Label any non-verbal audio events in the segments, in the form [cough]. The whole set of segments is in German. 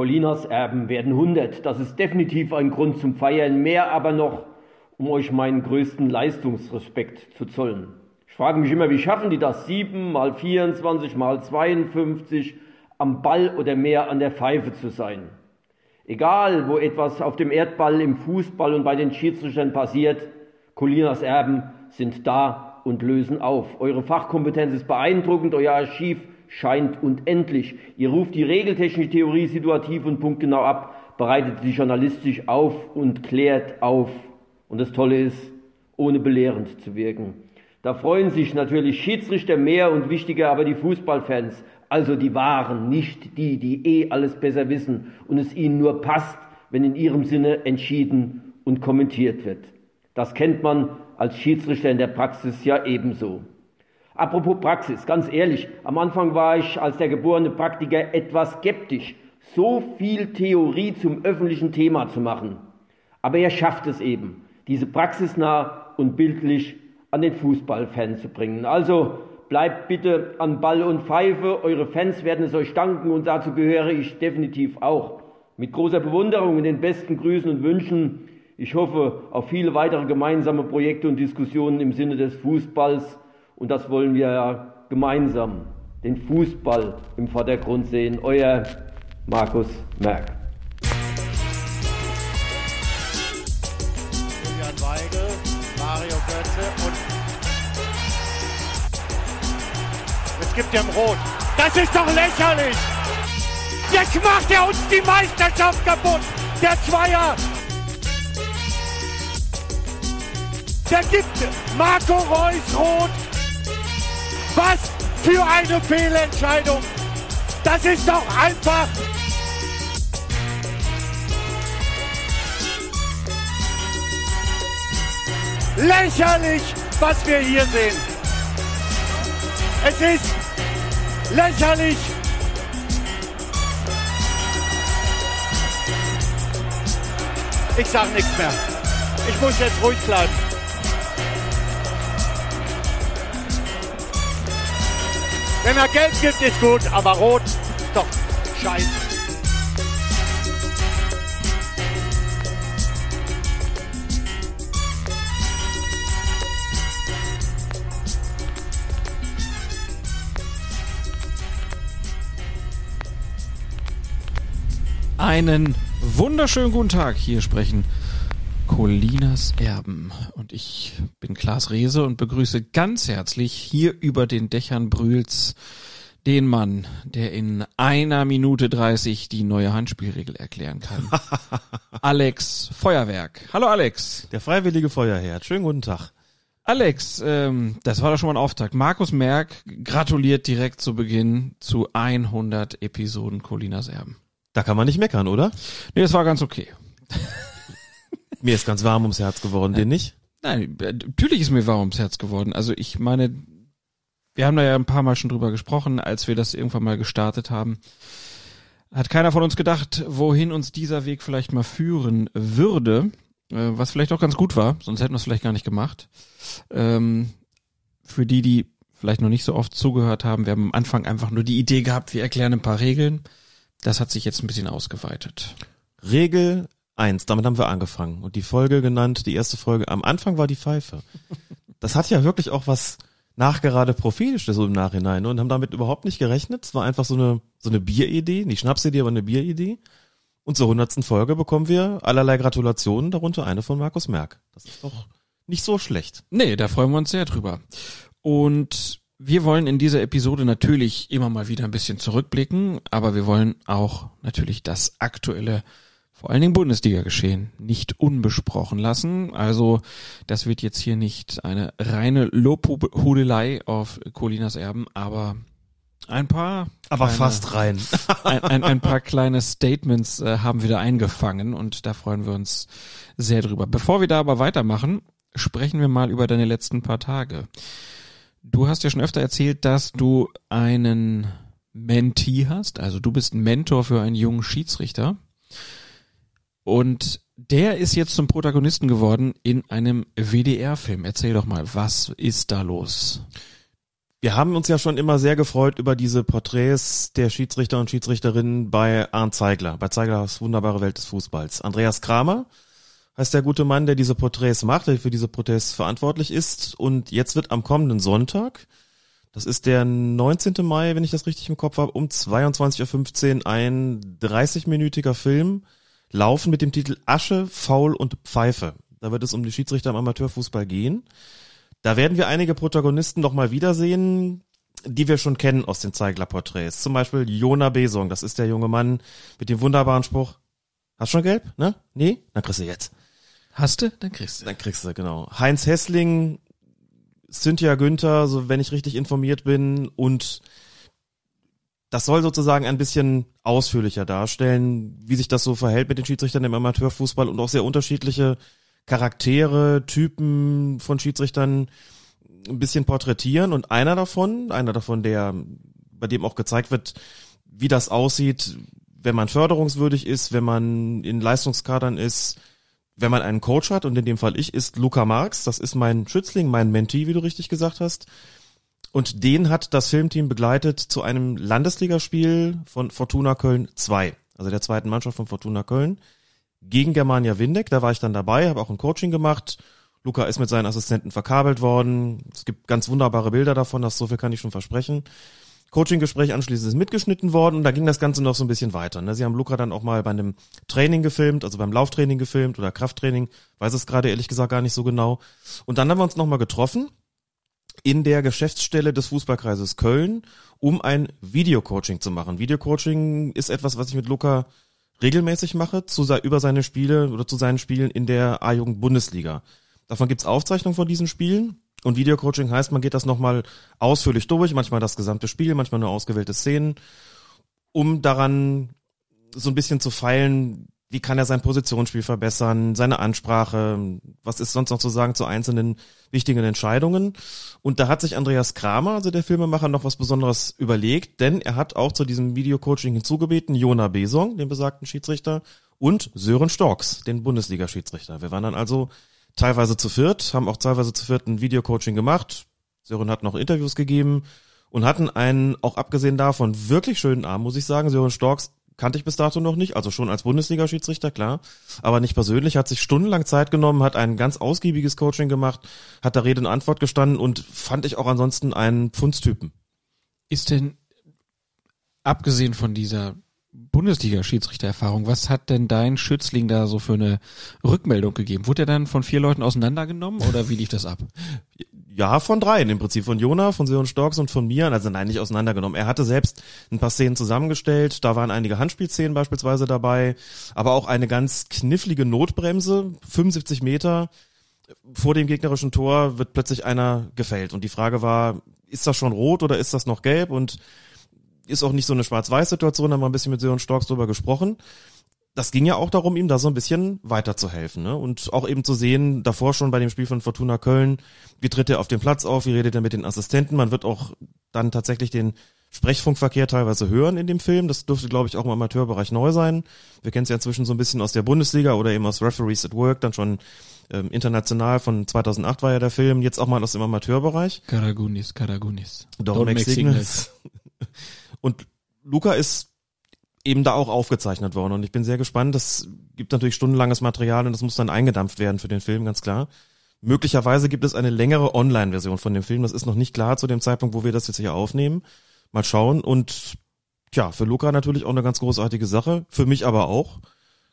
Colinas Erben werden 100. Das ist definitiv ein Grund zum Feiern, mehr aber noch, um euch meinen größten Leistungsrespekt zu zollen. Ich frage mich immer, wie schaffen die das? 7 mal 24 mal 52 am Ball oder mehr an der Pfeife zu sein. Egal, wo etwas auf dem Erdball, im Fußball und bei den Schiedsrichtern passiert, Colinas Erben sind da und lösen auf. Eure Fachkompetenz ist beeindruckend, euer Archiv scheint unendlich. Ihr ruft die regeltechnische Theorie situativ und punktgenau ab, bereitet sie journalistisch auf und klärt auf. Und das Tolle ist, ohne belehrend zu wirken. Da freuen sich natürlich Schiedsrichter mehr und wichtiger aber die Fußballfans, also die wahren, nicht die, die eh alles besser wissen und es ihnen nur passt, wenn in ihrem Sinne entschieden und kommentiert wird. Das kennt man als Schiedsrichter in der Praxis ja ebenso. Apropos Praxis, ganz ehrlich, am Anfang war ich als der geborene Praktiker etwas skeptisch, so viel Theorie zum öffentlichen Thema zu machen. Aber er schafft es eben, diese praxisnah und bildlich an den Fußballfan zu bringen. Also bleibt bitte an Ball und Pfeife, eure Fans werden es euch danken und dazu gehöre ich definitiv auch. Mit großer Bewunderung und den besten Grüßen und Wünschen. Ich hoffe auf viele weitere gemeinsame Projekte und Diskussionen im Sinne des Fußballs und das wollen wir ja gemeinsam, den Fußball im Vordergrund sehen. Euer Markus Merck. Julian Weigel, Mario Götze und es gibt ja Rot. Das ist doch lächerlich! Jetzt macht er uns die Meisterschaft kaputt! Der Zweier! Der gibt Marco Reus rot was für eine Fehlentscheidung. Das ist doch einfach. Lächerlich, was wir hier sehen. Es ist lächerlich. Ich sage nichts mehr. Ich muss jetzt ruhig bleiben. Wenn er Geld gibt, ist gut, aber rot doch scheiße. Einen wunderschönen guten Tag. Hier sprechen Colinas Erben. Und ich bin Klaas Rehse und begrüße ganz herzlich hier über den Dächern Brühls den Mann, der in einer Minute 30 die neue Handspielregel erklären kann. [laughs] Alex Feuerwerk. Hallo Alex. Der freiwillige Feuerherr. Schönen guten Tag. Alex, ähm, das war doch schon mal ein Auftakt. Markus Merck gratuliert direkt zu Beginn zu 100 Episoden Colinas Erben. Da kann man nicht meckern, oder? Nee, es war ganz okay. Mir ist ganz warm ums Herz geworden, dir nicht? Nein, natürlich ist mir warm ums Herz geworden. Also ich meine, wir haben da ja ein paar Mal schon drüber gesprochen, als wir das irgendwann mal gestartet haben. Hat keiner von uns gedacht, wohin uns dieser Weg vielleicht mal führen würde, äh, was vielleicht auch ganz gut war, sonst hätten wir es vielleicht gar nicht gemacht. Ähm, für die, die vielleicht noch nicht so oft zugehört haben, wir haben am Anfang einfach nur die Idee gehabt, wir erklären ein paar Regeln. Das hat sich jetzt ein bisschen ausgeweitet. Regel eins, damit haben wir angefangen. Und die Folge genannt, die erste Folge, am Anfang war die Pfeife. Das hat ja wirklich auch was nachgerade prophetisches so im Nachhinein ne? und haben damit überhaupt nicht gerechnet. Es war einfach so eine, so eine Bieridee, nicht Schnapsidee, aber eine Bieridee. Und zur hundertsten Folge bekommen wir allerlei Gratulationen, darunter eine von Markus Merck. Das ist doch nicht so schlecht. Nee, da freuen wir uns sehr drüber. Und wir wollen in dieser Episode natürlich immer mal wieder ein bisschen zurückblicken, aber wir wollen auch natürlich das aktuelle vor allen Dingen Bundesliga geschehen nicht unbesprochen lassen. Also das wird jetzt hier nicht eine reine Lobhudelei auf Colinas Erben, aber ein paar. Aber kleine, fast rein. [laughs] ein, ein, ein, paar kleine Statements äh, haben wir da eingefangen und da freuen wir uns sehr drüber. Bevor wir da aber weitermachen, sprechen wir mal über deine letzten paar Tage. Du hast ja schon öfter erzählt, dass du einen Mentee hast, also du bist ein Mentor für einen jungen Schiedsrichter. Und der ist jetzt zum Protagonisten geworden in einem WDR-Film. Erzähl doch mal, was ist da los? Wir haben uns ja schon immer sehr gefreut über diese Porträts der Schiedsrichter und Schiedsrichterinnen bei Arndt Zeigler, bei Zeiglers wunderbare Welt des Fußballs. Andreas Kramer heißt der gute Mann, der diese Porträts macht, der für diese Porträts verantwortlich ist. Und jetzt wird am kommenden Sonntag, das ist der 19. Mai, wenn ich das richtig im Kopf habe, um 22.15 Uhr ein 30-minütiger Film laufen mit dem Titel Asche, Faul und Pfeife. Da wird es um die Schiedsrichter im Amateurfußball gehen. Da werden wir einige Protagonisten noch mal wiedersehen, die wir schon kennen aus den Zeigler-Porträts. Zum Beispiel Jona Besong, das ist der junge Mann mit dem wunderbaren Spruch, hast schon gelb, ne? Nee? Dann kriegst du jetzt. Hast du? Dann kriegst du. Dann kriegst du, genau. Heinz Hessling, Cynthia Günther, so wenn ich richtig informiert bin und das soll sozusagen ein bisschen ausführlicher darstellen, wie sich das so verhält mit den Schiedsrichtern im Amateurfußball und auch sehr unterschiedliche Charaktere, Typen von Schiedsrichtern ein bisschen porträtieren. Und einer davon, einer davon, der, bei dem auch gezeigt wird, wie das aussieht, wenn man förderungswürdig ist, wenn man in Leistungskadern ist, wenn man einen Coach hat, und in dem Fall ich, ist Luca Marx, das ist mein Schützling, mein Mentee, wie du richtig gesagt hast. Und den hat das Filmteam begleitet zu einem Landesligaspiel von Fortuna Köln 2, also der zweiten Mannschaft von Fortuna Köln gegen Germania Windeck. Da war ich dann dabei, habe auch ein Coaching gemacht. Luca ist mit seinen Assistenten verkabelt worden. Es gibt ganz wunderbare Bilder davon, das so viel kann ich schon versprechen. Coaching-Gespräch anschließend ist mitgeschnitten worden und da ging das Ganze noch so ein bisschen weiter. Ne? Sie haben Luca dann auch mal bei einem Training gefilmt, also beim Lauftraining gefilmt oder Krafttraining, weiß es gerade ehrlich gesagt gar nicht so genau. Und dann haben wir uns nochmal getroffen in der Geschäftsstelle des Fußballkreises Köln, um ein Videocoaching zu machen. Videocoaching ist etwas, was ich mit Luca regelmäßig mache, zu, über seine Spiele oder zu seinen Spielen in der A-Jugend-Bundesliga. Davon gibt's Aufzeichnungen von diesen Spielen. Und Videocoaching heißt, man geht das nochmal ausführlich durch, manchmal das gesamte Spiel, manchmal nur ausgewählte Szenen, um daran so ein bisschen zu feilen, wie kann er sein Positionsspiel verbessern, seine Ansprache, was ist sonst noch zu sagen zu einzelnen wichtigen Entscheidungen. Und da hat sich Andreas Kramer, also der Filmemacher, noch was Besonderes überlegt, denn er hat auch zu diesem Videocoaching hinzugebeten Jona Besong, den besagten Schiedsrichter, und Sören Storks, den Bundesliga-Schiedsrichter. Wir waren dann also teilweise zu viert, haben auch teilweise zu viert ein Videocoaching gemacht. Sören hat noch Interviews gegeben und hatten einen, auch abgesehen davon, wirklich schönen Abend, muss ich sagen. Sören Storks kannte ich bis dato noch nicht, also schon als Bundesliga-Schiedsrichter, klar, aber nicht persönlich, hat sich stundenlang Zeit genommen, hat ein ganz ausgiebiges Coaching gemacht, hat da Rede und Antwort gestanden und fand ich auch ansonsten einen Pfundstypen. Ist denn, abgesehen von dieser Bundesliga-Schiedsrichtererfahrung, was hat denn dein Schützling da so für eine Rückmeldung gegeben? Wurde er dann von vier Leuten auseinandergenommen oder wie lief das ab? [laughs] Ja, von dreien im Prinzip. Von Jona, von Sören Storks und von mir. Also nein, nicht auseinandergenommen. Er hatte selbst ein paar Szenen zusammengestellt. Da waren einige Handspielszenen beispielsweise dabei. Aber auch eine ganz knifflige Notbremse. 75 Meter vor dem gegnerischen Tor wird plötzlich einer gefällt. Und die Frage war, ist das schon rot oder ist das noch gelb? Und ist auch nicht so eine Schwarz-Weiß-Situation, haben wir ein bisschen mit Sören Storks drüber gesprochen das ging ja auch darum, ihm da so ein bisschen weiterzuhelfen. Ne? Und auch eben zu sehen, davor schon bei dem Spiel von Fortuna Köln, wie tritt er auf dem Platz auf, wie redet er mit den Assistenten. Man wird auch dann tatsächlich den Sprechfunkverkehr teilweise hören in dem Film. Das dürfte, glaube ich, auch im Amateurbereich neu sein. Wir kennen es ja inzwischen so ein bisschen aus der Bundesliga oder eben aus Referees at Work, dann schon ähm, international von 2008 war ja der Film, jetzt auch mal aus dem Amateurbereich. Karagunis, Karagunis. Don't, Don't make signals. signals. [laughs] Und Luca ist eben da auch aufgezeichnet worden. Und ich bin sehr gespannt. Das gibt natürlich stundenlanges Material und das muss dann eingedampft werden für den Film, ganz klar. Möglicherweise gibt es eine längere Online-Version von dem Film. Das ist noch nicht klar zu dem Zeitpunkt, wo wir das jetzt hier aufnehmen. Mal schauen. Und tja, für Luca natürlich auch eine ganz großartige Sache. Für mich aber auch.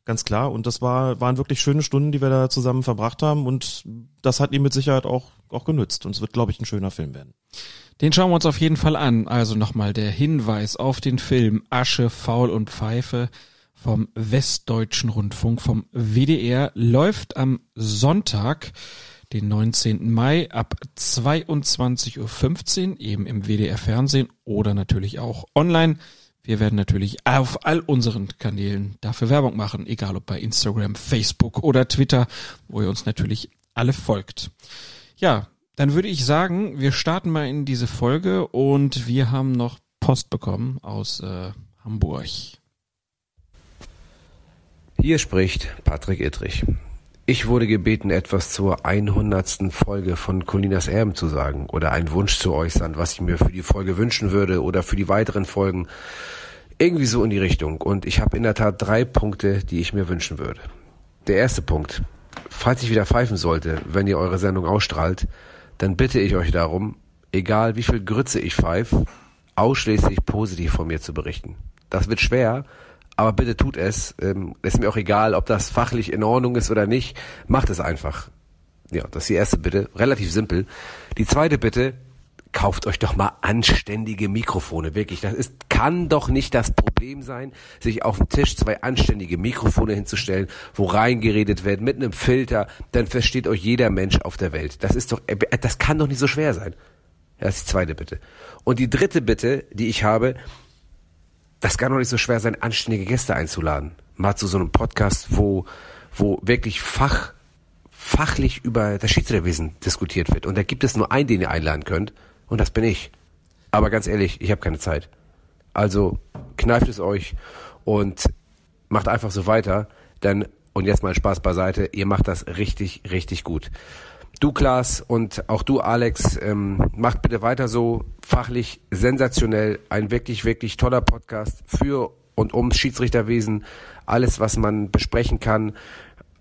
Ganz klar. Und das war, waren wirklich schöne Stunden, die wir da zusammen verbracht haben. Und das hat ihm mit Sicherheit auch, auch genützt. Und es wird, glaube ich, ein schöner Film werden. Den schauen wir uns auf jeden Fall an. Also nochmal der Hinweis auf den Film Asche, Faul und Pfeife vom Westdeutschen Rundfunk vom WDR läuft am Sonntag, den 19. Mai ab 22.15 Uhr eben im WDR Fernsehen oder natürlich auch online. Wir werden natürlich auf all unseren Kanälen dafür Werbung machen, egal ob bei Instagram, Facebook oder Twitter, wo ihr uns natürlich alle folgt. Ja, dann würde ich sagen, wir starten mal in diese Folge und wir haben noch Post bekommen aus äh, Hamburg. Hier spricht Patrick Ittrich. Ich wurde gebeten, etwas zur 100. Folge von Colinas Erben zu sagen oder einen Wunsch zu äußern, was ich mir für die Folge wünschen würde oder für die weiteren Folgen. Irgendwie so in die Richtung. Und ich habe in der Tat drei Punkte, die ich mir wünschen würde. Der erste Punkt. Falls ich wieder pfeifen sollte, wenn ihr eure Sendung ausstrahlt, dann bitte ich euch darum, egal wie viel Grütze ich pfeife, ausschließlich positiv von mir zu berichten. Das wird schwer, aber bitte tut es. Ähm, ist mir auch egal, ob das fachlich in Ordnung ist oder nicht. Macht es einfach. Ja, das ist die erste Bitte. Relativ simpel. Die zweite Bitte, kauft euch doch mal anständige Mikrofone. Wirklich, das ist, kann doch nicht das Problem sein, sich auf dem Tisch zwei anständige Mikrofone hinzustellen, wo reingeredet wird mit einem Filter. Dann versteht euch jeder Mensch auf der Welt. Das ist doch, äh, das kann doch nicht so schwer sein. Das ist die zweite Bitte. Und die dritte Bitte, die ich habe, das kann doch nicht so schwer sein, anständige Gäste einzuladen. Mal zu so einem Podcast, wo, wo wirklich Fach, fachlich über das Schiedsrichterwesen diskutiert wird. Und da gibt es nur einen, den ihr einladen könnt. Und das bin ich. Aber ganz ehrlich, ich habe keine Zeit. Also kneift es euch und macht einfach so weiter. Denn, und jetzt mal Spaß beiseite, ihr macht das richtig, richtig gut. Du, Klaas, und auch du, Alex, ähm, macht bitte weiter so fachlich sensationell. Ein wirklich, wirklich toller Podcast für und ums Schiedsrichterwesen. Alles, was man besprechen kann,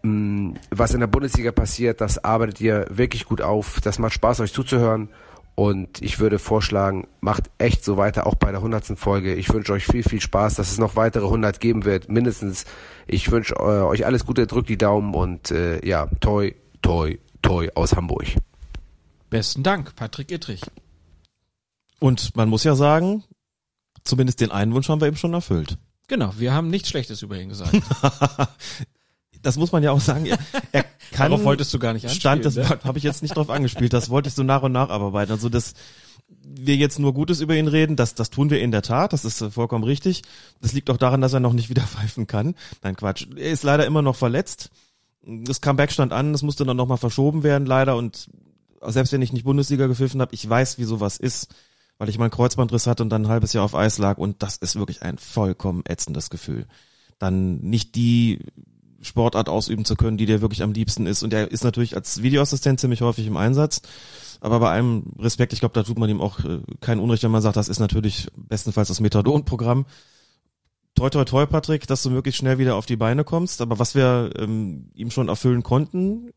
ähm, was in der Bundesliga passiert, das arbeitet ihr wirklich gut auf. Das macht Spaß, euch zuzuhören. Und ich würde vorschlagen, macht echt so weiter, auch bei der hundertsten Folge. Ich wünsche euch viel, viel Spaß, dass es noch weitere 100 geben wird, mindestens. Ich wünsche äh, euch alles Gute, drückt die Daumen und äh, ja, toi, toi, toi aus Hamburg. Besten Dank, Patrick Ittrich. Und man muss ja sagen, zumindest den einen Wunsch haben wir eben schon erfüllt. Genau, wir haben nichts Schlechtes über ihn gesagt. [laughs] das muss man ja auch sagen. Er, [laughs] er kann, Darauf wolltest du gar nicht Stand, das ne? [laughs] habe ich jetzt nicht drauf angespielt. Das wollte ich so nach und nach abarbeiten. Also dass wir jetzt nur Gutes über ihn reden, das, das tun wir in der Tat. Das ist äh, vollkommen richtig. Das liegt auch daran, dass er noch nicht [laughs] wieder pfeifen kann. Nein, Quatsch. Er ist leider immer noch verletzt. Das Comeback stand an. Das musste dann nochmal verschoben werden, leider. Und selbst wenn ich nicht Bundesliga gepfiffen habe, ich weiß, wie sowas ist, weil ich meinen Kreuzbandriss hatte und dann ein halbes Jahr auf Eis lag. Und das ist wirklich ein vollkommen ätzendes Gefühl. Dann nicht die Sportart ausüben zu können, die dir wirklich am liebsten ist. Und er ist natürlich als Videoassistent ziemlich häufig im Einsatz. Aber bei allem Respekt, ich glaube, da tut man ihm auch äh, kein Unrecht, wenn man sagt, das ist natürlich bestenfalls das Methadon-Programm. Toi, toi, toi, Patrick, dass du möglichst schnell wieder auf die Beine kommst. Aber was wir ähm, ihm schon erfüllen konnten,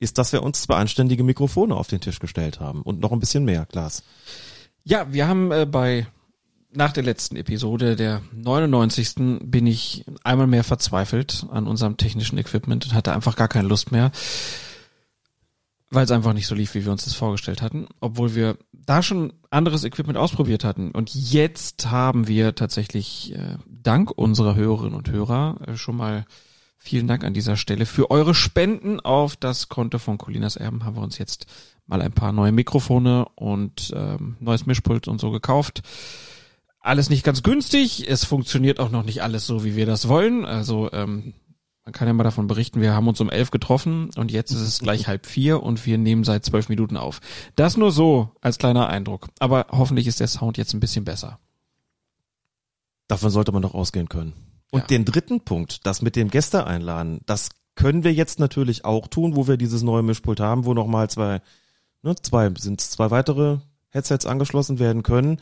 ist, dass wir uns zwei anständige Mikrofone auf den Tisch gestellt haben. Und noch ein bisschen mehr, Glas. Ja, wir haben äh, bei nach der letzten Episode, der 99. bin ich einmal mehr verzweifelt an unserem technischen Equipment und hatte einfach gar keine Lust mehr, weil es einfach nicht so lief, wie wir uns das vorgestellt hatten, obwohl wir da schon anderes Equipment ausprobiert hatten. Und jetzt haben wir tatsächlich äh, dank unserer Hörerinnen und Hörer äh, schon mal vielen Dank an dieser Stelle für eure Spenden auf das Konto von Colinas Erben haben wir uns jetzt mal ein paar neue Mikrofone und ähm, neues Mischpult und so gekauft alles nicht ganz günstig. Es funktioniert auch noch nicht alles so, wie wir das wollen. Also ähm, man kann ja mal davon berichten, wir haben uns um elf getroffen und jetzt ist es gleich halb vier und wir nehmen seit zwölf Minuten auf. Das nur so als kleiner Eindruck. Aber hoffentlich ist der Sound jetzt ein bisschen besser. Davon sollte man doch ausgehen können. Und Ja. den dritten Punkt, das mit dem Gäste einladen, das können wir jetzt natürlich auch tun, wo wir dieses neue Mischpult haben, wo nochmal zwei, ne, zwei, sind zwei weitere Headsets angeschlossen werden können.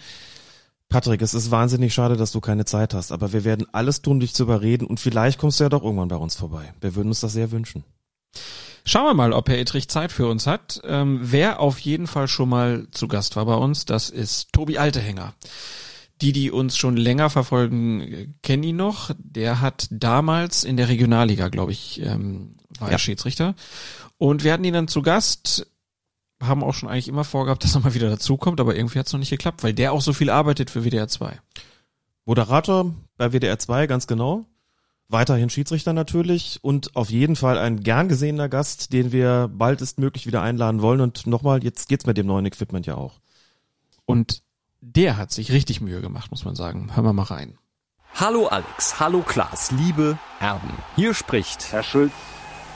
Patrick, es ist wahnsinnig schade, dass du keine Zeit hast, aber wir werden alles tun, dich zu überreden und vielleicht kommst du ja doch irgendwann bei uns vorbei. Wir würden uns das sehr wünschen. Schauen wir mal, ob Herr Ittrich Zeit für uns hat. Ähm, wer auf jeden Fall schon mal zu Gast war bei uns, das ist Tobi Altehänger. Die, die uns schon länger verfolgen, kennen ihn noch. Der hat damals in der Regionalliga, glaube ich, ähm, war Ja. er Schiedsrichter. Und wir hatten ihn dann zu Gast, haben auch schon eigentlich immer vorgehabt, [laughs] dass er mal wieder dazukommt, aber irgendwie hat es noch nicht geklappt, weil der auch so viel arbeitet für WDR 2. Moderator bei WDR 2, ganz genau. Weiterhin Schiedsrichter natürlich und auf jeden Fall ein gern gesehener Gast, den wir baldestmöglich wieder einladen wollen. Und nochmal, jetzt geht's mit dem neuen Equipment ja auch. Und der hat sich richtig Mühe gemacht, muss man sagen. Hören wir mal rein. Hallo Alex, hallo Klaas, liebe Erben. Hier spricht Herr Schulz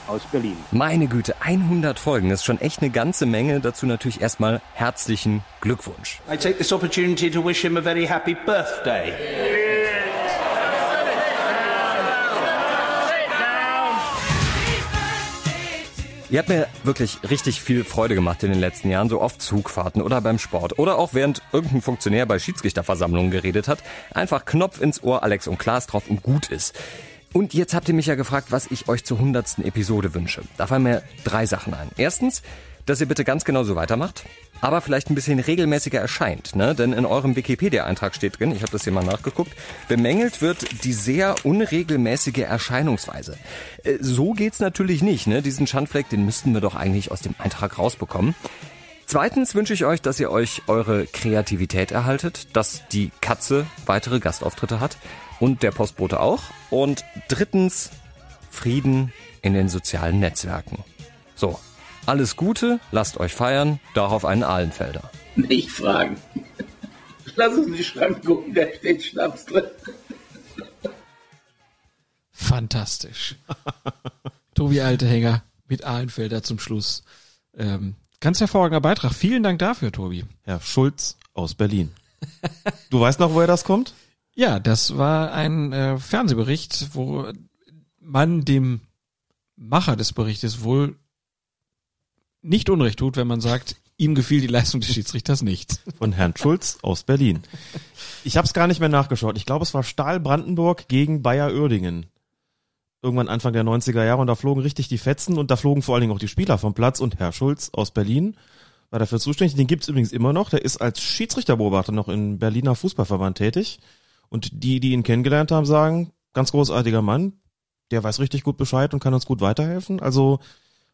aus Berlin. meine Güte, 100 Folgen, das ist schon echt eine ganze Menge. Dazu natürlich erstmal herzlichen Glückwunsch. I take this opportunity to wish him a very happy birthday. Ihr habt mir wirklich richtig viel Freude gemacht in den letzten Jahren, so oft Zugfahrten oder beim Sport oder auch während irgendein Funktionär bei Schiedsrichterversammlungen geredet hat. Einfach Knopf ins Ohr, Alex und Klaas drauf und gut ist. Und jetzt habt ihr mich ja gefragt, was ich euch zur hundertsten Episode wünsche. Da fallen mir drei Sachen ein. Erstens, dass ihr bitte ganz genau so weitermacht, aber vielleicht ein bisschen regelmäßiger erscheint, ne? Denn in eurem Wikipedia-Eintrag steht drin, ich habe das hier mal nachgeguckt, bemängelt wird die sehr unregelmäßige Erscheinungsweise. Äh, so geht's natürlich nicht, ne? Diesen Schandfleck, den müssten wir doch eigentlich aus dem Eintrag rausbekommen. Zweitens wünsche ich euch, dass ihr euch eure Kreativität erhaltet, dass die Katze weitere Gastauftritte hat und der Postbote auch. Und drittens Frieden in den sozialen Netzwerken. So, alles Gute, lasst euch feiern, darauf einen Ahlenfelder. Nicht fragen. [laughs] Lass uns in die Schrank gucken, da steht Schnaps drin. Fantastisch. [laughs] Tobi Altehänger mit Ahlenfelder zum Schluss. Ähm, ganz hervorragender Beitrag. Vielen Dank dafür, Tobi. Herr Schulz aus Berlin. Du weißt noch, woher das kommt? Ja, das war ein äh, Fernsehbericht, wo man dem Macher des Berichtes wohl nicht Unrecht tut, wenn man sagt, ihm gefiel die Leistung des Schiedsrichters nicht. Von Herrn Schulz aus Berlin. Ich habe es gar nicht mehr nachgeschaut. Ich glaube, es war Stahl Brandenburg gegen Bayer Uerdingen. Irgendwann Anfang der 90er Jahre und da flogen richtig die Fetzen und da flogen vor allen Dingen auch die Spieler vom Platz und Herr Schulz aus Berlin war dafür zuständig. Den gibt's übrigens immer noch. Der ist als Schiedsrichterbeobachter noch im Berliner Fußballverband tätig. Und die, die ihn kennengelernt haben, sagen, ganz großartiger Mann, der weiß richtig gut Bescheid und kann uns gut weiterhelfen. Also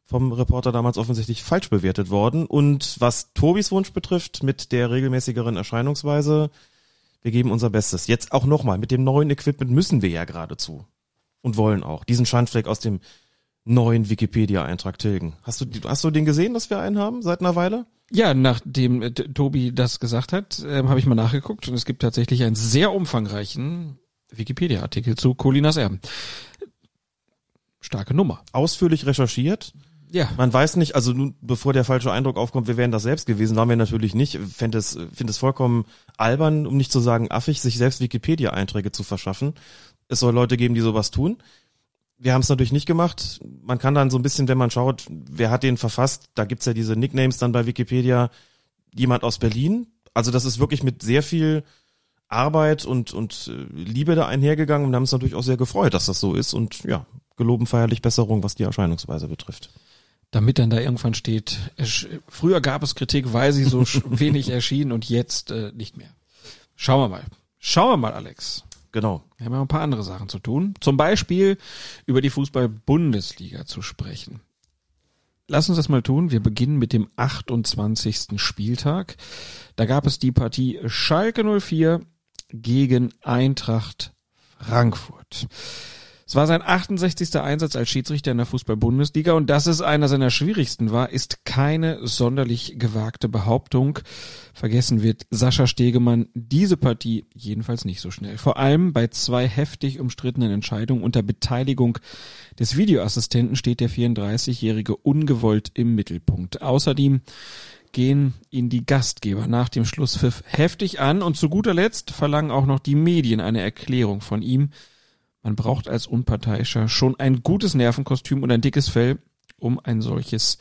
vom Reporter damals offensichtlich falsch bewertet worden. Und was Tobis Wunsch betrifft, mit der regelmäßigeren Erscheinungsweise, wir geben unser Bestes. Jetzt auch nochmal, mit dem neuen Equipment müssen wir ja geradezu. Und wollen auch. Diesen Schandfleck aus dem neuen Wikipedia-Eintrag tilgen. Hast du, hast du den gesehen, dass wir einen haben seit einer Weile? Ja, nachdem äh, Tobi das gesagt hat, äh, habe ich mal nachgeguckt und es gibt tatsächlich einen sehr umfangreichen Wikipedia-Artikel zu Colinas Erben. Starke Nummer. Ausführlich recherchiert. Ja. Man weiß nicht, also nun, bevor der falsche Eindruck aufkommt, wir wären das selbst gewesen, waren wir natürlich nicht. Fände es, finde es vollkommen albern, um nicht zu sagen affig, sich selbst Wikipedia-Einträge zu verschaffen. Es soll Leute geben, die sowas tun. Wir haben es natürlich nicht gemacht. Man kann dann so ein bisschen, wenn man schaut, wer hat den verfasst, da gibt's ja diese Nicknames dann bei Wikipedia, jemand aus Berlin. Also das ist wirklich mit sehr viel Arbeit und, und äh, Liebe da einhergegangen und haben uns natürlich auch sehr gefreut, dass das so ist und ja, geloben feierlich Besserung, was die Erscheinungsweise betrifft damit dann da irgendwann steht, früher gab es Kritik, weil sie so [laughs] wenig erschien und jetzt äh, nicht mehr. Schauen wir mal. Schauen wir mal, Alex. Genau. Wir haben ja ein paar andere Sachen zu tun. Zum Beispiel über die Fußball-Bundesliga zu sprechen. Lass uns das mal tun. Wir beginnen mit dem 28. Spieltag. Da gab es die Partie Schalke 04 gegen Eintracht Frankfurt. Es war sein 68. Einsatz als Schiedsrichter in der Fußball-Bundesliga und dass es einer seiner schwierigsten war, ist keine sonderlich gewagte Behauptung. Vergessen wird Sascha Stegemann diese Partie jedenfalls nicht so schnell. Vor allem bei zwei heftig umstrittenen Entscheidungen unter Beteiligung des Videoassistenten steht der 34-Jährige ungewollt im Mittelpunkt. Außerdem gehen ihn die Gastgeber nach dem Schlusspfiff heftig an und zu guter Letzt verlangen auch noch die Medien eine Erklärung von ihm, man braucht als Unparteiischer schon ein gutes Nervenkostüm und ein dickes Fell, um ein solches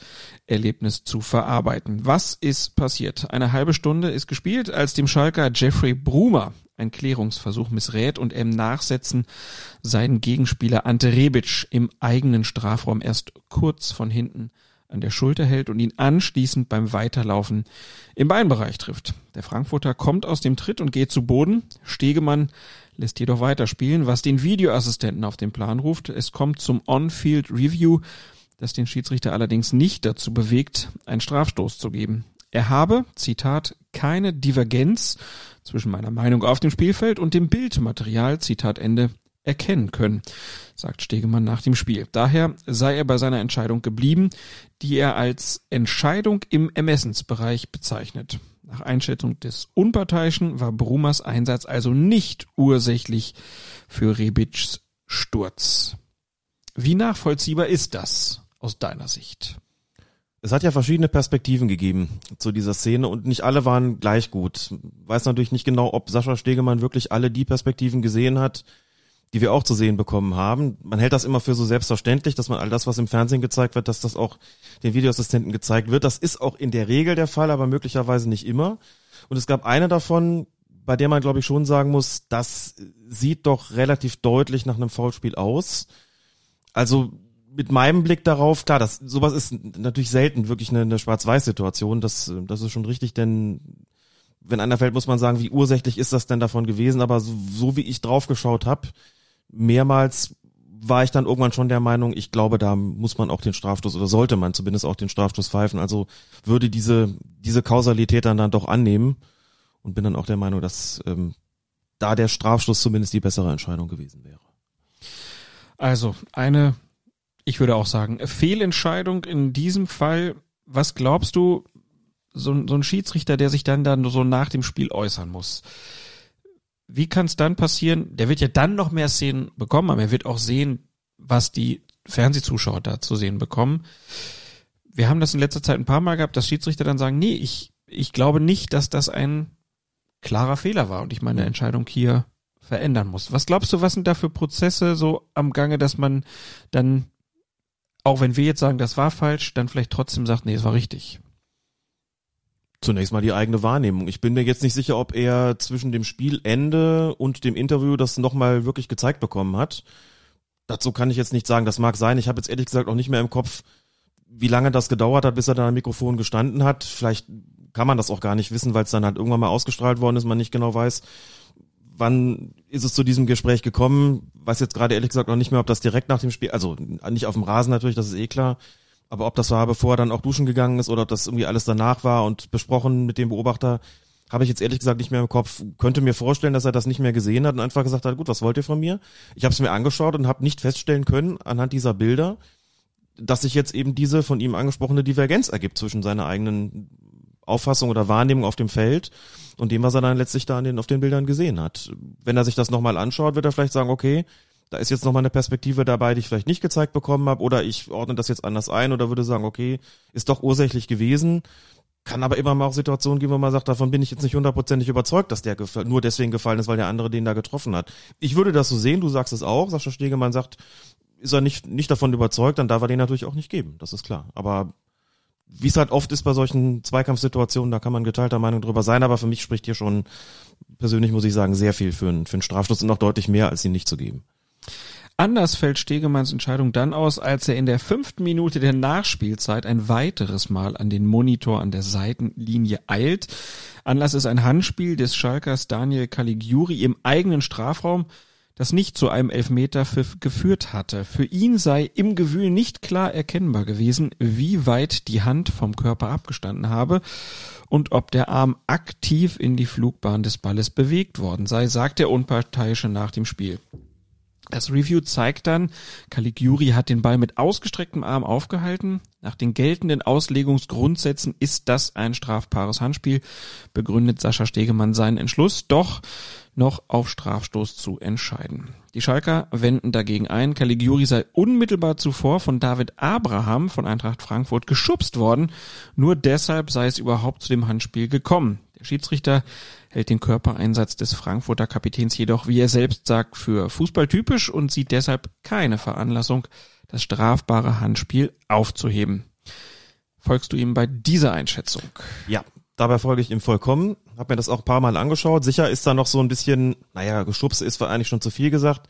Erlebnis zu verarbeiten. Was ist passiert? Eine halbe Stunde ist gespielt, als dem Schalker Jeffrey Brumer ein Klärungsversuch missrät und im Nachsetzen seinen Gegenspieler Ante Rebic im eigenen Strafraum erst kurz von hinten an der Schulter hält und ihn anschließend beim Weiterlaufen im Beinbereich trifft. Der Frankfurter kommt aus dem Tritt und geht zu Boden. Stegemann lässt jedoch weiterspielen, was den Videoassistenten auf den Plan ruft. Es kommt zum On-Field Review, das den Schiedsrichter allerdings nicht dazu bewegt, einen Strafstoß zu geben. Er habe, Zitat, keine Divergenz zwischen meiner Meinung auf dem Spielfeld und dem Bildmaterial, Zitat Ende, erkennen können, sagt Stegemann nach dem Spiel. Daher sei er bei seiner Entscheidung geblieben, die er als Entscheidung im Ermessensbereich bezeichnet. Nach Einschätzung des Unparteiischen war Brumas Einsatz also nicht ursächlich für Rebics Sturz. Wie nachvollziehbar ist das aus deiner Sicht? Es hat ja verschiedene Perspektiven gegeben zu dieser Szene und nicht alle waren gleich gut. Weiß natürlich nicht genau, ob Sascha Stegemann wirklich alle die Perspektiven gesehen hat, die wir auch zu sehen bekommen haben. Man hält das immer für so selbstverständlich, dass man all das, was im Fernsehen gezeigt wird, dass das auch den Videoassistenten gezeigt wird. Das ist auch in der Regel der Fall, aber möglicherweise nicht immer. Und es gab eine davon, bei der man, glaube ich, schon sagen muss, das sieht doch relativ deutlich nach einem Foulspiel aus. Also mit meinem Blick darauf, klar, das sowas ist natürlich selten wirklich eine, eine Schwarz-Weiß-Situation. Das, das ist schon richtig, denn wenn einer fällt, muss man sagen, wie ursächlich ist das denn davon gewesen? Aber so, so wie ich draufgeschaut habe, mehrmals war ich dann irgendwann schon der Meinung, ich glaube, da muss man auch den Strafstoß oder sollte man zumindest auch den Strafstoß pfeifen. Also würde diese diese Kausalität dann dann doch annehmen und bin dann auch der Meinung, dass ähm, da der Strafstoß zumindest die bessere Entscheidung gewesen wäre. Also eine, ich würde auch sagen, Fehlentscheidung in diesem Fall. Was glaubst du, so, so ein Schiedsrichter, der sich dann dann so nach dem Spiel äußern muss? Wie kann es dann passieren? Der wird ja dann noch mehr Szenen bekommen, aber er wird auch sehen, was die Fernsehzuschauer da zu sehen bekommen. Wir haben das in letzter Zeit ein paar Mal gehabt, dass Schiedsrichter dann sagen, nee, ich, ich glaube nicht, dass das ein klarer Fehler war und ich meine Entscheidung hier verändern muss. Was glaubst du, was sind da für Prozesse so am Gange, dass man dann, auch wenn wir jetzt sagen, das war falsch, dann vielleicht trotzdem sagt, nee, es war richtig? Zunächst mal die eigene Wahrnehmung. Ich bin mir jetzt nicht sicher, ob er zwischen dem Spielende und dem Interview das nochmal wirklich gezeigt bekommen hat. Dazu kann ich jetzt nicht sagen, das mag sein. Ich habe jetzt ehrlich gesagt auch nicht mehr im Kopf, wie lange das gedauert hat, bis er da am Mikrofon gestanden hat. Vielleicht kann man das auch gar nicht wissen, weil es dann halt irgendwann mal ausgestrahlt worden ist, man nicht genau weiß, wann ist es zu diesem Gespräch gekommen. Weiß jetzt gerade ehrlich gesagt noch nicht mehr, ob das direkt nach dem Spiel, also nicht auf dem Rasen natürlich, das ist eh klar, aber ob das war, bevor er dann auch duschen gegangen ist oder ob das irgendwie alles danach war und besprochen mit dem Beobachter, habe ich jetzt ehrlich gesagt nicht mehr im Kopf. Könnte mir vorstellen, dass er das nicht mehr gesehen hat und einfach gesagt hat, gut, was wollt ihr von mir? Ich habe es mir angeschaut und habe nicht feststellen können anhand dieser Bilder, dass sich jetzt eben diese von ihm angesprochene Divergenz ergibt zwischen seiner eigenen Auffassung oder Wahrnehmung auf dem Feld und dem, was er dann letztlich da den, auf den Bildern gesehen hat. Wenn er sich das nochmal anschaut, wird er vielleicht sagen, okay, da ist jetzt nochmal eine Perspektive dabei, die ich vielleicht nicht gezeigt bekommen habe, oder ich ordne das jetzt anders ein oder würde sagen, okay, ist doch ursächlich gewesen. Kann aber immer mal auch Situationen geben, wo man sagt, davon bin ich jetzt nicht hundertprozentig überzeugt, dass der nur deswegen gefallen ist, weil der andere den da getroffen hat. Ich würde das so sehen, du sagst es auch, Sascha Stegemann sagt, ist er nicht, nicht davon überzeugt, dann darf er den natürlich auch nicht geben, das ist klar. Aber wie es halt oft ist bei solchen Zweikampfsituationen, da kann man geteilter Meinung drüber sein, aber für mich spricht hier schon persönlich, muss ich sagen, sehr viel für einen, für einen Strafstoß und auch deutlich mehr, als ihn nicht zu geben. Anders fällt Stegemanns Entscheidung dann aus, als er in der fünften Minute der Nachspielzeit ein weiteres Mal an den Monitor an der Seitenlinie eilt. Anlass ist ein Handspiel des Schalkers Daniel Caligiuri im eigenen Strafraum das nicht zu einem Elfmeter geführt hatte. Für ihn sei im Gewühl nicht klar erkennbar gewesen, wie weit die Hand vom Körper abgestanden habe und ob der Arm aktiv in die Flugbahn des Balles bewegt worden sei, sagt der Unparteiische nach dem Spiel. Das Review zeigt dann, Caligiuri hat den Ball mit ausgestrecktem Arm aufgehalten. Nach den geltenden Auslegungsgrundsätzen ist das ein strafbares Handspiel, begründet Sascha Stegemann seinen Entschluss. Doch noch auf Strafstoß zu entscheiden. Die Schalker wenden dagegen ein, Caligiuri sei unmittelbar zuvor von David Abraham von Eintracht Frankfurt geschubst worden. Nur deshalb sei es überhaupt zu dem Handspiel gekommen. Der Schiedsrichter hält den Körpereinsatz des Frankfurter Kapitäns jedoch, wie er selbst sagt, für fußballtypisch und sieht deshalb keine Veranlassung, das strafbare Handspiel aufzuheben. Folgst du ihm bei dieser Einschätzung? Ja, Dabei folge ich ihm vollkommen. Hab mir das auch ein paar Mal angeschaut. Sicher ist da noch so ein bisschen, naja, geschubst ist eigentlich schon zu viel gesagt.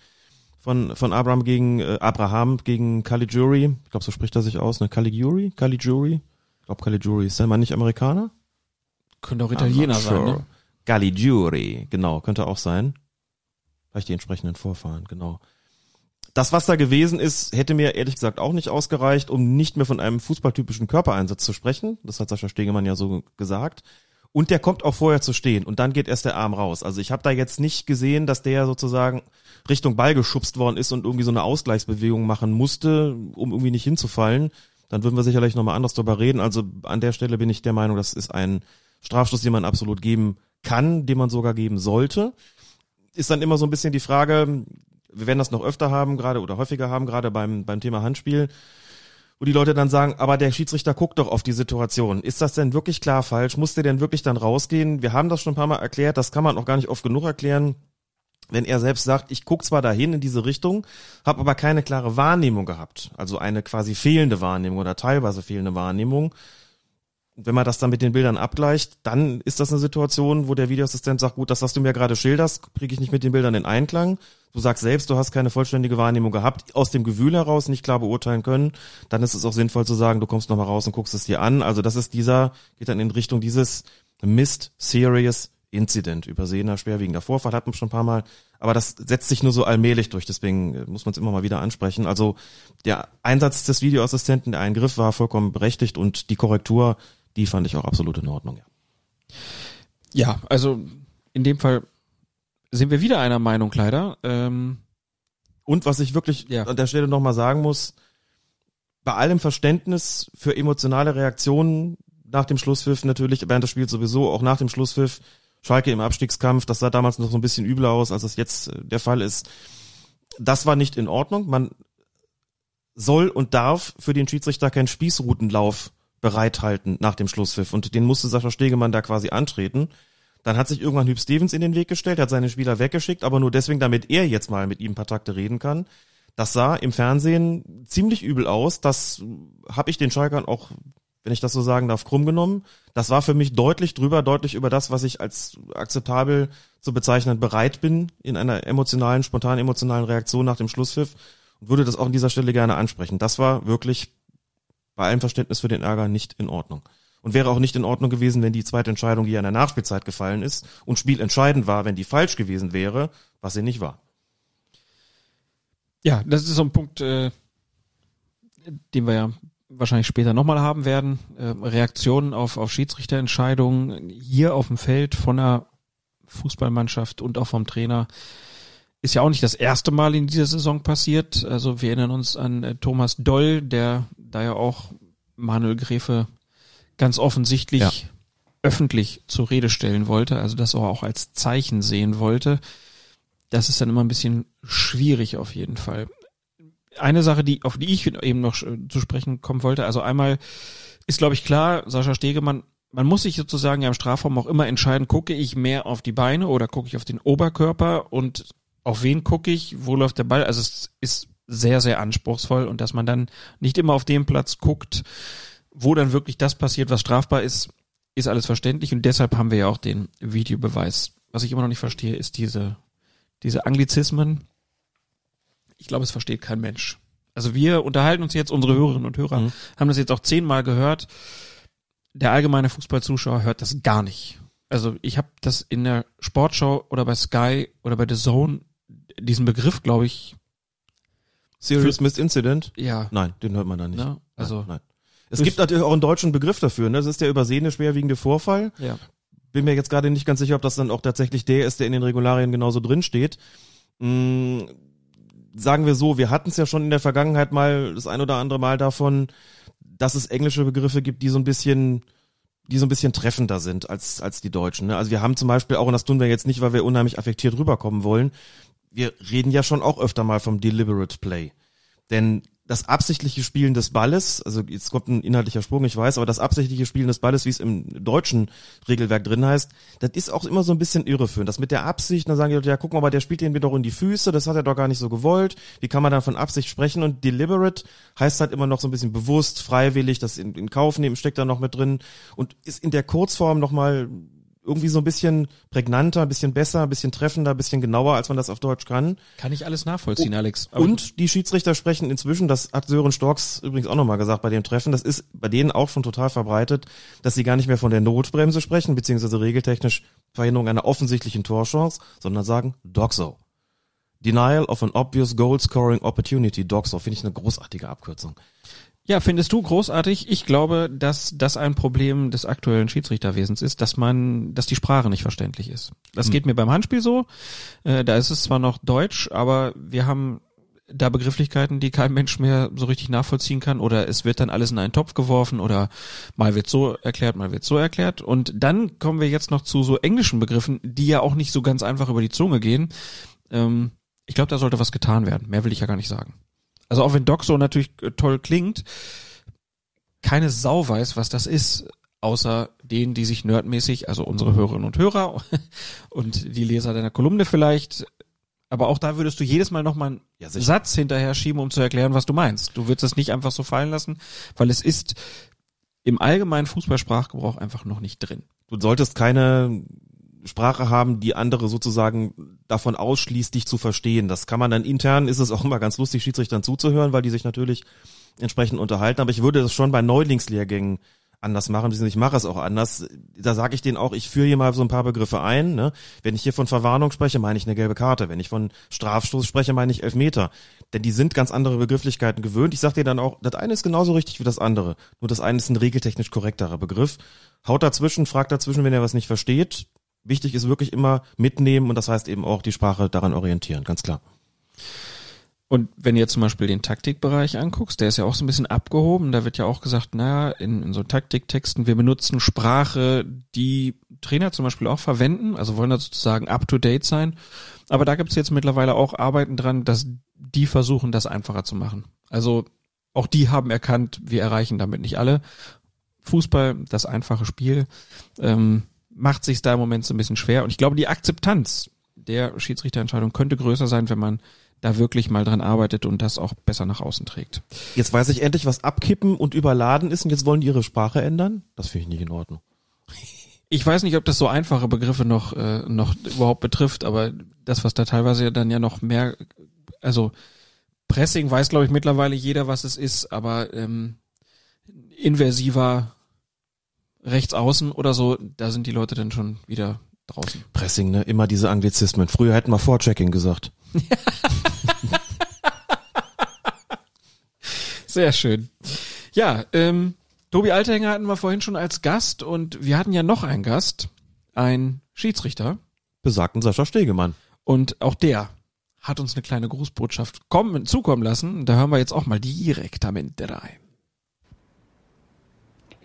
Von, von Abraham gegen, äh, Abraham gegen Caligiuri. Ich glaube, so spricht er sich aus, ne? Caligiuri? Caligiuri? Ich glaube, Caligiuri. Ist der Mann nicht Amerikaner? Könnte auch Italiener sure. sein, ne? Caligiuri, genau, könnte auch sein. Vielleicht die entsprechenden Vorfahren, genau das, was da gewesen ist, hätte mir ehrlich gesagt auch nicht ausgereicht, um nicht mehr von einem fußballtypischen Körpereinsatz zu sprechen. Das hat Sascha Stegemann ja so gesagt. Und der kommt auch vorher zu stehen und dann geht erst der Arm raus. Also ich habe da jetzt nicht gesehen, dass der sozusagen Richtung Ball geschubst worden ist und irgendwie so eine Ausgleichsbewegung machen musste, um irgendwie nicht hinzufallen. Dann würden wir sicherlich nochmal anders darüber reden. Also an der Stelle bin ich der Meinung, das ist ein Strafstoß, den man absolut geben kann, den man sogar geben sollte. Ist dann immer so ein bisschen die Frage, wir werden das noch öfter haben, gerade oder häufiger haben, gerade beim, beim Thema Handspiel, wo die Leute dann sagen, aber der Schiedsrichter guckt doch auf die Situation. Ist das denn wirklich klar falsch? Muss der denn wirklich dann rausgehen? Wir haben das schon ein paar Mal erklärt, das kann man auch gar nicht oft genug erklären. wenn er selbst sagt, ich guck zwar dahin in diese Richtung, habe aber keine klare Wahrnehmung gehabt, also eine quasi fehlende Wahrnehmung oder teilweise fehlende Wahrnehmung. Wenn man das dann mit den Bildern abgleicht, dann ist das eine Situation, wo der Videoassistent sagt, gut, das, was du mir gerade schilderst, kriege ich nicht mit den Bildern in Einklang. Du sagst selbst, du hast keine vollständige Wahrnehmung gehabt, aus dem Gefühl heraus nicht klar beurteilen können. Dann ist es auch sinnvoll zu sagen, du kommst nochmal raus und guckst es dir an. Also das ist dieser, geht dann in Richtung dieses Missed Serious Incident, übersehener, schwerwiegender Vorfall, hatten wir schon ein paar Mal, aber das setzt sich nur so allmählich durch, deswegen äh, muss man es immer mal wieder ansprechen. Also der Einsatz des Videoassistenten, der Eingriff war vollkommen berechtigt und die Korrektur, die fand ich auch absolut in Ordnung, ja. Ja, also in dem Fall sind wir wieder einer Meinung leider. Ähm, Und was ich wirklich Ja. an der Stelle nochmal sagen muss, bei allem Verständnis für emotionale Reaktionen nach dem Schlusspfiff natürlich, während des Spiels sowieso, auch nach dem Schlusspfiff, Schalke im Abstiegskampf, das sah damals noch so ein bisschen übler aus, als es jetzt äh, der Fall ist. Das war nicht in Ordnung. Man soll und darf für den Schiedsrichter keinen Spießrutenlauf bereithalten nach dem Schlusspfiff. Und den musste Sascha Stegemann da quasi antreten. Dann hat sich irgendwann Hüb Stevens in den Weg gestellt, hat seine Spieler weggeschickt, aber nur deswegen, damit er jetzt mal mit ihm ein paar Takte reden kann. Das sah im Fernsehen ziemlich übel aus. Das habe ich den Schalkern auch, wenn ich das so sagen darf, krumm genommen. Das war für mich deutlich drüber, deutlich über das, was ich als akzeptabel zu bezeichnen bereit bin in einer emotionalen, spontan emotionalen Reaktion nach dem Schlusspfiff und würde das auch an dieser Stelle gerne ansprechen. Das war wirklich bei allem Verständnis für den Ärger nicht in Ordnung. Und wäre auch nicht in Ordnung gewesen, wenn die zweite Entscheidung, die ja in der Nachspielzeit gefallen ist und spielentscheidend war, wenn die falsch gewesen wäre, was sie nicht war. ja, das ist so ein Punkt, äh, den wir ja wahrscheinlich später nochmal haben werden. Äh, Reaktionen auf, auf Schiedsrichterentscheidungen hier auf dem Feld von der Fußballmannschaft und auch vom Trainer ist ja auch nicht das erste Mal in dieser Saison passiert. Also wir erinnern uns an äh, Thomas Doll, der da ja auch Manuel Gräfe ganz offensichtlich Ja. öffentlich zur Rede stellen wollte, also das auch als Zeichen sehen wollte. Das ist dann immer ein bisschen schwierig auf jeden Fall. Eine Sache, die, auf die ich eben noch äh, zu sprechen kommen wollte, also einmal ist, glaube ich, klar, Sascha Stegemann, man muss sich sozusagen ja im Strafraum auch immer entscheiden, gucke ich mehr auf die Beine oder gucke ich auf den Oberkörper und auf wen gucke ich, wo läuft der Ball. Also es ist sehr, sehr anspruchsvoll und dass man dann nicht immer auf den Platz guckt, wo dann wirklich das passiert, was strafbar ist, ist alles verständlich und deshalb haben wir ja auch den Videobeweis. Was ich immer noch nicht verstehe, ist diese, diese Anglizismen. Ich glaube, es versteht kein Mensch. Also wir unterhalten uns jetzt, unsere Hörerinnen und Hörer Mhm. haben das jetzt auch zehnmal gehört. Der allgemeine Fußballzuschauer hört das gar nicht. Also ich habe das in der Sportschau oder bei Sky oder bei The Zone diesen Begriff, glaube ich, Serious Missed Incident? ja, Nein, den hört man da nicht. ne? also nein, nein. Es gibt natürlich auch einen deutschen Begriff dafür, ne? Das ist der übersehene schwerwiegende Vorfall. ja. Bin mir jetzt gerade nicht ganz sicher, ob das dann auch tatsächlich der ist, der in den Regularien genauso drin steht. Mm, sagen wir so, wir hatten es ja schon in der Vergangenheit mal das ein oder andere Mal davon, dass es englische Begriffe gibt, die so ein bisschen die so ein bisschen treffender sind als, als die Deutschen. Ne? Also wir haben zum Beispiel auch, und das tun wir jetzt nicht, weil wir unheimlich affektiert rüberkommen wollen, wir reden ja schon auch öfter mal vom Deliberate Play. Denn das absichtliche Spielen des Balles, also jetzt kommt ein inhaltlicher Sprung, ich weiß, aber das absichtliche Spielen des Balles, wie es im deutschen Regelwerk drin heißt, das ist auch immer so ein bisschen irreführend. Das mit der Absicht, dann sagen die Leute, ja, guck mal, aber der spielt den mir doch in die Füße, das hat er doch gar nicht so gewollt. Wie kann man dann von Absicht sprechen? Und deliberate heißt halt immer noch so ein bisschen bewusst, freiwillig, das in, in Kauf nehmen, steckt da noch mit drin und ist in der Kurzform nochmal irgendwie so ein bisschen prägnanter, ein bisschen besser, ein bisschen treffender, ein bisschen genauer, als man das auf Deutsch kann. Kann ich alles nachvollziehen, Alex. Aber Und die Schiedsrichter sprechen inzwischen, das hat Sören Storks übrigens auch nochmal gesagt bei dem Treffen, das ist bei denen auch schon total verbreitet, dass sie gar nicht mehr von der Notbremse sprechen, beziehungsweise regeltechnisch Verhinderung einer offensichtlichen Torchance, sondern sagen Doxo. Denial of an obvious goal scoring opportunity. Doxo finde ich eine großartige Abkürzung. Ja, findest du großartig? Ich glaube, dass das ein Problem des aktuellen Schiedsrichterwesens ist, dass man, dass die Sprache nicht verständlich ist. Das geht mir beim Handspiel so. Äh, da ist es zwar noch Deutsch, aber wir haben da Begrifflichkeiten, die kein Mensch mehr so richtig nachvollziehen kann oder es wird dann alles in einen Topf geworfen oder mal wird so erklärt, mal wird so erklärt und dann kommen wir jetzt noch zu so englischen Begriffen, die ja auch nicht so ganz einfach über die Zunge gehen. Ähm, ich glaube, da sollte was getan werden. Mehr will ich ja gar nicht sagen. Also auch wenn Doxo natürlich äh, toll klingt, keine Sau weiß, was das ist, außer denen, die sich nerdmäßig, also unsere Hörerinnen und Hörer [laughs] und die Leser deiner Kolumne vielleicht, Aber auch da würdest du jedes Mal nochmal einen Ja. Satz hinterher schieben, um zu erklären, was du meinst. Du würdest es nicht einfach so fallen lassen, weil es ist im allgemeinen Fußballsprachgebrauch einfach noch nicht drin. Du solltest keine Sprache haben, die andere sozusagen davon ausschließt, dich zu verstehen. Das kann man dann intern, ist es auch immer ganz lustig, Schiedsrichtern zuzuhören, weil die sich natürlich entsprechend unterhalten. Aber ich würde das schon bei Neulingslehrgängen anders machen, ich mache es auch anders. Da sage ich denen auch, ich führe hier mal so ein paar Begriffe ein. Ne? Wenn ich hier von Verwarnung spreche, meine ich eine gelbe Karte. Wenn ich von Strafstoß spreche, meine ich Elfmeter. Denn die sind ganz andere Begrifflichkeiten gewöhnt. Ich sage dir dann auch, das eine ist genauso richtig wie das andere. Nur das eine ist ein regeltechnisch korrekterer Begriff. Haut dazwischen, fragt dazwischen, wenn er was nicht versteht. Wichtig ist wirklich immer mitnehmen und das heißt eben auch die Sprache daran orientieren, ganz klar. Und wenn jetzt zum Beispiel den Taktikbereich anguckst, der ist ja auch so ein bisschen abgehoben. Da wird ja auch gesagt, naja, in, in so Taktiktexten, wir benutzen Sprache, die Trainer zum Beispiel auch verwenden, also wollen da sozusagen up-to-date sein. Aber da gibt's jetzt mittlerweile auch Arbeiten dran, dass die versuchen, das einfacher zu machen. Also auch die haben erkannt, wir erreichen damit nicht alle. Fußball, das einfache Spiel, ähm, macht sich da im Moment so ein bisschen schwer. Und ich glaube, die Akzeptanz der Schiedsrichterentscheidung könnte größer sein, wenn man da wirklich mal dran arbeitet und das auch besser nach außen trägt. Jetzt weiß ich endlich, was abkippen und überladen ist und jetzt wollen die ihre Sprache ändern? Das finde ich nicht in Ordnung. Ich weiß nicht, ob das so einfache Begriffe noch, äh, noch überhaupt betrifft, aber das, was da teilweise dann ja noch mehr, also Pressing weiß, glaube ich, mittlerweile jeder, was es ist, aber ähm, inversiver rechts außen oder so, da sind die Leute dann schon wieder draußen. Pressing, ne? Immer diese Anglizismen. Früher hätten wir Vorchecking gesagt. [laughs] Sehr schön. Ja, ähm, Tobi Althänger hatten wir vorhin schon als Gast und wir hatten ja noch einen Gast, ein Schiedsrichter. Besagten Sascha Stegemann. Und auch der hat uns eine kleine Grußbotschaft kommen, zukommen lassen. Da hören wir jetzt auch mal direktamente rein.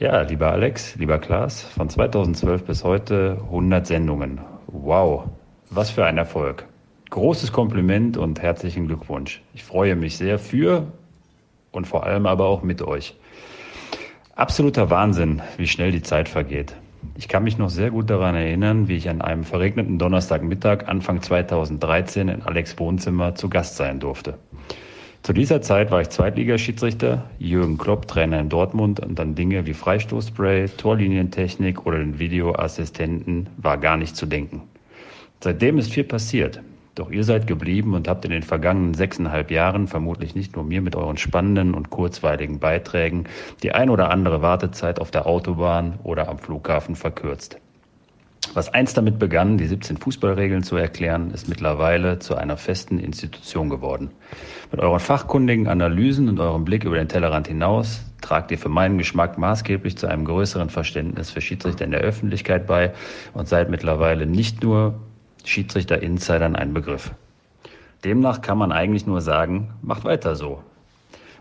Ja, lieber Alex, lieber Klaas, von 2012 bis heute 100 Sendungen. Wow, was für ein Erfolg. Großes Kompliment und herzlichen Glückwunsch. Ich freue mich sehr für und vor allem aber auch mit euch. Absoluter Wahnsinn, wie schnell die Zeit vergeht. Ich kann mich noch sehr gut daran erinnern, wie ich an einem verregneten Donnerstagmittag Anfang 2013 in Alex Wohnzimmer zu Gast sein durfte. Zu dieser Zeit war ich Zweitligaschiedsrichter, Jürgen Klopp Trainer in Dortmund und an Dinge wie Freistoßspray, Torlinientechnik oder den Videoassistenten war gar nicht zu denken. Seitdem ist viel passiert. Doch ihr seid geblieben und habt in den vergangenen sechseinhalb Jahren vermutlich nicht nur mir mit euren spannenden und kurzweiligen Beiträgen die ein oder andere Wartezeit auf der Autobahn oder am Flughafen verkürzt. Was einst damit begann, die 17 Fußballregeln zu erklären, ist mittlerweile zu einer festen Institution geworden. Mit euren fachkundigen Analysen und eurem Blick über den Tellerrand hinaus tragt ihr für meinen Geschmack maßgeblich zu einem größeren Verständnis für Schiedsrichter in der Öffentlichkeit bei und seid mittlerweile nicht nur Schiedsrichter-Insidern ein Begriff. Demnach kann man eigentlich nur sagen, macht weiter so.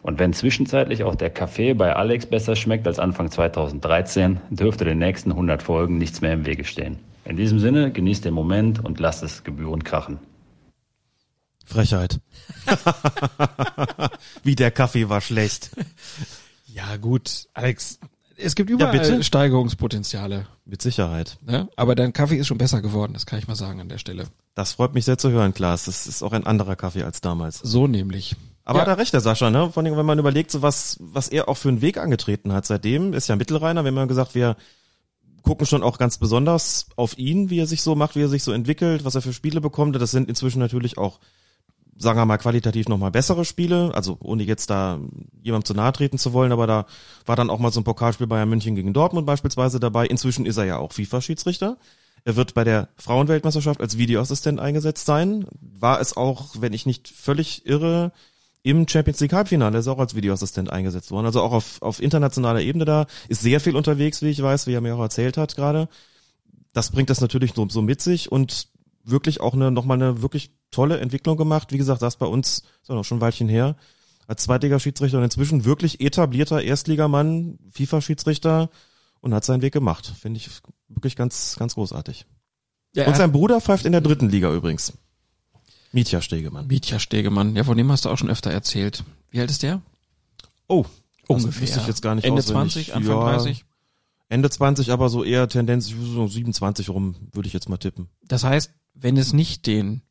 Und wenn zwischenzeitlich auch der Kaffee bei Alex besser schmeckt als Anfang 2013, dürfte den nächsten 100 Folgen nichts mehr im Wege stehen. In diesem Sinne, genießt den Moment und lasst es gebührend krachen. Frechheit. [laughs] Wie der Kaffee war schlecht. Ja, gut, Alex, es gibt überall bitte? Steigerungspotenziale. Mit Sicherheit. Ne? Aber dein Kaffee ist schon besser geworden, das kann ich mal sagen an der Stelle. Das freut mich sehr zu hören, Klaas. Das ist auch ein anderer Kaffee als damals. So nämlich. Aber Ja. da recht der Sascha, ne? Vor allem, wenn man überlegt, so was, was er auch für einen Weg angetreten hat seitdem, ist ja Mittelreiner. Wir haben ja gesagt, wir gucken schon auch ganz besonders auf ihn, wie er sich so macht, wie er sich so entwickelt, was er für Spiele bekommt. Das sind inzwischen natürlich auch, sagen wir mal, qualitativ nochmal bessere Spiele. Also ohne jetzt da jemandem zu nahe treten zu wollen, aber da war dann auch mal so ein Pokalspiel Bayern München gegen Dortmund beispielsweise dabei. Inzwischen ist er ja auch FIFA-Schiedsrichter. Er wird bei der Frauenweltmeisterschaft als Videoassistent eingesetzt sein. War es auch, wenn ich nicht völlig irre, im Champions League Halbfinale ist auch als Videoassistent eingesetzt worden. Also auch auf, auf internationaler Ebene da, ist sehr viel unterwegs, wie ich weiß, wie er mir auch erzählt hat gerade. Das bringt das natürlich so, so mit sich und wirklich auch eine, nochmal eine wirklich tolle Entwicklung gemacht. Wie gesagt, das bei uns, ist ja noch schon ein Weilchen her, als Zweitliga-Schiedsrichter und inzwischen wirklich etablierter Erstligamann, FIFA-Schiedsrichter und hat seinen Weg gemacht. Finde ich wirklich ganz, ganz großartig. Ja, Und sein Bruder pfeift in der dritten Liga übrigens. Mietja Stegemann. Mietja Stegemann, ja, von dem hast du auch schon öfter erzählt. Wie alt ist der? Oh, Ungefähr. Das ich jetzt gar nicht Ende auswendig. 20, Anfang Ja. 30? Ende 20, aber so eher Tendenz so 27 rum, würde ich jetzt mal tippen. Das heißt, wenn es nicht den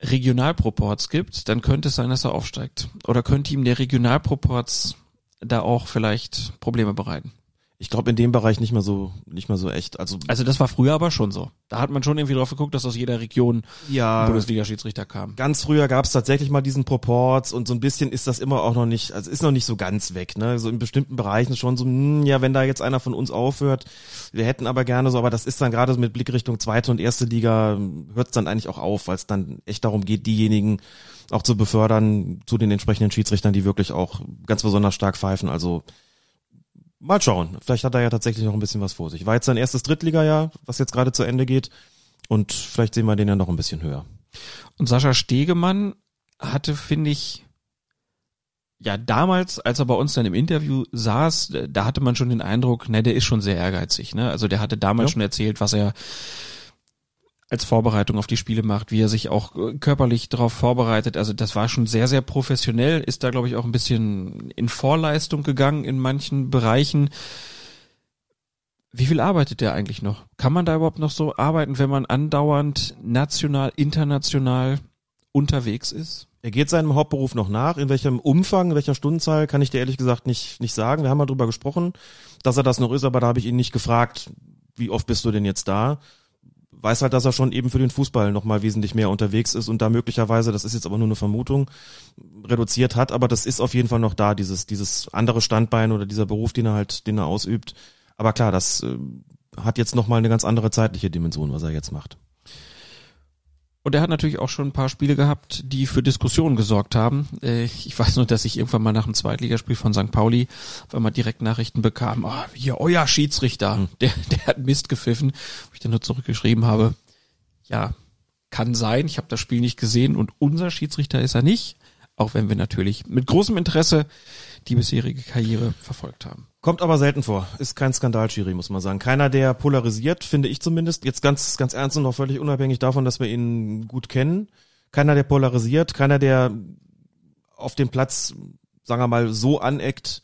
Regionalproports gibt, dann könnte es sein, dass er aufsteigt. Oder könnte ihm der Regionalproports da auch vielleicht Probleme bereiten. Ich glaube in dem Bereich nicht mehr so, nicht mehr so echt. Also, Also das war früher aber schon so. Da hat man schon irgendwie drauf geguckt, dass aus jeder Region ja, Bundesliga-Schiedsrichter kam. ganz früher gab es tatsächlich mal diesen Proports und so ein bisschen ist das immer auch noch nicht, also ist noch nicht so ganz weg, ne? So in bestimmten Bereichen schon so, hm, ja, wenn da jetzt einer von uns aufhört, wir hätten aber gerne so, aber das ist dann gerade so mit Blick Richtung zweite und erste Liga, hört es dann eigentlich auch auf, weil es dann echt darum geht, diejenigen auch zu befördern zu den entsprechenden Schiedsrichtern, die wirklich auch ganz besonders stark pfeifen. Also mal schauen. Vielleicht hat er ja tatsächlich noch ein bisschen was vor sich. War jetzt sein erstes Drittligajahr, was jetzt gerade zu Ende geht. Und vielleicht sehen wir den ja noch ein bisschen höher. Und Sascha Stegemann hatte, finde ich, ja, damals, als er bei uns dann im Interview saß, da hatte man schon den Eindruck, ne, der ist schon sehr ehrgeizig, ne? Also der hatte damals Ja. schon erzählt, was er als Vorbereitung auf die Spiele macht, wie er sich auch äh, körperlich darauf vorbereitet. Also das war schon sehr, sehr professionell, ist da, glaube ich, auch ein bisschen in Vorleistung gegangen in manchen Bereichen. Wie viel arbeitet der eigentlich noch? Kann man da überhaupt noch so arbeiten, wenn man andauernd national, international unterwegs ist? Er geht seinem Hauptberuf noch nach. In welchem Umfang, in welcher Stundenzahl, kann ich dir ehrlich gesagt nicht, nicht sagen. Wir haben mal drüber gesprochen, dass er das noch ist, aber da habe ich ihn nicht gefragt, wie oft bist du denn jetzt da? Weiß halt, dass er schon eben für den Fußball noch mal wesentlich mehr unterwegs ist und da möglicherweise, das ist jetzt aber nur eine Vermutung, reduziert hat, aber das ist auf jeden Fall noch da, dieses, dieses andere Standbein oder dieser Beruf, den er halt, den er ausübt. Aber klar, das äh, hat jetzt noch mal eine ganz andere zeitliche Dimension, was er jetzt macht. Und er hat natürlich auch schon ein paar Spiele gehabt, die für Diskussionen gesorgt haben. Ich weiß nur, dass ich irgendwann mal nach einem Zweitligaspiel von St. Pauli, weil man direkt Nachrichten bekam, oh, hier, euer Schiedsrichter, der, der hat Mist gepfiffen. Wo ich dann nur zurückgeschrieben habe, ja, kann sein, ich habe das Spiel nicht gesehen und unser Schiedsrichter ist er nicht, auch wenn wir natürlich mit großem Interesse die bisherige Karriere verfolgt haben. Kommt aber selten vor. Ist kein Skandal-Schiri, muss man sagen. Keiner, der polarisiert, finde ich zumindest. Jetzt ganz, ganz ernst und auch völlig unabhängig davon, dass wir ihn gut kennen. Keiner, der polarisiert. Keiner, der auf dem Platz, sagen wir mal, so aneckt,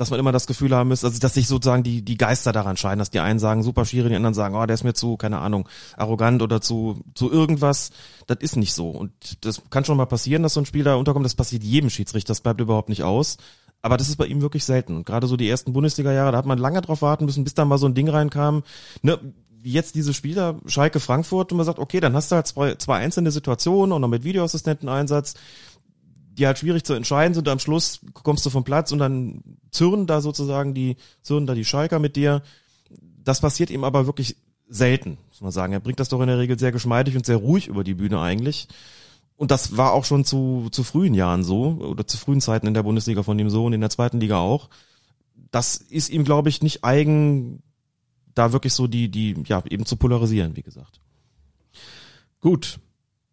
dass man immer das Gefühl haben müsste, also dass sich sozusagen die, die Geister daran scheiden, dass die einen sagen, super Schiri, die anderen sagen, oh, der ist mir zu, keine Ahnung, arrogant oder zu, zu irgendwas. Das ist nicht so. Und das kann schon mal passieren, dass so ein Spiel da unterkommt. Das passiert jedem Schiedsrichter. Das bleibt überhaupt nicht aus. Aber das ist bei ihm wirklich selten. Und gerade so die ersten Bundesliga-Jahre, da hat man lange drauf warten müssen, bis da mal so ein Ding reinkam. Ne, jetzt diese Spieler, Schalke Frankfurt, und man sagt, okay, dann hast du halt zwei, zwei einzelne Situationen und noch mit Videoassistenteneinsatz, die halt schwierig zu entscheiden sind. Am Schluss kommst du vom Platz und dann zürnen da sozusagen die, zürnen da die Schalker mit dir. Das passiert ihm aber wirklich selten, muss man sagen. Er bringt das doch in der Regel sehr geschmeidig und sehr ruhig über die Bühne eigentlich. Und das war auch schon zu, zu frühen Jahren so, oder zu frühen Zeiten in der Bundesliga von ihm so und in der zweiten Liga auch. Das ist ihm, glaube ich, nicht eigen, da wirklich so die, die, ja, eben zu polarisieren, wie gesagt. Gut,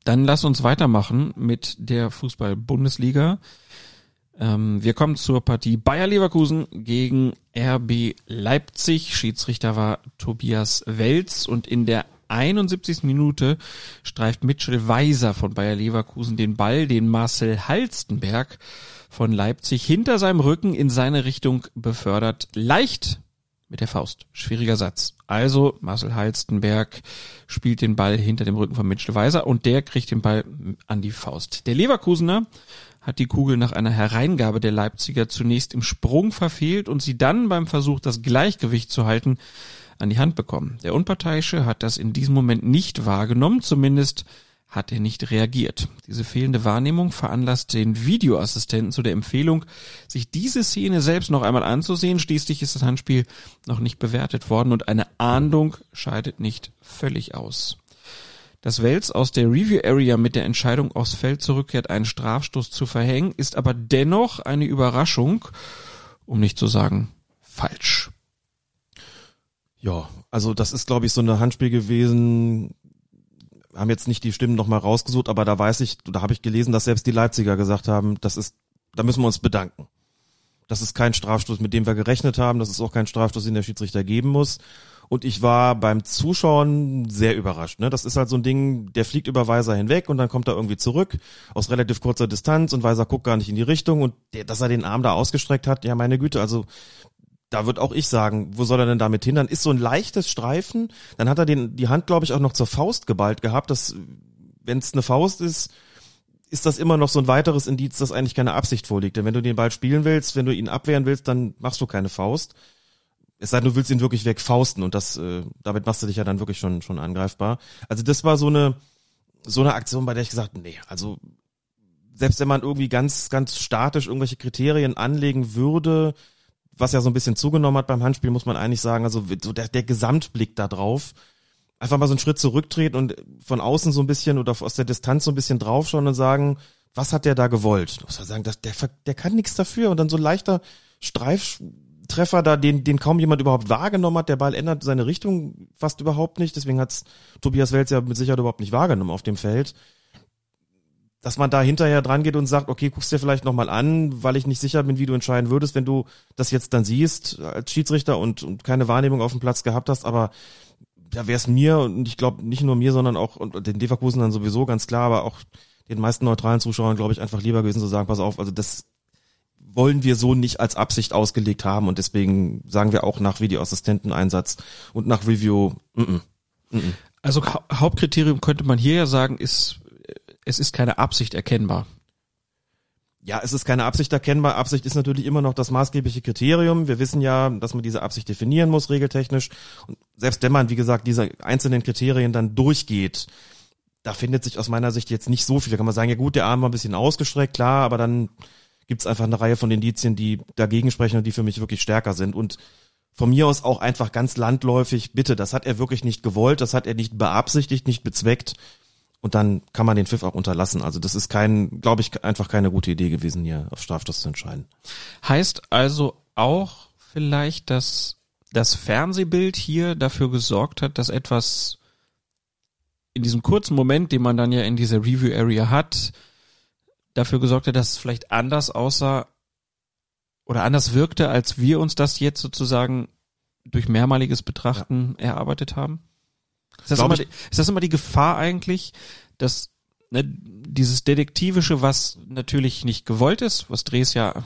dann lass uns weitermachen mit der Fußball-Bundesliga. Ähm, wir kommen zur Partie Bayer Leverkusen gegen RB Leipzig. Schiedsrichter war Tobias Welz und in der 71. Minute streift Mitchell Weiser von Bayer Leverkusen den Ball, den Marcel Halstenberg von Leipzig hinter seinem Rücken in seine Richtung befördert. Leicht mit der Faust. Schwieriger Satz. Also Marcel Halstenberg spielt den Ball hinter dem Rücken von Mitchell Weiser und der kriegt den Ball an die Faust. Der Leverkusener hat die Kugel nach einer Hereingabe der Leipziger zunächst im Sprung verfehlt und sie dann beim Versuch, das Gleichgewicht zu halten, an die Hand bekommen. Der Unparteiische hat das in diesem Moment nicht wahrgenommen, zumindest hat er nicht reagiert. Diese fehlende Wahrnehmung veranlasst den Videoassistenten zu der Empfehlung, sich diese Szene selbst noch einmal anzusehen. Schließlich ist das Handspiel noch nicht bewertet worden und eine Ahndung scheidet nicht völlig aus. Dass Wels aus der Review Area mit der Entscheidung aufs Feld zurückkehrt, einen Strafstoß zu verhängen, ist aber dennoch eine Überraschung, um nicht zu sagen falsch. Ja, also das ist, glaube ich, so eine Handspiel gewesen. Haben jetzt nicht die Stimmen nochmal rausgesucht, aber da weiß ich, da habe ich gelesen, dass selbst die Leipziger gesagt haben, das ist, da müssen wir uns bedanken. Das ist kein Strafstoß, mit dem wir gerechnet haben. Das ist auch kein Strafstoß, den der Schiedsrichter geben muss. Und ich war beim Zuschauen sehr überrascht. Ne? Das ist halt so ein Ding, der fliegt über Weiser hinweg und dann kommt er irgendwie zurück aus relativ kurzer Distanz und Weiser guckt gar nicht in die Richtung und der, dass er den Arm da ausgestreckt hat, ja meine Güte, also da würde auch ich sagen, wo soll er denn damit hin? Dann ist so ein leichtes Streifen, dann hat er den, die Hand, glaube ich, auch noch zur Faust geballt gehabt. Das, wenn es eine Faust ist, ist das immer noch so ein weiteres Indiz, dass eigentlich keine Absicht vorliegt. Denn wenn du den Ball spielen willst, wenn du ihn abwehren willst, dann machst du keine Faust. Es sei denn, du willst ihn wirklich wegfausten und das, äh, damit machst du dich ja dann wirklich schon, schon angreifbar. Also das war so eine, so eine Aktion, bei der ich gesagt, nee, also selbst wenn man irgendwie ganz, ganz statisch irgendwelche Kriterien anlegen würde, was ja so ein bisschen zugenommen hat beim Handspiel, muss man eigentlich sagen, also so der, der Gesamtblick da drauf, einfach mal so einen Schritt zurücktreten und von außen so ein bisschen oder aus der Distanz so ein bisschen draufschauen und sagen, was hat der da gewollt? Muss man sagen, das, der, der kann nichts dafür und dann so ein leichter Streiftreffer da, den, den kaum jemand überhaupt wahrgenommen hat. Der Ball ändert seine Richtung fast überhaupt nicht, deswegen hat's Tobias Welz ja mit Sicherheit überhaupt nicht wahrgenommen auf dem Feld dass man da hinterher dran geht und sagt, okay, guckst dir vielleicht nochmal an, weil ich nicht sicher bin, wie du entscheiden würdest, wenn du das jetzt dann siehst als Schiedsrichter und, und keine Wahrnehmung auf dem Platz gehabt hast, aber da wäre es mir und ich glaube nicht nur mir, sondern auch und den Leverkusen dann sowieso ganz klar, aber auch den meisten neutralen Zuschauern, glaube ich, einfach lieber gewesen zu sagen, pass auf, also das wollen wir so nicht als Absicht ausgelegt haben und deswegen sagen wir auch nach Videoassistenteneinsatz und nach Review. Mm -mm, mm also Hauptkriterium könnte man hier ja sagen, ist es ist keine Absicht erkennbar. Ja, es ist keine Absicht erkennbar. Absicht ist natürlich immer noch das maßgebliche Kriterium. Wir wissen ja, dass man diese Absicht definieren muss, regeltechnisch. Und selbst wenn man, wie gesagt, diese einzelnen Kriterien dann durchgeht, da findet sich aus meiner Sicht jetzt nicht so viel. Da kann man sagen, ja gut, der Arm war ein bisschen ausgestreckt, klar, aber dann gibt's einfach eine Reihe von Indizien, die dagegen sprechen und die für mich wirklich stärker sind. Und von mir aus auch einfach ganz landläufig, bitte, das hat er wirklich nicht gewollt, das hat er nicht beabsichtigt, nicht bezweckt und dann kann man den Pfiff auch unterlassen. Also das ist kein, glaube ich, einfach keine gute Idee gewesen, hier auf Strafstoß zu entscheiden. Heißt also auch vielleicht, dass das Fernsehbild hier dafür gesorgt hat, dass etwas in diesem kurzen Moment, den man dann ja in dieser Review Area hat, dafür gesorgt hat, dass es vielleicht anders aussah oder anders wirkte, als wir uns das jetzt sozusagen durch mehrmaliges Betrachten ja. erarbeitet haben? Ist das, immer die, ist das immer die Gefahr eigentlich, dass ne, dieses Detektivische, was natürlich nicht gewollt ist, was Dres ja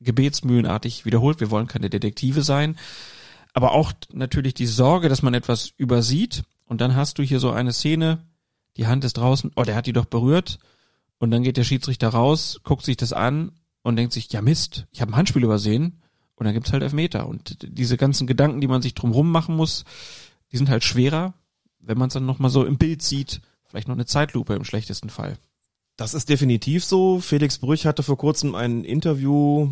gebetsmühlenartig wiederholt, wir wollen keine Detektive sein, aber auch natürlich die Sorge, dass man etwas übersieht und dann hast du hier so eine Szene, die Hand ist draußen, oh, der hat die doch berührt und dann geht der Schiedsrichter raus, guckt sich das an und denkt sich, ja Mist, ich habe ein Handspiel übersehen und dann gibt's halt Elfmeter und diese ganzen Gedanken, die man sich drumrum machen muss, die sind halt schwerer, wenn man es dann nochmal so im Bild sieht, vielleicht noch eine Zeitlupe im schlechtesten Fall. Das ist definitiv so. Felix Brüch hatte vor kurzem ein Interview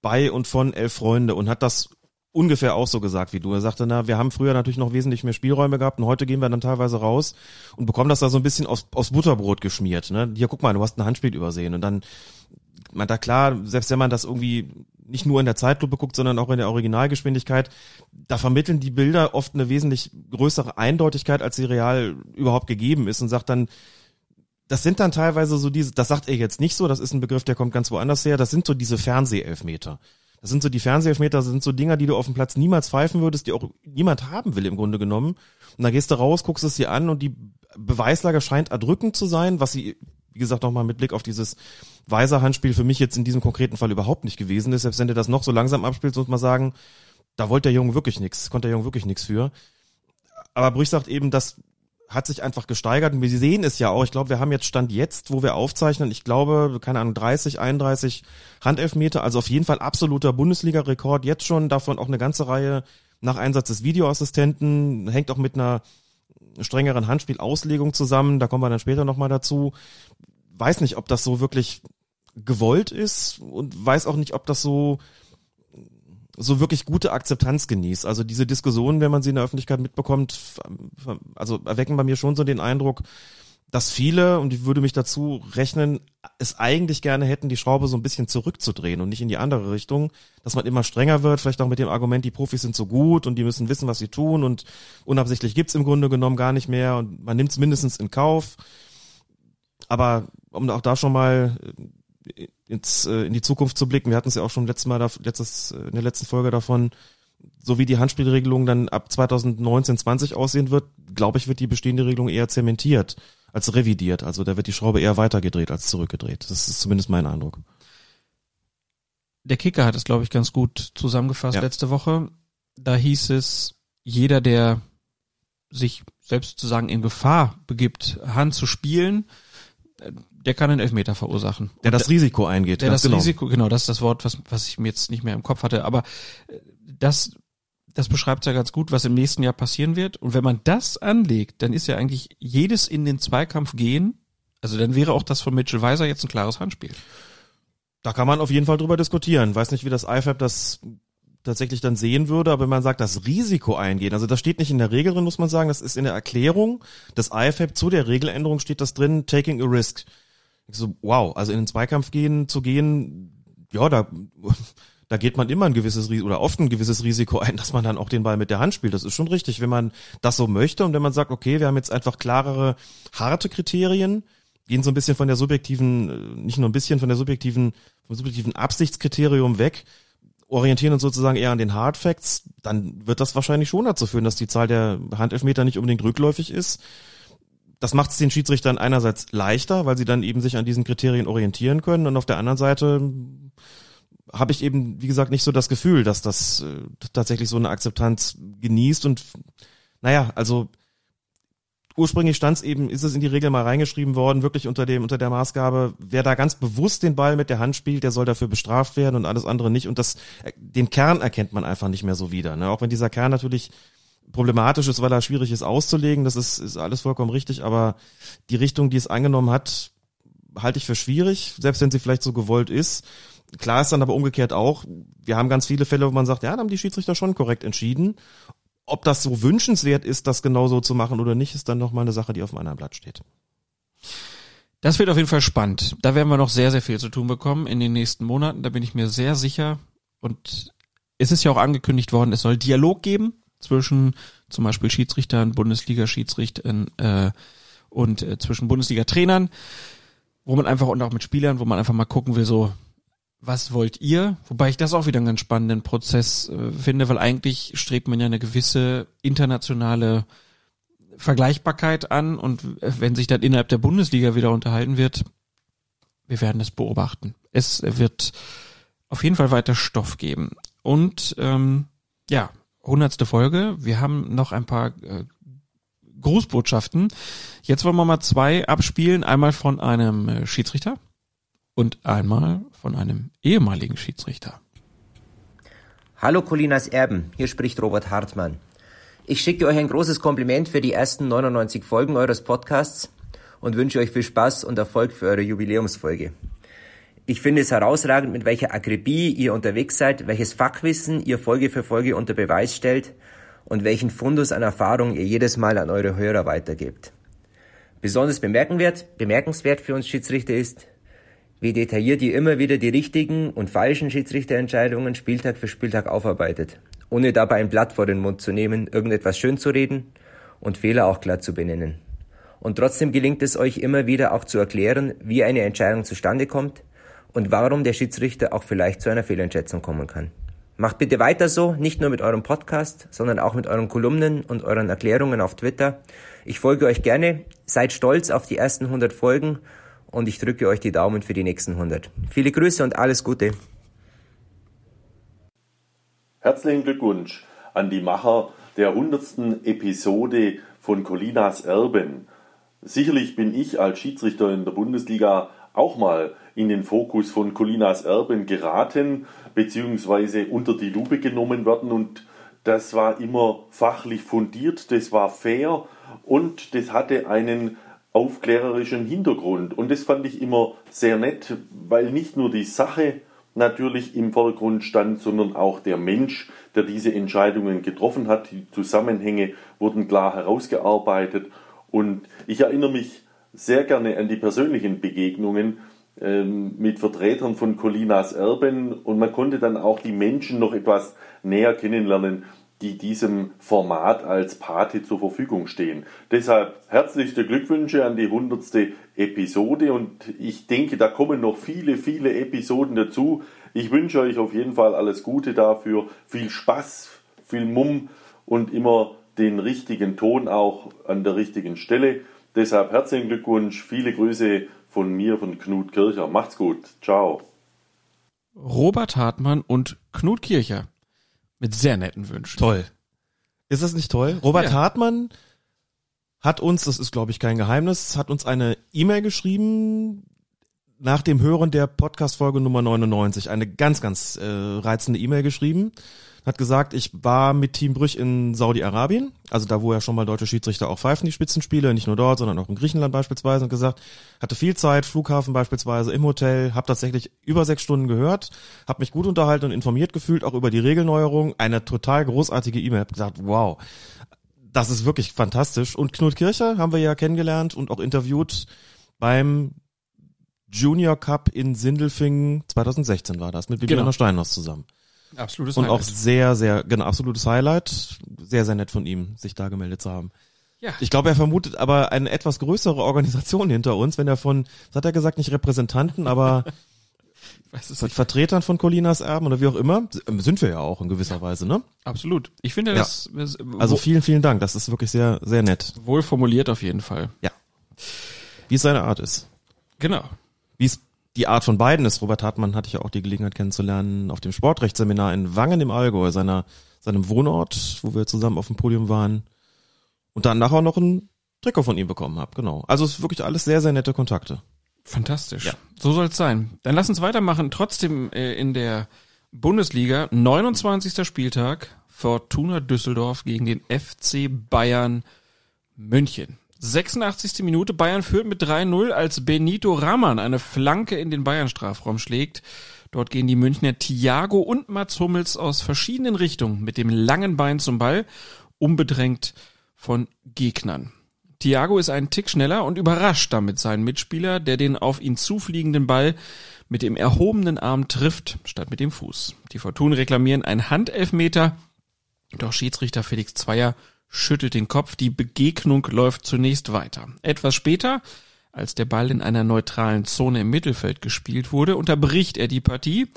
bei und von Elf Freunde und hat das ungefähr auch so gesagt wie du. Er sagte, na, wir haben früher natürlich noch wesentlich mehr Spielräume gehabt und heute gehen wir dann teilweise raus und bekommen das da so ein bisschen aus, aus Butterbrot geschmiert. Ne? Hier, guck mal, du hast ein Handspiel übersehen und dann, man da klar, selbst wenn man das irgendwie nicht nur in der Zeitlupe guckt, sondern auch in der Originalgeschwindigkeit, da vermitteln die Bilder oft eine wesentlich größere Eindeutigkeit, als sie real überhaupt gegeben ist und sagt dann, das sind dann teilweise so diese, das sagt er jetzt nicht so, das ist ein Begriff, der kommt ganz woanders her, das sind so diese Fernsehelfmeter. Das sind so die Fernsehelfmeter, das sind so Dinger, die du auf dem Platz niemals pfeifen würdest, die auch niemand haben will im Grunde genommen. Und dann gehst du raus, guckst es dir an und die Beweislage scheint erdrückend zu sein, was sie, wie gesagt, nochmal mit Blick auf dieses weiser Handspiel für mich jetzt in diesem konkreten Fall überhaupt nicht gewesen ist. Selbst wenn du das noch so langsam abspielst, muss man sagen, da wollte der Junge wirklich nichts, konnte der Junge wirklich nichts für. Aber Brüch sagt eben, das hat sich einfach gesteigert und wir sehen es ja auch. Ich glaube, wir haben jetzt Stand jetzt, wo wir aufzeichnen, ich glaube, keine Ahnung, 30, 31 Handelfmeter, also auf jeden Fall absoluter Bundesliga-Rekord, jetzt schon, davon auch eine ganze Reihe nach Einsatz des Videoassistenten, hängt auch mit einer strengeren Handspielauslegung zusammen, da kommen wir dann später nochmal dazu weiß nicht, ob das so wirklich gewollt ist und weiß auch nicht, ob das so so wirklich gute Akzeptanz genießt. Also diese Diskussionen, wenn man sie in der Öffentlichkeit mitbekommt, also erwecken bei mir schon so den Eindruck, dass viele, und ich würde mich dazu rechnen, es eigentlich gerne hätten, die Schraube so ein bisschen zurückzudrehen und nicht in die andere Richtung, dass man immer strenger wird, vielleicht auch mit dem Argument, die Profis sind so gut und die müssen wissen, was sie tun und unabsichtlich gibt's im Grunde genommen gar nicht mehr und man nimmt es mindestens in Kauf. Aber um auch da schon mal äh, ins, äh, in die Zukunft zu blicken, wir hatten es ja auch schon letztes Mal, da, letztes, äh, in der letzten Folge davon, so wie die Handspielregelung dann ab 2019, 20 aussehen wird, glaube ich, wird die bestehende Regelung eher zementiert als revidiert. Also da wird die Schraube eher weitergedreht als zurückgedreht. Das ist zumindest mein Eindruck. Der Kicker hat es, glaube ich, ganz gut zusammengefasst ja. letzte Woche. Da hieß es, jeder, der sich selbst sozusagen in Gefahr begibt, Hand zu spielen, der kann einen Elfmeter verursachen. Der das Risiko eingeht. Der das genau. Risiko, genau, das ist das Wort, was, was ich mir jetzt nicht mehr im Kopf hatte. Aber äh, das, das beschreibt ja ganz gut, was im nächsten Jahr passieren wird. Und wenn man das anlegt, dann ist ja eigentlich jedes in den Zweikampf gehen, also dann wäre auch das von Mitchell Weiser jetzt ein klares Handspiel. Da kann man auf jeden Fall drüber diskutieren. Weiß nicht, wie das IFAB das tatsächlich dann sehen würde, aber wenn man sagt, das Risiko eingehen, also das steht nicht in der Regel drin, muss man sagen, das ist in der Erklärung des IFAB zu der Regeländerung steht das drin, taking a risk. Ich so, wow, also in den Zweikampf gehen, zu gehen, ja, da, da geht man immer ein gewisses Risiko oder oft ein gewisses Risiko ein, dass man dann auch den Ball mit der Hand spielt. Das ist schon richtig, wenn man das so möchte und wenn man sagt, okay, wir haben jetzt einfach klarere, harte Kriterien, gehen so ein bisschen von der subjektiven, äh, nicht nur ein bisschen von der subjektiven, vom subjektiven Absichtskriterium weg, orientieren uns sozusagen eher an den Hard Facts, dann wird das wahrscheinlich schon dazu führen, dass die Zahl der Handelfmeter nicht unbedingt rückläufig ist. Das macht es den Schiedsrichtern einerseits leichter, weil sie dann eben sich an diesen Kriterien orientieren können und auf der anderen Seite habe ich eben, wie gesagt, nicht so das Gefühl, dass das äh, tatsächlich so eine Akzeptanz genießt und naja, also ursprünglich stand es eben, ist es in die Regel mal reingeschrieben worden, wirklich unter dem, unter der Maßgabe, wer da ganz bewusst den Ball mit der Hand spielt, der soll dafür bestraft werden und alles andere nicht. Und das, äh, den Kern erkennt man einfach nicht mehr so wieder. Ne? Auch wenn dieser Kern natürlich problematisch ist, weil er schwierig ist auszulegen, das ist, ist alles vollkommen richtig, aber die Richtung, die es angenommen hat, halte ich für schwierig, selbst wenn sie vielleicht so gewollt ist. Klar ist dann aber umgekehrt auch, wir haben ganz viele Fälle, wo man sagt, ja, da haben die Schiedsrichter schon korrekt entschieden. Ob das so wünschenswert ist, das genauso zu machen oder nicht, ist dann nochmal eine Sache, die auf einem anderen Blatt steht. Das wird auf jeden Fall spannend. Da werden wir noch sehr, sehr viel zu tun bekommen in den nächsten Monaten. Da bin ich mir sehr sicher. Und es ist ja auch angekündigt worden, es soll Dialog geben zwischen zum Beispiel Schiedsrichtern, Bundesliga-Schiedsrichtern äh, und äh, zwischen Bundesliga-Trainern, wo man einfach und auch mit Spielern, wo man einfach mal gucken will, so was wollt ihr? Wobei ich das auch wieder einen ganz spannenden Prozess äh, finde, weil eigentlich strebt man ja eine gewisse internationale Vergleichbarkeit an und wenn sich dann innerhalb der Bundesliga wieder unterhalten wird, wir werden es beobachten. Es wird auf jeden Fall weiter Stoff geben. Und ähm, ja, hundertste Folge. Wir haben noch ein paar äh, Grußbotschaften. Jetzt wollen wir mal zwei abspielen. Einmal von einem äh, Schiedsrichter und einmal von einem ehemaligen Schiedsrichter. Hallo Colinas Erben, hier spricht Robert Hartmann. Ich schicke euch ein großes Kompliment für die ersten 99 Folgen eures Podcasts und wünsche euch viel Spaß und Erfolg für eure Jubiläumsfolge. Ich finde es herausragend, mit welcher Akribie ihr unterwegs seid, welches Fachwissen ihr Folge für Folge unter Beweis stellt und welchen Fundus an Erfahrung ihr jedes Mal an eure Hörer weitergebt. Besonders bemerkenswert, bemerkenswert für uns Schiedsrichter ist, wie detailliert ihr immer wieder die richtigen und falschen Schiedsrichterentscheidungen Spieltag für Spieltag aufarbeitet, ohne dabei ein Blatt vor den Mund zu nehmen, irgendetwas schön zu reden und Fehler auch glatt zu benennen. Und trotzdem gelingt es euch immer wieder auch zu erklären, wie eine Entscheidung zustande kommt und warum der Schiedsrichter auch vielleicht zu einer Fehleinschätzung kommen kann. Macht bitte weiter so, nicht nur mit eurem Podcast, sondern auch mit euren Kolumnen und euren Erklärungen auf Twitter. Ich folge euch gerne, seid stolz auf die ersten 100 Folgen und ich drücke euch die Daumen für die nächsten 100. Viele Grüße und alles Gute. Herzlichen Glückwunsch an die Macher der 100. Episode von Colinas Erben. Sicherlich bin ich als Schiedsrichter in der Bundesliga auch mal in den Fokus von Colinas Erben geraten, beziehungsweise unter die Lupe genommen worden und das war immer fachlich fundiert, das war fair und das hatte einen aufklärerischen Hintergrund. Und das fand ich immer sehr nett, weil nicht nur die Sache natürlich im Vordergrund stand, sondern auch der Mensch, der diese Entscheidungen getroffen hat. Die Zusammenhänge wurden klar herausgearbeitet. Und ich erinnere mich sehr gerne an die persönlichen Begegnungen ähm, mit Vertretern von Colinas Erben und man konnte dann auch die Menschen noch etwas näher kennenlernen, die diesem Format als Pate zur Verfügung stehen. Deshalb herzlichste Glückwünsche an die 100. Episode und ich denke, da kommen noch viele, viele Episoden dazu. Ich wünsche euch auf jeden Fall alles Gute dafür, viel Spaß, viel Mumm und immer den richtigen Ton auch an der richtigen Stelle. Deshalb herzlichen Glückwunsch, viele Grüße von mir, von Knut Kircher. Macht's gut. Ciao. Robert Hartmann und Knut Kircher. Mit sehr netten Wünschen. Toll. Ist das nicht toll? Robert Ja. Hartmann hat uns, das ist glaube ich kein Geheimnis, hat uns eine E-Mail geschrieben nach dem Hören der Podcast-Folge Nummer 99. Eine ganz, ganz äh, reizende E-Mail geschrieben. Hat gesagt, ich war mit Team Brüch in Saudi-Arabien, also da, wo ja schon mal deutsche Schiedsrichter auch pfeifen, die Spitzenspiele, nicht nur dort, sondern auch in Griechenland beispielsweise und gesagt, hatte viel Zeit, Flughafen beispielsweise, im Hotel, habe tatsächlich über sechs Stunden gehört, habe mich gut unterhalten und informiert gefühlt, auch über die Regelneuerung. Eine total großartige E-Mail. Hab gesagt, wow, das ist wirklich fantastisch. Und Knut Kircher haben wir ja kennengelernt und auch interviewt beim Junior Cup in Sindelfingen 2016 war das, mit Bibiana Genau. Steinhaus zusammen. Absolutes Und auch sehr, sehr, genau, absolutes Highlight. Sehr, sehr nett von ihm, sich da gemeldet zu haben. Ja. Ich glaube, er vermutet aber eine etwas größere Organisation hinter uns, wenn er von, was hat er gesagt, nicht Repräsentanten, aber [laughs] weiß es von Vertretern von Colinas Erben oder wie auch immer, sind wir ja auch in gewisser Weise, ne? Absolut. Ich finde Ja. das, das Also vielen, vielen Dank. Das ist wirklich sehr, sehr nett. wohl formuliert auf jeden Fall. Wie es seine Art ist. Genau. Wie es die Art von beiden ist. Robert Hartmann hatte ich ja auch die Gelegenheit kennenzulernen auf dem Sportrechtsseminar in Wangen im Allgäu, seiner, seinem Wohnort, wo wir zusammen auf dem Podium waren. Und dann nachher noch ein Trikot von ihm bekommen habe, genau. Also es ist wirklich alles sehr, sehr nette Kontakte. Fantastisch. Ja. So soll's sein. Dann lass uns weitermachen. Trotzdem äh, in der Bundesliga, 29. Spieltag, Fortuna Düsseldorf gegen den FC Bayern München. 86. Minute, Bayern führt mit 3-0, als Benito Raman eine Flanke in den Bayern-Strafraum schlägt. Dort gehen die Münchner Thiago und Mats Hummels aus verschiedenen Richtungen mit dem langen Bein zum Ball, unbedrängt von Gegnern. Thiago ist einen Tick schneller und überrascht damit seinen Mitspieler, der den auf ihn zufliegenden Ball mit dem erhobenen Arm trifft, statt mit dem Fuß. Die Fortun reklamieren einen Handelfmeter, doch Schiedsrichter Felix Zweier schüttelt den Kopf. Die Begegnung läuft zunächst weiter. Etwas später, als der Ball in einer neutralen Zone im Mittelfeld gespielt wurde, unterbricht er die Partie,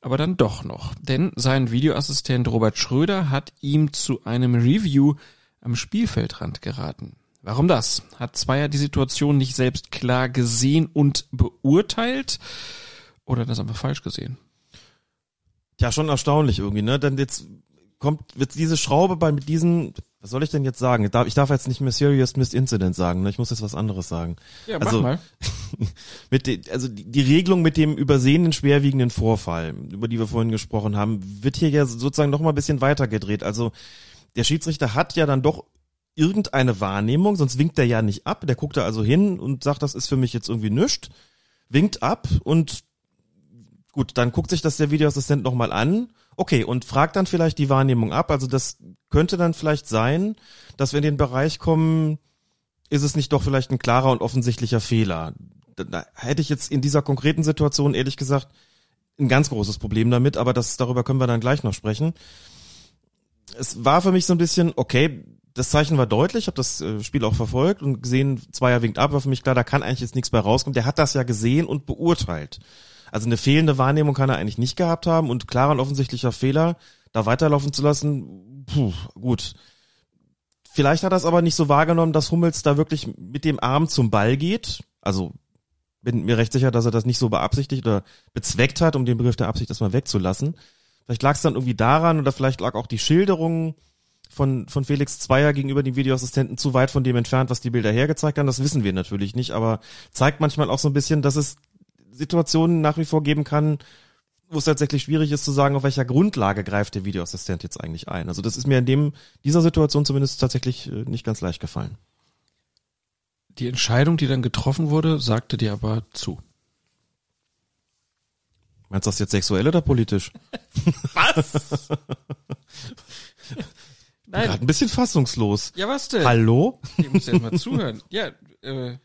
aber dann doch noch. Denn sein Videoassistent Robert Schröder hat ihm zu einem Review am Spielfeldrand geraten. Warum das? Hat Zweier die Situation nicht selbst klar gesehen und beurteilt? Oder das einfach falsch gesehen? Ja, schon erstaunlich irgendwie, ne? Denn jetzt kommt, wird diese Schraube bei mit diesen, was soll ich denn jetzt sagen? Ich darf, ich darf jetzt nicht mehr Serious Missed Incident sagen, ne? Ich muss jetzt was anderes sagen. Ja, Also- mach mal. [laughs] mit de, also die, die Regelung mit dem übersehenen schwerwiegenden Vorfall, über die wir vorhin gesprochen haben, wird hier ja sozusagen noch mal ein bisschen weitergedreht. Also der Schiedsrichter hat ja dann doch irgendeine Wahrnehmung, sonst winkt er ja nicht ab. Der guckt da also hin und sagt, das ist für mich jetzt irgendwie nischt, winkt ab und gut, dann guckt sich das der Videoassistent noch mal an. Okay, und fragt dann vielleicht die Wahrnehmung ab. Also das könnte dann vielleicht sein, dass wir in den Bereich kommen, ist es nicht doch vielleicht ein klarer und offensichtlicher Fehler? Da, da hätte ich jetzt in dieser konkreten Situation ehrlich gesagt ein ganz großes Problem damit, aber das, darüber können wir dann gleich noch sprechen. Es war für mich so ein bisschen, okay, das Zeichen war deutlich, ich habe das äh, Spiel auch verfolgt und gesehen, Zweier winkt ab, war für mich klar, da kann eigentlich jetzt nichts bei rauskommen. Der hat das ja gesehen und beurteilt. Also eine fehlende Wahrnehmung kann er eigentlich nicht gehabt haben und klarer und offensichtlicher Fehler, da weiterlaufen zu lassen, puh, gut. Vielleicht hat er es aber nicht so wahrgenommen, dass Hummels da wirklich mit dem Arm zum Ball geht. Also bin mir recht sicher, dass er das nicht so beabsichtigt oder bezweckt hat, um den Begriff der Absicht erstmal wegzulassen. Vielleicht lag es dann irgendwie daran oder vielleicht lag auch die Schilderung von, von Felix Zweier gegenüber dem Videoassistenten zu weit von dem entfernt, was die Bilder hergezeigt haben. Das wissen wir natürlich nicht, aber zeigt manchmal auch so ein bisschen, dass es Situationen nach wie vor geben kann, wo es tatsächlich schwierig ist zu sagen, auf welcher Grundlage greift der Videoassistent jetzt eigentlich ein. Also das ist mir in dem, dieser Situation zumindest tatsächlich äh, nicht ganz leicht gefallen. Die Entscheidung, die dann getroffen wurde, sagte dir aber zu. Meinst du das jetzt sexuell oder politisch? [laughs] Was? Nein. Gerade ein bisschen fassungslos. Ja, was denn? Hallo? Ich muss jetzt mal zuhören. Ja, äh,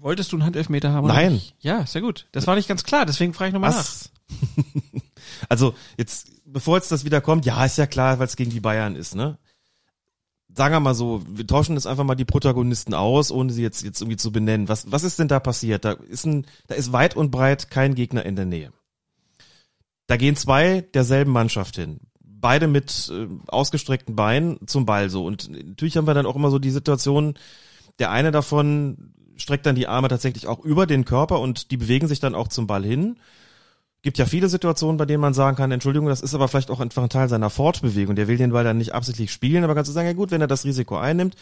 wolltest du einen Handelfmeter haben? Nein. Ja, sehr gut. Das war nicht ganz klar, deswegen frage ich nochmal nach. [laughs] Also jetzt, bevor jetzt das wieder kommt, ja, ist ja klar, weil es gegen die Bayern ist, ne? Sagen wir mal so, wir tauschen jetzt einfach mal die Protagonisten aus, ohne sie jetzt, jetzt irgendwie zu benennen. Was, was ist denn da passiert? Da ist ein, da ist weit und breit kein Gegner in der Nähe. Da gehen zwei derselben Mannschaft hin. Beide mit äh, ausgestreckten Beinen zum Ball so. Und natürlich haben wir dann auch immer so die Situation, der eine davon streckt dann die Arme tatsächlich auch über den Körper und die bewegen sich dann auch zum Ball hin. Gibt ja viele Situationen, bei denen man sagen kann, Entschuldigung, das ist aber vielleicht auch einfach ein Teil seiner Fortbewegung. Der will den Ball dann nicht absichtlich spielen, aber kannst du sagen, ja gut, wenn er das Risiko einnimmt,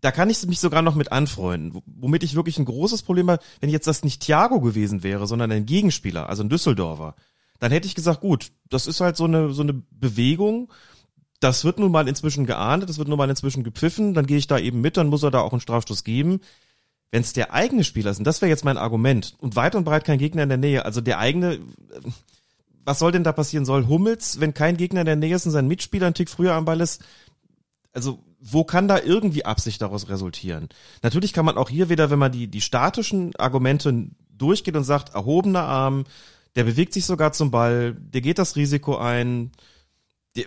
da kann ich mich sogar noch mit anfreunden. Womit ich wirklich ein großes Problem habe, wenn jetzt das nicht Thiago gewesen wäre, sondern ein Gegenspieler, also ein Düsseldorfer, dann hätte ich gesagt, gut, das ist halt so eine, so eine Bewegung, das wird nun mal inzwischen geahndet, das wird nun mal inzwischen gepfiffen, dann gehe ich da eben mit, dann muss er da auch einen Strafstoß geben. Wenn es der eigene Spieler ist, und das wäre jetzt mein Argument, und weit und breit kein Gegner in der Nähe, also der eigene, was soll denn da passieren? Soll Hummels, wenn kein Gegner in der Nähe ist und sein Mitspieler einen Tick früher am Ball ist, also wo kann da irgendwie Absicht daraus resultieren? Natürlich kann man auch hier wieder, wenn man die, die statischen Argumente durchgeht und sagt, erhobener Arm, der bewegt sich sogar zum Ball, der geht das Risiko ein, der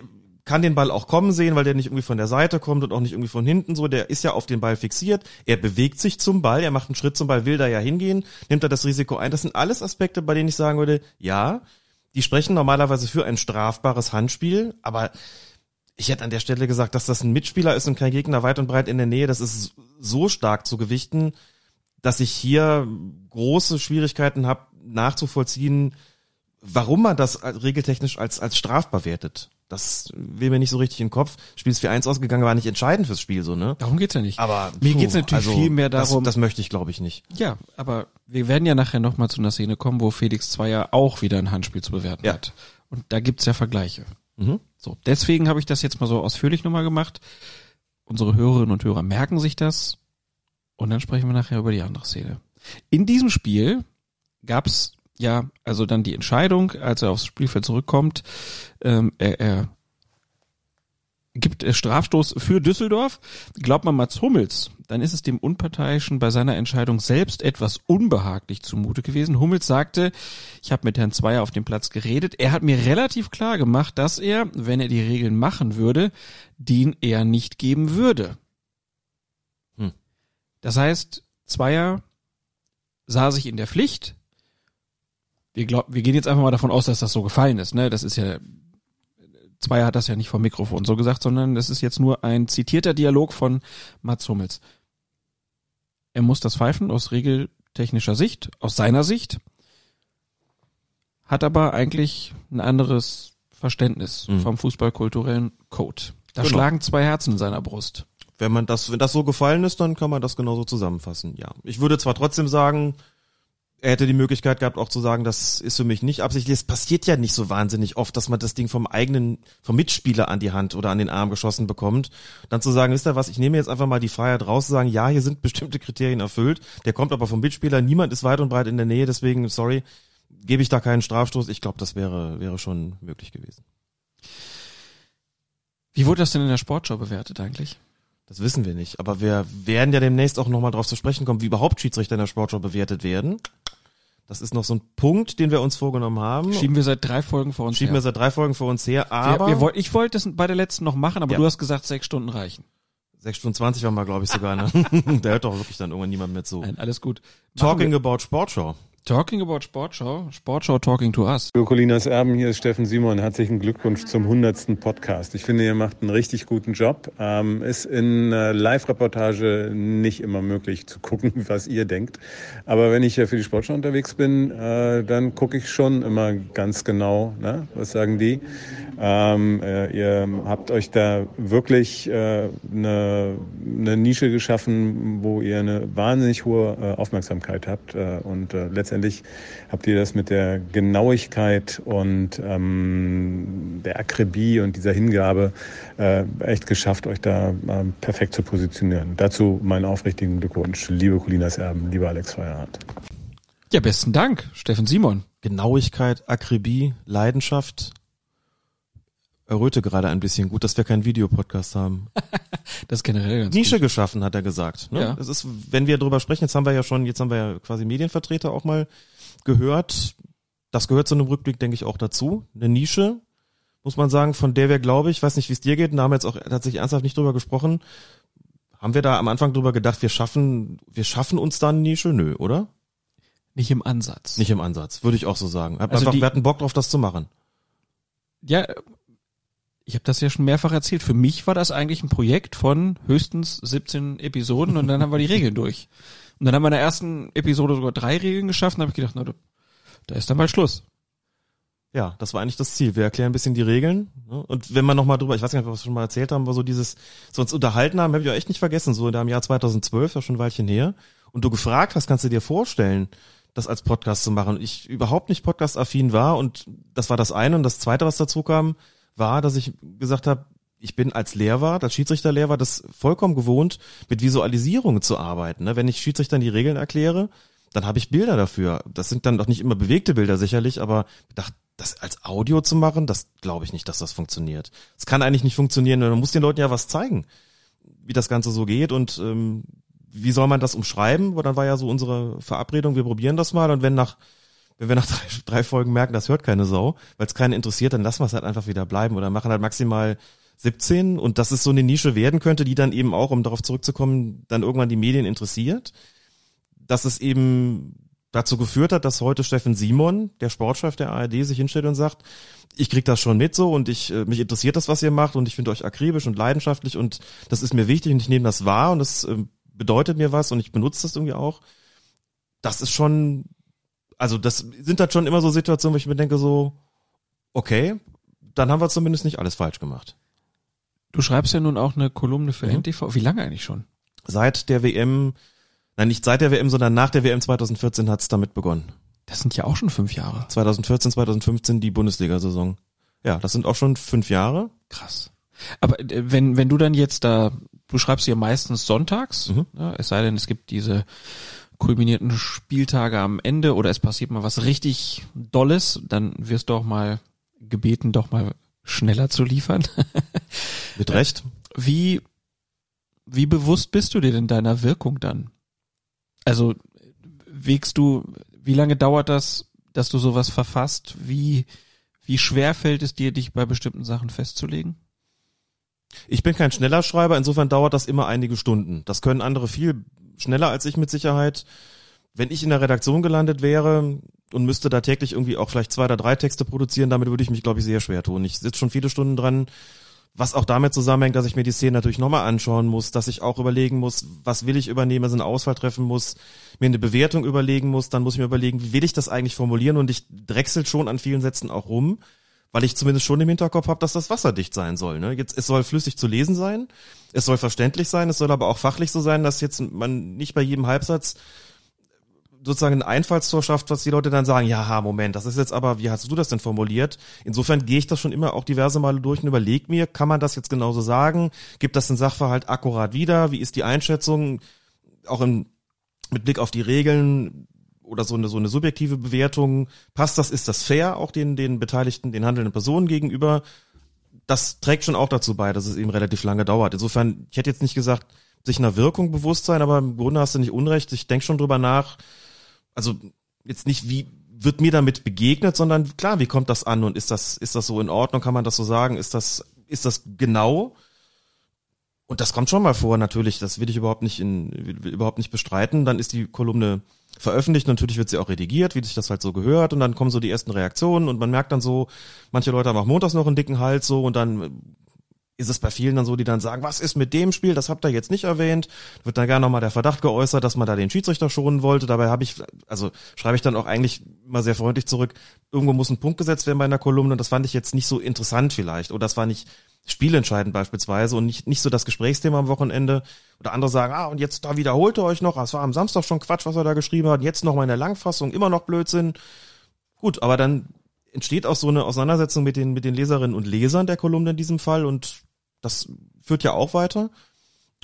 kann den Ball auch kommen sehen, weil der nicht irgendwie von der Seite kommt und auch nicht irgendwie von hinten so, der ist ja auf den Ball fixiert, er bewegt sich zum Ball, er macht einen Schritt zum Ball, will da ja hingehen, nimmt er das Risiko ein. Das sind alles Aspekte, bei denen ich sagen würde, ja, die sprechen normalerweise für ein strafbares Handspiel, aber ich hätte an der Stelle gesagt, dass das ein Mitspieler ist und kein Gegner weit und breit in der Nähe, das ist so stark zu gewichten, dass ich hier große Schwierigkeiten habe, nachzuvollziehen, warum man das regeltechnisch als, als strafbar wertet. Das will mir nicht so richtig in den Kopf. Spiel ist 4-1 ausgegangen, war nicht entscheidend fürs Spiel, so, ne? Darum geht's ja nicht. Aber mir puh, geht's natürlich also, viel mehr darum. Das, das möchte ich, glaube ich, nicht. Ja, aber wir werden ja nachher nochmal zu einer Szene kommen, wo Felix Zweier auch wieder ein Handspiel zu bewerten Ja. hat. Und da gibt's ja Vergleiche. Mhm. So, deswegen habe ich das jetzt mal so ausführlich nochmal gemacht. Unsere Hörerinnen und Hörer merken sich das. Und dann sprechen wir nachher über die andere Szene. In diesem Spiel gab's ja also dann die Entscheidung, als er aufs Spielfeld zurückkommt, ähm, er, er gibt Strafstoß für Düsseldorf. Glaubt man Mats Hummels, dann ist es dem Unparteiischen bei seiner Entscheidung selbst etwas unbehaglich zumute gewesen. Hummels sagte, ich habe mit Herrn Zweier auf dem Platz geredet. Er hat mir relativ klar gemacht, dass er, wenn er die Regeln machen würde, den er nicht geben würde. Hm. Das heißt, Zweier sah sich in der Pflicht. Wir, glaub, wir gehen jetzt einfach mal davon aus, dass das so gefallen ist. Ne? Das ist ja Zweier hat das ja nicht vom Mikrofon so gesagt, sondern das ist jetzt nur ein zitierter Dialog von Mats Hummels. Er muss das pfeifen aus regeltechnischer Sicht, aus seiner Sicht, hat aber eigentlich ein anderes Verständnis Mhm. vom fußballkulturellen Code. Da Genau. schlagen zwei Herzen in seiner Brust. Wenn man das, wenn das so gefallen ist, dann kann man das genauso zusammenfassen, ja. Ich würde zwar trotzdem sagen, er hätte die Möglichkeit gehabt, auch zu sagen, das ist für mich nicht absichtlich. Es passiert ja nicht so wahnsinnig oft, dass man das Ding vom eigenen, vom Mitspieler an die Hand oder an den Arm geschossen bekommt. Dann zu sagen, wisst ihr was, ich nehme jetzt einfach mal die Freiheit raus, zu sagen, ja, hier sind bestimmte Kriterien erfüllt. Der kommt aber vom Mitspieler, niemand ist weit und breit in der Nähe, deswegen, sorry, gebe ich da keinen Strafstoß. Ich glaube, das wäre, wäre schon möglich gewesen. Wie wurde das denn in der Sportschau bewertet eigentlich? Das wissen wir nicht. Aber wir werden ja demnächst auch nochmal drauf zu sprechen kommen, wie überhaupt Schiedsrichter in der Sportschau bewertet werden. Das ist noch so ein Punkt, den wir uns vorgenommen haben. Schieben wir seit drei Folgen vor uns Schieben wir her. seit drei Folgen vor uns her, aber wir, wir wollt, ich wollte das bei der letzten noch machen, aber Ja. du hast gesagt, sechs Stunden reichen. 6 Stunden 20 waren wir, glaube ich, sogar. Ne? [laughs] da hört doch wirklich dann irgendwann niemand mehr zu. Nein, alles gut. Machen Talking wir- about Sportschau. Talking about Sportschau, Sportschau talking to us. Colinas Erben, hier ist Steffen Simon. Herzlichen Glückwunsch zum 100. Podcast. Ich finde, ihr macht einen richtig guten Job. Ähm, ist in äh, Live-Reportage nicht immer möglich zu gucken, [laughs] was ihr denkt. Aber wenn ich ja für die Sportschau unterwegs bin, äh, dann gucke ich schon immer ganz genau, ne? was sagen die. Ähm, äh, ihr habt euch da wirklich äh, eine, eine Nische geschaffen, wo ihr eine wahnsinnig hohe äh, Aufmerksamkeit habt. Äh, und äh, letztendlich habt ihr das mit der Genauigkeit und ähm, der Akribie und dieser Hingabe äh, echt geschafft, euch da ähm, perfekt zu positionieren. Dazu meinen aufrichtigen Glückwunsch, liebe Colinas Erben, lieber Alex Feierhardt. Ja, besten Dank, Steffen Simon. Genauigkeit, Akribie, Leidenschaft. Erröte gerade ein bisschen. Gut, dass wir keinen Videopodcast haben. [laughs] Das ist generell ganz Nische gut. geschaffen, hat er gesagt. Ne? Ja. Das ist, wenn wir drüber sprechen, jetzt haben wir ja schon, jetzt haben wir ja quasi Medienvertreter auch mal gehört. Das gehört zu einem Rückblick, denke ich, auch dazu. Eine Nische, muss man sagen, von der wir, glaube ich, weiß nicht, wie es dir geht, da haben wir jetzt auch tatsächlich ernsthaft nicht drüber gesprochen. Haben wir da am Anfang drüber gedacht, wir schaffen, wir schaffen uns da eine Nische? Nö, oder? Nicht im Ansatz. Nicht im Ansatz, würde ich auch so sagen. Also einfach, die- wir hatten Bock drauf, das zu machen. Ja, ich habe das ja schon mehrfach erzählt. Für mich war das eigentlich ein Projekt von höchstens 17 Episoden und dann haben wir die Regeln durch. Und dann haben wir in der ersten Episode sogar drei Regeln geschafft und habe ich gedacht, na, da- da ist dann mal Schluss. Ja, das war eigentlich das Ziel. Wir erklären ein bisschen die Regeln. Ne? Und wenn man nochmal drüber, ich weiß nicht, ob wir es schon mal erzählt haben, war so dieses, so uns unterhalten haben, habe ich auch echt nicht vergessen, so in dem Jahr 2012, das schon ein Weilchen her. Und du gefragt hast, kannst du dir vorstellen, das als Podcast zu machen. Und ich überhaupt nicht podcast-affin war und das war das eine. Und das zweite, was dazu kam, war, dass ich gesagt habe, ich bin als Lehrwart, als Schiedsrichterlehrwart, das vollkommen gewohnt, mit Visualisierungen zu arbeiten. Ne? Wenn ich Schiedsrichtern die Regeln erkläre, dann habe ich Bilder dafür. Das sind dann doch nicht immer bewegte Bilder sicherlich, aber ich dachte, das als Audio zu machen, das glaube ich nicht, dass das funktioniert. Es kann eigentlich nicht funktionieren, man muss den Leuten ja was zeigen, wie das Ganze so geht und ähm, wie soll man das umschreiben? Aber dann war ja so unsere Verabredung, wir probieren das mal und wenn nach wenn wir nach drei, drei Folgen merken, das hört keine Sau, weil es keinen interessiert, dann lassen wir es halt einfach wieder bleiben oder machen halt maximal 17 und das ist so eine Nische werden könnte, die dann eben auch, um darauf zurückzukommen, dann irgendwann die Medien interessiert. Dass es eben dazu geführt hat, dass heute Steffen Simon, der Sportchef der ARD, sich hinstellt und sagt, ich krieg das schon mit so und ich äh, mich interessiert das, was ihr macht und ich finde euch akribisch und leidenschaftlich und das ist mir wichtig und ich nehme das wahr und das äh, bedeutet mir was und ich benutze das irgendwie auch. Das ist schon, also das sind halt schon immer so Situationen, wo ich mir denke so, okay, dann haben wir zumindest nicht alles falsch gemacht. Du schreibst ja nun auch eine Kolumne für mhm. NTV. Wie lange eigentlich schon? Seit der WM Nein, nicht seit der WM, sondern nach der WM 2014 hat's damit begonnen. Das sind ja auch schon fünf Jahre. 2014, 2015 die Bundesliga-Saison. Ja, das sind auch schon fünf Jahre. Krass. Aber äh, wenn, wenn du dann jetzt da, du schreibst ja meistens sonntags, mhm. ja, es sei denn, es gibt diese kulminierten Spieltage am Ende oder es passiert mal was richtig Dolles, dann wirst du auch mal gebeten, doch mal schneller zu liefern. [laughs] Mit Recht. Wie, wie bewusst bist du dir denn deiner Wirkung dann? Also wägst du, wie lange dauert das, dass du sowas verfasst? Wie, wie schwer fällt es dir, dich bei bestimmten Sachen festzulegen? Ich bin kein schneller Schreiber, insofern dauert das immer einige Stunden. Das können andere viel schneller als ich mit Sicherheit. Wenn ich in der Redaktion gelandet wäre und müsste da täglich irgendwie auch vielleicht zwei oder drei Texte produzieren, damit würde ich mich, glaube ich, sehr schwer tun. Ich sitze schon viele Stunden dran, was auch damit zusammenhängt, dass ich mir die Szene natürlich nochmal anschauen muss, dass ich auch überlegen muss, was will ich übernehmen, also eine Auswahl treffen muss, mir eine Bewertung überlegen muss, dann muss ich mir überlegen, wie will ich das eigentlich formulieren und ich drechsel schon an vielen Sätzen auch rum, weil ich zumindest schon im Hinterkopf habe, dass das wasserdicht sein soll. Ne? Jetzt, es soll flüssig zu lesen sein, es soll verständlich sein, es soll aber auch fachlich so sein, dass jetzt man nicht bei jedem Halbsatz sozusagen ein Einfallstor schafft, was die Leute dann sagen, ja, Moment, das ist jetzt aber, wie hast du das denn formuliert? Insofern gehe ich das schon immer auch diverse Male durch und überlege mir, kann man das jetzt genauso sagen? Gibt das den Sachverhalt akkurat wieder? Wie ist die Einschätzung? Auch im, mit Blick auf die Regeln oder so eine, so eine subjektive Bewertung. Passt das? Ist das fair auch den, den Beteiligten, den handelnden Personen gegenüber? Das trägt schon auch dazu bei, dass es eben relativ lange dauert. Insofern, ich hätte jetzt nicht gesagt, sich einer Wirkung bewusst sein, aber im Grunde hast du nicht unrecht. Ich denke schon drüber nach, also jetzt nicht wie wird mir damit begegnet, sondern klar, wie kommt das an und ist das ist das so in Ordnung, kann man das so sagen, ist das ist das genau? Und das kommt schon mal vor, natürlich, das will ich überhaupt nicht in überhaupt nicht bestreiten, dann ist die Kolumne veröffentlicht, natürlich wird sie auch redigiert, wie sich das halt so gehört. Und dann kommen so die ersten Reaktionen und man merkt dann so, manche Leute haben auch montags noch einen dicken Hals so und dann ist es bei vielen dann so, die dann sagen, was ist mit dem Spiel, das habt ihr jetzt nicht erwähnt, wird dann gerne nochmal der Verdacht geäußert, dass man da den Schiedsrichter schonen wollte. Dabei habe ich, also schreibe ich dann auch eigentlich immer sehr freundlich zurück, irgendwo muss ein Punkt gesetzt werden bei einer Kolumne und das fand ich jetzt nicht so interessant vielleicht. Oder das war nicht spielentscheidend beispielsweise und nicht, nicht so das Gesprächsthema am Wochenende. Oder andere sagen, ah, und jetzt da wiederholt ihr euch noch, es war am Samstag schon Quatsch, was er da geschrieben hat, jetzt noch mal in der Langfassung, immer noch Blödsinn. Gut, aber dann entsteht auch so eine Auseinandersetzung mit den, mit den Leserinnen und Lesern der Kolumne in diesem Fall und das führt ja auch weiter.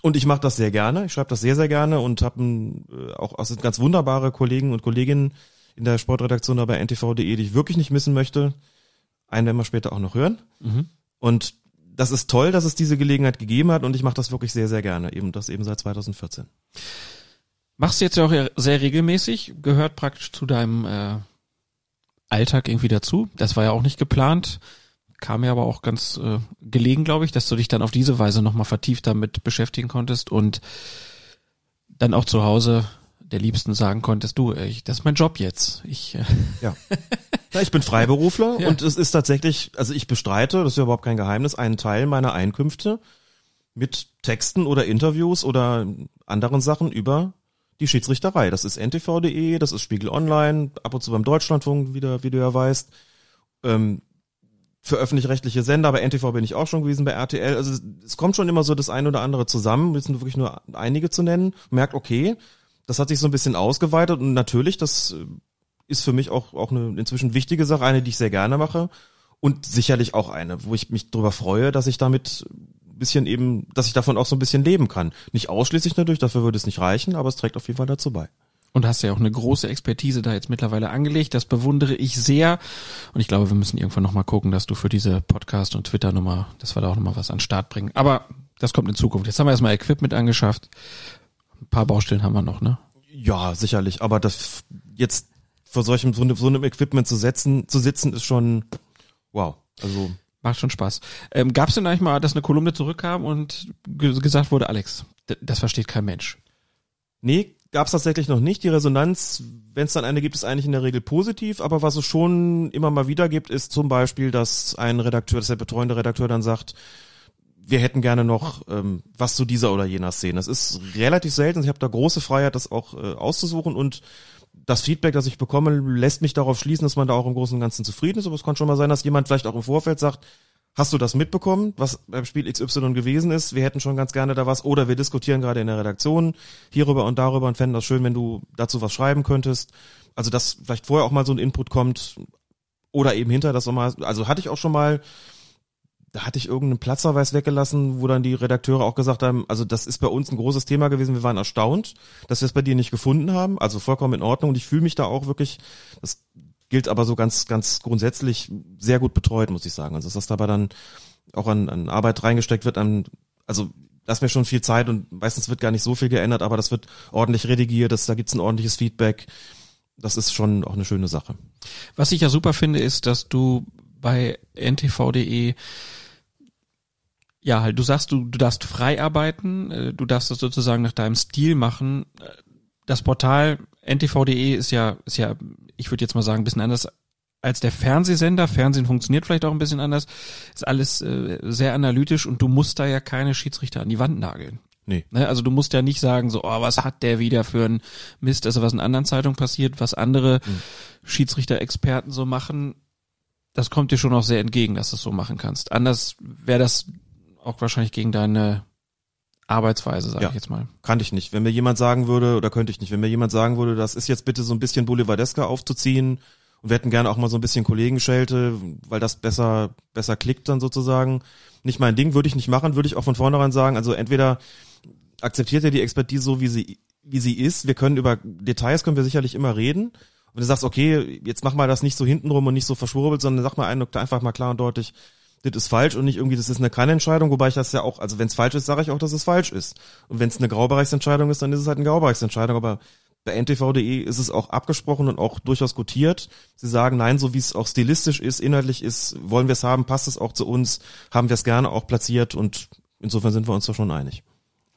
Und ich mache das sehr gerne. Ich schreibe das sehr, sehr gerne und habe äh, auch also ganz wunderbare Kollegen und Kolleginnen in der Sportredaktion bei ntv.de, die ich wirklich nicht missen möchte. Einen werden wir später auch noch hören. Mhm. Und das ist toll, dass es diese Gelegenheit gegeben hat und ich mache das wirklich sehr, sehr gerne. Eben das eben seit 2014. Machst du jetzt ja auch sehr regelmäßig, gehört praktisch zu deinem äh, Alltag irgendwie dazu. Das war ja auch nicht geplant kam mir aber auch ganz äh, gelegen, glaube ich, dass du dich dann auf diese Weise nochmal vertieft damit beschäftigen konntest und dann auch zu Hause der Liebsten sagen konntest, du, ich, das ist mein Job jetzt. Ich, äh ja. ja, ich bin Freiberufler [laughs] ja. und es ist tatsächlich, also ich bestreite, das ist ja überhaupt kein Geheimnis, einen Teil meiner Einkünfte mit Texten oder Interviews oder anderen Sachen über die Schiedsrichterei. Das ist ntv.de, das ist Spiegel Online, ab und zu beim Deutschlandfunk, wie, der, wie du ja weißt ähm, für öffentlich-rechtliche Sender, bei NTV bin ich auch schon gewesen, bei RTL. Also es, kommt schon immer so das eine oder andere zusammen, jetzt sind wirklich nur einige zu nennen, merkt, okay, das hat sich so ein bisschen ausgeweitet und natürlich, das äh, ist für mich auch, auch eine inzwischen wichtige Sache, eine, die ich sehr gerne mache und sicherlich auch eine, wo ich mich darüber freue, dass ich damit ein bisschen eben, dass ich davon auch so ein bisschen leben kann. Nicht ausschließlich natürlich, dafür würde es nicht reichen, aber es trägt auf jeden Fall dazu bei. Und hast ja auch eine große Expertise da jetzt mittlerweile angelegt. Das bewundere ich sehr. Und ich glaube, wir müssen irgendwann nochmal gucken, dass du für diese Podcast- und Twitter-Nummer, dass wir da auch nochmal was an den Start bringen. Aber das kommt in Zukunft. Jetzt haben wir erstmal Equipment angeschafft. Ein paar Baustellen haben wir noch, ne? Ja, sicherlich. Aber das jetzt vor solchem, so, so einem Equipment zu setzen, zu sitzen, ist schon wow. Also. Macht schon Spaß. Ähm, Gab es denn eigentlich mal, dass eine Kolumne zurückkam und ge gesagt wurde, Alex, das versteht kein Mensch? Nee, gab es tatsächlich noch nicht. Die Resonanz, wenn es dann eine gibt, ist eigentlich in der Regel positiv. Aber was es schon immer mal wieder gibt, ist zum Beispiel, dass ein Redakteur, dass der betreuende Redakteur dann sagt, wir hätten gerne noch ähm, was zu dieser oder jener Szene. Das ist relativ selten. Ich habe da große Freiheit, das auch äh, auszusuchen und das Feedback, das ich bekomme, lässt mich darauf schließen, dass man da auch im Großen und Ganzen zufrieden ist. Aber es kann schon mal sein, dass jemand vielleicht auch im Vorfeld sagt, hast du das mitbekommen, was beim Spiel XY gewesen ist? Wir hätten schon ganz gerne da was. Oder wir diskutieren gerade in der Redaktion hierüber und darüber und fänden das schön, wenn du dazu was schreiben könntest. Also, dass vielleicht vorher auch mal so ein Input kommt. Oder eben hinter das nochmal. Also hatte ich auch schon mal da hatte ich irgendeinen Platzverweis weggelassen, wo dann die Redakteure auch gesagt haben, also das ist bei uns ein großes Thema gewesen, wir waren erstaunt, dass wir es bei dir nicht gefunden haben, also vollkommen in Ordnung und ich fühle mich da auch wirklich, das gilt aber so ganz, ganz grundsätzlich sehr gut betreut, muss ich sagen. Also dass das dabei dann auch an, an Arbeit reingesteckt wird, an, also das mir schon viel Zeit und meistens wird gar nicht so viel geändert, aber das wird ordentlich redigiert, das, da gibt's ein ordentliches Feedback. Das ist schon auch eine schöne Sache. Was ich ja super finde, ist, dass du bei ntv.de ja, halt, du sagst, du, du darfst frei arbeiten, äh, du darfst das sozusagen nach deinem Stil machen. Das Portal ntv.de ist ja, ist ja, ich würde jetzt mal sagen, ein bisschen anders als der Fernsehsender. Fernsehen funktioniert vielleicht auch ein bisschen anders. Ist alles äh, sehr analytisch und du musst da ja keine Schiedsrichter an die Wand nageln. Nee. Ne, also du musst ja nicht sagen, so, oh, was hat der wieder für ein Mist, also was in anderen Zeitungen passiert, was andere mhm. Schiedsrichter-Experten so machen. Das kommt dir schon auch sehr entgegen, dass du es so machen kannst. Anders wäre das auch wahrscheinlich gegen deine Arbeitsweise, sage ja, ich jetzt mal. Kann ich nicht. Wenn mir jemand sagen würde, oder könnte ich nicht, wenn mir jemand sagen würde, das ist jetzt bitte so ein bisschen Boulevardesker aufzuziehen und wir hätten gerne auch mal so ein bisschen Kollegenschelte, weil das besser, besser klickt dann sozusagen. Nicht mein Ding, würde ich nicht machen, würde ich auch von vornherein sagen. Also entweder akzeptiert ihr die Expertise so, wie sie, wie sie ist. Wir können über Details können wir sicherlich immer reden. wenn du sagst, okay, jetzt mach mal das nicht so hintenrum und nicht so verschwurbelt, sondern sag mal einfach mal klar und deutlich, das ist falsch und nicht irgendwie, das ist eine Kann-Entscheidung, wobei ich das ja auch, also wenn es falsch ist, sage ich auch, dass es falsch ist. Und wenn es eine Graubereichsentscheidung ist, dann ist es halt eine Graubereichsentscheidung, aber bei ntv.de ist es auch abgesprochen und auch durchaus gutiert. Sie sagen, nein, so wie es auch stilistisch ist, inhaltlich ist, wollen wir es haben, passt es auch zu uns, haben wir es gerne auch platziert und insofern sind wir uns da schon einig.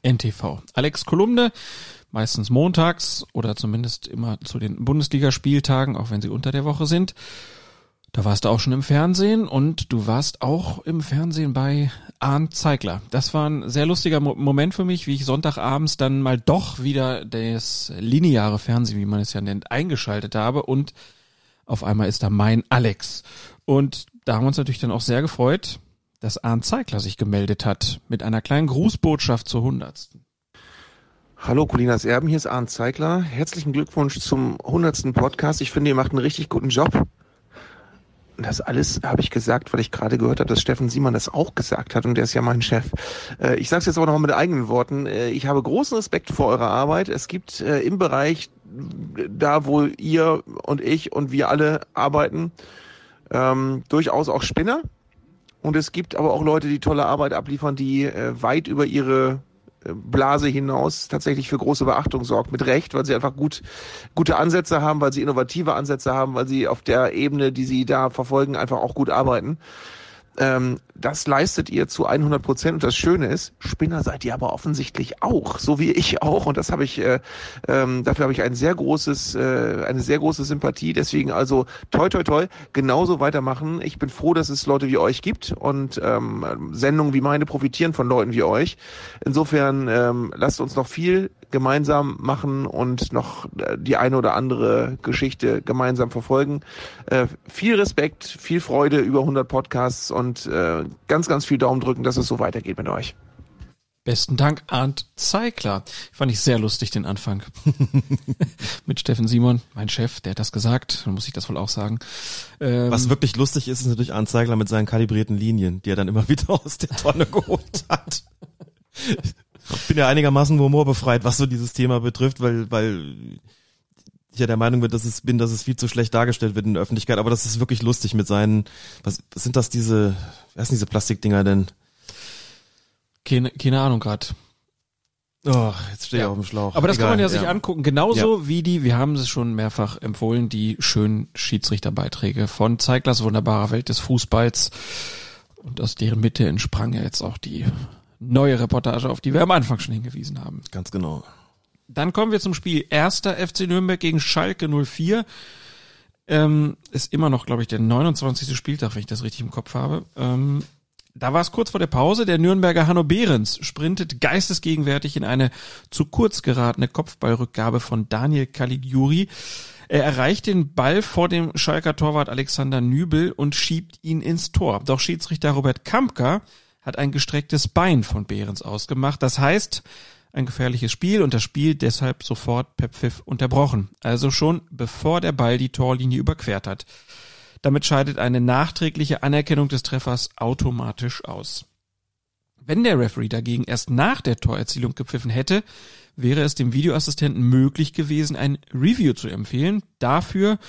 NTV. Alex Kolumne, meistens montags oder zumindest immer zu den Bundesligaspieltagen, auch wenn sie unter der Woche sind. Da warst du auch schon im Fernsehen und du warst auch im Fernsehen bei Arndt Zeigler. Das war ein sehr lustiger Mo Moment für mich, wie ich Sonntagabends dann mal doch wieder das lineare Fernsehen, wie man es ja nennt, eingeschaltet habe und auf einmal ist da mein Alex. Und da haben wir uns natürlich dann auch sehr gefreut, dass Arndt Zeigler sich gemeldet hat mit einer kleinen Grußbotschaft zur Hundertsten. Hallo Colinas Erben, hier ist Arndt Zeigler. Herzlichen Glückwunsch zum hundertsten Podcast. Ich finde, ihr macht einen richtig guten Job das alles habe ich gesagt, weil ich gerade gehört habe, dass Steffen Simon das auch gesagt hat und der ist ja mein Chef. Äh, ich sage es jetzt aber noch mit eigenen Worten. Äh, ich habe großen Respekt vor eurer Arbeit. Es gibt äh, im Bereich, da wo ihr und ich und wir alle arbeiten, ähm, durchaus auch Spinner. Und es gibt aber auch Leute, die tolle Arbeit abliefern, die äh, weit über ihre Blase hinaus tatsächlich für große Beachtung sorgt. Mit Recht, weil sie einfach gut, gute Ansätze haben, weil sie innovative Ansätze haben, weil sie auf der Ebene, die sie da verfolgen, einfach auch gut arbeiten. Ähm, das leistet ihr zu 100 Prozent. Und das Schöne ist, Spinner seid ihr aber offensichtlich auch, so wie ich auch. Und das habe ich, äh, ähm, dafür habe ich ein sehr großes, äh, eine sehr große Sympathie. Deswegen also toi toi toi, genauso weitermachen. Ich bin froh, dass es Leute wie euch gibt und ähm, Sendungen wie meine profitieren von Leuten wie euch. Insofern ähm, lasst uns noch viel gemeinsam machen und noch äh, die eine oder andere Geschichte gemeinsam verfolgen. Äh, viel Respekt, viel Freude über 100 Podcasts und äh, ganz, ganz viel Daumen drücken, dass es so weitergeht mit euch. Besten Dank, Arndt Zeigler. Fand ich sehr lustig, den Anfang. [laughs] Mit Steffen Simon, mein Chef, der hat das gesagt, dann muss ich das wohl auch sagen. Ähm, Was wirklich lustig ist, ist natürlich Arndt Zeigler mit seinen kalibrierten Linien, die er dann immer [laughs] wieder aus der Tonne geholt hat. Ich bin ja einigermaßen humorbefreit, was so dieses Thema betrifft, weil, weil ich ja der Meinung bin, dass es, bin, dass es viel zu schlecht dargestellt wird in der Öffentlichkeit, aber das ist wirklich lustig mit seinen, was, was sind das diese, was sind diese Plastikdinger denn? keine, keine Ahnung grad. Oh, jetzt stehe ich auf dem Schlauch. Aber das Egal, kann man ja, sich angucken. Genauso Ja. wie die, wir haben es schon mehrfach empfohlen, die schönen Schiedsrichterbeiträge von Zeiglers wunderbarer Welt des Fußballs. Und aus deren Mitte entsprang ja jetzt auch die neue Reportage, auf die wir am Anfang schon hingewiesen haben. Ganz genau. Dann kommen wir zum Spiel erster FC Nürnberg gegen Schalke 04. Ähm, ist immer noch, glaube ich, der 29. Spieltag, wenn ich das richtig im Kopf habe. Ähm, da war es kurz vor der Pause. Der Nürnberger Hanno Behrens sprintet geistesgegenwärtig in eine zu kurz geratene Kopfballrückgabe von Daniel Caligiuri. Er erreicht den Ball vor dem Schalker Torwart Alexander Nübel und schiebt ihn ins Tor. Doch Schiedsrichter Robert Kampka hat ein gestrecktes Bein von Behrens ausgemacht. Das heißt, ein gefährliches Spiel und das Spiel deshalb sofort per Pfiff unterbrochen. Also schon bevor der Ball die Torlinie überquert hat. Damit scheidet eine nachträgliche Anerkennung des Treffers automatisch aus. Wenn der Referee dagegen erst nach der Torerzielung gepfiffen hätte, wäre es dem Videoassistenten möglich gewesen, ein Review zu empfehlen. Dafür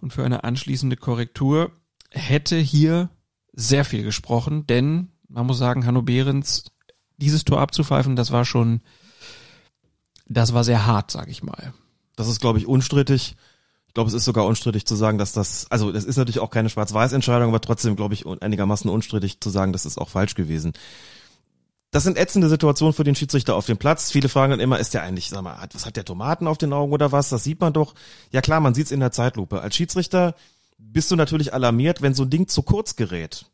und für eine anschließende Korrektur hätte hier sehr viel gesprochen, denn man muss sagen, Hanno Behrens, dieses Tor abzupfeifen, das war schon, das war sehr hart, sag ich mal. Das ist, glaube ich, unstrittig. Ich glaube, es ist sogar unstrittig zu sagen, dass das, also das ist natürlich auch keine Schwarz-Weiß-Entscheidung, aber trotzdem, glaube ich, einigermaßen unstrittig zu sagen, das ist auch falsch gewesen. Das sind ätzende Situationen für den Schiedsrichter auf dem Platz. Viele fragen dann immer, ist der eigentlich, sag mal, was hat der Tomaten auf den Augen oder was? Das sieht man doch. Ja klar, man sieht's in der Zeitlupe. Als Schiedsrichter bist du natürlich alarmiert, wenn so ein Ding zu kurz gerät.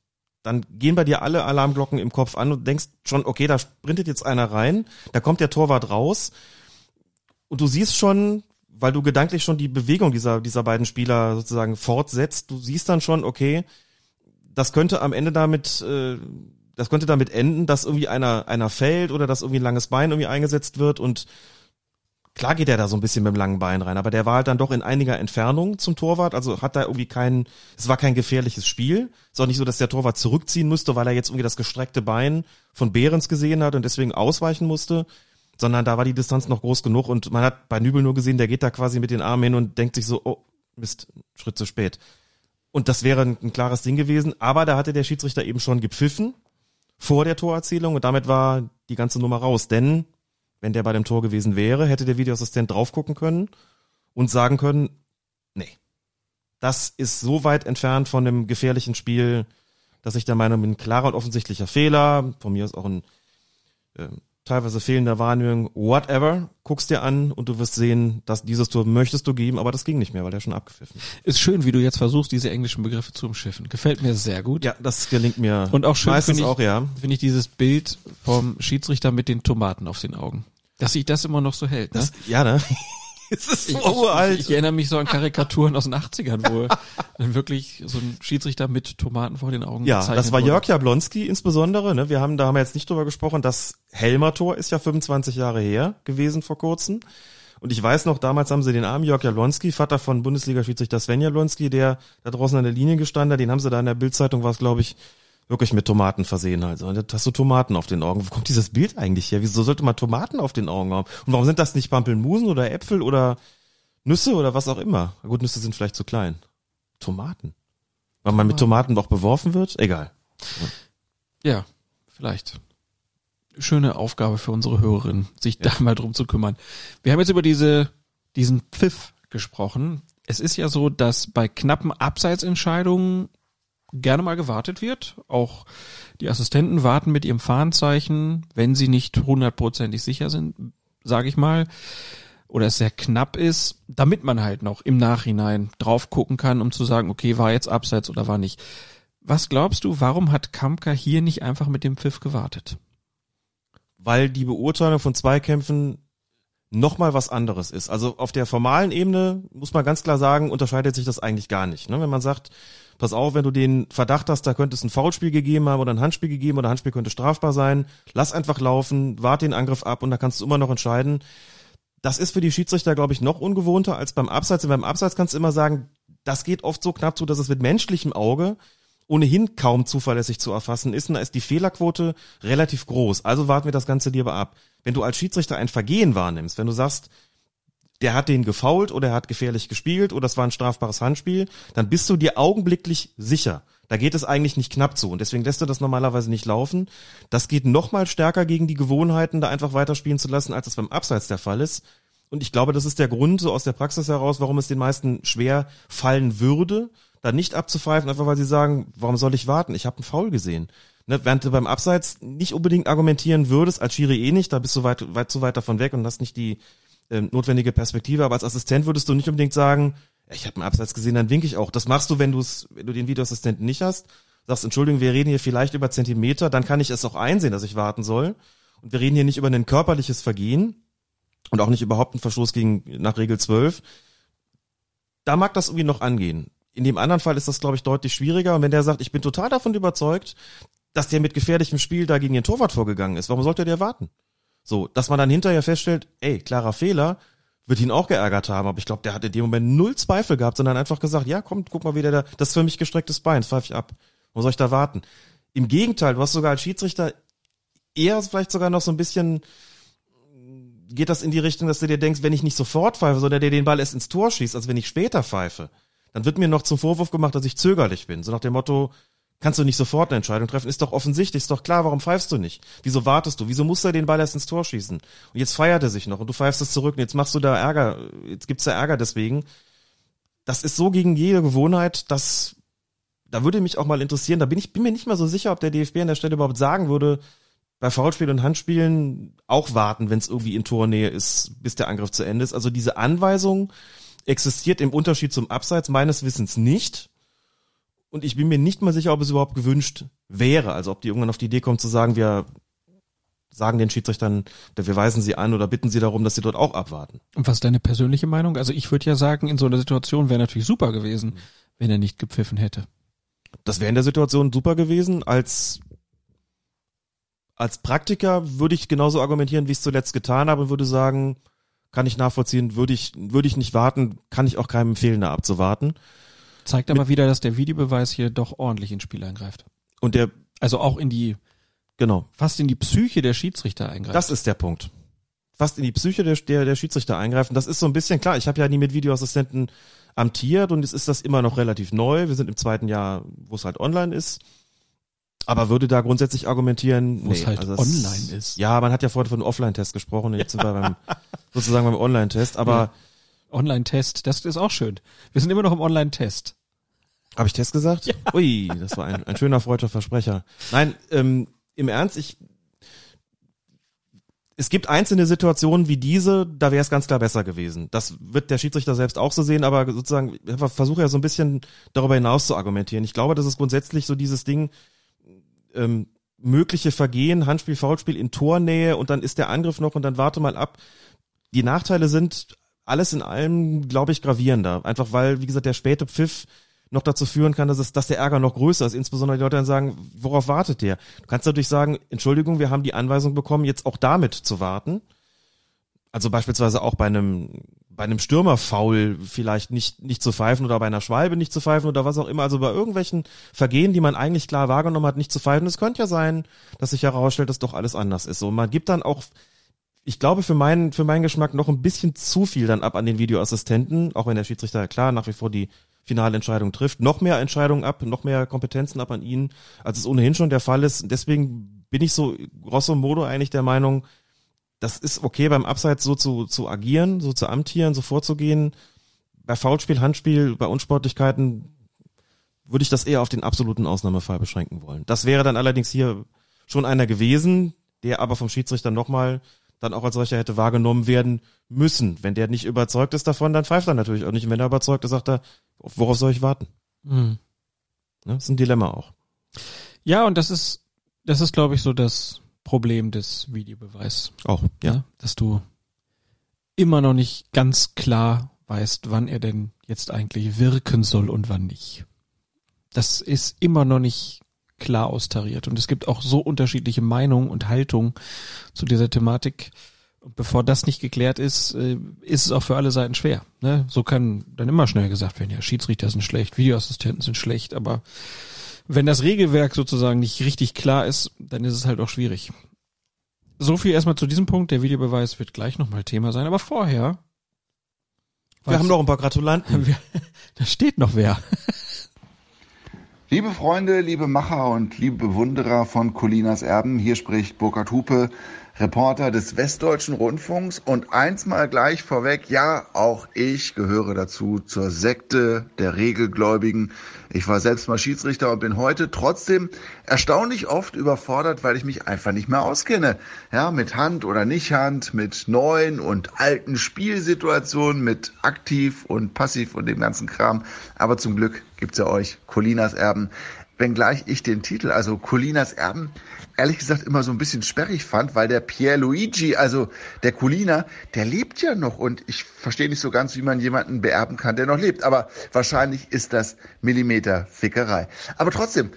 Dann gehen bei dir alle Alarmglocken im Kopf an und denkst schon, okay, da sprintet jetzt einer rein, da kommt der Torwart raus. Und du siehst schon, weil du gedanklich schon die Bewegung dieser, dieser beiden Spieler sozusagen fortsetzt, du siehst dann schon, okay, das könnte am Ende damit, äh, das könnte damit enden, dass irgendwie einer, einer fällt oder dass irgendwie ein langes Bein irgendwie eingesetzt wird und klar geht er da so ein bisschen mit dem langen Bein rein, aber der war halt dann doch in einiger Entfernung zum Torwart, also hat da irgendwie kein, es war kein gefährliches Spiel. Ist auch nicht so, dass der Torwart zurückziehen musste, weil er jetzt irgendwie das gestreckte Bein von Behrens gesehen hat und deswegen ausweichen musste, sondern da war die Distanz noch groß genug und man hat bei Nübel nur gesehen, der geht da quasi mit den Armen hin und denkt sich so, oh, Mist, Schritt zu spät. Und das wäre ein, ein klares Ding gewesen, aber da hatte der Schiedsrichter eben schon gepfiffen vor der Torerzielung und damit war die ganze Nummer raus, denn wenn der bei dem Tor gewesen wäre, hätte der Videoassistent drauf gucken können und sagen können, nee, das ist so weit entfernt von dem gefährlichen Spiel, dass ich der Meinung bin, klarer und offensichtlicher Fehler, von mir ist auch ein äh, teilweise fehlender Wahrnehmung, whatever, guckst dir an und du wirst sehen, dass dieses Tor möchtest du geben, aber das ging nicht mehr, weil der schon abgepfiffen. Ist schön, wie du jetzt versuchst, diese englischen Begriffe zu umschiffen. Gefällt mir sehr gut. Ja, das gelingt mir. Und auch schön meistens finde ich, auch, ja. finde ich dieses Bild vom Schiedsrichter mit den Tomaten auf den Augen. Dass sich das immer noch so hält. Ne? Das, ja, ne? [laughs] Es ist so ich, uralt. Ich, ich erinnere mich so an Karikaturen aus den 80ern, wo [laughs] dann wirklich so ein Schiedsrichter mit Tomaten vor den Augen Ja, das war wurde. Jörg Jablonski insbesondere. Ne? Wir haben, da haben wir jetzt nicht drüber gesprochen. Das Helmer-Tor ist ja 25 Jahre her gewesen vor kurzem. Und ich weiß noch, damals haben sie den armen Jörg Jablonski, Vater von Bundesliga-Schiedsrichter Sven Jablonski, der da draußen an der Linie gestanden hat, den haben sie da in der Bildzeitung, war es glaube ich, wirklich mit Tomaten versehen halt. Hast du Tomaten auf den Augen. Wo kommt dieses Bild eigentlich her? Wieso sollte man Tomaten auf den Augen haben? Und warum sind das nicht Pampelmusen oder Äpfel oder Nüsse oder was auch immer? Na Gut, Nüsse sind vielleicht zu klein. Tomaten. Weil man mit Tomaten doch beworfen wird? Egal. Ja, vielleicht. Schöne Aufgabe für unsere Hörerinnen, sich da mal drum zu kümmern. Wir haben jetzt über diese, diesen Pfiff gesprochen. Es ist ja so, dass bei knappen Abseitsentscheidungen gerne mal gewartet wird. Auch die Assistenten warten mit ihrem Fahnenzeichen, wenn sie nicht hundertprozentig sicher sind, sage ich mal, oder es sehr knapp ist, damit man halt noch im Nachhinein drauf gucken kann, um zu sagen, okay, war jetzt Abseits oder war nicht. Was glaubst du, warum hat Kampka hier nicht einfach mit dem Pfiff gewartet? Weil die Beurteilung von Zweikämpfen nochmal was anderes ist. Also auf der formalen Ebene muss man ganz klar sagen, unterscheidet sich das eigentlich gar nicht. Ne? Wenn man sagt, pass auf, wenn du den Verdacht hast, da könnte es ein Foulspiel gegeben haben oder ein Handspiel gegeben oder Handspiel könnte strafbar sein, lass einfach laufen, warte den Angriff ab und da kannst du immer noch entscheiden. Das ist für die Schiedsrichter, glaube ich, noch ungewohnter als beim Abseits. Und beim Abseits kannst du immer sagen, das geht oft so knapp zu, dass es mit menschlichem Auge ohnehin kaum zuverlässig zu erfassen ist. Und da ist die Fehlerquote relativ groß. Also warten wir das Ganze lieber ab. Wenn du als Schiedsrichter ein Vergehen wahrnimmst, wenn du sagst, der hat den gefault oder er hat gefährlich gespielt oder es war ein strafbares Handspiel, dann bist du dir augenblicklich sicher. Da geht es eigentlich nicht knapp zu und deswegen lässt du das normalerweise nicht laufen. Das geht noch mal stärker gegen die Gewohnheiten, da einfach weiterspielen zu lassen, als es beim Abseits der Fall ist. Und ich glaube, das ist der Grund so aus der Praxis heraus, warum es den meisten schwer fallen würde, da nicht abzupfeifen, einfach weil sie sagen, warum soll ich warten? Ich habe einen Foul gesehen. Ne, während du beim Abseits nicht unbedingt argumentieren würdest, als Schiri eh nicht, da bist du weit, weit zu weit davon weg und hast nicht die ähm, notwendige Perspektive, aber als Assistent würdest du nicht unbedingt sagen, ich habe einen Abseits gesehen, dann winke ich auch. Das machst du, wenn du es, wenn du den Videoassistenten nicht hast, sagst, Entschuldigung, wir reden hier vielleicht über Zentimeter, dann kann ich es auch einsehen, dass ich warten soll. Und wir reden hier nicht über ein körperliches Vergehen und auch nicht überhaupt einen Verstoß gegen nach Regel 12. Da mag das irgendwie noch angehen. In dem anderen Fall ist das, glaube ich, deutlich schwieriger. Und wenn der sagt, ich bin total davon überzeugt, dass der mit gefährlichem Spiel da gegen den Torwart vorgegangen ist, warum sollte der warten? So, dass man dann hinterher feststellt, ey, klarer Fehler, wird ihn auch geärgert haben, aber ich glaube, der hat in dem Moment null Zweifel gehabt, sondern einfach gesagt, ja, komm, guck mal wieder da, das ist für mich gestrecktes Bein, das pfeife ich ab. Wo soll ich da warten? Im Gegenteil, du hast sogar als Schiedsrichter eher vielleicht sogar noch so ein bisschen geht das in die Richtung, dass du dir denkst, wenn ich nicht sofort pfeife, sondern der den Ball erst ins Tor schießt, als wenn ich später pfeife, dann wird mir noch zum Vorwurf gemacht, dass ich zögerlich bin. So nach dem Motto, kannst du nicht sofort eine Entscheidung treffen? Ist doch offensichtlich, ist doch klar, warum pfeifst du nicht? Wieso wartest du? Wieso muss er den Ball erst ins Tor schießen? Und jetzt feiert er sich noch und du pfeifst es zurück und jetzt machst du da Ärger, jetzt gibt's da Ärger deswegen. Das ist so gegen jede Gewohnheit, dass da würde mich auch mal interessieren, da bin ich bin mir nicht mal so sicher, ob der DFB an der Stelle überhaupt sagen würde, bei Foulspielen und Handspielen auch warten, wenn es irgendwie in Tornähe ist, bis der Angriff zu Ende ist. Also diese Anweisung existiert im Unterschied zum Abseits meines Wissens nicht. Und ich bin mir nicht mal sicher, ob es überhaupt gewünscht wäre. Also ob die irgendwann auf die Idee kommt zu sagen, wir sagen den Schiedsrichtern, wir weisen sie an oder bitten sie darum, dass sie dort auch abwarten. Und was ist deine persönliche Meinung? Also ich würde ja sagen, in so einer Situation wäre natürlich super gewesen, wenn er nicht gepfiffen hätte. Das wäre in der Situation super gewesen. Als als Praktiker würde ich genauso argumentieren, wie ich es zuletzt getan habe und würde sagen, kann ich nachvollziehen, würde ich, würde ich nicht warten, kann ich auch keinem empfehlen, da abzuwarten. Zeigt aber wieder, dass der Videobeweis hier doch ordentlich ins Spiel eingreift. Und der, also auch in die, genau, fast in die Psyche der Schiedsrichter eingreift. Das ist der Punkt. Fast in die Psyche der, der, der Schiedsrichter eingreifen. Das ist so ein bisschen klar. Ich habe ja nie mit Videoassistenten amtiert und es ist das immer noch relativ neu. Wir sind im zweiten Jahr, wo es halt online ist. Aber würde da grundsätzlich argumentieren, wo nee, es halt also online ist. Ja, man hat ja vorhin von einem Offline-Test gesprochen jetzt sind wir beim, [laughs] sozusagen beim Online-Test, aber ja. Online-Test, das ist auch schön. Wir sind immer noch im Online-Test. Habe ich Test gesagt? Ja. Ui, das war ein, ein schöner freudscher Versprecher. Nein, ähm, im Ernst, ich es gibt einzelne Situationen wie diese, da wäre es ganz klar besser gewesen. Das wird der Schiedsrichter selbst auch so sehen, aber sozusagen, ich versuche ja so ein bisschen darüber hinaus zu argumentieren. Ich glaube, das ist grundsätzlich so dieses Ding, ähm, mögliche Vergehen, Handspiel, Foulspiel in Tornähe und dann ist der Angriff noch und dann warte mal ab. Die Nachteile sind alles in allem, glaube ich, gravierender. Einfach weil, wie gesagt, der späte Pfiff noch dazu führen kann, dass es, dass der Ärger noch größer ist. Insbesondere die Leute dann sagen, worauf wartet der? Du kannst natürlich sagen, Entschuldigung, wir haben die Anweisung bekommen, jetzt auch damit zu warten. Also beispielsweise auch bei einem bei einem Stürmerfoul vielleicht nicht, nicht zu pfeifen oder bei einer Schwalbe nicht zu pfeifen oder was auch immer. Also bei irgendwelchen Vergehen, die man eigentlich klar wahrgenommen hat, nicht zu pfeifen. Es könnte ja sein, dass sich herausstellt, dass doch alles anders ist. So, man gibt dann auch, ich glaube, für meinen, für meinen Geschmack noch ein bisschen zu viel dann ab an den Videoassistenten, auch wenn der Schiedsrichter klar nach wie vor die finale Entscheidung trifft. Noch mehr Entscheidungen ab, noch mehr Kompetenzen ab an ihn, als es ohnehin schon der Fall ist. Deswegen bin ich so grosso modo eigentlich der Meinung, das ist okay beim Abseits so zu, zu agieren, so zu amtieren, so vorzugehen. Bei Foulspiel, Handspiel, bei Unsportlichkeiten würde ich das eher auf den absoluten Ausnahmefall beschränken wollen. Das wäre dann allerdings hier schon einer gewesen, der aber vom Schiedsrichter nochmal dann auch als solcher hätte wahrgenommen werden müssen. Wenn der nicht überzeugt ist davon, dann pfeift er natürlich auch nicht. Und wenn er überzeugt ist, sagt er, worauf soll ich warten? Mhm. Das ist ein Dilemma auch. Ja, und das ist, das ist, glaube ich, so das, Problem des Videobeweis. Auch, ja. ja. Dass du immer noch nicht ganz klar weiß, wann er denn jetzt eigentlich wirken soll und wann nicht. Das ist immer noch nicht klar austariert. Und es gibt auch so unterschiedliche Meinungen und Haltungen zu dieser Thematik. Und bevor das nicht geklärt ist, äh, ist es auch für alle Seiten schwer. Ne? So kann dann immer schnell gesagt werden, ja, Schiedsrichter sind schlecht, Videoassistenten sind schlecht, aber wenn das Regelwerk sozusagen nicht richtig klar ist, dann ist es halt auch schwierig. So viel erstmal zu diesem Punkt. Der Videobeweis wird gleich nochmal Thema sein, aber vorher. Wir haben noch ein paar Gratulanten. [laughs] da steht noch wer. Liebe Freunde, liebe Macher und liebe Bewunderer von Colinas Erben, hier spricht Burkhard Hupe, Reporter des Westdeutschen Rundfunks und eins mal gleich vorweg, ja, auch ich gehöre dazu zur Sekte der Regelgläubigen. Ich war selbst mal Schiedsrichter und bin heute trotzdem erstaunlich oft überfordert, weil ich mich einfach nicht mehr auskenne. Ja, mit Hand oder nicht Hand, mit neuen und alten Spielsituationen, mit aktiv und passiv und dem ganzen Kram. Aber zum Glück gibt's ja euch, Colinas Erben wenngleich ich den Titel, also Colinas Erben, ehrlich gesagt immer so ein bisschen sperrig fand, weil der Pier Luigi, also der Colina, der lebt ja noch und ich verstehe nicht so ganz, wie man jemanden beerben kann, der noch lebt. Aber wahrscheinlich ist das Millimeter-Fickerei. Aber trotzdem,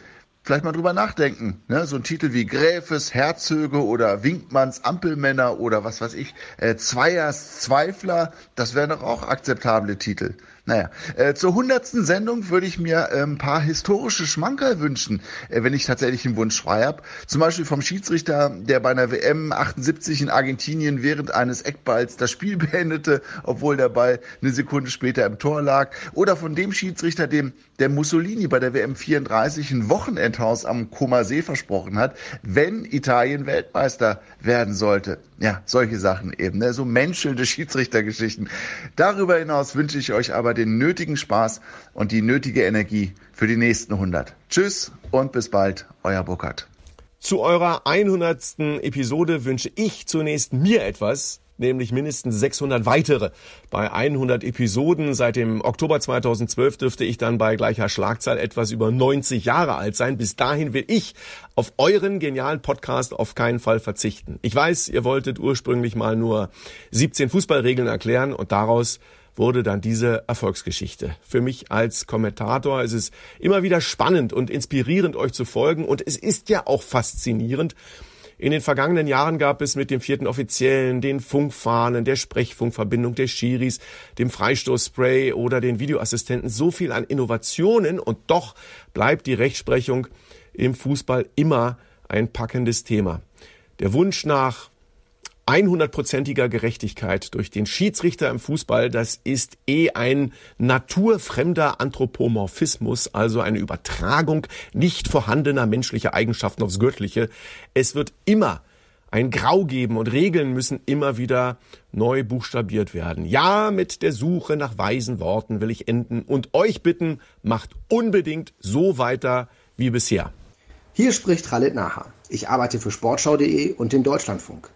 vielleicht mal drüber nachdenken. Ne? So ein Titel wie Gräfes Herzöge oder Winkmanns Ampelmänner oder was weiß ich, äh, Zweiers Zweifler, das wären doch auch akzeptable Titel. Naja, äh, zur hundertsten Sendung würde ich mir äh, ein paar historische Schmankerl wünschen, äh, wenn ich tatsächlich einen Wunsch frei habe. Zum Beispiel vom Schiedsrichter, der bei einer WM 78 in Argentinien während eines Eckballs das Spiel [laughs] beendete, obwohl der Ball eine Sekunde später im Tor lag. Oder von dem Schiedsrichter, dem der Mussolini bei der WM 34 ein Wochenendhaus am Koma See versprochen hat, wenn Italien Weltmeister werden sollte. Ja, solche Sachen eben, ne? so menschelnde Schiedsrichtergeschichten. Darüber hinaus wünsche ich euch aber den nötigen Spaß und die nötige Energie für die nächsten 100. Tschüss und bis bald, euer Burkhard. Zu eurer 100. Episode wünsche ich zunächst mir etwas, nämlich mindestens 600 weitere. Bei 100 Episoden seit dem Oktober 2012 dürfte ich dann bei gleicher Schlagzahl etwas über 90 Jahre alt sein. Bis dahin will ich auf euren genialen Podcast auf keinen Fall verzichten. Ich weiß, ihr wolltet ursprünglich mal nur 17 Fußballregeln erklären und daraus wurde dann diese Erfolgsgeschichte. Für mich als Kommentator ist es immer wieder spannend und inspirierend, euch zu folgen und es ist ja auch faszinierend, in den vergangenen Jahren gab es mit dem vierten Offiziellen, den Funkfahnen, der Sprechfunkverbindung der Schiris, dem Freistoßspray oder den Videoassistenten so viel an Innovationen und doch bleibt die Rechtsprechung im Fußball immer ein packendes Thema. Der Wunsch nach 100%iger Gerechtigkeit durch den Schiedsrichter im Fußball, das ist eh ein naturfremder Anthropomorphismus, also eine Übertragung nicht vorhandener menschlicher Eigenschaften aufs Göttliche. Es wird immer ein Grau geben und Regeln müssen immer wieder neu buchstabiert werden. Ja, mit der Suche nach weisen Worten will ich enden und euch bitten, macht unbedingt so weiter wie bisher. Hier spricht Khalid Naha. Ich arbeite für Sportschau.de und den Deutschlandfunk.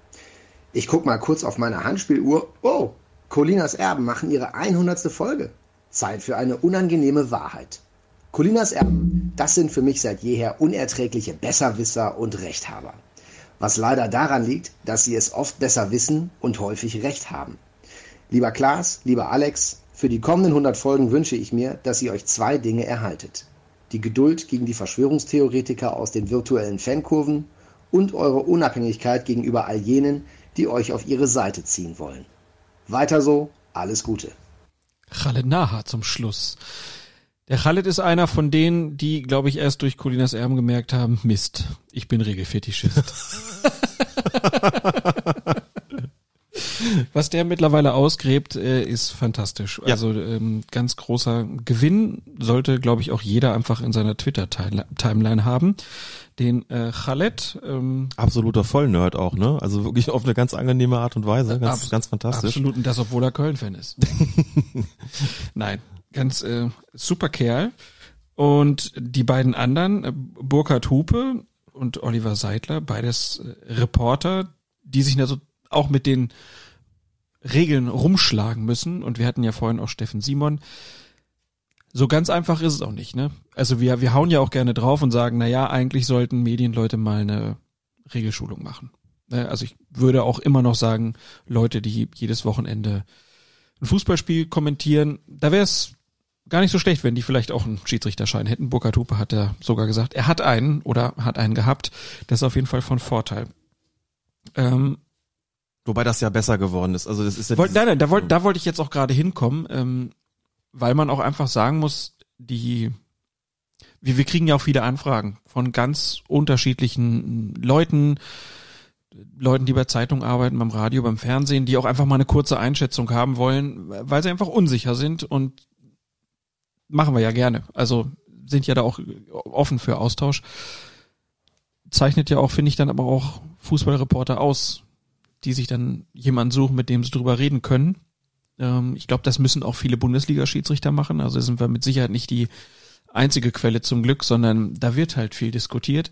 Ich guck mal kurz auf meine Handspieluhr. Oh, Colinas Erben machen ihre 100. Folge. Zeit für eine unangenehme Wahrheit. Colinas Erben, das sind für mich seit jeher unerträgliche Besserwisser und Rechthaber. Was leider daran liegt, dass sie es oft besser wissen und häufig Recht haben. Lieber Klaas, lieber Alex, für die kommenden 100 Folgen wünsche ich mir, dass ihr euch zwei Dinge erhaltet. Die Geduld gegen die Verschwörungstheoretiker aus den virtuellen Fankurven und eure Unabhängigkeit gegenüber all jenen, die euch auf ihre Seite ziehen wollen. Weiter so, alles Gute. Khaled Naha zum Schluss. Der Khaled ist einer von denen, die, glaube ich, erst durch Colinas Erben gemerkt haben, Mist, ich bin Regelfetischist. [laughs] Was der mittlerweile ausgräbt, äh, ist fantastisch. Ja. Also ähm, ganz großer Gewinn sollte, glaube ich, auch jeder einfach in seiner Twitter-Timeline haben. Den äh, Khaled. Ähm, Absoluter Vollnerd auch, ne? Also wirklich auf eine ganz angenehme Art und Weise. Ganz, ganz fantastisch. Absolut, und das, obwohl er Köln-Fan ist. [laughs] Nein, ganz äh, super Kerl. Und die beiden anderen, äh, Burkhard Hupe und Oliver Seidler, beides äh, Reporter, die sich also auch mit den Regeln rumschlagen müssen. Und wir hatten ja vorhin auch Steffen Simon. So ganz einfach ist es auch nicht, ne? Also wir, wir hauen ja auch gerne drauf und sagen, na ja, eigentlich sollten Medienleute mal eine Regelschulung machen. Ne, Also ich würde auch immer noch sagen, Leute, die jedes Wochenende ein Fußballspiel kommentieren, da wäre es gar nicht so schlecht, wenn die vielleicht auch einen Schiedsrichterschein hätten. Burkhard Hupe hat ja sogar gesagt, er hat einen oder hat einen gehabt. Das ist auf jeden Fall von Vorteil. Ähm, Wobei das ja besser geworden ist. Also das ist ja Wollt, nein, nein, da wollte da wollte ich jetzt auch gerade hinkommen, ähm, weil man auch einfach sagen muss, die wir, wir kriegen ja auch viele Anfragen von ganz unterschiedlichen Leuten, Leuten, die bei Zeitungen arbeiten, beim Radio, beim Fernsehen, die auch einfach mal eine kurze Einschätzung haben wollen, weil sie einfach unsicher sind und machen wir ja gerne. Also sind ja da auch offen für Austausch. Zeichnet ja auch, finde ich, dann aber auch Fußballreporter aus, die sich dann jemanden suchen, mit dem sie drüber reden können. Ähm, ich glaube, das müssen auch viele Bundesliga-Schiedsrichter machen. Also sind wir mit Sicherheit nicht die einzige Quelle zum Glück, sondern da wird halt viel diskutiert.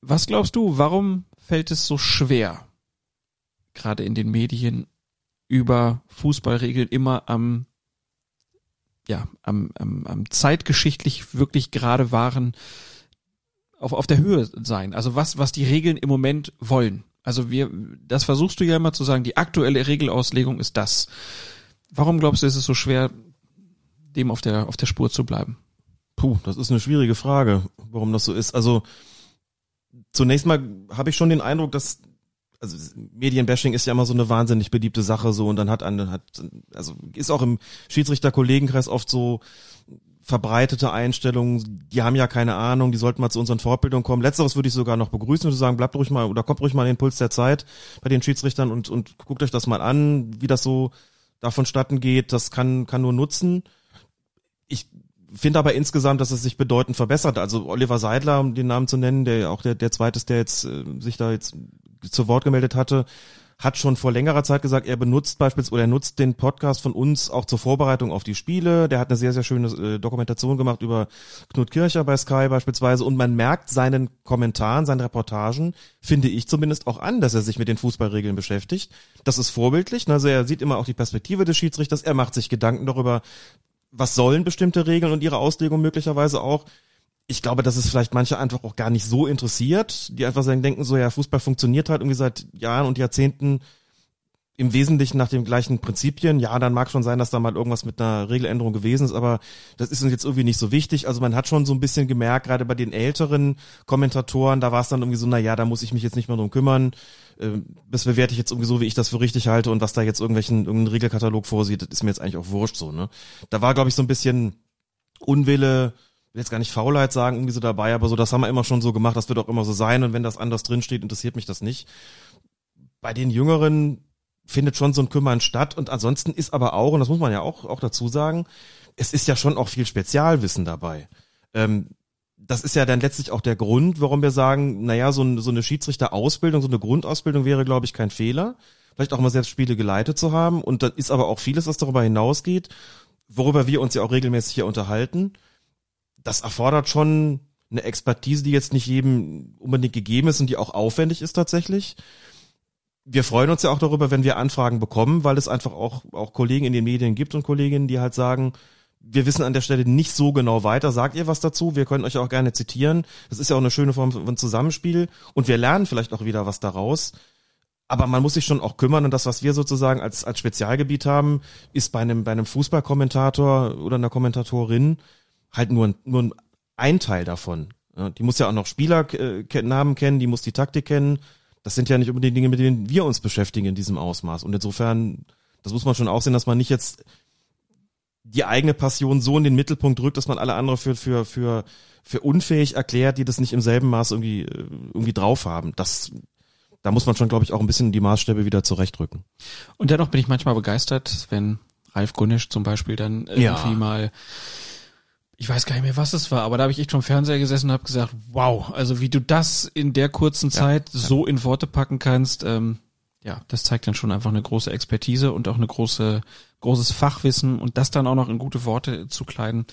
Was glaubst du, warum fällt es so schwer, gerade in den Medien, über Fußballregeln immer am, ja, am, am, am zeitgeschichtlich wirklich gerade waren, auf, auf der Höhe sein? Also was, was die Regeln im Moment wollen. Also wir, das versuchst du ja immer zu sagen, die aktuelle Regelauslegung ist das. Warum glaubst du, ist es so schwer, dem auf der, auf der Spur zu bleiben? Puh, das ist eine schwierige Frage, warum das so ist. Also zunächst mal habe ich schon den Eindruck, dass also Medienbashing ist ja immer so eine wahnsinnig beliebte Sache so und dann hat eine hat also ist auch im Schiedsrichterkollegenkreis oft so verbreitete Einstellungen, die haben ja keine Ahnung, die sollten mal zu unseren Fortbildungen kommen. Letzteres würde ich sogar noch begrüßen und sagen, bleibt ruhig mal oder kommt ruhig mal in den Puls der Zeit bei den Schiedsrichtern und und guckt euch das mal an, wie das so davon statten geht. Das kann kann nur nutzen. Ich finde aber insgesamt, dass es sich bedeutend verbessert. Also Oliver Seidler, um den Namen zu nennen, der auch der, der zweite ist, der jetzt äh, sich da jetzt zu Wort gemeldet hatte, hat schon vor längerer Zeit gesagt, er benutzt beispielsweise oder er nutzt den Podcast von uns auch zur Vorbereitung auf die Spiele. Der hat eine sehr, sehr schöne äh, Dokumentation gemacht über Knut Kircher bei Sky beispielsweise und man merkt seinen Kommentaren, seinen Reportagen, finde ich zumindest auch an, dass er sich mit den Fußballregeln beschäftigt. Das ist vorbildlich. Also er sieht immer auch die Perspektive des Schiedsrichters. Er macht sich Gedanken darüber, was sollen bestimmte Regeln und ihre Auslegung möglicherweise auch. Ich glaube, dass es vielleicht manche einfach auch gar nicht so interessiert, die einfach sagen, denken so, ja, Fußball funktioniert halt irgendwie seit Jahren und Jahrzehnten im Wesentlichen nach den gleichen Prinzipien. Ja, dann mag schon sein, dass da mal irgendwas mit einer Regeländerung gewesen ist, aber das ist uns jetzt irgendwie nicht so wichtig. Also man hat schon so ein bisschen gemerkt, gerade bei den älteren Kommentatoren, da war es dann irgendwie so, na ja, da muss ich mich jetzt nicht mehr drum kümmern. Äh, Das bewerte ich jetzt irgendwie so, wie ich das für richtig halte und was da jetzt irgendwelchen irgendeinen Regelkatalog vorsieht, das ist mir jetzt eigentlich auch wurscht so, ne? Da war, glaube ich, so ein bisschen Unwille, will jetzt gar nicht Faulheit sagen, irgendwie so dabei, aber so, das haben wir immer schon so gemacht, das wird auch immer so sein und wenn das anders drinsteht, interessiert mich das nicht. Bei den Jüngeren findet schon so ein Kümmern statt und ansonsten ist aber auch, und das muss man ja auch, auch dazu sagen, es ist ja schon auch viel Spezialwissen dabei. Ähm, das ist ja dann letztlich auch der Grund, warum wir sagen, naja, so, ein, so eine Schiedsrichterausbildung, so eine Grundausbildung wäre, glaube ich, kein Fehler. Vielleicht auch mal selbst Spiele geleitet zu haben. Und dann ist aber auch vieles, was darüber hinausgeht, worüber wir uns ja auch regelmäßig hier unterhalten. Das erfordert schon eine Expertise, die jetzt nicht jedem unbedingt gegeben ist und die auch aufwendig ist tatsächlich. Wir freuen uns ja auch darüber, wenn wir Anfragen bekommen, weil es einfach auch, auch Kollegen in den Medien gibt und Kolleginnen, die halt sagen, wir wissen an der Stelle nicht so genau weiter. Sagt ihr was dazu? Wir können euch auch gerne zitieren. Das ist ja auch eine schöne Form von Zusammenspiel. Und wir lernen vielleicht auch wieder was daraus. Aber man muss sich schon auch kümmern. Und das, was wir sozusagen als, als Spezialgebiet haben, ist bei einem, bei einem Fußballkommentator oder einer Kommentatorin halt nur ein, nur ein, Teil davon. Die muss ja auch noch Spielernamen kennen, die muss die Taktik kennen. Das sind ja nicht unbedingt Dinge, mit denen wir uns beschäftigen in diesem Ausmaß. Und insofern, das muss man schon auch sehen, dass man nicht jetzt die eigene Passion so in den Mittelpunkt drückt, dass man alle andere für, für, für, für unfähig erklärt, die das nicht im selben Maß irgendwie, äh, irgendwie drauf haben. Das, da muss man schon, glaube ich, auch ein bisschen die Maßstäbe wieder zurechtrücken. Und dennoch bin ich manchmal begeistert, wenn Ralf Gunnisch zum Beispiel dann irgendwie Ja. mal, ich weiß gar nicht mehr, was es war, aber da habe ich echt vom Fernseher gesessen und habe gesagt, wow, also wie du das in der kurzen Zeit so in Worte packen kannst, ähm, ja, das zeigt dann schon einfach eine große Expertise und auch eine große, großes Fachwissen und das dann auch noch in gute Worte zu kleiden,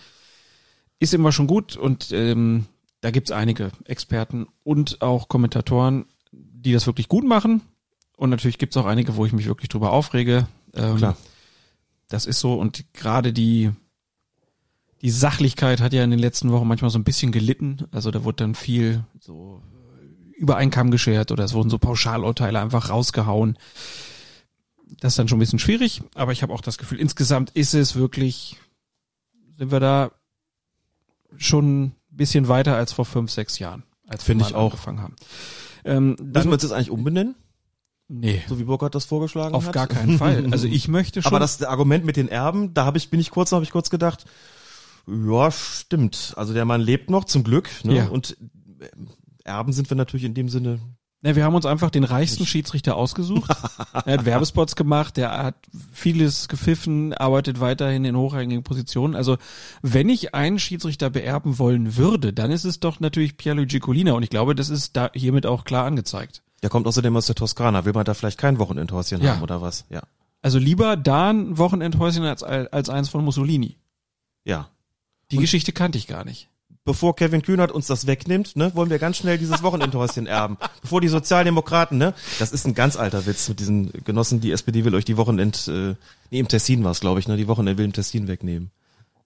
ist immer schon gut und ähm, da gibt's einige Experten und auch Kommentatoren, die das wirklich gut machen. Und natürlich gibt's auch einige, wo ich mich wirklich drüber aufrege. Ähm, Klar. Das ist so. Und gerade die, die Sachlichkeit hat ja in den letzten Wochen manchmal so ein bisschen gelitten. Also da wurde dann viel so über einen Kamm geschert oder es wurden so Pauschalurteile einfach rausgehauen. Das ist dann schon ein bisschen schwierig, aber ich habe auch das Gefühl, insgesamt ist es wirklich, sind wir da schon ein bisschen weiter als vor fünf, sechs Jahren, als Finde wir ich auch. angefangen haben. Ähm, Müssen dann, wir uns das eigentlich umbenennen? nee, So wie Burkhardt das vorgeschlagen auf hat? gar keinen Fall. Also ich [laughs] möchte schon. Aber das Argument mit den Erben, da habe ich, bin ich kurz, habe ich kurz gedacht, ja, stimmt. Also der Mann lebt noch, zum Glück. Ne? Ja. Und äh, Erben sind wir natürlich in dem Sinne. Ja, wir haben uns einfach den reichsten Schiedsrichter ausgesucht. [laughs] er hat Werbespots gemacht, der hat vieles gepfiffen, arbeitet weiterhin in hochrangigen Positionen. Also wenn ich einen Schiedsrichter beerben wollen würde, dann ist es doch natürlich Pierluigi Colina und ich glaube, das ist da hiermit auch klar angezeigt. Der kommt außerdem aus der Toskana. Will man da vielleicht kein Wochenendhäuschen Ja. haben oder was? Ja. Also lieber da ein Wochenendhäuschen als, als eins von Mussolini. Ja. Die Geschichte kannte ich gar nicht. Bevor Kevin Kühnert uns das wegnimmt, ne, wollen wir ganz schnell dieses Wochenendhäuschen [laughs] erben. Bevor die Sozialdemokraten, ne, das ist ein ganz alter Witz mit diesen Genossen, die SPD will euch die Wochenend, äh, nee, im Tessin war es, glaube ich, ne, die Wochenend will im Tessin wegnehmen.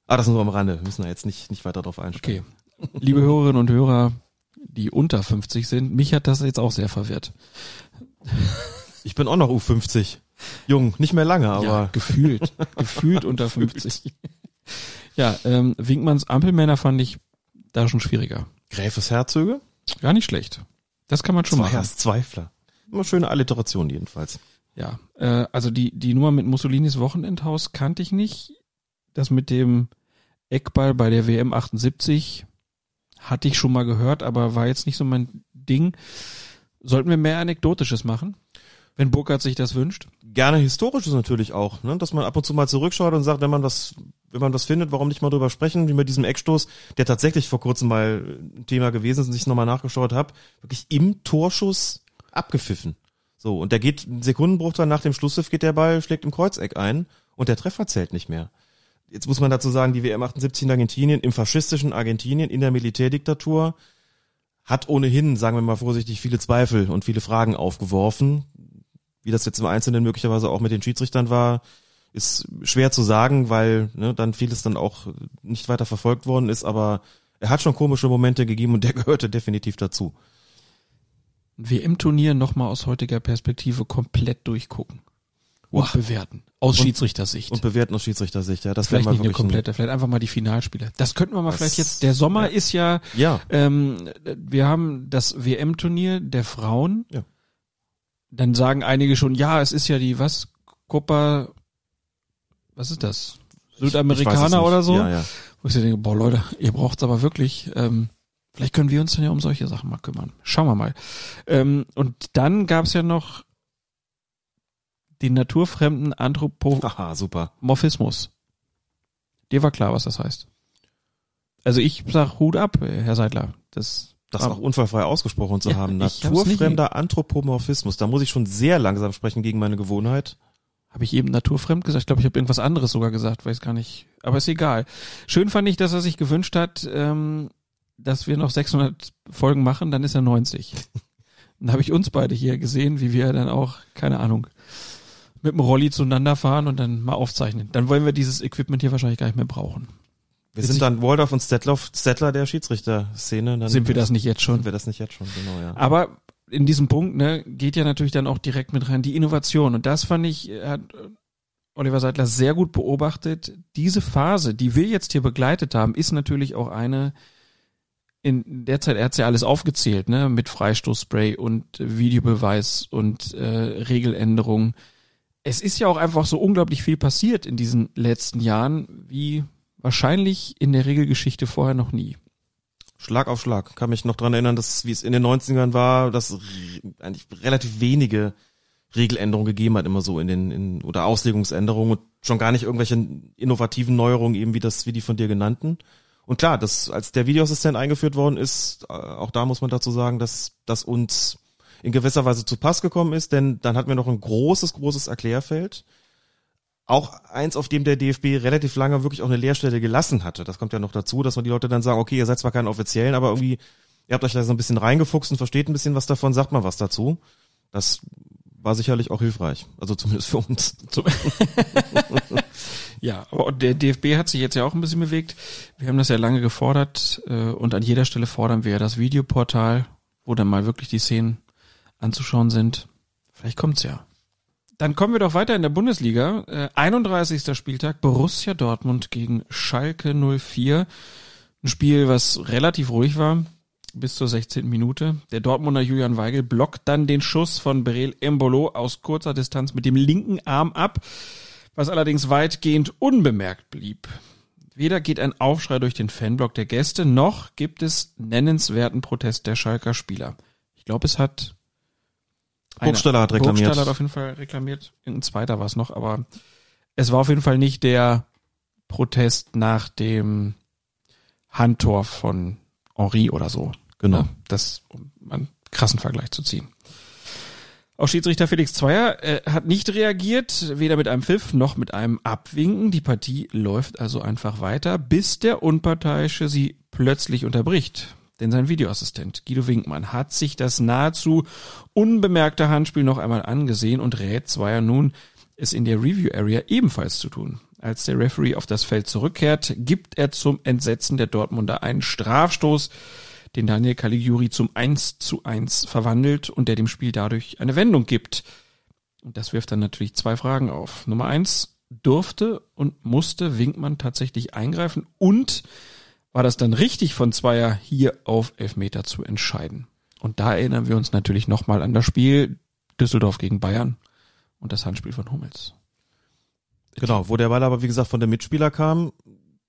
Ah, das nur am Rande, wir müssen da jetzt nicht, nicht weiter drauf einsteigen. Okay. Liebe Hörerinnen und Hörer, die unter 50 sind, mich hat das jetzt auch sehr verwirrt. [laughs] Ich bin auch noch U50. Jung, nicht mehr lange, aber. Ja, gefühlt. gefühlt unter 50. [laughs] Ja, ähm, Winkmanns Ampelmänner fand ich da schon schwieriger. Gräfes Herzöge? Gar nicht schlecht. Das kann man schon machen. Zweifler. Immer schöne Alliteration jedenfalls. Ja, äh, also die, die Nummer mit Mussolinis Wochenendhaus kannte ich nicht. Das mit dem Eckball bei der WM 78 hatte ich schon mal gehört, aber war jetzt nicht so mein Ding. Sollten wir mehr Anekdotisches machen? Wenn Burkhardt sich das wünscht? Gerne historisches natürlich auch, ne? dass man ab und zu mal zurückschaut und sagt, wenn man was, wenn man was findet, warum nicht mal drüber sprechen, wie mit diesem Eckstoß, der tatsächlich vor kurzem mal ein Thema gewesen ist und ich nochmal nachgeschaut habe, wirklich im Torschuss abgepfiffen. So, und der geht einen Sekundenbruchteil nach dem Schlusspfiff geht der Ball, schlägt im Kreuzeck ein und der Treffer zählt nicht mehr. Jetzt muss man dazu sagen, die WM 78 in Argentinien, im faschistischen Argentinien, in der Militärdiktatur, hat ohnehin, sagen wir mal vorsichtig, viele Zweifel und viele Fragen aufgeworfen. Wie das jetzt im Einzelnen möglicherweise auch mit den Schiedsrichtern war, ist schwer zu sagen, weil ne, dann vieles dann auch nicht weiter verfolgt worden ist, aber er hat schon komische Momente gegeben und der [laughs] gehörte definitiv dazu. WM-Turnier nochmal aus heutiger Perspektive komplett durchgucken. Und Boah. bewerten. Aus Und- Schiedsrichtersicht. Und bewerten aus Schiedsrichtersicht, ja. Das vielleicht mal nicht eine wirklich ein- komplette, vielleicht einfach mal die Finalspiele. Das könnten wir mal vielleicht jetzt, der Sommer ja. ist ja, Ja. ähm, wir haben das WM-Turnier der Frauen. Ja. Dann sagen einige schon, ja, es ist ja die, was, Copa, was ist das? Südamerikaner oder so? Ja, ja. Wo ich denke, boah Leute, ihr braucht's aber wirklich, ähm, vielleicht können wir uns dann ja um solche Sachen mal kümmern. Schauen wir mal. Ähm, und dann gab's ja noch den naturfremden. Anthropomorphismus. [laughs] Dir war klar, was das heißt. Also ich sag Hut ab, Herr Seidler. Das, Das auch unfallfrei ausgesprochen zu Ja, haben. Naturfremder Anthropomorphismus. Da muss ich schon sehr langsam sprechen gegen meine Gewohnheit. Habe ich eben naturfremd gesagt? Ich glaube, ich habe irgendwas anderes sogar gesagt, weiß gar nicht. Aber ist egal. Schön fand ich, dass er sich gewünscht hat, ähm, dass wir noch 600 Folgen machen, dann ist er 90. [laughs] Dann habe ich uns beide hier gesehen, wie wir dann auch, keine Ahnung, mit dem Rolli zueinander fahren und dann mal aufzeichnen. Dann wollen wir dieses Equipment hier wahrscheinlich gar nicht mehr brauchen. Wir sind dann Waldorf und Stetloff, Stettler der Schiedsrichter-Szene. Dann Sind wir das nicht jetzt schon? Sind wir das nicht jetzt schon, genau, ja. Aber in diesem Punkt ne, geht ja natürlich dann auch direkt mit rein die Innovation. Und das fand ich, äh, hat äh, Oliver Seidler sehr gut beobachtet. Diese Phase, die wir jetzt hier begleitet haben, ist natürlich auch eine, in der Zeit, er hat's ja alles aufgezählt, ne, mit Freistoßspray und Videobeweis und äh, Regeländerungen. Es ist ja auch einfach so unglaublich viel passiert in diesen letzten Jahren, wie wahrscheinlich in der Regelgeschichte vorher noch nie. Schlag auf Schlag. Kann mich noch dran erinnern, dass wie es in den 90ern war, dass eigentlich relativ wenige Regeländerungen gegeben hat, immer so in den, in, oder Auslegungsänderungen und schon gar nicht irgendwelche innovativen Neuerungen eben wie das, wie die von dir genannten. Und klar, das, als der Videoassistent eingeführt worden ist, äh, auch da muss man dazu sagen, dass das uns in gewisser Weise zu Pass gekommen ist, denn dann hatten wir noch ein großes, großes Erklärfeld. Auch eins, auf dem der DFB relativ lange wirklich auch eine Leerstelle gelassen hatte. Das kommt ja noch dazu, dass man die Leute dann sagen, okay, ihr seid zwar keinen Offiziellen, aber irgendwie, ihr habt euch da so ein bisschen reingefuchst und versteht ein bisschen was davon, sagt mal was dazu. Das war sicherlich auch hilfreich. Also zumindest für uns. [laughs] Ja, aber der DFB hat sich jetzt ja auch ein bisschen bewegt. Wir haben das ja lange gefordert äh, und an jeder Stelle fordern wir ja das Videoportal. wo dann mal wirklich die Szenen anzuschauen sind. Vielleicht kommt's ja. Dann kommen wir doch weiter in der Bundesliga. Äh, 31. Spieltag, Borussia Dortmund gegen Schalke 04. Ein Spiel, was relativ ruhig war, bis zur 16. Minute. Der Dortmunder Julian Weigel blockt dann den Schuss von Berel Embolo aus kurzer Distanz mit dem linken Arm ab, was allerdings weitgehend unbemerkt blieb. Weder geht ein Aufschrei durch den Fanblock der Gäste, noch gibt es nennenswerten Protest der Schalker Spieler. Ich glaube, es hat Burgstaller hat reklamiert. Burgstaller hat auf jeden Fall reklamiert. Ein zweiter war es noch, aber es war auf jeden Fall nicht der Protest nach dem Handtor von Henri oder so. Genau. Ja, das, um einen krassen Vergleich zu ziehen. Auch Schiedsrichter Felix Zweier äh, hat nicht reagiert, weder mit einem Pfiff noch mit einem Abwinken. Die Partie läuft also einfach weiter, bis der Unparteiische sie plötzlich unterbricht. Denn sein Videoassistent Guido Winkmann hat sich das nahezu unbemerkte Handspiel noch einmal angesehen und rät Zweier nun, es in der Review Area ebenfalls zu tun. Als der Referee auf das Feld zurückkehrt, gibt er zum Entsetzen der Dortmunder einen Strafstoß, den Daniel Caligiuri zum 1 zu 1 verwandelt und der dem Spiel dadurch eine Wendung gibt. Und das wirft dann natürlich zwei Fragen auf. Nummer eins, durfte und musste Winkmann tatsächlich eingreifen und war das dann richtig von Zweier hier auf Elfmeter zu entscheiden? Und da erinnern wir uns natürlich nochmal an das Spiel Düsseldorf gegen Bayern und das Handspiel von Hummels. Genau, wo der Ball aber wie gesagt von der Mitspieler kam.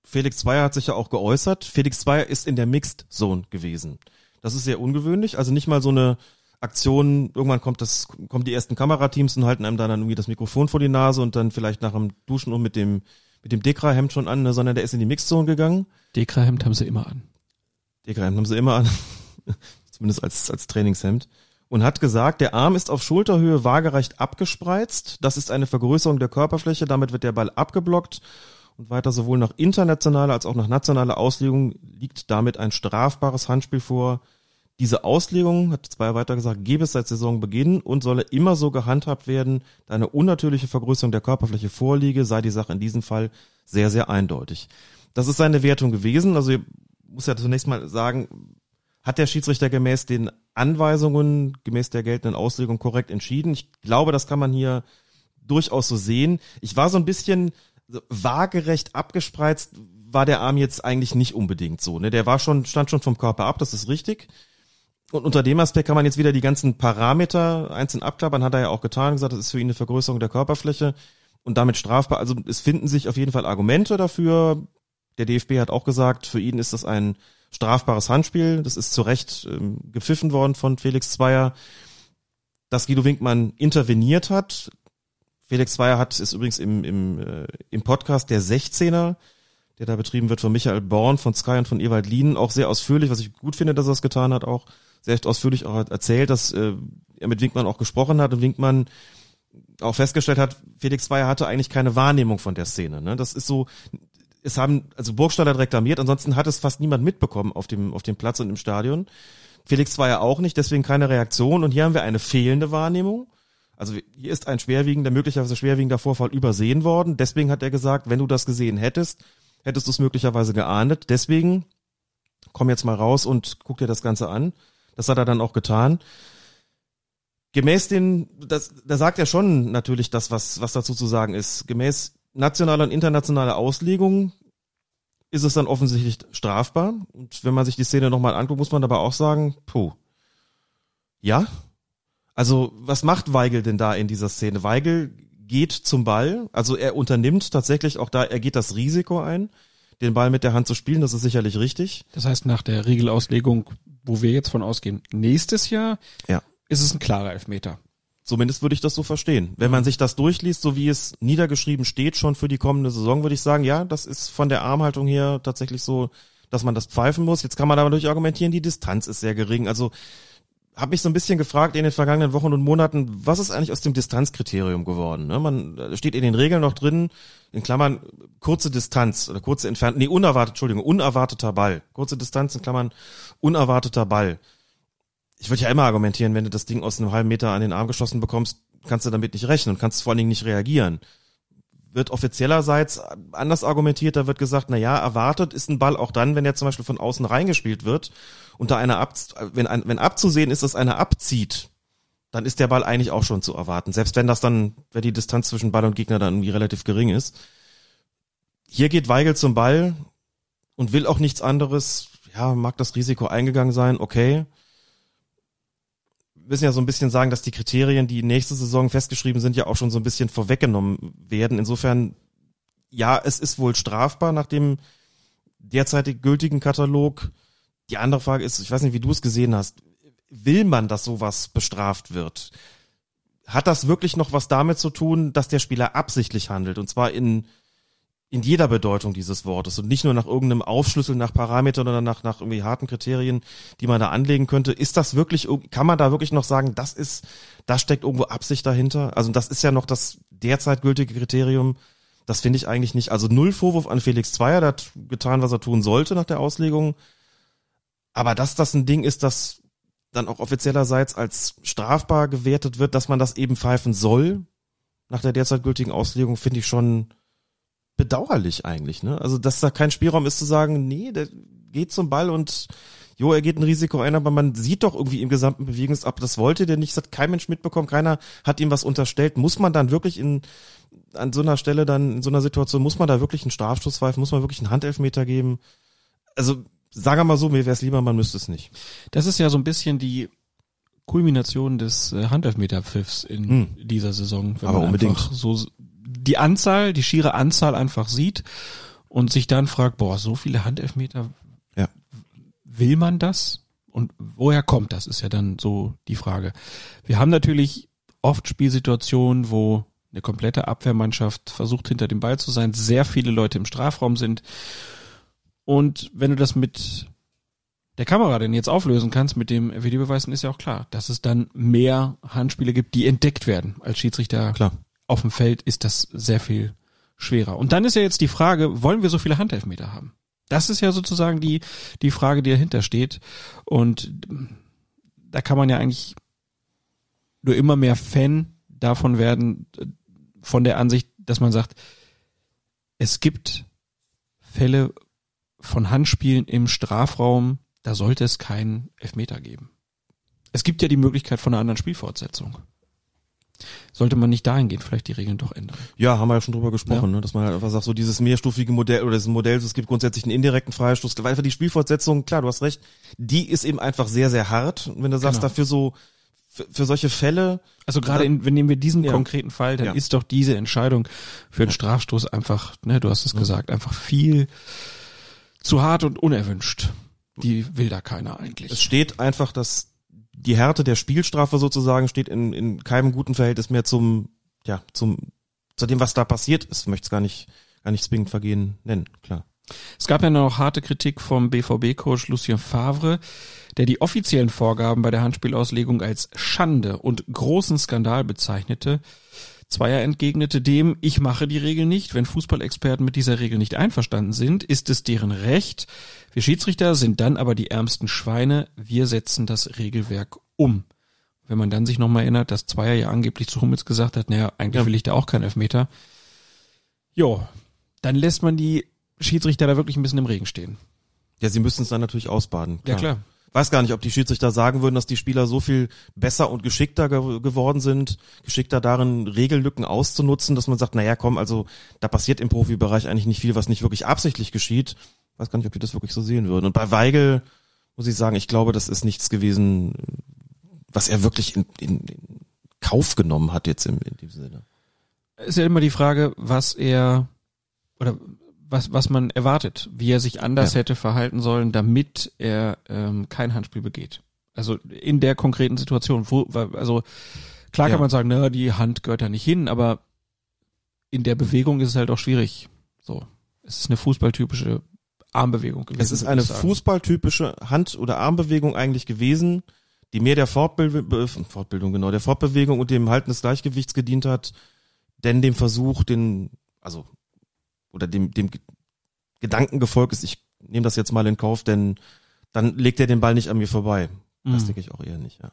Felix Zweier hat sich ja auch geäußert. Felix Zweier ist in der Mixed Zone gewesen. Das ist sehr ungewöhnlich. Also nicht mal so eine Aktion, irgendwann kommt das, kommen die ersten Kamerateams und halten einem dann irgendwie das Mikrofon vor die Nase und dann vielleicht nach dem Duschen und mit dem, mit dem Dekra-Hemd schon an, ne, sondern der ist in die Mixed Zone gegangen. Dekra-Hemd haben sie immer an. Dekra-Hemd haben sie immer an. [laughs] Zumindest als, als Trainingshemd. Und hat gesagt, der Arm ist auf Schulterhöhe waagerecht abgespreizt. Das ist eine Vergrößerung der Körperfläche. Damit wird der Ball abgeblockt. Und weiter sowohl nach internationaler als auch nach nationaler Auslegung liegt damit ein strafbares Handspiel vor. Diese Auslegung, hat Zweier weiter gesagt, gebe es seit Saisonbeginn und solle immer so gehandhabt werden, da eine unnatürliche Vergrößerung der Körperfläche vorliege, sei die Sache in diesem Fall sehr, sehr eindeutig. Das ist seine Wertung gewesen. Also ich muss ja zunächst mal sagen, hat der Schiedsrichter gemäß den Anweisungen, gemäß der geltenden Auslegung korrekt entschieden. Ich glaube, das kann man hier durchaus so sehen. Ich war so ein bisschen waagerecht abgespreizt, war der Arm jetzt eigentlich nicht unbedingt so. Ne? Der war schon, stand schon vom Körper ab, das ist richtig. Und unter dem Aspekt kann man jetzt wieder die ganzen Parameter einzeln abklappern, hat er ja auch getan, gesagt, das ist für ihn eine Vergrößerung der Körperfläche und damit strafbar. Also es finden sich auf jeden Fall Argumente dafür. Der DFB hat auch gesagt, für ihn ist das ein strafbares Handspiel. Das ist zu Recht ähm, gepfiffen worden von Felix Zweier. Dass Guido Winkmann interveniert hat. Felix Zweier hat, ist übrigens im, im, äh, im Podcast der 16er, der da betrieben wird von Michael Born, von Sky und von Ewald Lien, auch sehr ausführlich, was ich gut finde, dass er das getan hat, auch sehr ausführlich auch erzählt, dass äh, er mit Winkmann auch gesprochen hat und Winkmann auch festgestellt hat, Felix Zweier hatte eigentlich keine Wahrnehmung von der Szene. Ne? Das ist so, es haben, also Burgstaller hat reklamiert, ansonsten hat es fast niemand mitbekommen auf dem, auf dem Platz und im Stadion. Felix war ja auch nicht, deswegen keine Reaktion. Und hier haben wir eine fehlende Wahrnehmung. Also hier ist ein schwerwiegender, möglicherweise schwerwiegender Vorfall übersehen worden. Deswegen hat er gesagt, wenn du das gesehen hättest, hättest du es möglicherweise geahndet. Deswegen komm jetzt mal raus und guck dir das Ganze an. Das hat er dann auch getan. Gemäß den, das, da sagt er schon natürlich das, was, was dazu zu sagen ist. Gemäß nationaler und internationaler Auslegung ist es dann offensichtlich strafbar. Und wenn man sich die Szene nochmal anguckt, muss man dabei auch sagen, puh. Ja? Also, was macht Weigel denn da in dieser Szene? Weigel geht zum Ball, also er unternimmt tatsächlich auch da, er geht das Risiko ein, den Ball mit der Hand zu spielen, das ist sicherlich richtig. Das heißt, nach der Regelauslegung, wo wir jetzt von ausgehen, nächstes Jahr ja. ist es ein klarer Elfmeter. Zumindest würde ich das so verstehen. Wenn man sich das durchliest, so wie es niedergeschrieben steht, schon für die kommende Saison, würde ich sagen, ja, das ist von der Armhaltung her tatsächlich so, dass man das pfeifen muss. Jetzt kann man aber natürlich argumentieren, die Distanz ist sehr gering. Also habe mich so ein bisschen gefragt in den vergangenen Wochen und Monaten, was ist eigentlich aus dem Distanzkriterium geworden? Ne? Man steht in den Regeln noch drin, in Klammern kurze Distanz oder kurze Entfernung, nee, unerwartet, Entschuldigung, unerwarteter Ball. Kurze Distanz in Klammern unerwarteter Ball ich würde ja immer argumentieren, wenn du das Ding aus einem halben Meter an den Arm geschossen bekommst, kannst du damit nicht rechnen und kannst vor allen Dingen nicht reagieren. wird offiziellerseits anders argumentiert, da wird gesagt, na ja, erwartet ist ein Ball auch dann, wenn er zum Beispiel von außen reingespielt wird und da einer ab, wenn, ein, wenn abzusehen ist, dass einer abzieht, dann ist der Ball eigentlich auch schon zu erwarten. Selbst wenn das dann, wenn die Distanz zwischen Ball und Gegner dann irgendwie relativ gering ist. Hier geht Weigel zum Ball und will auch nichts anderes. Ja, mag das Risiko eingegangen sein, okay. Müssen ja so ein bisschen sagen, dass die Kriterien, die nächste Saison festgeschrieben sind, ja auch schon so ein bisschen vorweggenommen werden. Insofern, ja, es ist wohl strafbar nach dem derzeitig gültigen Katalog. Die andere Frage ist, ich weiß nicht, wie du es gesehen hast will man, dass sowas bestraft wird? Hat das wirklich noch was damit zu tun, dass der Spieler absichtlich handelt? Und zwar in, in jeder Bedeutung dieses Wortes und nicht nur nach irgendeinem Aufschlüssel nach Parametern oder nach, nach irgendwie harten Kriterien, die man da anlegen könnte. Ist das wirklich, kann man da wirklich noch sagen, das ist, da steckt irgendwo Absicht dahinter? Also das ist ja noch das derzeit gültige Kriterium. Das finde ich eigentlich nicht. Also null Vorwurf an Felix Zweier, der hat getan, was er tun sollte nach der Auslegung. Aber dass das ein Ding ist, das dann auch offiziellerseits als strafbar gewertet wird, dass man das eben pfeifen soll, nach der derzeit gültigen Auslegung, finde ich schon bedauerlich eigentlich. Ne? Also, dass da kein Spielraum ist zu sagen, nee, der geht zum Ball und jo, er geht ein Risiko ein, aber man sieht doch irgendwie im gesamten Bewegungsab, das wollte der nicht, das hat kein Mensch mitbekommen, keiner hat ihm was unterstellt. Muss man dann wirklich in an so einer Stelle dann, in so einer Situation, muss man da wirklich einen Strafstoß pfeifen, muss man wirklich einen Handelfmeter geben? Also sagen wir mal so, mir wäre es lieber, man müsste es nicht. Das ist ja so ein bisschen die Kulmination des äh, Handelfmeterpfiffs in hm. dieser Saison. Wenn Aber man unbedingt. so die Anzahl, die schiere Anzahl einfach sieht und sich dann fragt, boah, so viele Handelfmeter, ja. will man das? Und woher kommt das, ist ja dann so die Frage. Wir haben natürlich oft Spielsituationen, wo eine komplette Abwehrmannschaft versucht hinter dem Ball zu sein, sehr viele Leute im Strafraum sind und wenn du das mit der Kamera denn jetzt auflösen kannst mit dem Videobeweis, dann ist ja auch klar, dass es dann mehr Handspiele gibt, die entdeckt werden. Als Schiedsrichter klar. Auf dem Feld ist das sehr viel schwerer. Und dann ist ja jetzt die Frage, wollen wir so viele Handelfmeter haben? Das ist ja sozusagen die, die Frage, die dahinter steht. Und da kann man ja eigentlich nur immer mehr Fan davon werden, von der Ansicht, dass man sagt, es gibt Fälle, von Handspielen im Strafraum, da sollte es keinen Elfmeter geben. Es gibt ja die Möglichkeit von einer anderen Spielfortsetzung. Sollte man nicht dahingehend vielleicht die Regeln doch ändern? Ja, haben wir ja schon drüber gesprochen, ja. ne? dass man halt einfach sagt, so dieses mehrstufige Modell oder das Modell, es gibt grundsätzlich einen indirekten Freistoß, weil einfach die Spielfortsetzung, klar, du hast recht, die ist eben einfach sehr, sehr hart. Und wenn du sagst, genau. dafür so, für, für solche Fälle. Also gerade in, wenn nehmen wir diesen ja. konkreten Fall, dann ja. ist doch diese Entscheidung für einen Strafstoß einfach, ne, du hast es gesagt, einfach viel zu hart und unerwünscht. Die will da keiner eigentlich. Es steht einfach, dass die Härte der Spielstrafe sozusagen steht in, in keinem guten Verhältnis mehr zum, ja, zum, zu dem, was da passiert ist. Möchte es gar nicht, gar nicht zwingend Vergehen nennen, klar. Es gab ja noch harte Kritik vom BVB-Coach Lucien Favre, der die offiziellen Vorgaben bei der Handspielauslegung als Schande und großen Skandal bezeichnete. Zweier entgegnete dem, ich mache die Regel nicht. Wenn Fußballexperten mit dieser Regel nicht einverstanden sind, ist es deren Recht. Wir Schiedsrichter sind dann aber die ärmsten Schweine. Wir setzen das Regelwerk um. Wenn man dann sich nochmal erinnert, dass Zweier ja angeblich zu Hummels gesagt hat, naja, eigentlich ja. will ich da auch keinen Elfmeter. Jo, dann lässt man die Schiedsrichter da wirklich ein bisschen im Regen stehen. Ja, sie müssen es dann natürlich ausbaden. Klar. Ja, klar weiß gar nicht, ob die Schiedsrichter sagen würden, dass die Spieler so viel besser und geschickter ge geworden sind, geschickter darin, Regellücken auszunutzen, dass man sagt, naja, komm, also da passiert im Profibereich eigentlich nicht viel, was nicht wirklich absichtlich geschieht. Weiß gar nicht, ob die das wirklich so sehen würden. Und bei Weigel muss ich sagen, ich glaube, das ist nichts gewesen, was er wirklich in, in, in Kauf genommen hat jetzt im, in diesem Sinne. Ist ja immer die Frage, was er oder was, was man erwartet, wie er sich anders ja. hätte verhalten sollen, damit er ähm, kein Handspiel begeht. Also in der konkreten Situation, wo, also klar kann ja. man sagen, na, die Hand gehört da nicht hin, aber in der Bewegung ist es halt auch schwierig. So, es ist eine fußballtypische Armbewegung gewesen. Es ist eine fußballtypische Hand- oder Armbewegung eigentlich gewesen, die mehr der Fortbild Fortbildung, genau, der Fortbewegung und dem Halten des Gleichgewichts gedient hat, denn dem Versuch, den, also oder dem, dem Gedanken gefolgt ist, ich nehme das jetzt mal in Kauf, denn dann legt er den Ball nicht an mir vorbei. Das mhm. denke ich auch eher nicht, ja.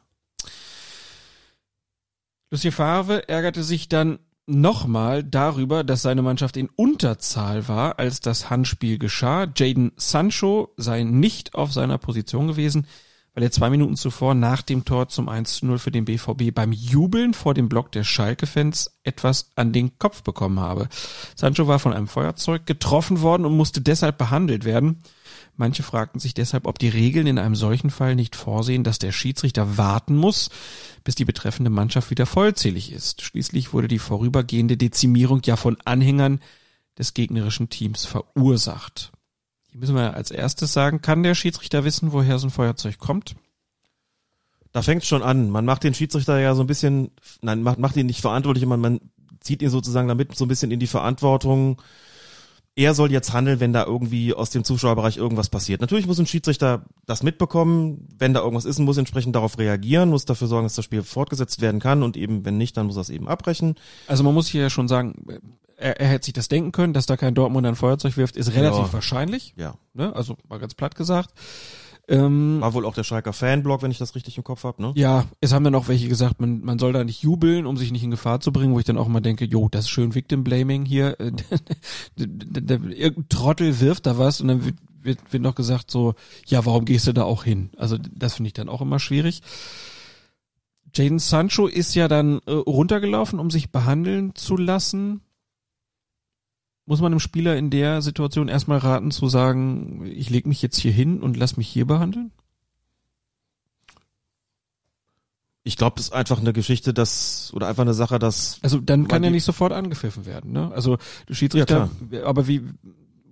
Lucie Favre ärgerte sich dann nochmal darüber, dass seine Mannschaft in Unterzahl war, als das Handspiel geschah. Jaden Sancho sei nicht auf seiner Position gewesen, weil er zwei Minuten zuvor nach dem Tor zum 1-0 für den BVB beim Jubeln vor dem Block der Schalke-Fans etwas an den Kopf bekommen habe. Sancho war von einem Feuerzeug getroffen worden und musste deshalb behandelt werden. Manche fragten sich deshalb, ob die Regeln in einem solchen Fall nicht vorsehen, dass der Schiedsrichter warten muss, bis die betreffende Mannschaft wieder vollzählig ist. Schließlich wurde die vorübergehende Dezimierung ja von Anhängern des gegnerischen Teams verursacht. Hier müssen wir als erstes sagen, kann der Schiedsrichter wissen, woher so ein Feuerzeug kommt? Da fängt schon an. Man macht den Schiedsrichter ja so ein bisschen, nein, macht, macht ihn nicht verantwortlich, man, man zieht ihn sozusagen damit so ein bisschen in die Verantwortung, er soll jetzt handeln, wenn da irgendwie aus dem Zuschauerbereich irgendwas passiert. Natürlich muss ein Schiedsrichter das mitbekommen, wenn da irgendwas ist, und muss entsprechend darauf reagieren, muss dafür sorgen, dass das Spiel fortgesetzt werden kann und eben, wenn nicht, dann muss er es eben abbrechen. Also man muss hier ja schon sagen, er, er hätte sich das denken können, dass da kein Dortmund ein Feuerzeug wirft, ist relativ Ja. wahrscheinlich. Ja. Ne? Also mal ganz platt gesagt. Ähm, War wohl auch der Schalker Fanblog, wenn ich das richtig im Kopf habe, ne? Ja, es haben dann auch welche gesagt, man, man soll da nicht jubeln, um sich nicht in Gefahr zu bringen, wo ich dann auch immer denke, jo, das ist schön Victim Blaming hier. [laughs] Irgendein Trottel wirft da was und dann wird, wird, wird noch gesagt so, ja, warum gehst du da auch hin? Also das finde ich dann auch immer schwierig. Jaden Sancho ist ja dann äh, runtergelaufen, um sich behandeln zu lassen. Muss man dem Spieler in der Situation erstmal raten zu sagen, ich lege mich jetzt hier hin und lass mich hier behandeln? Ich glaube, das ist einfach eine Geschichte, dass, oder einfach eine Sache, dass. Also dann kann er die- nicht sofort angepfiffen werden, ne? Also der Schiedsrichter, aber wie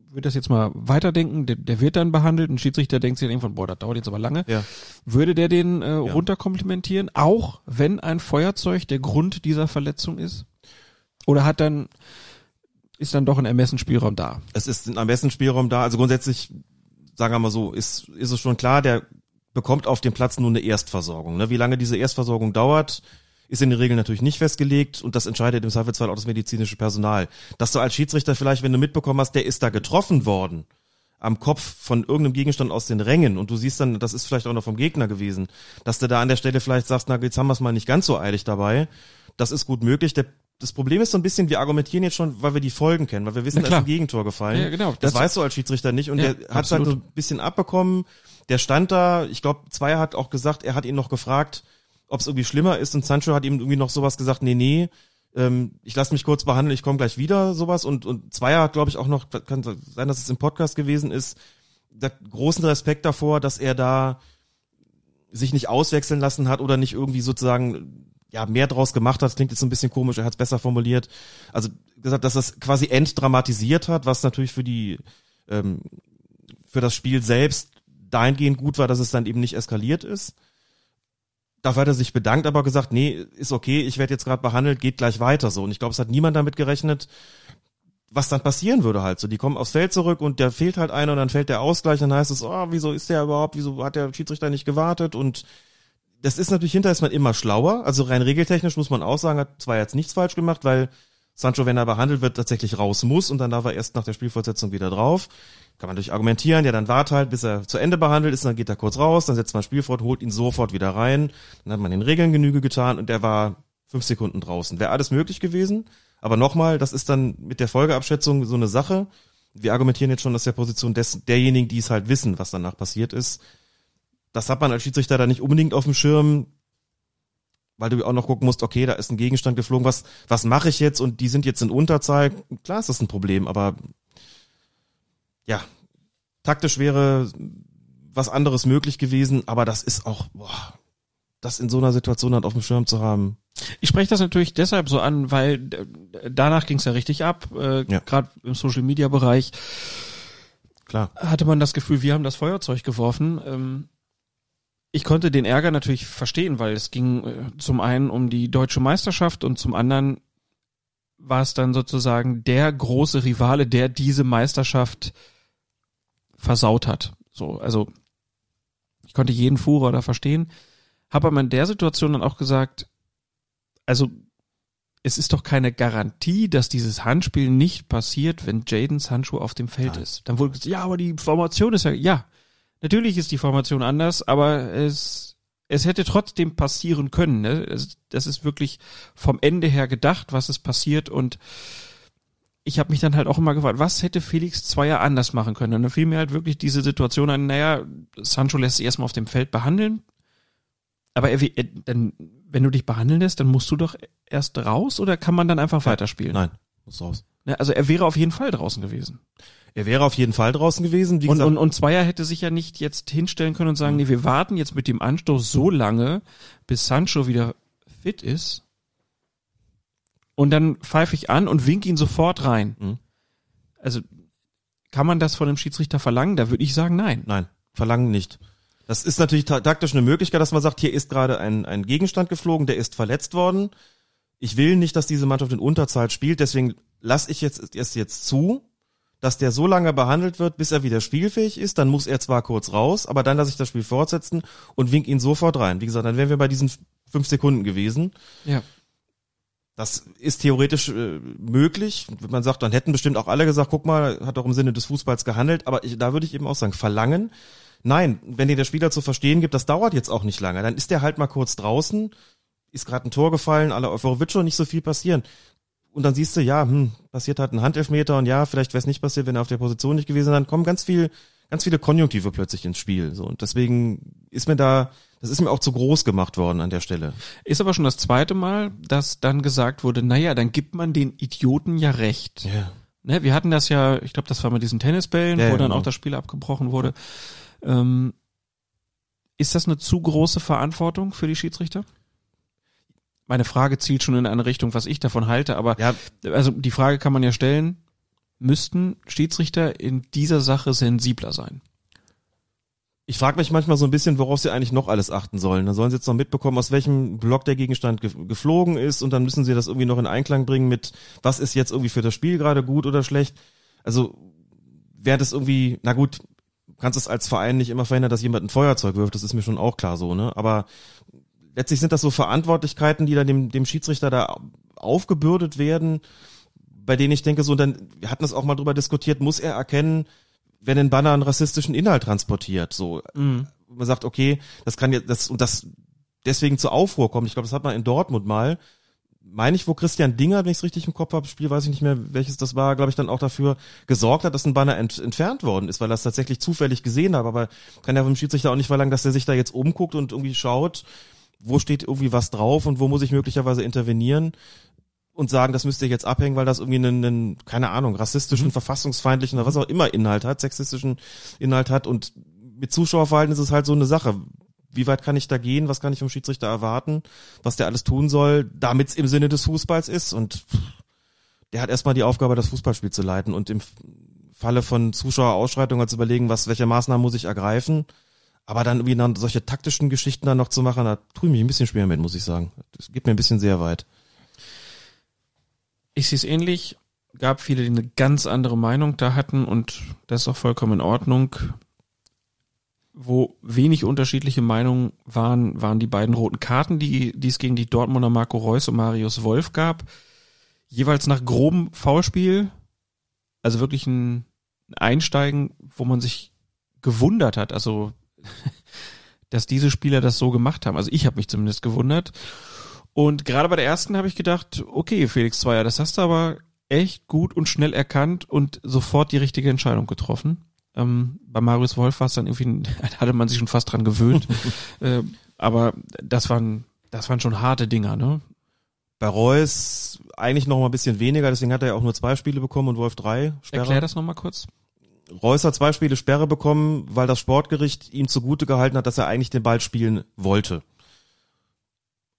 wird das jetzt mal weiterdenken? Der, der wird dann behandelt, ein Schiedsrichter denkt sich dann irgendwann, boah, das dauert jetzt aber lange. Ja. Würde der den äh, runterkomplimentieren, auch wenn ein Feuerzeug der Grund dieser Verletzung ist? Oder hat dann ist dann doch ein Ermessensspielraum da? Es ist ein Ermessensspielraum da. Also grundsätzlich, sagen wir mal so, ist, ist es schon klar, der bekommt auf dem Platz nur eine Erstversorgung. Ne? Wie lange diese Erstversorgung dauert, ist in der Regel natürlich nicht festgelegt und das entscheidet im Zweifelsfall auch das medizinische Personal. Dass du als Schiedsrichter vielleicht, wenn du mitbekommen hast, der ist da getroffen worden, am Kopf von irgendeinem Gegenstand aus den Rängen und du siehst dann, das ist vielleicht auch noch vom Gegner gewesen, dass du da an der Stelle vielleicht sagst, na jetzt haben wir es mal nicht ganz so eilig dabei. Das ist gut möglich. Der, das Problem ist so ein bisschen, wir argumentieren jetzt schon, weil wir die Folgen kennen, weil wir wissen, Na da ist ein Gegentor gefallen. Ja, genau. Das, Das- weißt du als Schiedsrichter nicht und Ja, der hat es halt so ein bisschen abbekommen. Der stand da, ich glaube, Zweier hat auch gesagt, er hat ihn noch gefragt, ob es irgendwie schlimmer ist und Sancho hat ihm irgendwie noch sowas gesagt, nee, nee, ähm, ich lasse mich kurz behandeln, ich komme gleich wieder, sowas. Und, und Zweier hat, glaube ich, auch noch, kann sein, dass es im Podcast gewesen ist, der großen Respekt davor, dass er da sich nicht auswechseln lassen hat oder nicht irgendwie sozusagen ja mehr draus gemacht hat. Klingt jetzt ein bisschen komisch, er hat es besser formuliert. Also gesagt, dass das quasi entdramatisiert hat, was natürlich für die ähm, für das Spiel selbst dahingehend gut war, dass es dann eben nicht eskaliert ist. Dafür hat er sich bedankt, aber gesagt, nee, ist okay, ich werde jetzt gerade behandelt, geht gleich weiter so. Und ich glaube, es hat niemand damit gerechnet, was dann passieren würde halt so. Die kommen aufs Feld zurück und der fehlt halt einer und dann fällt der Ausgleich, dann heißt es, oh, wieso ist der überhaupt, wieso hat der Schiedsrichter nicht gewartet und das ist natürlich hinterher ist man immer schlauer. Also rein regeltechnisch muss man auch sagen, hat zwar jetzt nichts falsch gemacht, weil Sancho, wenn er behandelt wird, tatsächlich raus muss und dann darf er erst nach der Spielfortsetzung wieder drauf. Kann man durch argumentieren, ja, dann wart halt, bis er zu Ende behandelt ist, dann geht er kurz raus, dann setzt man das Spiel fort, holt ihn sofort wieder rein. Dann hat man den Regeln Genüge getan und der war fünf Sekunden draußen. Wäre alles möglich gewesen. Aber nochmal, das ist dann mit der Folgeabschätzung so eine Sache. Wir argumentieren jetzt schon aus der Position des, derjenigen, die es halt wissen, was danach passiert ist. Das hat man als Schiedsrichter da nicht unbedingt auf dem Schirm, weil du auch noch gucken musst, okay, da ist ein Gegenstand geflogen, was, was mache ich jetzt? Und die sind jetzt in Unterzahl. Klar ist das ein Problem, aber ja, taktisch wäre was anderes möglich gewesen, aber das ist auch, boah, das in so einer Situation halt auf dem Schirm zu haben. Ich spreche das natürlich deshalb so an, weil danach ging es ja richtig ab, äh, Ja. gerade im Social Media Bereich. Klar. Hatte man das Gefühl, wir haben das Feuerzeug geworfen. Ähm, ich konnte den Ärger natürlich verstehen, weil es ging äh, zum einen um die deutsche Meisterschaft und zum anderen war es dann sozusagen der große Rivale, der diese Meisterschaft versaut hat. So, also ich konnte jeden Furor da verstehen, habe aber in der Situation dann auch gesagt, also es ist doch keine Garantie, dass dieses Handspiel nicht passiert, wenn Jaden Sancho auf dem Feld ist. Dann wurde gesagt, ja, aber die Formation ist ja, ja, natürlich ist die Formation anders, aber es es hätte trotzdem passieren können. Ne? Es- Das ist wirklich vom Ende her gedacht, was ist passiert und ich habe mich dann halt auch immer gefragt, was hätte Felix Zweier anders machen können? Und dann fiel mir halt wirklich diese Situation ein, naja, Sancho lässt sich erstmal auf dem Feld behandeln, aber er, er, dann, wenn du dich behandeln lässt, dann musst du doch erst raus oder kann man dann einfach weiterspielen? Nein, muss raus. Ne, Also er wäre auf jeden Fall draußen gewesen. Er wäre auf jeden Fall draußen gewesen. Und, und, und Zweier hätte sich ja nicht jetzt hinstellen können und sagen, nee, wir warten jetzt mit dem Anstoß so lange, bis Sancho wieder fit ist. Und dann pfeife ich an und wink ihn sofort rein. Mhm. Also kann man das von dem Schiedsrichter verlangen? Da würde ich sagen, nein. Nein, verlangen nicht. Das ist natürlich ta- taktisch eine Möglichkeit, dass man sagt, hier ist gerade ein, ein Gegenstand geflogen, der ist verletzt worden. Ich will nicht, dass diese Mannschaft in Unterzahl spielt, deswegen lasse ich jetzt erst jetzt zu, dass der so lange behandelt wird, bis er wieder spielfähig ist. Dann muss er zwar kurz raus, aber dann lasse ich das Spiel fortsetzen und wink ihn sofort rein. Wie gesagt, dann wären wir bei diesen fünf Sekunden gewesen. Ja. Das ist theoretisch äh, möglich. Wenn man sagt, dann hätten bestimmt auch alle gesagt, guck mal, hat doch im Sinne des Fußballs gehandelt. Aber ich, da würde ich eben auch sagen, verlangen. Nein, wenn dir der Spieler zu verstehen gibt, das dauert jetzt auch nicht lange. Dann ist der halt mal kurz draußen, ist gerade ein Tor gefallen, alle Euphorie wird schon nicht so viel passieren. Und dann siehst du, ja, hm, passiert halt ein Handelfmeter und ja, vielleicht wäre es nicht passiert, wenn er auf der Position nicht gewesen wäre. Dann kommen ganz viel, ganz viele Konjunktive plötzlich ins Spiel. So und deswegen ist mir da, das ist mir auch zu groß gemacht worden an der Stelle. Ist aber schon das zweite Mal, dass dann gesagt wurde, naja, dann gibt man den Idioten ja recht. Ja. Ne, wir hatten das ja, ich glaube, das war mit diesen Tennisbällen, Ja, wo ja, dann genau. auch das Spiel abgebrochen wurde. Ähm, ist das eine zu große Verantwortung für die Schiedsrichter? Meine Frage zielt schon in eine Richtung, was ich davon halte, aber also die Frage kann man ja stellen, müssten Schiedsrichter in dieser Sache sensibler sein? Ich frage mich manchmal so ein bisschen, worauf sie eigentlich noch alles achten sollen. Da sollen sie jetzt noch mitbekommen, aus welchem Block der Gegenstand ge geflogen ist und dann müssen sie das irgendwie noch in Einklang bringen mit, was ist jetzt irgendwie für das Spiel gerade gut oder schlecht. Also wäre das irgendwie, na gut, kannst es als Verein nicht immer verhindern, dass jemand ein Feuerzeug wirft, das ist mir schon auch klar so, ne? Aber letztlich sind das so Verantwortlichkeiten, die dann dem, dem Schiedsrichter da aufgebürdet werden, bei denen ich denke, so, dann, wir hatten das auch mal drüber diskutiert, muss er erkennen, wenn ein Banner einen rassistischen Inhalt transportiert, so. Mhm. Man sagt, okay, das kann jetzt, das, und das deswegen zu Aufruhr kommt. Ich glaube, das hat man in Dortmund mal, meine ich, wo Christian Dinger, wenn ich es richtig im Kopf habe, Spiel weiß ich nicht mehr, welches das war, glaube ich, dann auch dafür gesorgt hat, dass ein Banner ent, entfernt worden ist, weil er es tatsächlich zufällig gesehen hat. Aber kann ja vom Schiedsrichter auch nicht verlangen, dass er sich da jetzt umguckt und irgendwie schaut, wo steht irgendwie was drauf und wo muss ich möglicherweise intervenieren und sagen, das müsst ihr jetzt abhängen, weil das irgendwie einen, einen keine Ahnung, rassistischen, verfassungsfeindlichen oder was auch immer Inhalt hat, sexistischen Inhalt hat und mit Zuschauerverhalten ist es halt so eine Sache. Wie weit kann ich da gehen? Was kann ich vom Schiedsrichter erwarten? Was der alles tun soll, damit es im Sinne des Fußballs ist? Und der hat erstmal die Aufgabe, das Fußballspiel zu leiten und im Falle von Zuschauerausschreitungen zu überlegen, was, welche Maßnahmen muss ich ergreifen. Aber dann irgendwie dann solche taktischen Geschichten dann noch zu machen, da tue ich mich ein bisschen schwer mit, muss ich sagen. Das geht mir ein bisschen sehr weit. Ich sehe es ähnlich. Gab viele, die eine ganz andere Meinung da hatten und das ist auch vollkommen in Ordnung. Wo wenig unterschiedliche Meinungen waren, waren die beiden roten Karten, die, die es gegen die Dortmunder Marco Reus und Marius Wolf gab. Jeweils nach grobem Foulspiel. Also wirklich ein Einsteigen, wo man sich gewundert hat. Also, [laughs] dass diese Spieler das so gemacht haben. Also ich habe mich zumindest gewundert. Und gerade bei der ersten habe ich gedacht, okay, Felix Zweier, das hast du aber echt gut und schnell erkannt und sofort die richtige Entscheidung getroffen. Ähm, bei Marius Wolf war es dann irgendwie, [laughs] hatte man sich schon fast dran gewöhnt. [laughs] äh, aber das waren, das waren schon harte Dinger, ne? Bei Reus eigentlich noch mal ein bisschen weniger, deswegen hat er ja auch nur zwei Spiele bekommen und Wolf drei. Sperre. Erklär das nochmal kurz. Reus hat zwei Spiele Sperre bekommen, weil das Sportgericht ihm zugute gehalten hat, dass er eigentlich den Ball spielen wollte.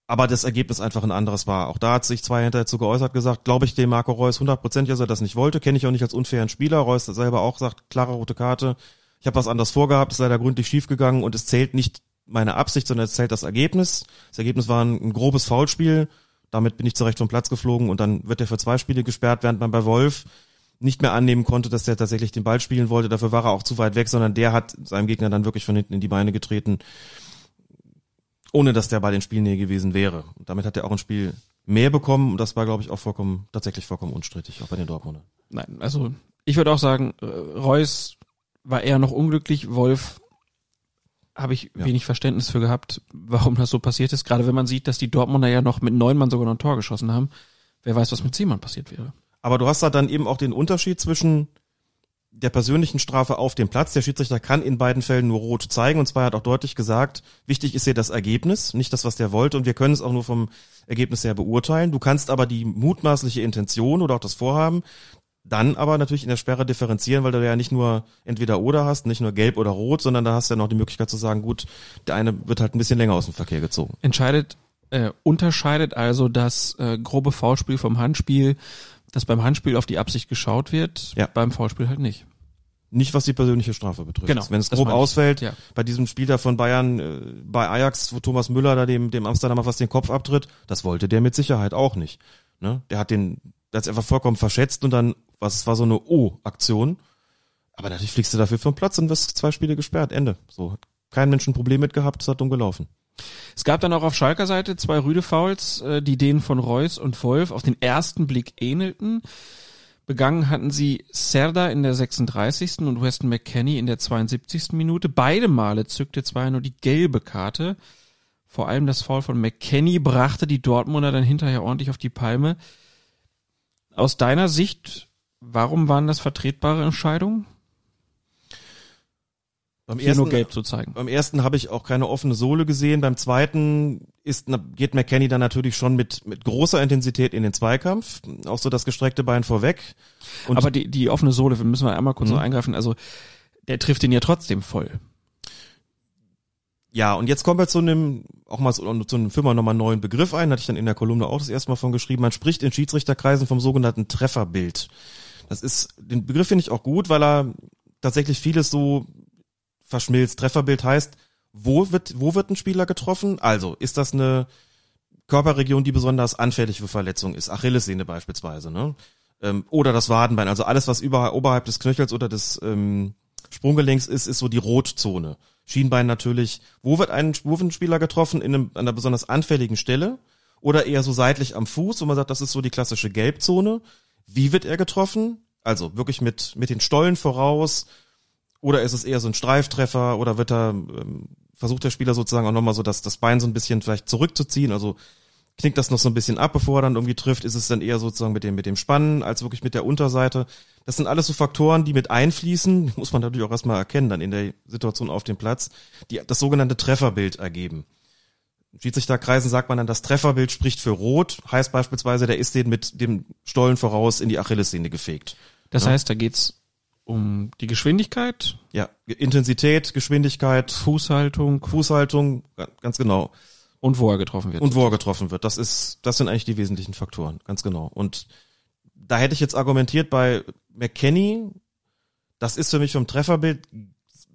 Aber das Ergebnis einfach ein anderes war. Auch da hat sich zwei hinterher zu geäußert gesagt, glaube ich dem Marco Reus hundertprozentig, dass er das nicht wollte. Kenne ich auch nicht als unfairen Spieler. Reus selber auch sagt, klare rote Karte. Ich habe was anderes vorgehabt, ist leider gründlich schiefgegangen und es zählt nicht meine Absicht, sondern es zählt das Ergebnis. Das Ergebnis war ein, ein grobes Foulspiel. Damit bin ich zurecht vom Platz geflogen und dann wird er für zwei Spiele gesperrt, während man bei Wolf nicht mehr annehmen konnte, dass er tatsächlich den Ball spielen wollte. Dafür war er auch zu weit weg, sondern der hat seinem Gegner dann wirklich von hinten in die Beine getreten, ohne dass der Ball in Spielnähe gewesen wäre. Und damit hat er auch ein Spiel mehr bekommen und das war, glaube ich, auch vollkommen, tatsächlich vollkommen unstrittig, auch bei den Dortmunder. Nein, also ich würde auch sagen, äh, Reus war eher noch unglücklich, Wolf habe ich wenig Verständnis für gehabt, warum das so passiert ist. Gerade wenn man sieht, dass die Dortmunder ja noch mit neun Mann sogar noch ein Tor geschossen haben. Wer weiß, was mit zehn Mann passiert wäre. Aber du hast da dann eben auch den Unterschied zwischen der persönlichen Strafe auf dem Platz. Der Schiedsrichter kann in beiden Fällen nur rot zeigen und zwar hat auch deutlich gesagt, wichtig ist hier das Ergebnis, nicht das, was der wollte und wir können es auch nur vom Ergebnis her beurteilen. Du kannst aber die mutmaßliche Intention oder auch das Vorhaben dann aber natürlich in der Sperre differenzieren, weil du ja nicht nur entweder oder hast, nicht nur gelb oder rot, sondern da hast du ja noch die Möglichkeit zu sagen, gut, der eine wird halt ein bisschen länger aus dem Verkehr gezogen. Entscheidet, äh, unterscheidet also das äh, grobe Foulspiel vom Handspiel, dass beim Handspiel auf die Absicht geschaut wird, Ja. beim Foulspiel halt nicht. Nicht was die persönliche Strafe betrifft. Genau, Wenn es grob ausfällt, Ja. bei diesem Spiel da von Bayern, äh, bei Ajax, wo Thomas Müller da dem, dem Amsterdamer fast den Kopf abtritt, das wollte der mit Sicherheit auch nicht. Ne? Der hat den, der hat einfach vollkommen verschätzt und dann, was war so eine O-Aktion. Aber natürlich fliegst du dafür vom Platz und wirst zwei Spiele gesperrt. Ende. So hat kein Mensch ein Problem mit gehabt, es hat dumm gelaufen. Es gab dann auch auf Schalker Seite zwei rüde Fouls, äh, die denen von Reus und Wolf auf den ersten Blick ähnelten. Begangen hatten sie Serda in der 36. und Weston McKenney in der 72. Minute. Beide Male zückte zwar nur die gelbe Karte. Vor allem das Foul von McKenney brachte die Dortmunder dann hinterher ordentlich auf die Palme. Aus deiner Sicht, warum waren das vertretbare Entscheidungen? Beim Hier nur gelb zu zeigen. Beim ersten habe ich auch keine offene Sohle gesehen. Beim zweiten ist, geht McKenny dann natürlich schon mit, mit großer Intensität in den Zweikampf. Auch so das gestreckte Bein vorweg. Und Aber die, die offene Sohle, müssen wir einmal kurz Mhm. noch eingreifen. Also, der trifft ihn ja trotzdem voll. Ja, und jetzt kommen wir zu einem, auch mal zu, zu einem Firma nochmal neuen Begriff ein, hatte ich dann in der Kolumne auch das erste Mal von geschrieben. Man spricht in Schiedsrichterkreisen vom sogenannten Trefferbild. Das ist, den Begriff finde ich auch gut, weil er tatsächlich vieles so verschmilzt. Trefferbild heißt, wo wird, wo wird ein Spieler getroffen? Also, ist das eine Körperregion, die besonders anfällig für Verletzungen ist? Achillessehne beispielsweise, ne? Ähm, oder das Wadenbein. Also alles, was über, oberhalb des Knöchels oder des ähm, Sprunggelenks ist, ist so die Rotzone. Schienbein natürlich. Wo wird ein, wo wird ein Spieler getroffen? In einem, an einer besonders anfälligen Stelle? Oder eher so seitlich am Fuß, wo man sagt, das ist so die klassische Gelbzone. Wie wird er getroffen? Also wirklich mit, mit den Stollen voraus. Oder ist es eher so ein Streiftreffer? Oder wird er, ähm, versucht der Spieler sozusagen auch nochmal so das, das Bein so ein bisschen vielleicht zurückzuziehen? Also knickt das noch so ein bisschen ab, bevor er dann irgendwie trifft? Ist es dann eher sozusagen mit dem, mit dem Spannen als wirklich mit der Unterseite? Das sind alles so Faktoren, die mit einfließen, muss man natürlich auch erstmal erkennen, dann in der Situation auf dem Platz, die das sogenannte Trefferbild ergeben. Schiedsrichterkreisen sagt man dann, das Trefferbild spricht für Rot, heißt beispielsweise, der ist den mit dem Stollen voraus in die Achillessehne gefegt. Das Ja. heißt, da geht's um die Geschwindigkeit, Ja, Intensität, Geschwindigkeit, Fußhaltung Fußhaltung, ga- ganz genau. und wo er getroffen wird. Und wo er getroffen wird. Das ist, das sind eigentlich die wesentlichen Faktoren, ganz genau. Und da hätte ich jetzt argumentiert bei McKenny, das ist für mich vom Trefferbild,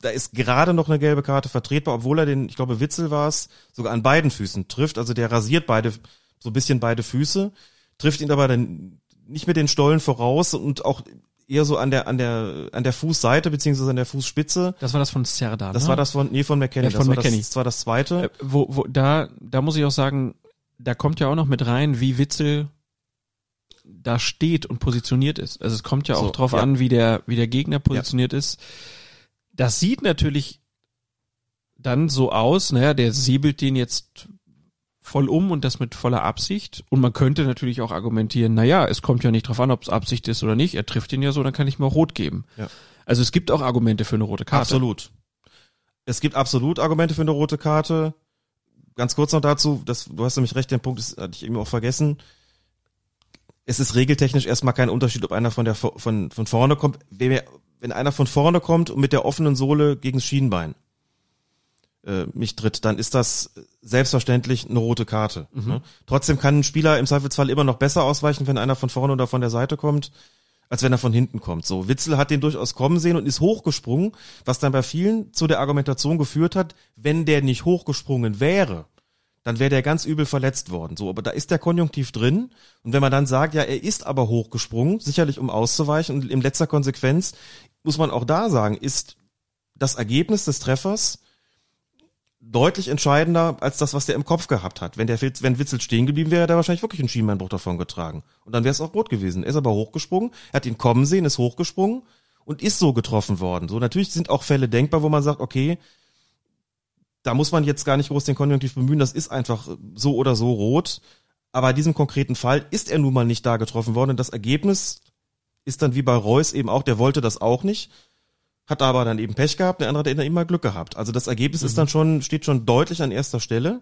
da ist gerade noch eine gelbe Karte vertretbar, obwohl er den, ich glaube, Witzel war es, sogar an beiden Füßen trifft. Also der rasiert beide, so ein bisschen beide Füße, trifft ihn aber dann nicht mit den Stollen voraus und auch eher so an der, an der, an der Fußseite beziehungsweise an der Fußspitze. Das war das von Serda. Das ne? war das von, nee, von McKenny. Ja, von das, war McKenny. Das, das war das zweite. Äh, wo, wo, da, da muss ich auch sagen, da kommt ja auch noch mit rein, wie Witzel da steht und positioniert ist. Also es kommt ja auch So, drauf ja. an, wie der, wie der Gegner positioniert ist. Das sieht natürlich dann so aus, naja, der säbelt den jetzt voll um und das mit voller Absicht. Und man könnte natürlich auch argumentieren, naja, es kommt ja nicht drauf an, ob es Absicht ist oder nicht. Er trifft ihn ja so, dann kann ich mal rot geben. Ja. Also es gibt auch Argumente für eine rote Karte. Absolut. Es gibt absolut Argumente für eine rote Karte. Ganz kurz noch dazu, das, du hast nämlich recht, den Punkt das hatte ich eben auch vergessen. Es ist regeltechnisch erstmal kein Unterschied, ob einer von der von, von vorne kommt. Wenn einer von vorne kommt und mit der offenen Sohle gegen das Schienbein äh, mich tritt, dann ist das selbstverständlich eine rote Karte. Mhm. Ne? Trotzdem kann ein Spieler im Zweifelsfall immer noch besser ausweichen, wenn einer von vorne oder von der Seite kommt, als wenn er von hinten kommt. So, Witzel hat den durchaus kommen sehen und ist hochgesprungen, was dann bei vielen zu der Argumentation geführt hat, wenn der nicht hochgesprungen wäre, dann wäre der ganz übel verletzt worden. So, aber da ist der Konjunktiv drin. Und wenn man dann sagt, ja, er ist aber hochgesprungen, sicherlich um auszuweichen, und in letzter Konsequenz muss man auch da sagen, ist das Ergebnis des Treffers deutlich entscheidender als das, was der im Kopf gehabt hat. Wenn der wenn Witzel stehen geblieben wäre, hätte er wahrscheinlich wirklich einen Schienbeinbruch davon getragen. Und dann wäre es auch rot gewesen. Er ist aber hochgesprungen, er hat ihn kommen sehen, ist hochgesprungen und ist so getroffen worden. So, natürlich sind auch Fälle denkbar, wo man sagt, okay, da muss man jetzt gar nicht groß den Konjunktiv bemühen, das ist einfach so oder so rot. Aber in diesem konkreten Fall ist er nun mal nicht da getroffen worden. Und das Ergebnis ist dann wie bei Reus eben auch, der wollte das auch nicht, hat aber dann eben Pech gehabt, der andere hat immer Glück gehabt. Also das Ergebnis mhm. ist dann schon, steht schon deutlich an erster Stelle.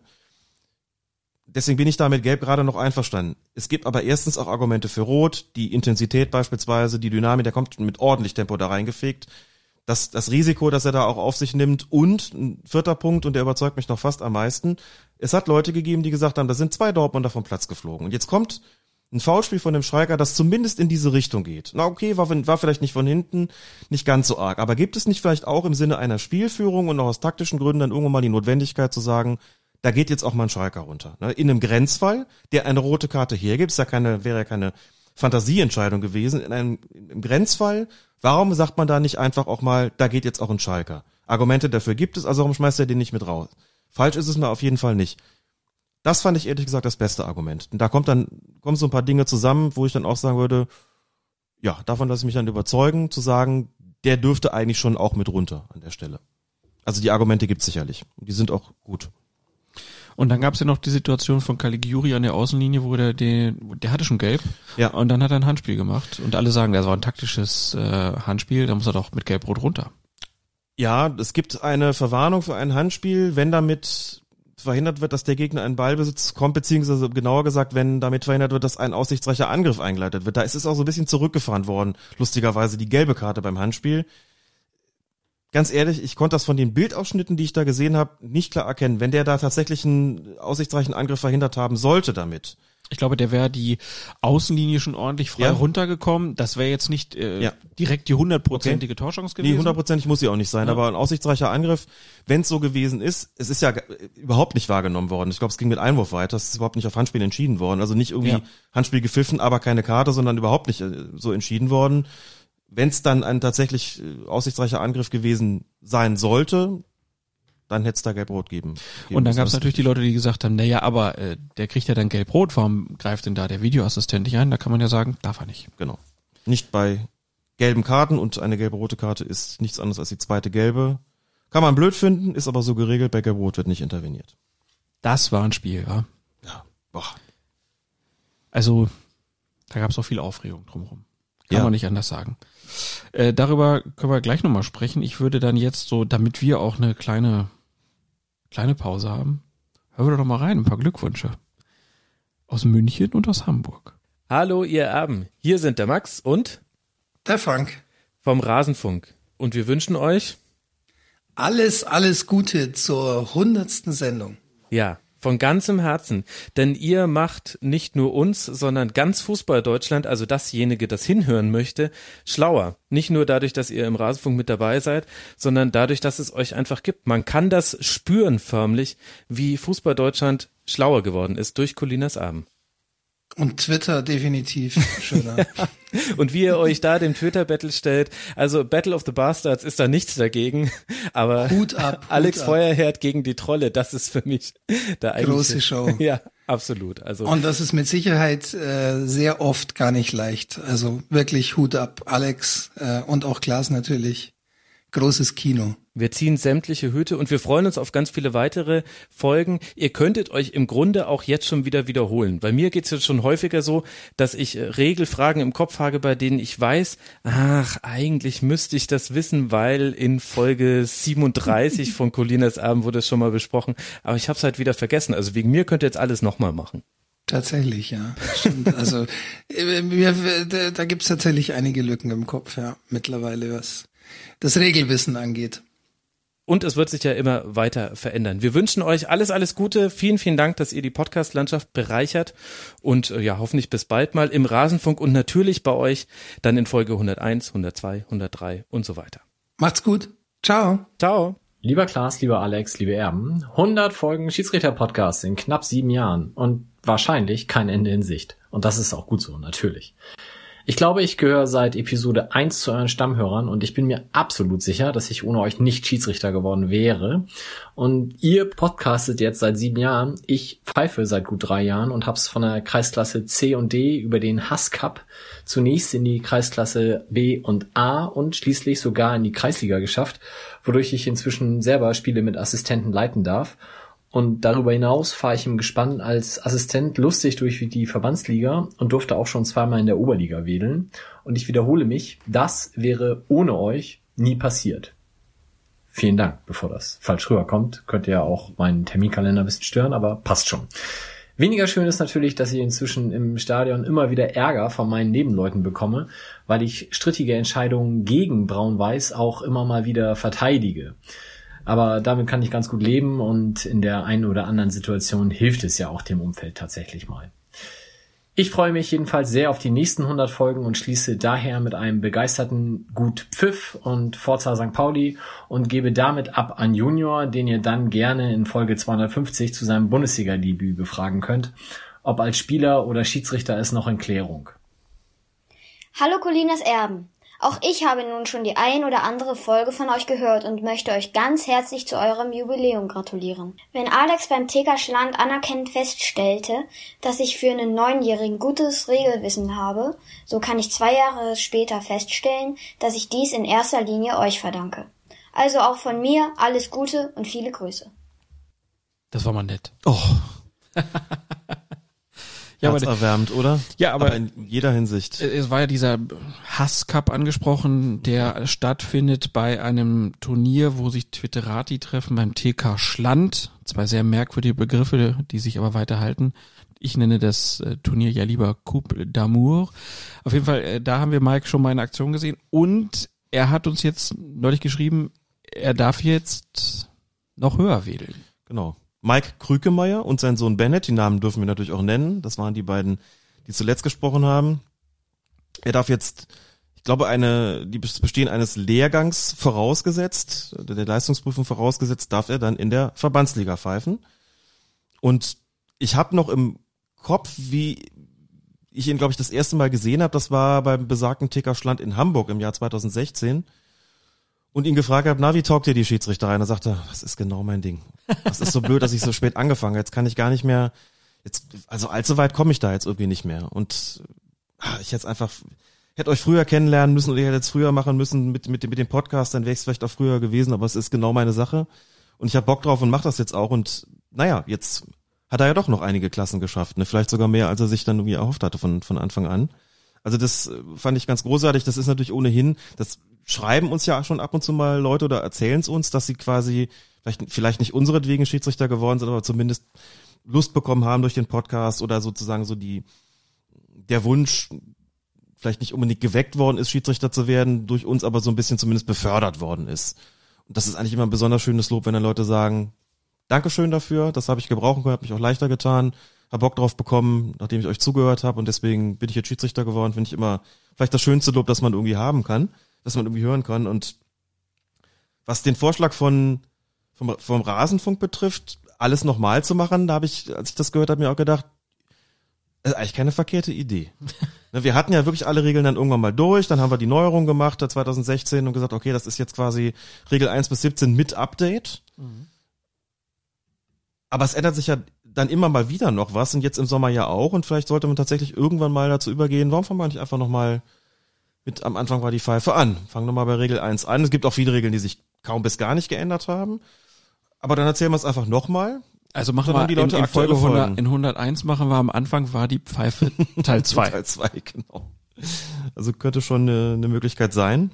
Deswegen bin ich da mit Gelb gerade noch einverstanden. Es gibt aber erstens auch Argumente für Rot, die Intensität beispielsweise, die Dynamik, der kommt mit ordentlich Tempo da reingefegt das, das Risiko, dass er da auch auf sich nimmt. Und ein vierter Punkt, und der überzeugt mich noch fast am meisten, es hat Leute gegeben, die gesagt haben, da sind zwei Dortmunder vom Platz geflogen. Und jetzt kommt ein Foulspiel von dem Streiker, das zumindest in diese Richtung geht. Na okay, war, war vielleicht nicht von hinten, nicht ganz so arg. Aber gibt es nicht vielleicht auch im Sinne einer Spielführung und auch aus taktischen Gründen dann irgendwann mal die Notwendigkeit zu sagen, da geht jetzt auch mal ein Streiker runter. Ne? In einem Grenzfall, der eine rote Karte hergibt, ist ja keine, wäre ja keine Fantasieentscheidung gewesen. In einem im Grenzfall Warum sagt man da nicht einfach auch mal, da geht jetzt auch ein Schalker? Argumente dafür gibt es, also warum schmeißt er den nicht mit raus? Falsch ist es mir auf jeden Fall nicht. Das fand ich ehrlich gesagt das beste Argument. Und da kommt dann, kommen so ein paar Dinge zusammen, wo ich dann auch sagen würde, ja, davon lasse ich mich dann überzeugen, zu sagen, der dürfte eigentlich schon auch mit runter an der Stelle. Also die Argumente gibt es sicherlich. Die sind auch gut. Und dann gab es ja noch die Situation von Caligiuri an der Außenlinie, wo der, der, der hatte schon gelb. Ja. Und dann hat er ein Handspiel gemacht. Und alle sagen, das war ein taktisches äh, Handspiel, da muss er doch mit Gelb-Rot runter. Ja, es gibt eine Verwarnung für ein Handspiel, wenn damit verhindert wird, dass der Gegner einen Ballbesitz kommt, beziehungsweise genauer gesagt, wenn damit verhindert wird, dass ein aussichtsreicher Angriff eingeleitet wird. Da ist es auch so ein bisschen zurückgefahren worden, lustigerweise die gelbe Karte beim Handspiel ganz ehrlich, ich konnte das von den Bildausschnitten, die ich da gesehen habe, nicht klar erkennen. Wenn der da tatsächlich einen aussichtsreichen Angriff verhindert haben sollte damit. Ich glaube, der wäre die Außenlinie schon ordentlich frei ja. runtergekommen. Das wäre jetzt nicht äh, ja. direkt die hundertprozentige okay. Torchance gewesen. Nee, hundertprozentig muss sie auch nicht sein. Ja. Aber ein aussichtsreicher Angriff, wenn es so gewesen ist, es ist ja überhaupt nicht wahrgenommen worden. Ich glaube, es ging mit Einwurf weiter. Es ist überhaupt nicht auf Handspiel entschieden worden. Also nicht irgendwie Handspiel gepfiffen, aber keine Karte, sondern überhaupt nicht äh, so entschieden worden wenn es dann ein tatsächlich äh, aussichtsreicher Angriff gewesen sein sollte, dann hätte es da Gelb-Rot geben, geben. Und dann gab es natürlich die Leute, die gesagt haben, naja, aber äh, der kriegt ja dann Gelb-Rot, warum greift denn da der Videoassistent nicht ein? Da kann man ja sagen, darf er nicht. Genau. Nicht bei gelben Karten und eine gelbe-rote Karte ist nichts anderes als die zweite gelbe. Kann man blöd finden, ist aber so geregelt, bei Gelb-Rot wird nicht interveniert. Das war ein Spiel, ja. Ja, boah. Also, da gab es auch viel Aufregung drumherum. Kann ja. man nicht anders sagen. Äh, darüber können wir gleich nochmal sprechen. Ich würde dann jetzt so, damit wir auch eine kleine, kleine Pause haben, hören wir doch mal rein, ein paar Glückwünsche. Aus München und aus Hamburg. Hallo, ihr Erben. Hier sind der Max und der Frank vom Rasenfunk. Und wir wünschen euch alles, alles Gute zur hundertsten Sendung. Ja, von ganzem Herzen. Denn ihr macht nicht nur uns, sondern ganz Fußball Deutschland, also dasjenige, das hinhören möchte, schlauer. Nicht nur dadurch, dass ihr im Rasenfunk mit dabei seid, sondern dadurch, dass es euch einfach gibt. Man kann das spüren förmlich, wie Fußball Deutschland schlauer geworden ist durch Colinas Abend. Und Twitter definitiv schöner. [laughs] und wie ihr euch da dem Twitter-Battle stellt, also Battle of the Bastards ist da nichts dagegen, aber Hut ab, [laughs] Alex Hut Feuerherd gegen die Trolle, das ist für mich der eigentliche. Große Show. [laughs] Ja, absolut. Also und das ist mit Sicherheit äh, sehr oft gar nicht leicht. Also wirklich Hut ab, Alex äh, und auch Klaas natürlich. Großes Kino. Wir ziehen sämtliche Hüte und wir freuen uns auf ganz viele weitere Folgen. Ihr könntet euch im Grunde auch jetzt schon wieder wiederholen. Bei mir geht's jetzt schon häufiger so, dass ich äh, Regelfragen im Kopf habe, bei denen ich weiß, ach, eigentlich müsste ich das wissen, weil in Folge 37 von Colinas Abend wurde es schon mal besprochen. Aber ich habe es halt wieder vergessen. Also wegen mir könnt ihr jetzt alles nochmal machen. Tatsächlich, ja. Stimmt. Also [laughs] äh, da, da gibt's tatsächlich einige Lücken im Kopf, ja, mittlerweile, was das Regelwissen angeht. Und es wird sich ja immer weiter verändern. Wir wünschen euch alles, alles Gute. Vielen, vielen Dank, dass ihr die Podcast-Landschaft bereichert. Und äh, ja, hoffentlich bis bald mal im Rasenfunk und natürlich bei euch dann in Folge 101, 102, 103 und so weiter. Macht's gut. Ciao. Ciao. Lieber Klaas, lieber Alex, liebe Erben, 100 Folgen Schiedsrichter-Podcast in knapp sieben Jahren und wahrscheinlich kein Ende in Sicht. Und das ist auch gut so, natürlich. Ich glaube, ich gehöre seit Episode 1 zu euren Stammhörern und ich bin mir absolut sicher, dass ich ohne euch nicht Schiedsrichter geworden wäre. Und ihr podcastet jetzt seit sieben Jahren. Ich pfeife seit gut drei Jahren und hab's von der Kreisklasse C und D über den Hass Cup zunächst in die Kreisklasse B und A und schließlich sogar in die Kreisliga geschafft, wodurch ich inzwischen selber Spiele mit Assistenten leiten darf. Und darüber hinaus fahre ich im Gespann als Assistent lustig durch die Verbandsliga und durfte auch schon zweimal in der Oberliga wedeln. Und ich wiederhole mich, das wäre ohne euch nie passiert. Vielen Dank, bevor das falsch rüberkommt. Könnt ihr auch meinen Terminkalender ein bisschen stören, aber passt schon. Weniger schön ist natürlich, dass ich inzwischen im Stadion immer wieder Ärger von meinen Nebenleuten bekomme, weil ich strittige Entscheidungen gegen Braun-Weiß auch immer mal wieder verteidige. Aber damit kann ich ganz gut leben und in der einen oder anderen Situation hilft es ja auch dem Umfeld tatsächlich mal. Ich freue mich jedenfalls sehr auf die nächsten 100 Folgen und schließe daher mit einem begeisterten Gut Pfiff und Forza St. Pauli und gebe damit ab an Junior, den ihr dann gerne in Folge 250 zu seinem Bundesliga-Debüt befragen könnt. Ob als Spieler oder Schiedsrichter ist noch in Klärung. Hallo Colinas Erben. Auch ich habe nun schon die ein oder andere Folge von euch gehört und möchte euch ganz herzlich zu eurem Jubiläum gratulieren. Wenn Alex beim TK Schland anerkennend feststellte, dass ich für einen Neunjährigen gutes Regelwissen habe, so kann ich zwei Jahre später feststellen, dass ich dies in erster Linie euch verdanke. Also auch von mir alles Gute und viele Grüße. Das war mal nett. Oh. [laughs] Ja, aber- erwärmt, oder? Ja, aber, in jeder Hinsicht. Äh, Es war ja dieser Hasscup angesprochen, der stattfindet bei einem Turnier, wo sich Twitterati treffen beim TK Schland. Zwei sehr merkwürdige Begriffe, die sich aber weiterhalten. Ich nenne das äh, Turnier ja lieber Coupe d'Amour. Auf jeden Fall, äh, da haben wir Mike schon mal in Aktion gesehen und er hat uns jetzt neulich geschrieben, er darf jetzt noch höher wedeln. Genau. Mike Krükemeyer und sein Sohn Bennett, die Namen dürfen wir natürlich auch nennen. Das waren die beiden, die zuletzt gesprochen haben. Er darf jetzt, ich glaube, eine, die Bestehen eines Lehrgangs vorausgesetzt, der Leistungsprüfung vorausgesetzt, darf er dann in der Verbandsliga pfeifen. Und ich habe noch im Kopf, wie ich ihn, glaube ich, das erste Mal gesehen habe, das war beim besagten TK Schland in Hamburg im Jahr 2016 und ihn gefragt habe, na, wie taugt dir die Schiedsrichterei? Und er sagte, das ist genau mein Ding. Das ist so blöd, dass ich so spät angefangen habe. Jetzt kann ich gar nicht mehr, jetzt, also allzu weit komme ich da jetzt irgendwie nicht mehr. Und ah, ich hätte einfach, hätte euch früher kennenlernen müssen oder ihr hättet es früher machen müssen mit, mit, mit dem Podcast, dann wäre es vielleicht auch früher gewesen, aber es ist genau meine Sache. Und ich habe Bock drauf und mache das jetzt auch. Und naja, jetzt hat er ja doch noch einige Klassen geschafft, ne? Vielleicht sogar mehr, als er sich dann irgendwie erhofft hatte von, von Anfang an. Also das äh, fand ich ganz großartig. Das ist natürlich ohnehin, das schreiben uns ja schon ab und zu mal Leute oder erzählen es uns, dass sie quasi vielleicht, vielleicht nicht unseretwegen Schiedsrichter geworden sind, aber zumindest Lust bekommen haben durch den Podcast oder sozusagen so die, der Wunsch vielleicht nicht unbedingt geweckt worden ist, Schiedsrichter zu werden, durch uns aber so ein bisschen zumindest befördert worden ist. Und das ist eigentlich immer ein besonders schönes Lob, wenn dann Leute sagen, Dankeschön dafür, das habe ich gebrauchen können, hat mich auch leichter getan, hab Bock drauf bekommen, nachdem ich euch zugehört habe und deswegen bin ich jetzt Schiedsrichter geworden, finde ich immer vielleicht das schönste Lob, das man irgendwie haben kann, das man irgendwie hören kann und was den Vorschlag von vom, vom Rasenfunk betrifft, alles nochmal zu machen, da habe ich, als ich das gehört habe, mir auch gedacht, das ist eigentlich keine verkehrte Idee. [laughs] Ne, Wir hatten ja wirklich alle Regeln dann irgendwann mal durch, dann haben wir die Neuerung gemacht, da 2016 und gesagt, okay, das ist jetzt quasi Regel 1 bis 17 mit Update. Aber es ändert sich ja dann immer mal wieder noch was und jetzt im Sommer ja auch und vielleicht sollte man tatsächlich irgendwann mal dazu übergehen, warum fangen wir nicht einfach nochmal mit am Anfang war die Pfeife an. Fangen nochmal bei Regel 1 an. Es gibt auch viele Regeln, die sich kaum bis gar nicht geändert haben. Aber dann erzählen wir es einfach nochmal. Also machen wir die in, Leute in aktuelle Folge 100, Folgen. in 101 machen wir am Anfang war die Pfeife [laughs] Teil 2. Teil 2, genau. Also könnte schon eine, eine Möglichkeit sein.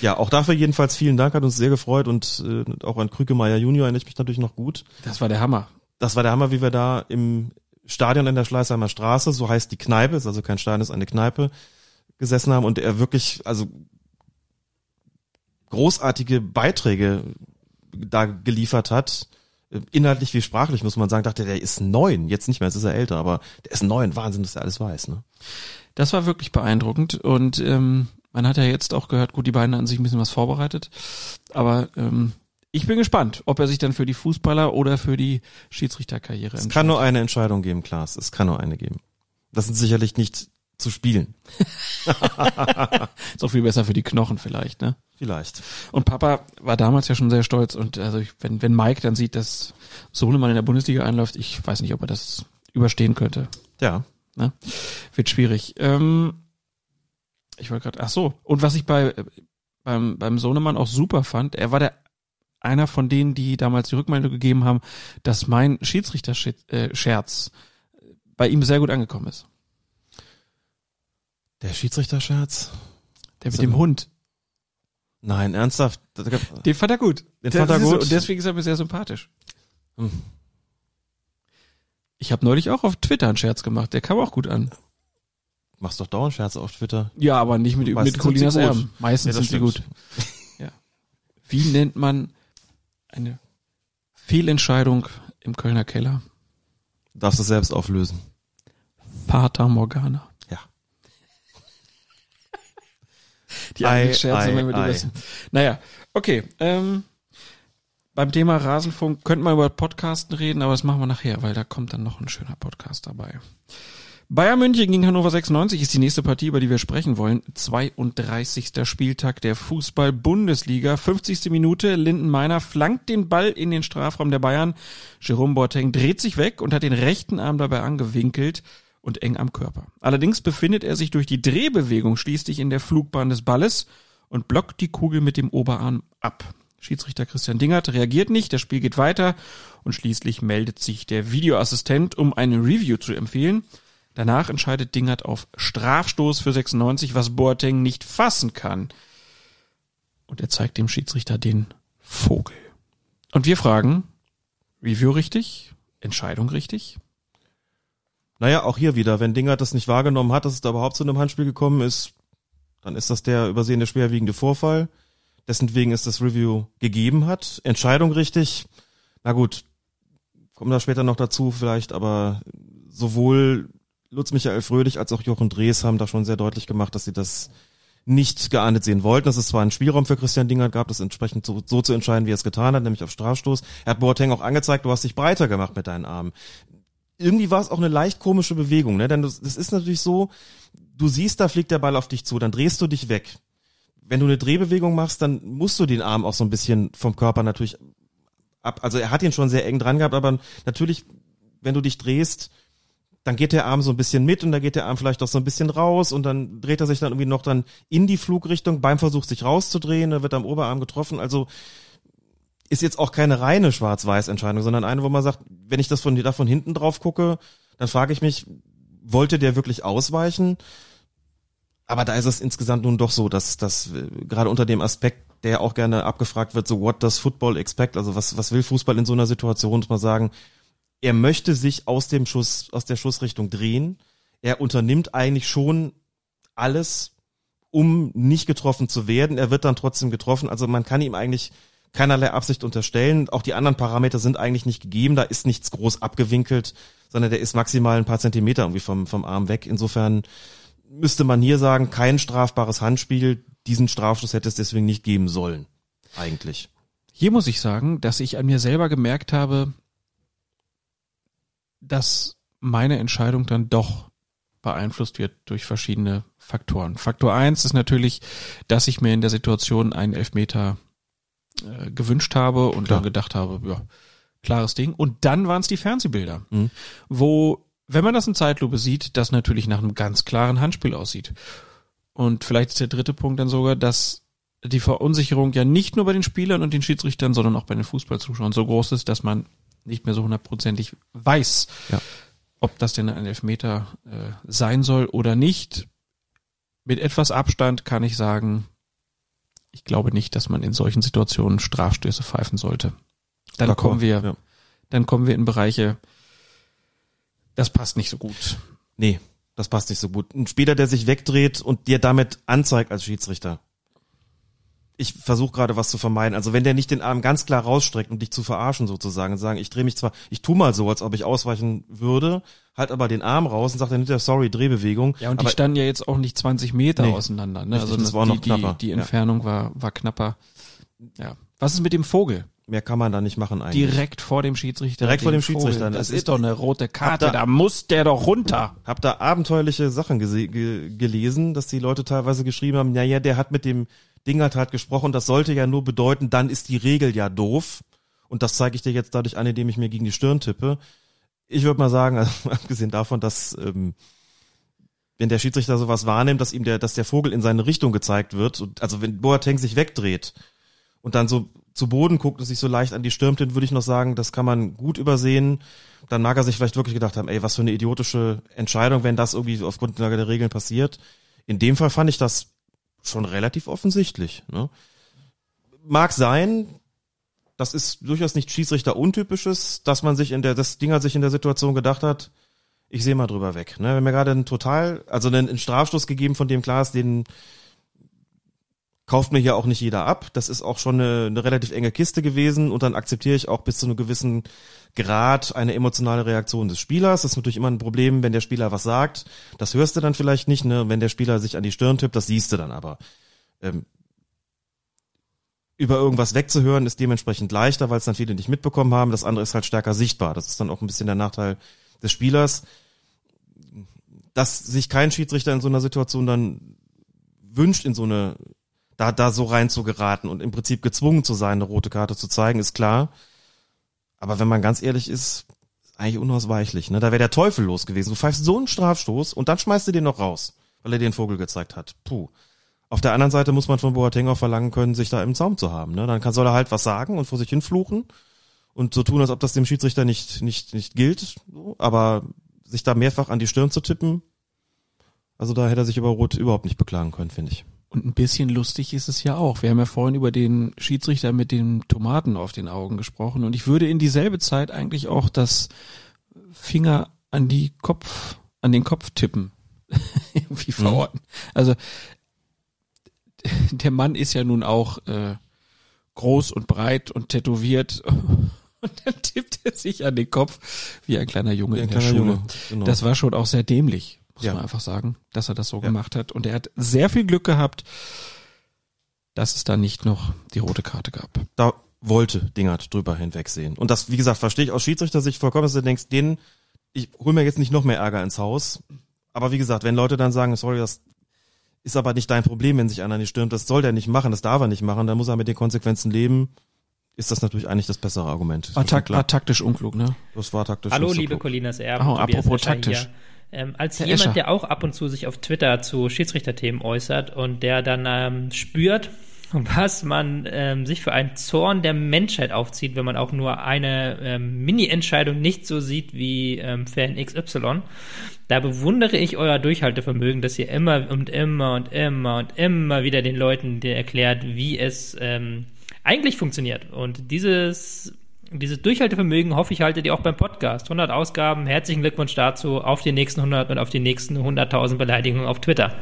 Ja, auch dafür jedenfalls vielen Dank, hat uns sehr gefreut und äh, auch an Krügemeier Junior erinnere ich mich natürlich noch gut. Das war der Hammer. Das war der Hammer, wie wir da im Stadion in der Schleißheimer Straße, so heißt die Kneipe, ist also kein Stadion, ist eine Kneipe, gesessen haben und er wirklich, also großartige Beiträge da geliefert hat, inhaltlich wie sprachlich, muss man sagen, dachte, der ist neun, jetzt nicht mehr, jetzt ist er älter, aber der ist neun, Wahnsinn, dass er alles weiß, ne? Das war wirklich beeindruckend und ähm, man hat ja jetzt auch gehört, gut, die beiden hatten sich ein bisschen was vorbereitet, aber ähm, ich bin gespannt, ob er sich dann für die Fußballer oder für die Schiedsrichterkarriere Es kann nur eine Entscheidung geben, Klaas, es kann nur eine geben. Das sind sicherlich nicht zu spielen. [laughs] ist auch viel besser für die Knochen vielleicht, ne? Vielleicht. Und Papa war damals ja schon sehr stolz und also ich, wenn, wenn Mike dann sieht, dass Sohnemann in der Bundesliga einläuft, ich weiß nicht, ob er das überstehen könnte. Ja. Ne? Wird schwierig. Ähm, ich wollte gerade, ach so. Und was ich bei beim, beim Sohnemann auch super fand, er war der einer von denen, die damals die Rückmeldung gegeben haben, dass mein Schiedsrichter-Scherz bei ihm sehr gut angekommen ist. Der Schiedsrichter-Scherz? Der mit dem Hund. Nein, ernsthaft. Den fand er gut. Den fand er gut. Und deswegen ist er mir sehr sympathisch. Hm. Ich habe neulich auch auf Twitter einen Scherz gemacht, der kam auch gut an. Machst doch dauernd Scherze auf Twitter. Ja, aber nicht mit, Meistens mit Colinas. Erben. Meistens Ja, sind sie stimmt. gut. Ja. Wie nennt man eine Fehlentscheidung im Kölner Keller? Darfst du selbst auflösen. Fata Morgana. Ja. Die Ei, Scherze ei, immer mit ei. übers- Naja, okay. Ähm, beim Thema Rasenfunk könnten wir über Podcasten reden, aber das machen wir nachher, weil da kommt dann noch ein schöner Podcast dabei. Bayern München gegen Hannover 96 ist die nächste Partie, über die wir sprechen wollen. 32. Spieltag der Fußball-Bundesliga. 50. Minute. Linden Meiner flankt den Ball in den Strafraum der Bayern. Jerome Boateng dreht sich weg und hat den rechten Arm dabei angewinkelt und eng am Körper. Allerdings befindet er sich durch die Drehbewegung schließlich in der Flugbahn des Balles und blockt die Kugel mit dem Oberarm ab. Schiedsrichter Christian Dingert reagiert nicht, das Spiel geht weiter und schließlich meldet sich der Videoassistent, um eine Review zu empfehlen. Danach entscheidet Dingert auf Strafstoß für 96, was Boateng nicht fassen kann. Und er zeigt dem Schiedsrichter den Vogel. Und wir fragen, Review richtig? Entscheidung richtig? Naja, auch hier wieder, wenn Dingert das nicht wahrgenommen hat, dass es da überhaupt zu einem Handspiel gekommen ist, dann ist das der übersehene schwerwiegende Vorfall, dessen wegen es das Review gegeben hat. Entscheidung richtig. Na gut, kommen da später noch dazu vielleicht, aber sowohl Lutz Michael Fröhlich als auch Jochen Drees haben da schon sehr deutlich gemacht, dass sie das nicht geahndet sehen wollten. Dass es zwar einen Spielraum für Christian Dingert gab, das entsprechend so, so zu entscheiden, wie er es getan hat, nämlich auf Strafstoß. Er hat Boateng auch angezeigt, du hast dich breiter gemacht mit deinen Armen. Irgendwie war es auch eine leicht komische Bewegung, ne? Denn das, das ist natürlich so, du siehst, da fliegt der Ball auf dich zu, dann drehst du dich weg. Wenn du eine Drehbewegung machst, dann musst du den Arm auch so ein bisschen vom Körper natürlich ab. Also er hat ihn schon sehr eng dran gehabt, aber natürlich, wenn du dich drehst, dann geht der Arm so ein bisschen mit und dann geht der Arm vielleicht auch so ein bisschen raus und dann dreht er sich dann irgendwie noch dann in die Flugrichtung beim Versuch sich rauszudrehen, er wird am Oberarm getroffen. Also ist jetzt auch keine reine Schwarz-Weiß-Entscheidung, sondern eine, wo man sagt, wenn ich das von da von hinten drauf gucke, dann frage ich mich, wollte der wirklich ausweichen? Aber da ist es insgesamt nun doch so, dass, dass äh, gerade unter dem Aspekt, der auch gerne abgefragt wird, so what does football expect? Also was, was will Fußball in so einer Situation, muss man sagen, er möchte sich aus dem Schuss, aus der Schussrichtung drehen. Er unternimmt eigentlich schon alles, um nicht getroffen zu werden. Er wird dann trotzdem getroffen. Also man kann ihm eigentlich keinerlei Absicht unterstellen. Auch die anderen Parameter sind eigentlich nicht gegeben. Da ist nichts groß abgewinkelt, sondern der ist maximal ein paar Zentimeter irgendwie vom, vom Arm weg. Insofern müsste man hier sagen, kein strafbares Handspiel. Diesen Strafschuss hätte es deswegen nicht geben sollen. Eigentlich. Hier muss ich sagen, dass ich an mir selber gemerkt habe, dass meine Entscheidung dann doch beeinflusst wird durch verschiedene Faktoren. Faktor eins ist natürlich, dass ich mir in der Situation einen Elfmeter äh, gewünscht habe und Klar. dann gedacht habe, ja, klares Ding. Und dann waren es die Fernsehbilder, Mhm. wo, wenn man das in Zeitlupe sieht, das natürlich nach einem ganz klaren Handspiel aussieht. Und vielleicht ist der dritte Punkt dann sogar, dass die Verunsicherung ja nicht nur bei den Spielern und den Schiedsrichtern, sondern auch bei den Fußballzuschauern so groß ist, dass man nicht mehr so hundertprozentig weiß, Ja. ob das denn ein Elfmeter äh, sein soll oder nicht. Mit etwas Abstand kann ich sagen, ich glaube nicht, dass man in solchen Situationen Strafstöße pfeifen sollte. Dann D'accord, kommen wir, ja. dann kommen wir in Bereiche, das passt nicht so gut. Nee, das passt nicht so gut. Ein Spieler, der sich wegdreht und dir damit anzeigt als Schiedsrichter. Ich versuche gerade was zu vermeiden. Also wenn der nicht den Arm ganz klar rausstreckt, um dich zu verarschen sozusagen, und sagen, ich drehe mich zwar, ich tu mal so, als ob ich ausweichen würde, halt aber den Arm raus und sagt dann hinterher, sorry, Drehbewegung. Ja, und aber die standen ja jetzt auch nicht 20 Meter Nee. auseinander. Ne? Also das war noch die, knapper. Die, die Ja. Entfernung war, war knapper. Ja. Was ist mit dem Vogel? Mehr kann man da nicht machen eigentlich. Direkt vor dem Schiedsrichter. Direkt vor dem Vogel. Schiedsrichter. Das Das ist doch eine rote Karte. Hab Da, muss der doch runter. Hab da abenteuerliche Sachen ge gelesen, dass die Leute teilweise geschrieben haben, naja, der hat mit dem Dingert halt gesprochen, das sollte ja nur bedeuten, dann ist die Regel ja doof. Und das zeige ich dir jetzt dadurch an, indem ich mir gegen die Stirn tippe. Ich würde mal sagen, [laughs] also, abgesehen davon, dass ähm, wenn der Schiedsrichter sowas wahrnimmt, dass ihm der, dass der Vogel in seine Richtung gezeigt wird, und, also wenn Boateng sich wegdreht und dann so zu Boden guckt und sich so leicht an die Stirn tippt, würde ich noch sagen, das kann man gut übersehen. Dann mag er sich vielleicht wirklich gedacht haben, ey, was für eine idiotische Entscheidung, wenn das irgendwie auf Grundlage der Regeln passiert. In dem Fall fand ich das schon relativ offensichtlich. Ne? Mag sein, das ist durchaus nicht Schiedsrichter untypisches, dass man sich in der, das Ding hat sich in der Situation gedacht hat, ich sehe mal drüber weg. Ne? Wenn mir gerade ein total, also einen, einen Strafstoß gegeben, von dem klar den kauft mir hier auch nicht jeder ab. Das ist auch schon eine, eine relativ enge Kiste gewesen und dann akzeptiere ich auch bis zu einem gewissen Grad eine emotionale Reaktion des Spielers. Das ist natürlich immer ein Problem, wenn der Spieler was sagt. Das hörst du dann vielleicht nicht, ne? Wenn der Spieler sich an die Stirn tippt, das siehst du dann aber. Ähm, über irgendwas wegzuhören ist dementsprechend leichter, weil es dann viele nicht mitbekommen haben. Das andere ist halt stärker sichtbar. Das ist dann auch ein bisschen der Nachteil des Spielers. Dass sich kein Schiedsrichter in so einer Situation dann wünscht, in so eine, da, da so rein zu geraten und im Prinzip gezwungen zu sein, eine rote Karte zu zeigen, ist klar. Aber wenn man ganz ehrlich ist, eigentlich unausweichlich. Ne? Da wäre der Teufel los gewesen. Du pfeifst so einen Strafstoß und dann schmeißt du den noch raus, weil er den Vogel gezeigt hat. Puh. Auf der anderen Seite muss man von Boateng auch verlangen können, sich da im Zaum zu haben. Ne? Dann kann, soll er halt was sagen und vor sich hin fluchen und so tun, als ob das dem Schiedsrichter nicht, nicht, nicht gilt. Aber sich da mehrfach an die Stirn zu tippen, also da hätte er sich über Rot überhaupt nicht beklagen können, finde ich. Und ein bisschen lustig ist es ja auch. Wir haben ja vorhin über den Schiedsrichter mit den Tomaten auf den Augen gesprochen und ich würde in dieselbe Zeit eigentlich auch das Finger an die Kopf, an den Kopf tippen. [laughs] Irgendwie verorten. Also der Mann ist ja nun auch äh, groß und breit und tätowiert [laughs] und dann tippt er sich an den Kopf wie ein kleiner Junge ein in der Schule. Genau. Das war schon auch sehr dämlich, muss Ja. man einfach sagen, dass er das so gemacht hat. Und er hat sehr viel Glück gehabt, dass es da nicht noch die rote Karte gab. Da wollte Dingert drüber hinwegsehen. Und das, wie gesagt, verstehe ich aus Schiedsrichtersicht vollkommen, dass du denkst, denen, ich hol mir jetzt nicht noch mehr Ärger ins Haus. Aber wie gesagt, wenn Leute dann sagen, sorry, das ist aber nicht dein Problem, wenn sich einer nicht stürmt, das soll der nicht machen, das darf er nicht machen, dann muss er mit den Konsequenzen leben, ist das natürlich eigentlich das bessere Argument. War, tak war taktisch unklug, ne? Das war taktisch. Hallo, liebe. Colinas Erben. Oh, apropos taktisch. hier. Ähm, als Herr jemand, Escher. der auch ab und zu sich auf Twitter zu Schiedsrichterthemen äußert und der dann ähm, spürt, [laughs] was man ähm, sich für einen Zorn der Menschheit aufzieht, wenn man auch nur eine ähm, Mini-Entscheidung nicht so sieht wie ähm, Fan XY. Da bewundere ich euer Durchhaltevermögen, dass ihr immer und immer und immer und immer wieder den Leuten erklärt, wie es ähm, eigentlich funktioniert. Und dieses, dieses Durchhaltevermögen hoffe ich haltet ihr auch beim Podcast. 100 Ausgaben, herzlichen Glückwunsch dazu, auf die nächsten 100 und auf die nächsten 100.000 Beleidigungen auf Twitter.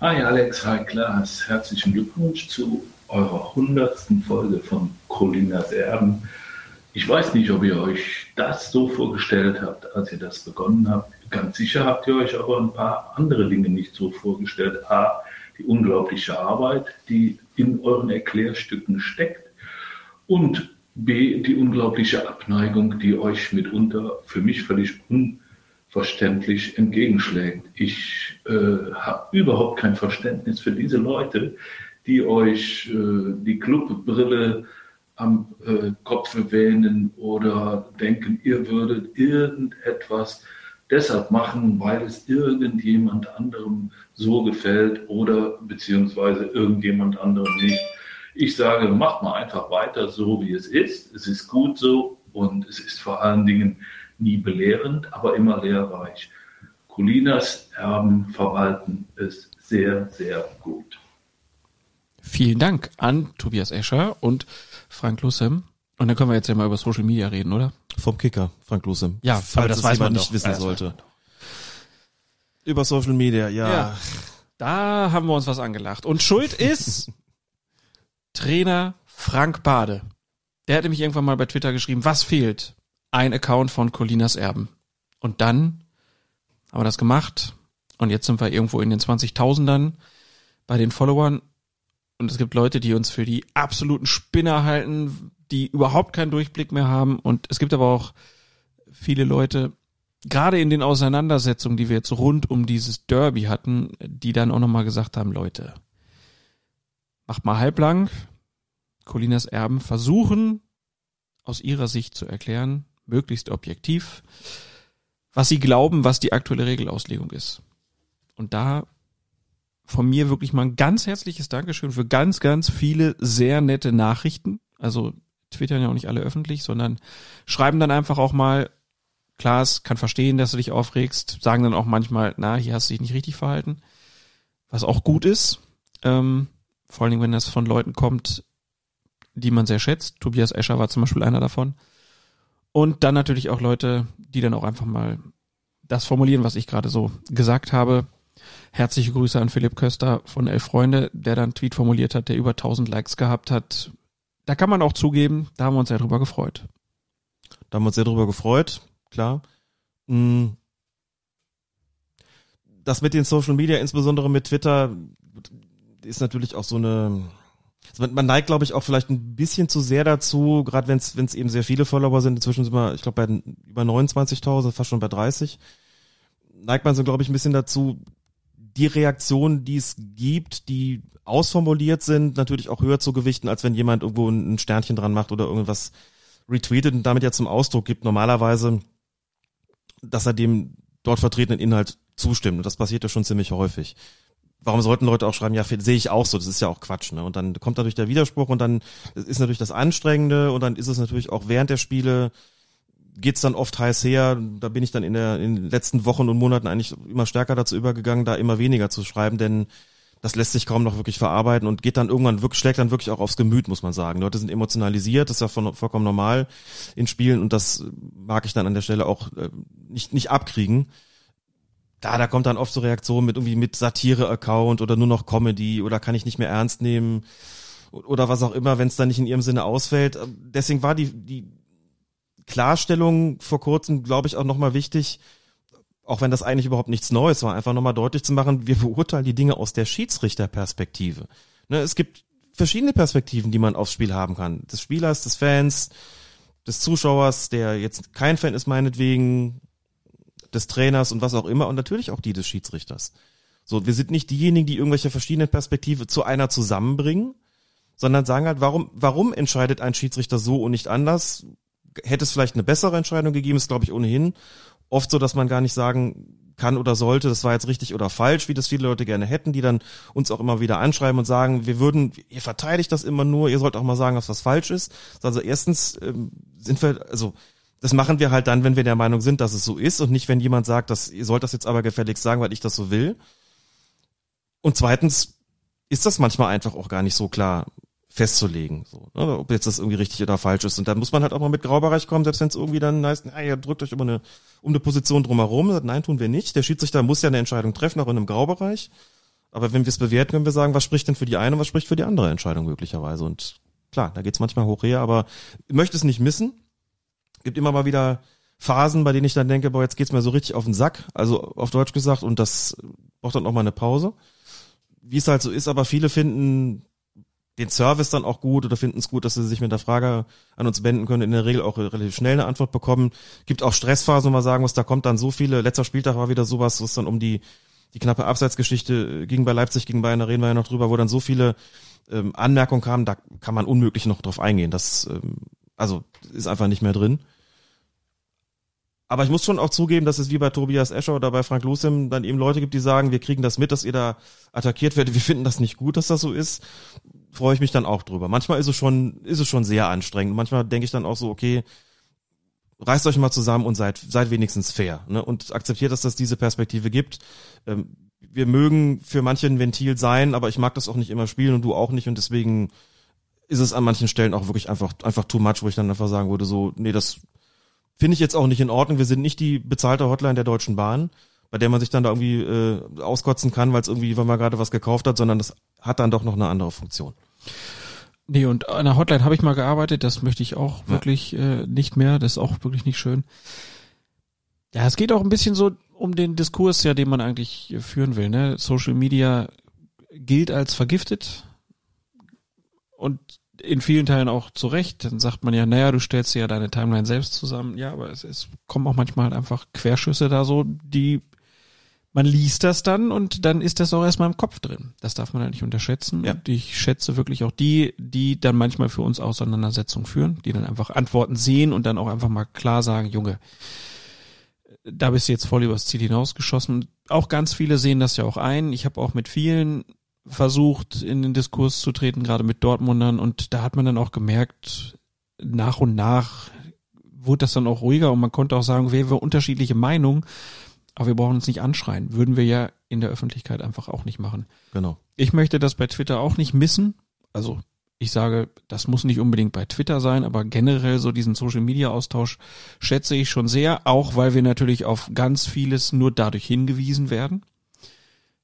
Hi Alex, hi Klaas, herzlichen Glückwunsch zu eurer hundertsten Folge von Colinas Erben. Ich weiß nicht, ob ihr euch das so vorgestellt habt, als ihr das begonnen habt. Ganz sicher habt ihr euch aber ein paar andere Dinge nicht so vorgestellt. A, die unglaubliche Arbeit, die in euren Erklärstücken steckt und B, die unglaubliche Abneigung, die euch mitunter für mich völlig unverständlich entgegenschlägt. Ich äh, habe überhaupt kein Verständnis für diese Leute, die euch äh, die Clubbrille am äh, Kopf wähnen oder denken, ihr würdet irgendetwas deshalb machen, weil es irgendjemand anderem so gefällt oder beziehungsweise irgendjemand anderem nicht. Ich sage, macht mal einfach weiter so, wie es ist. Es ist gut so und es ist vor allen Dingen nie belehrend, aber immer lehrreich. Colinas Erben verwalten es sehr, sehr gut. Vielen Dank an Tobias Escher und Frank Lussem. Und dann können wir jetzt ja mal über Social Media reden, oder? Vom Kicker, Frank Lussem. Ja, Falls aber das es weiß man jemand doch. nicht wissen Ja, das weiß sollte. Über Social Media, ja. Ja. Da haben wir uns was angelacht. Und schuld ist [laughs] Trainer Frank Bade. Der hat nämlich irgendwann mal bei Twitter geschrieben, was fehlt? Ein Account von Colinas Erben. Und dann haben wir das gemacht. Und jetzt sind wir irgendwo in den 20.000ern bei den Followern. Und es gibt Leute, die uns für die absoluten Spinner halten, die überhaupt keinen Durchblick mehr haben. Und es gibt aber auch viele Leute, gerade in den Auseinandersetzungen, die wir jetzt rund um dieses Derby hatten, die dann auch nochmal gesagt haben, Leute, macht mal halblang. Colinas Erben versuchen, aus ihrer Sicht zu erklären, möglichst objektiv, was sie glauben, was die aktuelle Regelauslegung ist. Und da von mir wirklich mal ein ganz herzliches Dankeschön für ganz, ganz viele sehr nette Nachrichten. Also twittern ja auch nicht alle öffentlich, sondern schreiben dann einfach auch mal, Klaas kann verstehen, dass du dich aufregst, sagen dann auch manchmal, na, hier hast du dich nicht richtig verhalten. Was auch gut ist. Ähm, vor allen Dingen, wenn das von Leuten kommt, die man sehr schätzt. Tobias Escher war zum Beispiel einer davon. Und dann natürlich auch Leute, die dann auch einfach mal das formulieren, was ich gerade so gesagt habe. Herzliche Grüße an Philipp Köster von Elf Freunde, der dann Tweet formuliert hat, der über 1000 Likes gehabt hat. Da kann man auch zugeben, da haben wir uns sehr drüber gefreut. Da haben wir uns sehr drüber gefreut, klar. Mm. Das mit den Social Media, insbesondere mit Twitter, ist natürlich auch so eine, also man neigt, glaube ich, auch vielleicht ein bisschen zu sehr dazu, gerade wenn es eben sehr viele Follower sind. Inzwischen sind wir, ich glaube, bei über 29.000, fast schon bei 30. Neigt man so, glaube ich, ein bisschen dazu, die Reaktionen, die es gibt, die ausformuliert sind, natürlich auch höher zu gewichten, als wenn jemand irgendwo ein Sternchen dran macht oder irgendwas retweetet und damit ja zum Ausdruck gibt, normalerweise, dass er dem dort vertretenen Inhalt zustimmt. Und das passiert ja schon ziemlich häufig. Warum sollten Leute auch schreiben, ja, sehe ich auch so, das ist ja auch Quatsch, ne? Und dann kommt dadurch der Widerspruch und dann ist natürlich das Anstrengende und dann ist es natürlich auch während der Spiele geht's dann oft heiß her. Da bin ich dann in, der, in den letzten Wochen und Monaten eigentlich immer stärker dazu übergegangen, da immer weniger zu schreiben, denn das lässt sich kaum noch wirklich verarbeiten und geht dann irgendwann wirklich, schlägt dann wirklich auch aufs Gemüt, muss man sagen. Leute sind emotionalisiert, das ist ja von, vollkommen normal in Spielen und das mag ich dann an der Stelle auch äh, nicht, nicht abkriegen. Da, da kommt dann oft so Reaktionen mit irgendwie mit Satire-Account oder nur noch Comedy oder kann ich nicht mehr ernst nehmen oder was auch immer, wenn es dann nicht in ihrem Sinne ausfällt. Deswegen war die, die Klarstellung vor kurzem, glaube ich, auch nochmal wichtig, auch wenn das eigentlich überhaupt nichts Neues war, einfach nochmal deutlich zu machen, wir beurteilen die Dinge aus der Schiedsrichterperspektive. Ne, es gibt verschiedene Perspektiven, die man aufs Spiel haben kann. Des Spielers, des Fans, des Zuschauers, der jetzt kein Fan ist meinetwegen, des Trainers und was auch immer und natürlich auch die des Schiedsrichters. So, wir sind nicht diejenigen, die irgendwelche verschiedenen Perspektive zu einer zusammenbringen, sondern sagen halt, warum, warum entscheidet ein Schiedsrichter so und nicht anders? hätte es vielleicht eine bessere Entscheidung gegeben, ist glaube ich ohnehin oft so, dass man gar nicht sagen kann oder sollte, das war jetzt richtig oder falsch, wie das viele Leute gerne hätten, die dann uns auch immer wieder anschreiben und sagen, wir würden, ihr verteidigt das immer nur, ihr sollt auch mal sagen, dass das falsch ist. Also erstens ähm, sind wir, also das machen wir halt dann, wenn wir der Meinung sind, dass es so ist und nicht, wenn jemand sagt, dass ihr sollt das jetzt aber gefälligst sagen, weil ich das so will. Und zweitens ist das manchmal einfach auch gar nicht so klar festzulegen, so, ne, ob jetzt das irgendwie richtig oder falsch ist. Und dann muss man halt auch mal mit Graubereich kommen, selbst wenn es irgendwie dann heißt, na, ihr drückt euch immer eine, um eine Position drumherum. Sagt, nein, tun wir nicht. Der Schiedsrichter muss ja eine Entscheidung treffen, auch in einem Graubereich. Aber wenn wir es bewerten, können wir sagen, was spricht denn für die eine und was spricht für die andere Entscheidung möglicherweise. Und klar, da geht's manchmal hoch her, aber ich möchte es nicht missen. Gibt immer mal wieder Phasen, bei denen ich dann denke, boah, jetzt geht's mir so richtig auf den Sack, also auf Deutsch gesagt, und das braucht dann auch mal eine Pause. Wie es halt so ist, aber viele finden den Service dann auch gut oder finden es gut, dass sie sich mit der Frage an uns wenden können, in der Regel auch relativ schnell eine Antwort bekommen. Gibt auch Stressphasen, wo man sagen muss, da kommt dann so viele, letzter Spieltag war wieder sowas, wo es dann um die, die knappe Abseitsgeschichte ging bei Leipzig, ging Bayern, da reden wir ja noch drüber, wo dann so viele ähm, Anmerkungen kamen, da kann man unmöglich noch drauf eingehen. Das, ähm, also, ist einfach nicht mehr drin. Aber ich muss schon auch zugeben, dass es wie bei Tobias Escher oder bei Frank Lucem dann eben Leute gibt, die sagen, wir kriegen das mit, dass ihr da attackiert werdet. Wir finden das nicht gut, dass das so ist. Freue ich mich dann auch drüber. Manchmal ist es schon, ist es schon sehr anstrengend. Manchmal denke ich dann auch so, okay, reißt euch mal zusammen und seid, seid wenigstens fair, ne? Und akzeptiert, dass das diese Perspektive gibt. Ähm, wir mögen für manche ein Ventil sein, aber ich mag das auch nicht immer spielen und du auch nicht und deswegen ist es an manchen Stellen auch wirklich einfach, einfach too much, wo ich dann einfach sagen würde, so, nee, das, Finde ich jetzt auch nicht in Ordnung. Wir sind nicht die bezahlte Hotline der Deutschen Bahn, bei der man sich dann da irgendwie äh, auskotzen kann, weil es irgendwie, wenn man gerade was gekauft hat, sondern das hat dann doch noch eine andere Funktion. Nee, und an der Hotline habe ich mal gearbeitet, das möchte ich auch ja. wirklich äh, nicht mehr, das ist auch wirklich nicht schön. Ja, es geht auch ein bisschen so um den Diskurs, ja, den man eigentlich führen will. Ne? Social Media gilt als vergiftet. Und in vielen Teilen auch zurecht. Dann sagt man ja, naja, du stellst dir ja deine Timeline selbst zusammen. Ja, aber es, es kommen auch manchmal halt einfach Querschüsse da so, die man liest das dann und dann ist das auch erstmal im Kopf drin. Das darf man halt nicht unterschätzen. Ja. Und ich schätze wirklich auch die, die dann manchmal für uns Auseinandersetzungen führen, die dann einfach Antworten sehen und dann auch einfach mal klar sagen, Junge, da bist du jetzt voll übers Ziel hinausgeschossen. Auch ganz viele sehen das ja auch ein. Ich habe auch mit vielen versucht, in den Diskurs zu treten, gerade mit Dortmundern. Und da hat man dann auch gemerkt, nach und nach wurde das dann auch ruhiger und man konnte auch sagen, wir haben unterschiedliche Meinungen, aber wir brauchen uns nicht anschreien. Würden wir ja in der Öffentlichkeit einfach auch nicht machen. Genau. Ich möchte das bei Twitter auch nicht missen. Also ich sage, das muss nicht unbedingt bei Twitter sein, aber generell so diesen Social Media Austausch schätze ich schon sehr, auch weil wir natürlich auf ganz vieles nur dadurch hingewiesen werden.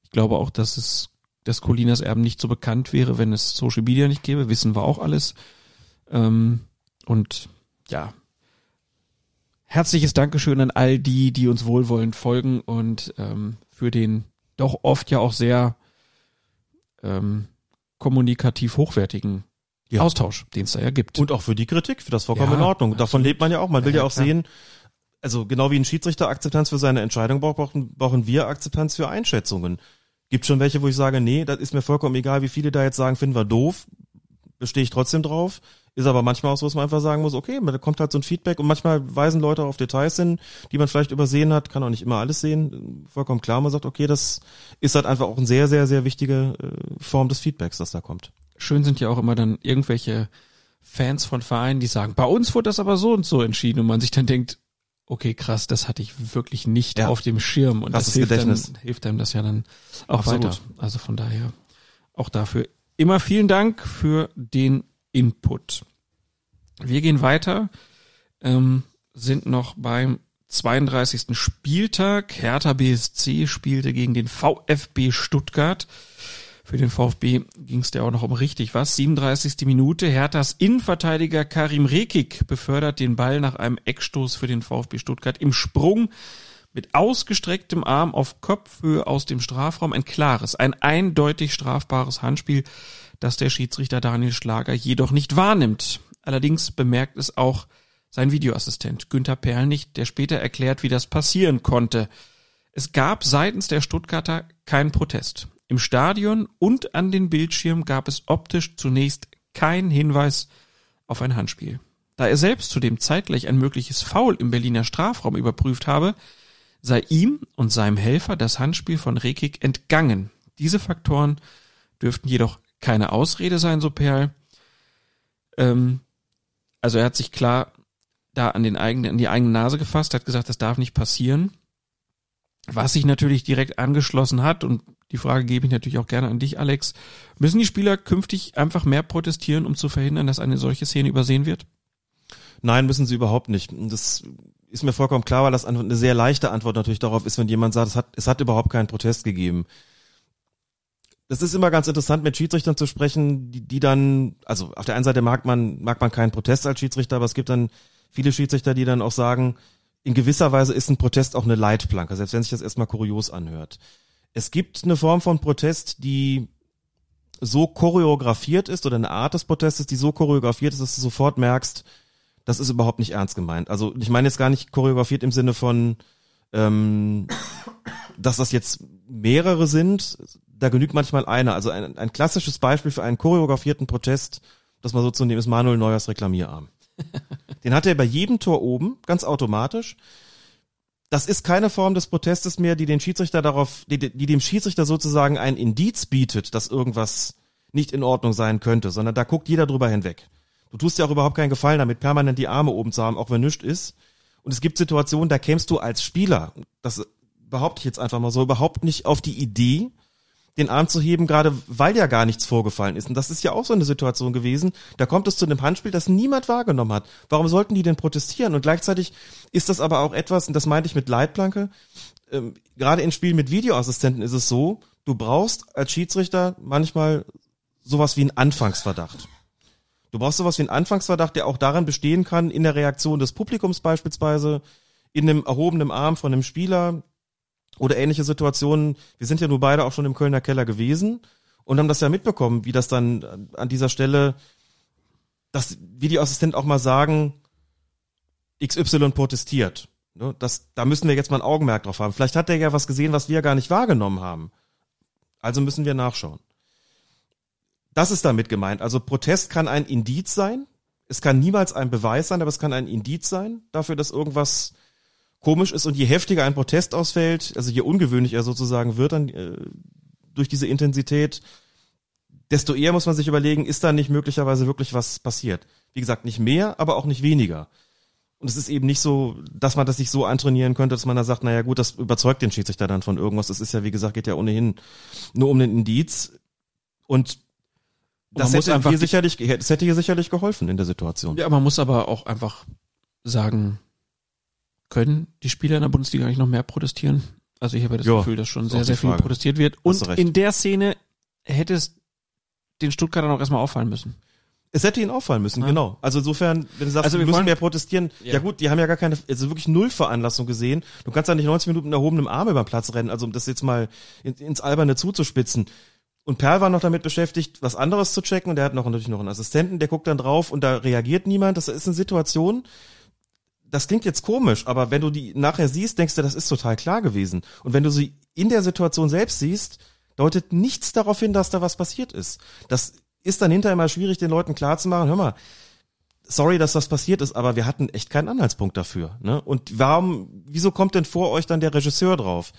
Ich glaube auch, dass es, dass Colinas Erben nicht so bekannt wäre, wenn es Social Media nicht gäbe, wissen wir auch alles. Ähm, und ja, herzliches Dankeschön an all die, die uns wohlwollend folgen und ähm, für den doch oft ja auch sehr ähm, kommunikativ hochwertigen Ja. Austausch, den es da ja gibt. Und auch für die Kritik, für das vollkommen Ja, in Ordnung. Davon lebt man ja auch. Man will Ja, ja, auch klar. sehen, also genau wie ein Schiedsrichter Akzeptanz für seine Entscheidung braucht, brauchen, brauchen wir Akzeptanz für Einschätzungen. Gibt schon welche, wo ich sage, nee, das ist mir vollkommen egal, wie viele da jetzt sagen, finden wir doof, bestehe ich trotzdem drauf. Ist aber manchmal auch so, dass man einfach sagen muss, okay, da kommt halt so ein Feedback und manchmal weisen Leute auf Details hin, die man vielleicht übersehen hat, kann auch nicht immer alles sehen. Vollkommen klar, man sagt, okay, das ist halt einfach auch eine sehr, sehr, sehr wichtige äh, Form des Feedbacks, das da kommt. Schön sind ja auch immer dann irgendwelche Fans von Vereinen, die sagen, bei uns wurde das aber so und so entschieden und man sich dann denkt, okay, krass, das hatte ich wirklich nicht Ja. auf dem Schirm und das Krasses hilft, Gedächtnis. Dann, hilft einem das ja dann auch Absolut. weiter. Also von daher auch dafür immer vielen Dank für den Input. Wir gehen weiter, ähm, sind noch beim 32. Spieltag. Hertha BSC spielte gegen den VfB Stuttgart. Für den VfB ging es ja auch noch um richtig was. 37. Minute. Herthas Innenverteidiger Karim Rekik befördert den Ball nach einem Eckstoß für den VfB Stuttgart im Sprung mit ausgestrecktem Arm auf Kopfhöhe aus dem Strafraum. Ein klares, ein eindeutig strafbares Handspiel, das der Schiedsrichter Daniel Schlager jedoch nicht wahrnimmt. Allerdings bemerkt es auch sein Videoassistent Günther Perl nicht, der später erklärt, wie das passieren konnte. Es gab seitens der Stuttgarter keinen Protest. Im Stadion und an den Bildschirmen gab es optisch zunächst keinen Hinweis auf ein Handspiel. Da er selbst zudem zeitgleich ein mögliches Foul im Berliner Strafraum überprüft habe, sei ihm und seinem Helfer das Handspiel von Rekik entgangen. Diese Faktoren dürften jedoch keine Ausrede sein, so Perl. Ähm, also er hat sich klar da an, den eigenen, an die eigene Nase gefasst, hat gesagt, das darf nicht passieren. Was sich natürlich direkt angeschlossen hat, und die Frage gebe ich natürlich auch gerne an dich, Alex, müssen die Spieler künftig einfach mehr protestieren, um zu verhindern, dass eine solche Szene übersehen wird? Nein, müssen sie überhaupt nicht. Das ist mir vollkommen klar, weil das eine sehr leichte Antwort natürlich darauf ist, wenn jemand sagt, es hat, es hat überhaupt keinen Protest gegeben. Das ist immer ganz interessant, mit Schiedsrichtern zu sprechen, die, die dann, also auf der einen Seite mag man, mag man keinen Protest als Schiedsrichter, aber es gibt dann viele Schiedsrichter, die dann auch sagen, in gewisser Weise ist ein Protest auch eine Leitplanke, selbst wenn sich das erstmal kurios anhört. Es gibt eine Form von Protest, die so choreografiert ist oder eine Art des Protestes, die so choreografiert ist, dass du sofort merkst, das ist überhaupt nicht ernst gemeint. Also ich meine jetzt gar nicht choreografiert im Sinne von, ähm, dass das jetzt mehrere sind. Da genügt manchmal einer. Also ein, ein klassisches Beispiel für einen choreografierten Protest, das mal so zu nehmen, ist Manuel Neuers Reklamierarm. Den hat er bei jedem Tor oben, ganz automatisch. Das ist keine Form des Protestes mehr, die den Schiedsrichter darauf, die, die dem Schiedsrichter sozusagen ein Indiz bietet, dass irgendwas nicht in Ordnung sein könnte, sondern da guckt jeder drüber hinweg. Du tust dir auch überhaupt keinen Gefallen damit, permanent die Arme oben zu haben, auch wenn nichts ist. Und es gibt Situationen, da kämst du als Spieler, das behaupte ich jetzt einfach mal so, überhaupt nicht auf die Idee, den Arm zu heben, gerade weil ja gar nichts vorgefallen ist. Und das ist ja auch so eine Situation gewesen. Da kommt es zu einem Handspiel, das niemand wahrgenommen hat. Warum sollten die denn protestieren? Und gleichzeitig ist das aber auch etwas, und das meinte ich mit Leitplanke, ähm, gerade in Spielen mit Videoassistenten ist es so, du brauchst als Schiedsrichter manchmal sowas wie einen Anfangsverdacht. Du brauchst sowas wie einen Anfangsverdacht, der auch daran bestehen kann, in der Reaktion des Publikums beispielsweise, in einem erhobenen Arm von einem Spieler oder ähnliche Situationen. Wir sind ja nur beide auch schon im Kölner Keller gewesen und haben das ja mitbekommen, wie das dann an dieser Stelle, dass Videoassistent auch mal sagen, XY protestiert. Ne, das, da müssen wir jetzt mal ein Augenmerk drauf haben. Vielleicht hat der ja was gesehen, was wir gar nicht wahrgenommen haben. Also müssen wir nachschauen. Das ist damit gemeint. Also Protest kann ein Indiz sein. Es kann niemals ein Beweis sein, aber es kann ein Indiz sein dafür, dass irgendwas komisch ist. Und je heftiger ein Protest ausfällt, also je ungewöhnlicher sozusagen wird dann äh, durch diese Intensität, desto eher muss man sich überlegen, ist da nicht möglicherweise wirklich was passiert. Wie gesagt, nicht mehr, aber auch nicht weniger. Und es ist eben nicht so, dass man das sich so antrainieren könnte, dass man da sagt, naja gut, das überzeugt den Schiedsrichter dann von irgendwas. Das ist ja, wie gesagt, geht ja ohnehin nur um den Indiz. Und das hätte, einfach hier sicherlich, das hätte hier sicherlich geholfen in der Situation. Ja, man muss aber auch einfach sagen, können die Spieler in der Bundesliga eigentlich noch mehr protestieren? Also ich habe das jo, Gefühl, dass schon sehr, sehr viel protestiert wird. Und in der Szene hätte es den Stuttgarter noch erstmal auffallen müssen. Es hätte ihnen auffallen müssen, ja. genau. Also insofern, wenn du sagst, also wir, müssen mehr protestieren, ja. ja. gut, die haben ja gar keine, also wirklich null Veranlassung gesehen. Du kannst ja nicht 90 Minuten erhobenem Arm über den Platz rennen, also um das jetzt mal in, ins Alberne zuzuspitzen. Und Perl war noch damit beschäftigt, was anderes zu checken und er hat noch natürlich noch einen Assistenten, der guckt dann drauf und da reagiert niemand. Das ist eine Situation, das klingt jetzt komisch, aber wenn du die nachher siehst, denkst du, das ist total klar gewesen. Und wenn du sie in der Situation selbst siehst, deutet nichts darauf hin, dass da was passiert ist. Das ist dann hinterher mal schwierig, den Leuten klarzumachen, hör mal, sorry, dass das passiert ist, aber wir hatten echt keinen Anhaltspunkt dafür. Ne? Und warum, wieso kommt denn vor euch dann der Regisseur drauf?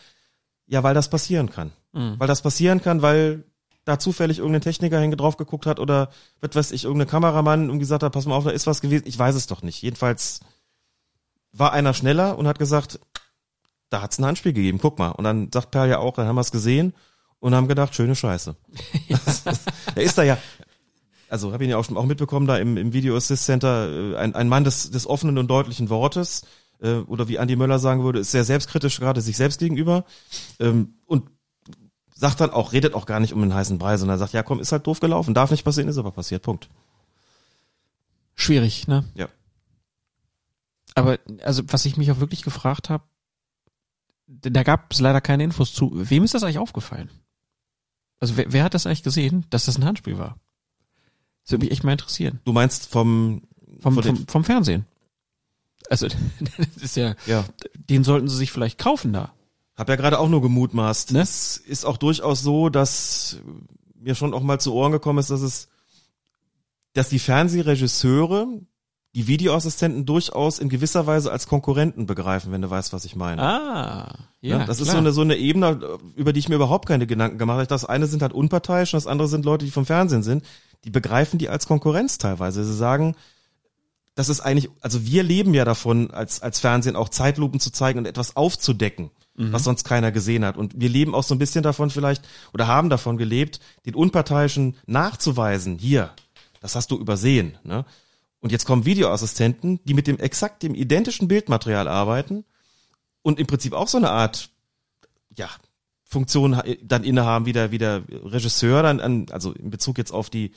Ja, weil das passieren kann. Mhm. Weil das passieren kann, weil da zufällig irgendein Techniker hinge drauf geguckt hat oder was weiß ich, irgendein Kameramann und gesagt hat, pass mal auf, da ist was gewesen. Ich weiß es doch nicht. Jedenfalls war einer schneller und hat gesagt, da hat's ein Handspiel gegeben, guck mal. Und dann sagt Perl ja auch, dann haben wir es gesehen und haben gedacht, schöne Scheiße. [laughs] er ist da ja, also habe ihn ja auch schon auch mitbekommen, da im, im Video Assist Center, äh, ein, ein Mann des, des offenen und deutlichen Wortes, äh, oder wie Andy Möller sagen würde, ist sehr selbstkritisch gerade sich selbst gegenüber ähm, und sagt dann auch, redet auch gar nicht um den heißen Brei, sondern sagt, ja komm, ist halt doof gelaufen, darf nicht passieren, ist aber passiert, Punkt. Schwierig, ne? Ja. Aber also was ich mich auch wirklich gefragt habe, da gab es leider keine Infos zu. Wem ist das eigentlich aufgefallen? Also wer, wer hat das eigentlich gesehen, dass das ein Handspiel war? Das würde mich echt mal interessieren. Du meinst vom vom, vom, vom Fernsehen? Also [laughs] das ist ja, ja, den sollten sie sich vielleicht kaufen da. Hab ja gerade auch nur gemutmaßt. Ne? Es ist auch durchaus so, dass mir schon auch mal zu Ohren gekommen ist, dass es, dass die Fernsehregisseure die Videoassistenten durchaus in gewisser Weise als Konkurrenten begreifen, wenn du weißt, was ich meine. Ah, ja. ja das klar. ist so eine, so eine Ebene, über die ich mir überhaupt keine Gedanken gemacht habe. Das eine sind halt unparteiisch und das andere sind Leute, die vom Fernsehen sind. Die begreifen die als Konkurrenz teilweise. Sie sagen, das ist eigentlich, also wir leben ja davon, als, als Fernsehen auch Zeitlupen zu zeigen und etwas aufzudecken, mhm. was sonst keiner gesehen hat. Und wir leben auch so ein bisschen davon vielleicht, oder haben davon gelebt, den Unparteiischen nachzuweisen, hier, das hast du übersehen, ne? Und jetzt kommen Videoassistenten, die mit dem exakt dem identischen Bildmaterial arbeiten und im Prinzip auch so eine Art, ja, Funktion dann innehaben, wie der, wie der Regisseur dann an, also in Bezug jetzt auf die,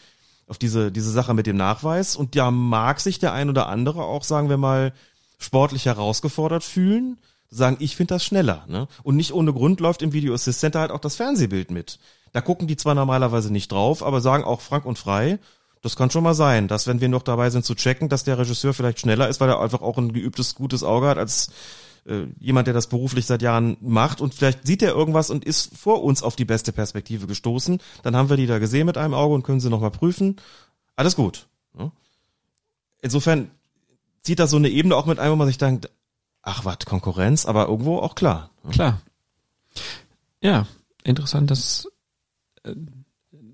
auf diese, diese Sache mit dem Nachweis. Und da mag sich der ein oder andere auch, sagen wir mal, sportlich herausgefordert fühlen, sagen, ich finde das schneller, ne? Und nicht ohne Grund läuft im Video Assist Center halt auch das Fernsehbild mit. Da gucken die zwar normalerweise nicht drauf, aber sagen auch frank und frei, das kann schon mal sein, dass wenn wir noch dabei sind zu checken, dass der Regisseur vielleicht schneller ist, weil er einfach auch ein geübtes, gutes Auge hat als äh, jemand, der das beruflich seit Jahren macht und vielleicht sieht er irgendwas und ist vor uns auf die beste Perspektive gestoßen. Dann haben wir die da gesehen mit einem Auge und können sie nochmal prüfen. Alles gut. Ne? Insofern zieht das so eine Ebene auch mit ein, wo man sich denkt, ach was, Konkurrenz, aber irgendwo auch klar. Ne? Klar. Ja, interessantes äh,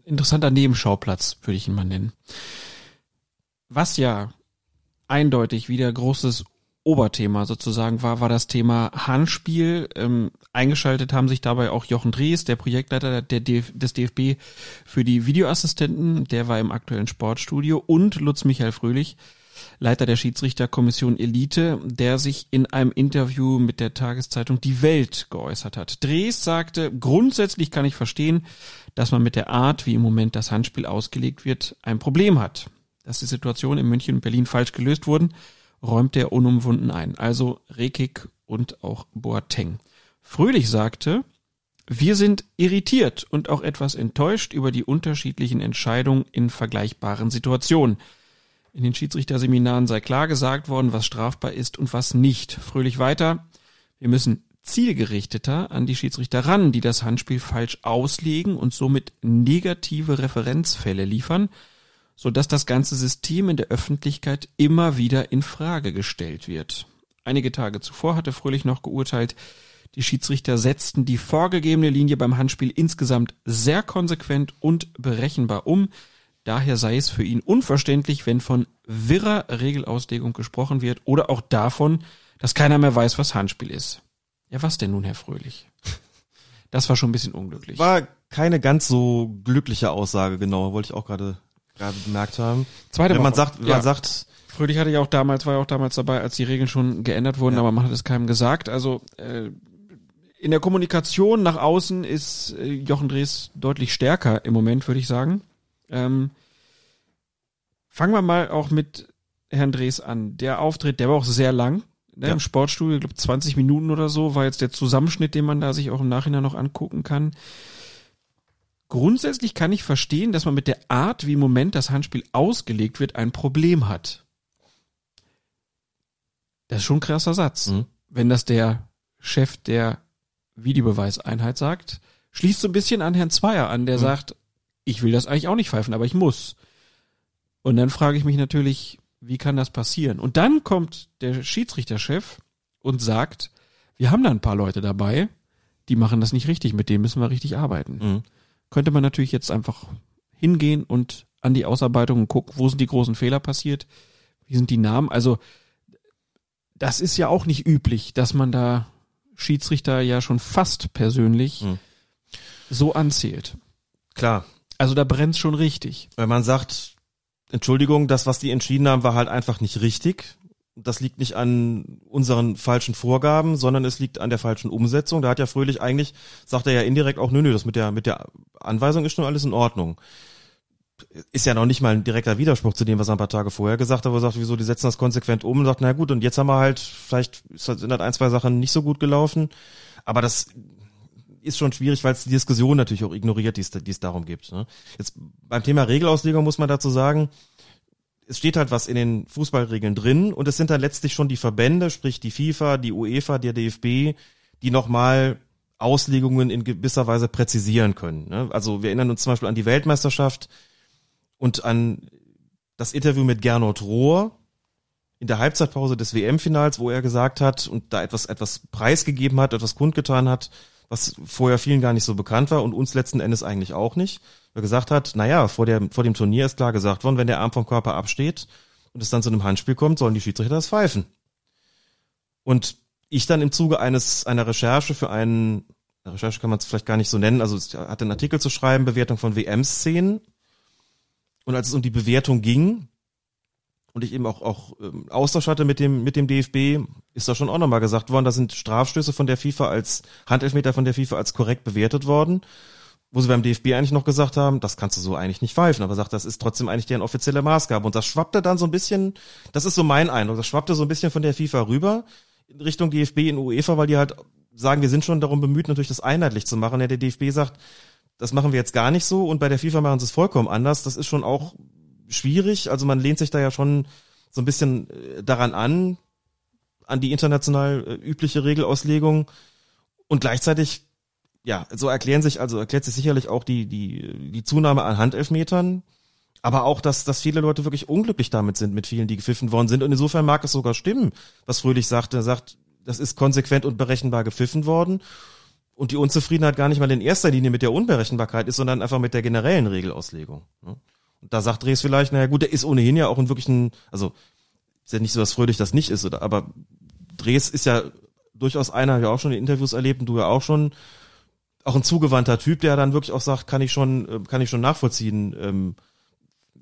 interessanter Nebenschauplatz, würde ich ihn mal nennen. Was ja eindeutig wieder großes Oberthema sozusagen war, war das Thema Handspiel. Ähm, eingeschaltet haben sich dabei auch Jochen Drees, der Projektleiter der DF des DFB für die Videoassistenten, der war im aktuellen Sportstudio und Lutz Michael Fröhlich, Leiter der Schiedsrichterkommission Elite, der sich in einem Interview mit der Tageszeitung Die Welt geäußert hat. Drees sagte, grundsätzlich kann ich verstehen, dass man mit der Art, wie im Moment das Handspiel ausgelegt wird, ein Problem hat. Dass die Situation in München und Berlin falsch gelöst wurden, räumt er unumwunden ein. Also Rekik und auch Boateng. Fröhlich sagte, Wir sind irritiert und auch etwas enttäuscht über die unterschiedlichen Entscheidungen in vergleichbaren Situationen. In den Schiedsrichterseminaren sei klar gesagt worden, was strafbar ist und was nicht. Fröhlich weiter. Wir müssen zielgerichteter an die Schiedsrichter ran, die das Handspiel falsch auslegen und somit negative Referenzfälle liefern, so dass das ganze System in der Öffentlichkeit immer wieder in Frage gestellt wird. Einige Tage zuvor hatte Fröhlich noch geurteilt, die Schiedsrichter setzten die vorgegebene Linie beim Handspiel insgesamt sehr konsequent und berechenbar um. Daher sei es für ihn unverständlich, wenn von wirrer Regelauslegung gesprochen wird oder auch davon, dass keiner mehr weiß, was Handspiel ist. Ja, was denn nun, Herr Fröhlich? Das war schon ein bisschen unglücklich. War keine ganz so glückliche Aussage, genau, wollte ich auch gerade gerade bemerkt haben. Zweite wenn man Woche. sagt, wenn Ja. man sagt, Fröhlich hatte ja auch damals, war ja auch damals dabei, als die Regeln schon geändert wurden, aber man hat es keinem gesagt. Also äh, in der Kommunikation nach außen ist äh, Jochen Drees deutlich stärker im Moment, würde ich sagen. Ähm, fangen wir mal auch mit Herrn Drees an. Der Auftritt, der war auch sehr lang. Ne, Ja. Im Sportstudio, ich glaube 20 Minuten oder so, war jetzt der Zusammenschnitt, den man da sich auch im Nachhinein noch angucken kann. Grundsätzlich kann ich verstehen, dass man mit der Art, wie im Moment das Handspiel ausgelegt wird, ein Problem hat. Das ist schon ein krasser Satz. Wenn das der Chef der Videobeweiseinheit sagt, schließt so ein bisschen an Herrn Zweier an, der sagt, ich will das eigentlich auch nicht pfeifen, aber ich muss. Und dann frage ich mich natürlich, wie kann das passieren? Und dann kommt der Schiedsrichterchef und sagt, wir haben da ein paar Leute dabei, die machen das nicht richtig, mit denen müssen wir richtig arbeiten. Könnte man natürlich jetzt einfach hingehen und an die Ausarbeitungen gucken, wo sind die großen Fehler passiert, wie sind die Namen. Also das ist ja auch nicht üblich, dass man da Schiedsrichter ja schon fast persönlich so anzählt. Klar. Also da brennt's schon richtig. Wenn man sagt, Entschuldigung, das, was die entschieden haben, war halt einfach nicht richtig. Das liegt nicht an unseren falschen Vorgaben, sondern es liegt an der falschen Umsetzung. Da hat ja Fröhlich eigentlich, sagt er ja indirekt auch, nö, nö, das mit der, mit der Anweisung ist schon alles in Ordnung. Ist ja noch nicht mal ein direkter Widerspruch zu dem, was er ein paar Tage vorher gesagt hat, wo er sagt, wieso, die setzen das konsequent um und sagt, na gut, und jetzt haben wir halt, vielleicht sind halt ein, zwei Sachen nicht so gut gelaufen. Aber das ist schon schwierig, weil es die Diskussion natürlich auch ignoriert, die es, darum gibt. Ne? Jetzt beim Thema Regelauslegung muss man dazu sagen, es steht halt was in den Fußballregeln drin und es sind dann letztlich schon die Verbände, sprich die FIFA, die UEFA, der DFB, die nochmal Auslegungen in gewisser Weise präzisieren können. Ne? Also wir erinnern uns zum Beispiel an die Weltmeisterschaft und an das Interview mit Gernot Rohr in der Halbzeitpause des WM-Finals, wo er gesagt hat und da etwas, etwas preisgegeben hat, etwas kundgetan hat, was vorher vielen gar nicht so bekannt war und uns letzten Endes eigentlich auch nicht. Er gesagt hat, naja, vor, der, vor dem Turnier ist klar gesagt worden, wenn der Arm vom Körper absteht und es dann zu einem Handspiel kommt, sollen die Schiedsrichter das pfeifen. Und ich dann im Zuge eines einer Recherche für einen, eine Recherche kann man es vielleicht gar nicht so nennen, also es hatte einen Artikel zu schreiben, Bewertung von WM-Szenen. Und als es um die Bewertung ging und ich eben auch, auch ähm, Austausch hatte mit dem, mit dem DFB, ist da schon auch nochmal gesagt worden, da sind Strafstöße von der FIFA als, Handelfmeter von der FIFA als korrekt bewertet worden wo sie beim DFB eigentlich noch gesagt haben, das kannst du so eigentlich nicht pfeifen, aber sagt, das ist trotzdem eigentlich deren offizielle Maßgabe. Und das schwappte dann so ein bisschen, das ist so mein Eindruck, das schwappte so ein bisschen von der FIFA rüber in Richtung DFB in UEFA, weil die halt sagen, wir sind schon darum bemüht, natürlich das einheitlich zu machen. Ja, der DFB sagt, das machen wir jetzt gar nicht so und bei der FIFA machen sie es vollkommen anders. Das ist schon auch schwierig. Also man lehnt sich da ja schon so ein bisschen äh, daran an, an die international äh, übliche Regelauslegung. Und gleichzeitig ja, so erklären sich, also erklärt sich sicherlich auch die, die, die Zunahme an Handelfmetern, aber auch, dass, dass viele Leute wirklich unglücklich damit sind, mit vielen, die gepfiffen worden sind. Und insofern mag es sogar stimmen, was Fröhlich sagt. Er sagt, das ist konsequent und berechenbar gepfiffen worden. Und die Unzufriedenheit gar nicht mal in erster Linie mit der Unberechenbarkeit ist, sondern einfach mit der generellen Regelauslegung. Und da sagt Dres vielleicht, naja gut, der ist ohnehin ja auch ein wirklichen, also ist ja nicht so, dass Fröhlich das nicht ist, oder, aber Dres ist ja durchaus einer, hab ich auch schon in Interviews erlebt und du ja auch schon, auch ein zugewandter Typ, der dann wirklich auch sagt, kann ich schon, äh, kann ich schon nachvollziehen, ähm,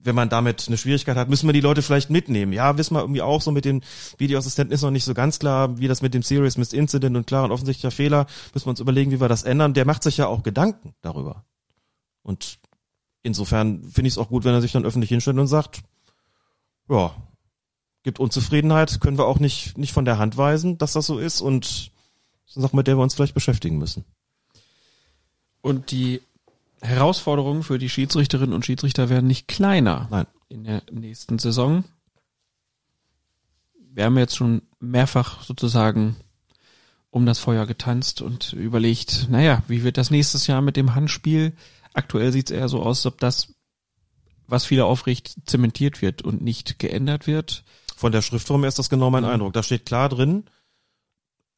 wenn man damit eine Schwierigkeit hat, müssen wir die Leute vielleicht mitnehmen. Ja, wissen wir irgendwie auch so mit den Videoassistenten ist noch nicht so ganz klar, wie das mit dem Serious Missed Incident und klar und offensichtlicher Fehler, müssen wir uns überlegen, wie wir das ändern. Der macht sich ja auch Gedanken darüber. Und insofern finde ich es auch gut, wenn er sich dann öffentlich hinstellt und sagt, ja, gibt Unzufriedenheit, können wir auch nicht, nicht von der Hand weisen, dass das so ist und das ist eine Sache, mit der wir uns vielleicht beschäftigen müssen. Und die Herausforderungen für die Schiedsrichterinnen und Schiedsrichter werden nicht kleiner Nein. in der nächsten Saison. Wir haben jetzt schon mehrfach sozusagen um das Feuer getanzt und überlegt, naja, wie wird das nächstes Jahr mit dem Handspiel? Aktuell sieht es eher so aus, als ob das, was viele aufregt, zementiert wird und nicht geändert wird. Von der Schriftform her ist das genau mein Eindruck. Da steht klar drin,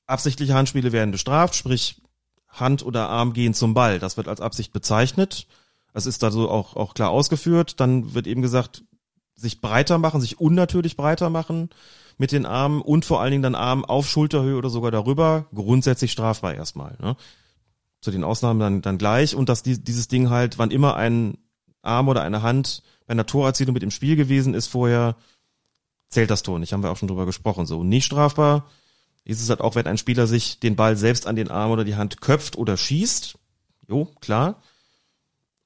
absichtliche Handspiele werden bestraft, sprich Hand oder Arm gehen zum Ball. Das wird als Absicht bezeichnet. Das ist da so auch, auch klar ausgeführt. Dann wird eben gesagt, sich breiter machen, sich unnatürlich breiter machen mit den Armen und vor allen Dingen dann Arm auf Schulterhöhe oder sogar darüber. Grundsätzlich strafbar erstmal. Ne? Zu den Ausnahmen dann, dann gleich. Und dass die, dieses Ding halt, wann immer ein Arm oder eine Hand bei einer Torerzielung mit im Spiel gewesen ist vorher, zählt das Tor nicht. Haben wir auch schon drüber gesprochen. So, nicht strafbar ist es halt auch, wenn ein Spieler sich den Ball selbst an den Arm oder die Hand köpft oder schießt. Jo, klar.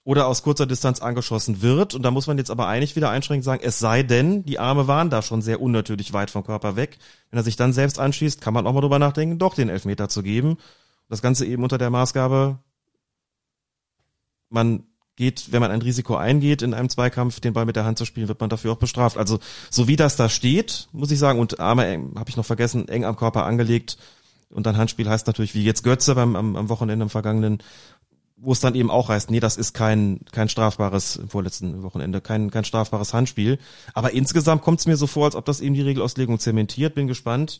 Oder aus kurzer Distanz angeschossen wird. Und da muss man jetzt aber eigentlich wieder einschränkend sagen, es sei denn, die Arme waren da schon sehr unnatürlich weit vom Körper weg. Wenn er sich dann selbst anschießt, kann man auch mal drüber nachdenken, doch den Elfmeter zu geben. Das Ganze eben unter der Maßgabe, man geht, wenn man ein Risiko eingeht, in einem Zweikampf den Ball mit der Hand zu spielen, wird man dafür auch bestraft. Also so wie das da steht, muss ich sagen, und Arme habe ich noch vergessen, eng am Körper angelegt. Und dann Handspiel heißt natürlich, wie jetzt Götze beim am, am Wochenende im vergangenen, wo es dann eben auch heißt, nee, das ist kein kein strafbares im vorletzten Wochenende, kein kein strafbares Handspiel. Aber insgesamt kommt es mir so vor, als ob das eben die Regelauslegung zementiert. Bin gespannt,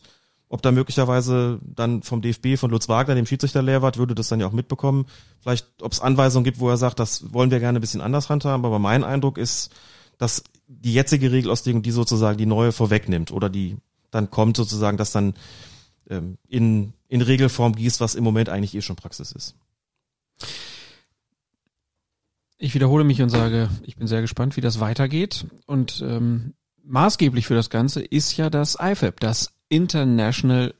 ob da möglicherweise dann vom DFB, von Lutz Wagner, dem Schiedsrichter Lehrwart, würde das dann ja auch mitbekommen. Vielleicht, ob es Anweisungen gibt, wo er sagt, das wollen wir gerne ein bisschen anders handhaben. Aber mein Eindruck ist, dass die jetzige Regelauslegung die sozusagen die neue vorwegnimmt oder die dann kommt sozusagen, dass dann ähm, in, in Regelform gießt, was im Moment eigentlich eh schon Praxis ist. Ich wiederhole mich und sage, ich bin sehr gespannt, wie das weitergeht. Und ähm, maßgeblich für das Ganze ist ja das IFAB, das International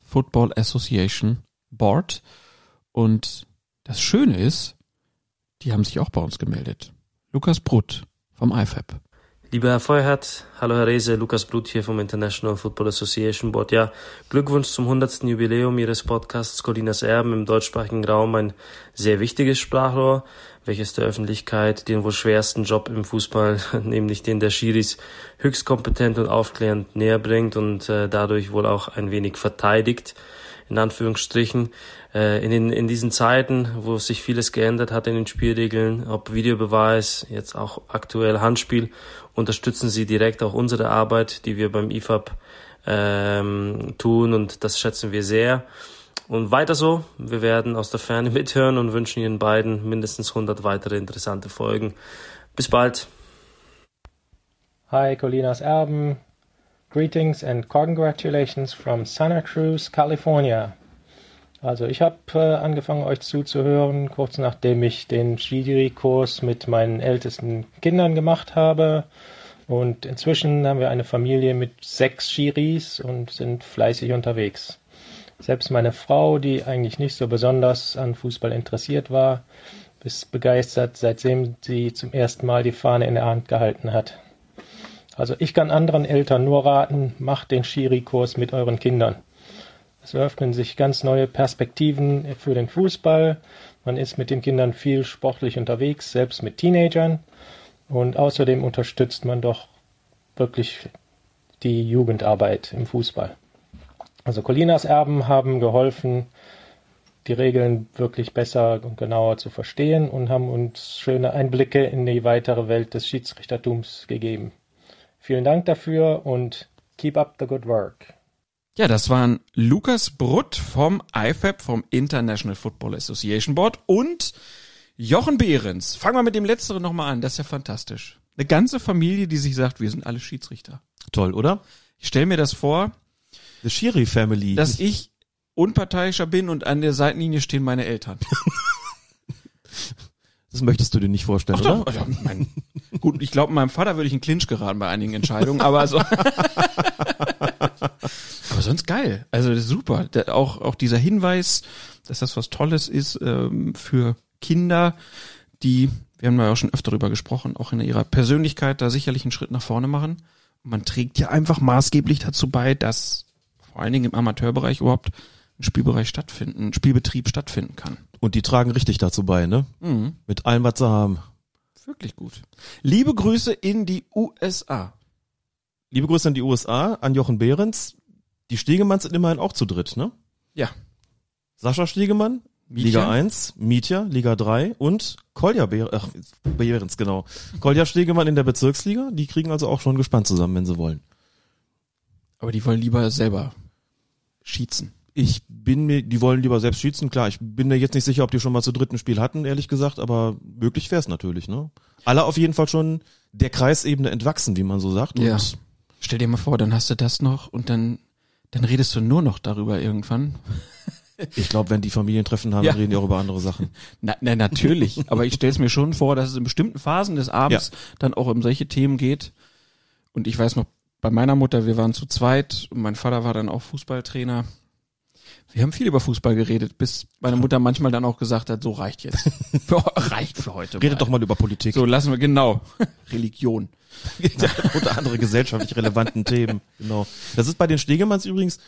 Football Association Board. Und das Schöne ist, die haben sich auch bei uns gemeldet. Lukas Brutt vom IFAB. Lieber Herr Feuerhardt, hallo Herr Rehse, Lukas Brutt hier vom International Football Association Board. Ja, Glückwunsch zum 100. Jubiläum Ihres Podcasts Colinas Erben im deutschsprachigen Raum, ein sehr wichtiges Sprachrohr, welches der Öffentlichkeit den wohl schwersten Job im Fußball, [laughs] nämlich den der Schiris, höchst kompetent und aufklärend näher bringt und äh, dadurch wohl auch ein wenig verteidigt, in Anführungsstrichen. Äh, in, den, in diesen Zeiten, wo sich vieles geändert hat in den Spielregeln, ob Videobeweis, jetzt auch aktuell Handspiel, unterstützen Sie direkt auch unsere Arbeit, die wir beim IFAB ähm, tun und das schätzen wir sehr. Und weiter so, wir werden aus der Ferne [laughs] mithören und wünschen Ihnen beiden mindestens 100 weitere interessante Folgen. Bis bald. Hi, Colinas Erben. Greetings and congratulations from Santa Cruz, California. Also ich habe äh, angefangen, euch zuzuhören, kurz nachdem ich den Schiri-Kurs mit meinen ältesten Kindern gemacht habe. Und inzwischen haben wir eine Familie mit sechs Schiris und sind fleißig unterwegs. Selbst meine Frau, die eigentlich nicht so besonders an Fußball interessiert war, ist begeistert, seitdem sie zum ersten Mal die Fahne in der Hand gehalten hat. Also ich kann anderen Eltern nur raten, macht den Schiri-Kurs mit euren Kindern. Es eröffnen sich ganz neue Perspektiven für den Fußball. Man ist mit den Kindern viel sportlich unterwegs, selbst mit Teenagern. Und außerdem unterstützt man doch wirklich die Jugendarbeit im Fußball. Also Colinas Erben haben geholfen, die Regeln wirklich besser und genauer zu verstehen und haben uns schöne Einblicke in die weitere Welt des Schiedsrichtertums gegeben. Vielen Dank dafür und keep up the good work. Ja, das waren Lukas Brutt vom IFAB, vom International Football Association Board und Jochen Behrens. Fangen wir mit dem Letzteren nochmal an, das ist ja fantastisch. Eine ganze Familie, die sich sagt, wir sind alle Schiedsrichter. Toll, oder? Ich stelle mir das vor. The Schiri Family. Dass ich unparteiischer bin und an der Seitenlinie stehen meine Eltern. [laughs] Das möchtest du dir nicht vorstellen, Ach oder? doch, ja, mein, gut, ich glaube, meinem Vater würde ich in Clinch geraten bei einigen Entscheidungen, aber so. [laughs] aber sonst geil. Also super. Der, auch, auch dieser Hinweis, dass das was Tolles ist ähm, für Kinder, die, wir haben ja auch schon öfter darüber gesprochen, auch in ihrer Persönlichkeit da sicherlich einen Schritt nach vorne machen. Und man trägt ja einfach maßgeblich dazu bei, dass vor allen Dingen im Amateurbereich überhaupt ein Spielbereich stattfinden, ein Spielbetrieb stattfinden kann. Und die tragen richtig dazu bei, ne? Mhm. Mit allem, was sie haben. Wirklich gut. Liebe Grüße in die USA. Liebe Grüße an die USA, an Jochen Behrens. Die Stegemanns sind immerhin auch zu dritt, ne? Ja. Sascha Stegemann, Mietja. Liga 1, Mietja, Liga 3 und Kolja Behr ach, Behrens, genau. Kolja Stegemann in der Bezirksliga. Die kriegen also auch schon gespannt zusammen, wenn sie wollen. Aber die wollen lieber selber schießen. Ich bin mir, die wollen lieber selbst schießen, klar. Ich bin mir jetzt nicht sicher, ob die schon mal zu dritten Spiel hatten, ehrlich gesagt, aber möglich wäre es natürlich, ne? Alle auf jeden Fall schon der Kreisebene entwachsen, wie man so sagt. Ja. Stell dir mal vor, dann hast du das noch und dann, dann redest du nur noch darüber irgendwann. ich glaube, wenn die Familientreffen haben, Ja. reden die auch über andere Sachen. [laughs] Na, na natürlich, aber ich stelle es mir schon vor, dass es in bestimmten Phasen des Abends dann auch um solche Themen geht. Und ich weiß noch, bei meiner Mutter, wir waren zu zweit und mein Vater war dann auch Fußballtrainer. Wir haben viel über Fußball geredet, bis meine Mutter manchmal dann auch gesagt hat, so reicht jetzt. [laughs] Reicht für heute. Redet doch mal über Politik. So, lassen wir, genau. [laughs] Religion. [laughs] Unter andere gesellschaftlich relevanten Themen. Genau. Das ist bei den Stegemanns übrigens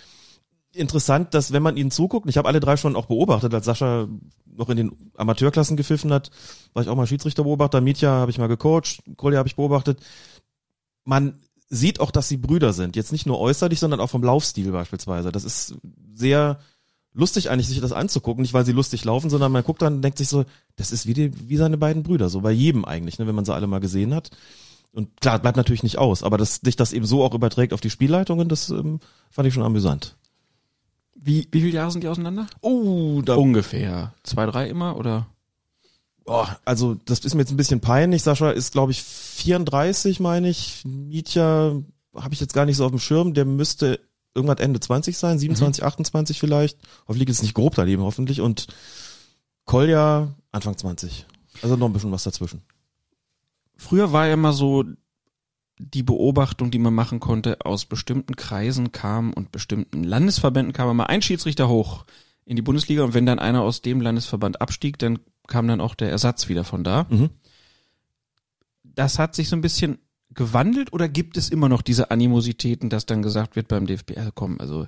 interessant, dass wenn man ihnen zuguckt, ich habe alle drei schon auch beobachtet, als Sascha noch in den Amateurklassen gepfiffen hat, war ich auch mal Schiedsrichterbeobachter, Mietja habe ich mal gecoacht, Kolja habe ich beobachtet. Man sieht auch, dass sie Brüder sind. Jetzt nicht nur äußerlich, sondern auch vom Laufstil beispielsweise. Das ist sehr lustig eigentlich, sich das anzugucken. Nicht, weil sie lustig laufen, sondern man guckt dann und denkt sich so, das ist wie, die, wie seine beiden Brüder. So bei jedem eigentlich, ne, wenn man sie alle mal gesehen hat. Und klar, bleibt natürlich nicht aus, aber dass sich das eben so auch überträgt auf die Spielleitungen, das ähm, fand ich schon amüsant. Wie, wie viele Jahre sind die auseinander? Oh, da Ungefähr. Zwei, drei immer oder? Oh, also das ist mir jetzt ein bisschen peinlich. Sascha ist, glaube ich, 34, meine ich. Mietja habe ich jetzt gar nicht so auf dem Schirm. Der müsste irgendwann Ende 20 sein, 27, 28 vielleicht. Hoffentlich liegt es nicht grob daneben, hoffentlich. Und Kolja Anfang 20. Also noch ein bisschen was dazwischen. Früher war ja immer so die Beobachtung, die man machen konnte, aus bestimmten Kreisen kam und bestimmten Landesverbänden kam immer ein Schiedsrichter hoch in die Bundesliga und wenn dann einer aus dem Landesverband abstieg, dann kam dann auch der Ersatz wieder von da. Mhm. Das hat sich so ein bisschen gewandelt oder gibt es immer noch diese Animositäten, dass dann gesagt wird beim DFB, also komm, also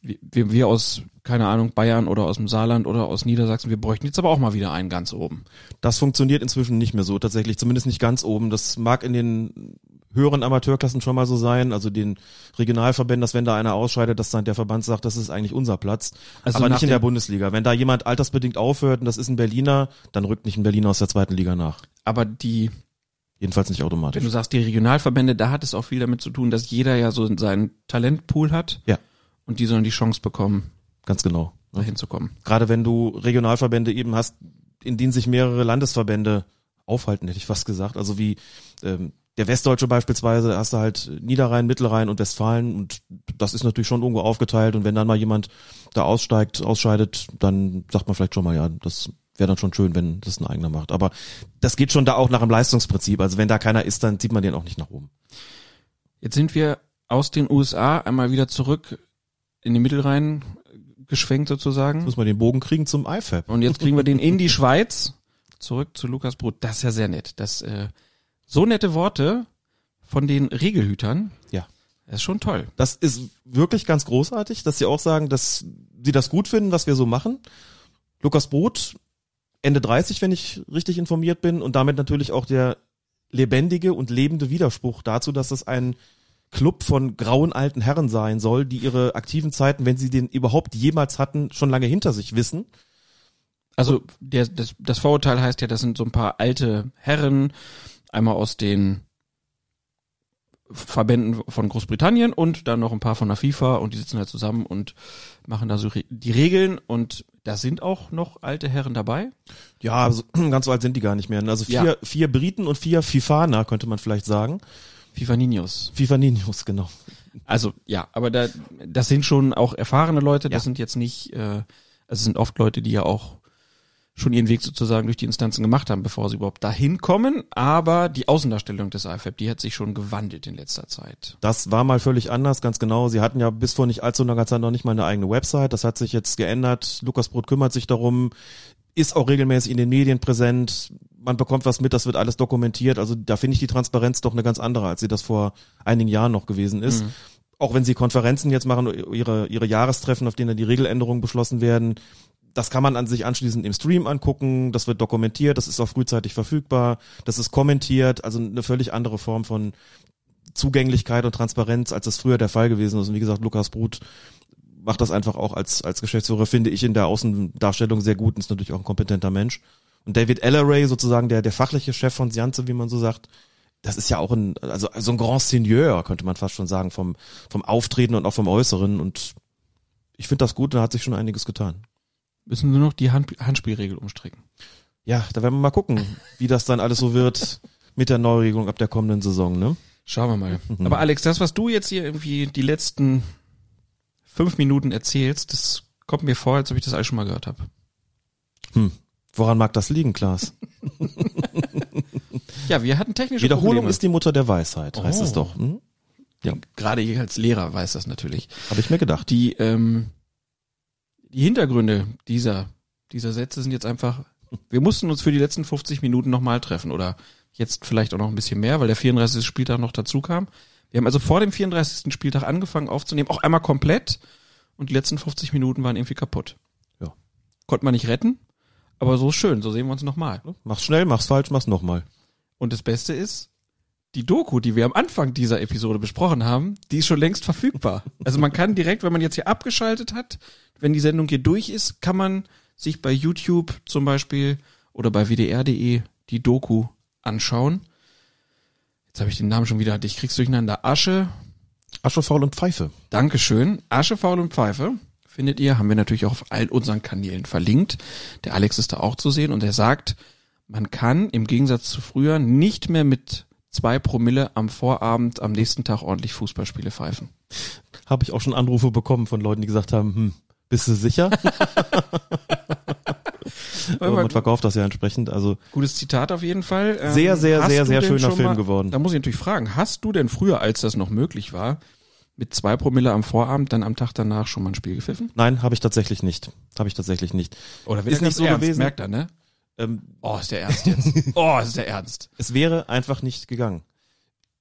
wir, wir aus, keine Ahnung, Bayern oder aus dem Saarland oder aus Niedersachsen, wir bräuchten jetzt aber auch mal wieder einen ganz oben. Das funktioniert inzwischen nicht mehr so tatsächlich, zumindest nicht ganz oben. Das mag in den höheren Amateurklassen schon mal so sein, also den Regionalverbänden, dass wenn da einer ausscheidet, dass dann der Verband sagt, das ist eigentlich unser Platz. Also aber nicht in der Bundesliga. Wenn da jemand altersbedingt aufhört und das ist ein Berliner, dann rückt nicht ein Berliner aus der zweiten Liga nach. Aber die, Jedenfalls nicht automatisch. wenn du sagst, die Regionalverbände, da hat es auch viel damit zu tun, dass jeder ja so seinen Talentpool hat. Ja. Und die sollen die Chance bekommen, Ganz genau. da hinzukommen. Gerade wenn du Regionalverbände eben hast, in denen sich mehrere Landesverbände aufhalten, hätte ich fast gesagt. Also wie ähm, der Westdeutsche beispielsweise, da hast du halt Niederrhein, Mittelrhein und Westfalen und das ist natürlich schon irgendwo aufgeteilt und wenn dann mal jemand da aussteigt, ausscheidet, dann sagt man vielleicht schon mal, ja, das wäre dann schon schön, wenn das ein eigener macht. Aber das geht schon da auch nach dem Leistungsprinzip. Also wenn da keiner ist, dann zieht man den auch nicht nach oben. Jetzt sind wir aus den USA einmal wieder zurück in den Mittelrhein geschwenkt sozusagen. Jetzt muss man den Bogen kriegen zum IFAB. Und jetzt kriegen wir den in die [laughs] Schweiz. Zurück zu Lukas Brot. Das ist ja sehr nett. Das, äh, so nette Worte von den Regelhütern. Ja. Das ist schon toll. Das ist wirklich ganz großartig, dass sie auch sagen, dass sie das gut finden, was wir so machen. Lukas Brot, Ende 30, wenn ich richtig informiert bin, und damit natürlich auch der lebendige und lebende Widerspruch dazu, dass es ein Club von grauen alten Herren sein soll, die ihre aktiven Zeiten, wenn sie den überhaupt jemals hatten, schon lange hinter sich wissen. Also der, das, das Vorurteil heißt ja, das sind so ein paar alte Herren, einmal aus den Verbänden von Großbritannien und dann noch ein paar von der FIFA und die sitzen da zusammen und machen da so die Regeln und da sind auch noch alte Herren dabei. Ja, also, [clears throat] ganz so alt sind die gar nicht mehr. Also vier, Ja. vier Briten und vier Fifaner, könnte man vielleicht sagen. FIFA Ninos. FIFA Ninos, genau. Also ja, aber da das sind schon auch erfahrene Leute, das sind jetzt nicht, äh, also es sind oft Leute, die ja auch schon ihren Weg sozusagen durch die Instanzen gemacht haben, bevor sie überhaupt dahin kommen. Aber die Außendarstellung des IFAB, die hat sich schon gewandelt in letzter Zeit. Das war mal völlig anders, ganz genau. Sie hatten ja bis vor nicht allzu langer Zeit noch nicht mal eine eigene Website. Das hat sich jetzt geändert. Lukas Brot kümmert sich darum, ist auch regelmäßig in den Medien präsent. Man bekommt was mit, das wird alles dokumentiert. Also da finde ich die Transparenz doch eine ganz andere, als sie das vor einigen Jahren noch gewesen ist. Mhm. auch wenn sie Konferenzen jetzt machen, ihre, ihre Jahrestreffen, auf denen dann die Regeländerungen beschlossen werden, das kann man an sich anschließend im Stream angucken, das wird dokumentiert, das ist auch frühzeitig verfügbar, das ist kommentiert, also eine völlig andere Form von Zugänglichkeit und Transparenz, als das früher der Fall gewesen ist. Und wie gesagt, Lukas Brut macht das einfach auch als, als Geschäftsführer, finde ich, in der Außendarstellung sehr gut und ist natürlich auch ein kompetenter Mensch. Und David Elleray, sozusagen der, der fachliche Chef von Sianze, wie man so sagt, das ist ja auch ein, also, also ein Grand Seigneur, könnte man fast schon sagen, vom, vom Auftreten und auch vom Äußeren. Und ich finde das gut, da hat sich schon einiges getan. Müssen nur noch die Hand, Handspielregel umstricken. Ja, da werden wir mal gucken, wie das dann alles so wird mit der Neuregelung ab der kommenden Saison, ne? Schauen wir mal. Mhm. Aber Alex, das, was du jetzt hier irgendwie die letzten fünf Minuten erzählst, das kommt mir vor, als ob ich das alles schon mal gehört habe. Hm. Woran mag das liegen, Klaas? ja, wir hatten technische Wiederholung Probleme. ist die Mutter der Weisheit, Oh. heißt es doch. Hm? Ja. Gerade ich als Lehrer weiß das natürlich. Habe ich mir gedacht. Die, ähm, die Hintergründe dieser, dieser Sätze sind jetzt einfach, wir mussten uns für die letzten 50 Minuten nochmal treffen oder jetzt vielleicht auch noch ein bisschen mehr, weil der 34. Spieltag noch dazu kam. Wir haben also vor dem 34. Spieltag angefangen aufzunehmen, auch einmal komplett und die letzten 50 Minuten waren irgendwie kaputt. Ja. Konnte man nicht retten, aber so ist schön, so sehen wir uns nochmal. Mach's schnell, mach's falsch, mach's nochmal. Und das Beste ist, die Doku, die wir am Anfang dieser Episode besprochen haben, die ist schon längst verfügbar. Also man kann direkt, wenn man jetzt hier abgeschaltet hat, wenn die Sendung hier durch ist, kann man sich bei YouTube zum Beispiel oder bei wdr.de die Doku anschauen. Jetzt habe ich den Namen schon wieder, ich krieg's durcheinander. Asche. Asche, Faul und Pfeife. Dankeschön. Asche, Faul und Pfeife findet ihr, haben wir natürlich auch auf allen unseren Kanälen verlinkt. Der Alex ist da auch zu sehen und er sagt, man kann im Gegensatz zu früher nicht mehr mit zwei Promille am Vorabend am nächsten Tag ordentlich Fußballspiele pfeifen. Habe ich auch schon Anrufe bekommen von Leuten, die gesagt haben, hm, bist du sicher? [laughs] Aber man verkauft das ja entsprechend, also. Gutes Zitat auf jeden Fall. Ähm, Sehr, sehr, hast sehr, sehr schöner Film mal- geworden. Da muss ich natürlich fragen, hast du denn früher, als das noch möglich war, mit zwei Promille am Vorabend dann am Tag danach schon mal ein Spiel gepfiffen? Nein, habe ich tatsächlich nicht. Habe ich tatsächlich nicht. Oder ist nicht so gewesen. Merkt er, ne? Ähm, Oh, ist der Ernst jetzt. [laughs] oh, ist der Ernst. Es wäre einfach nicht gegangen.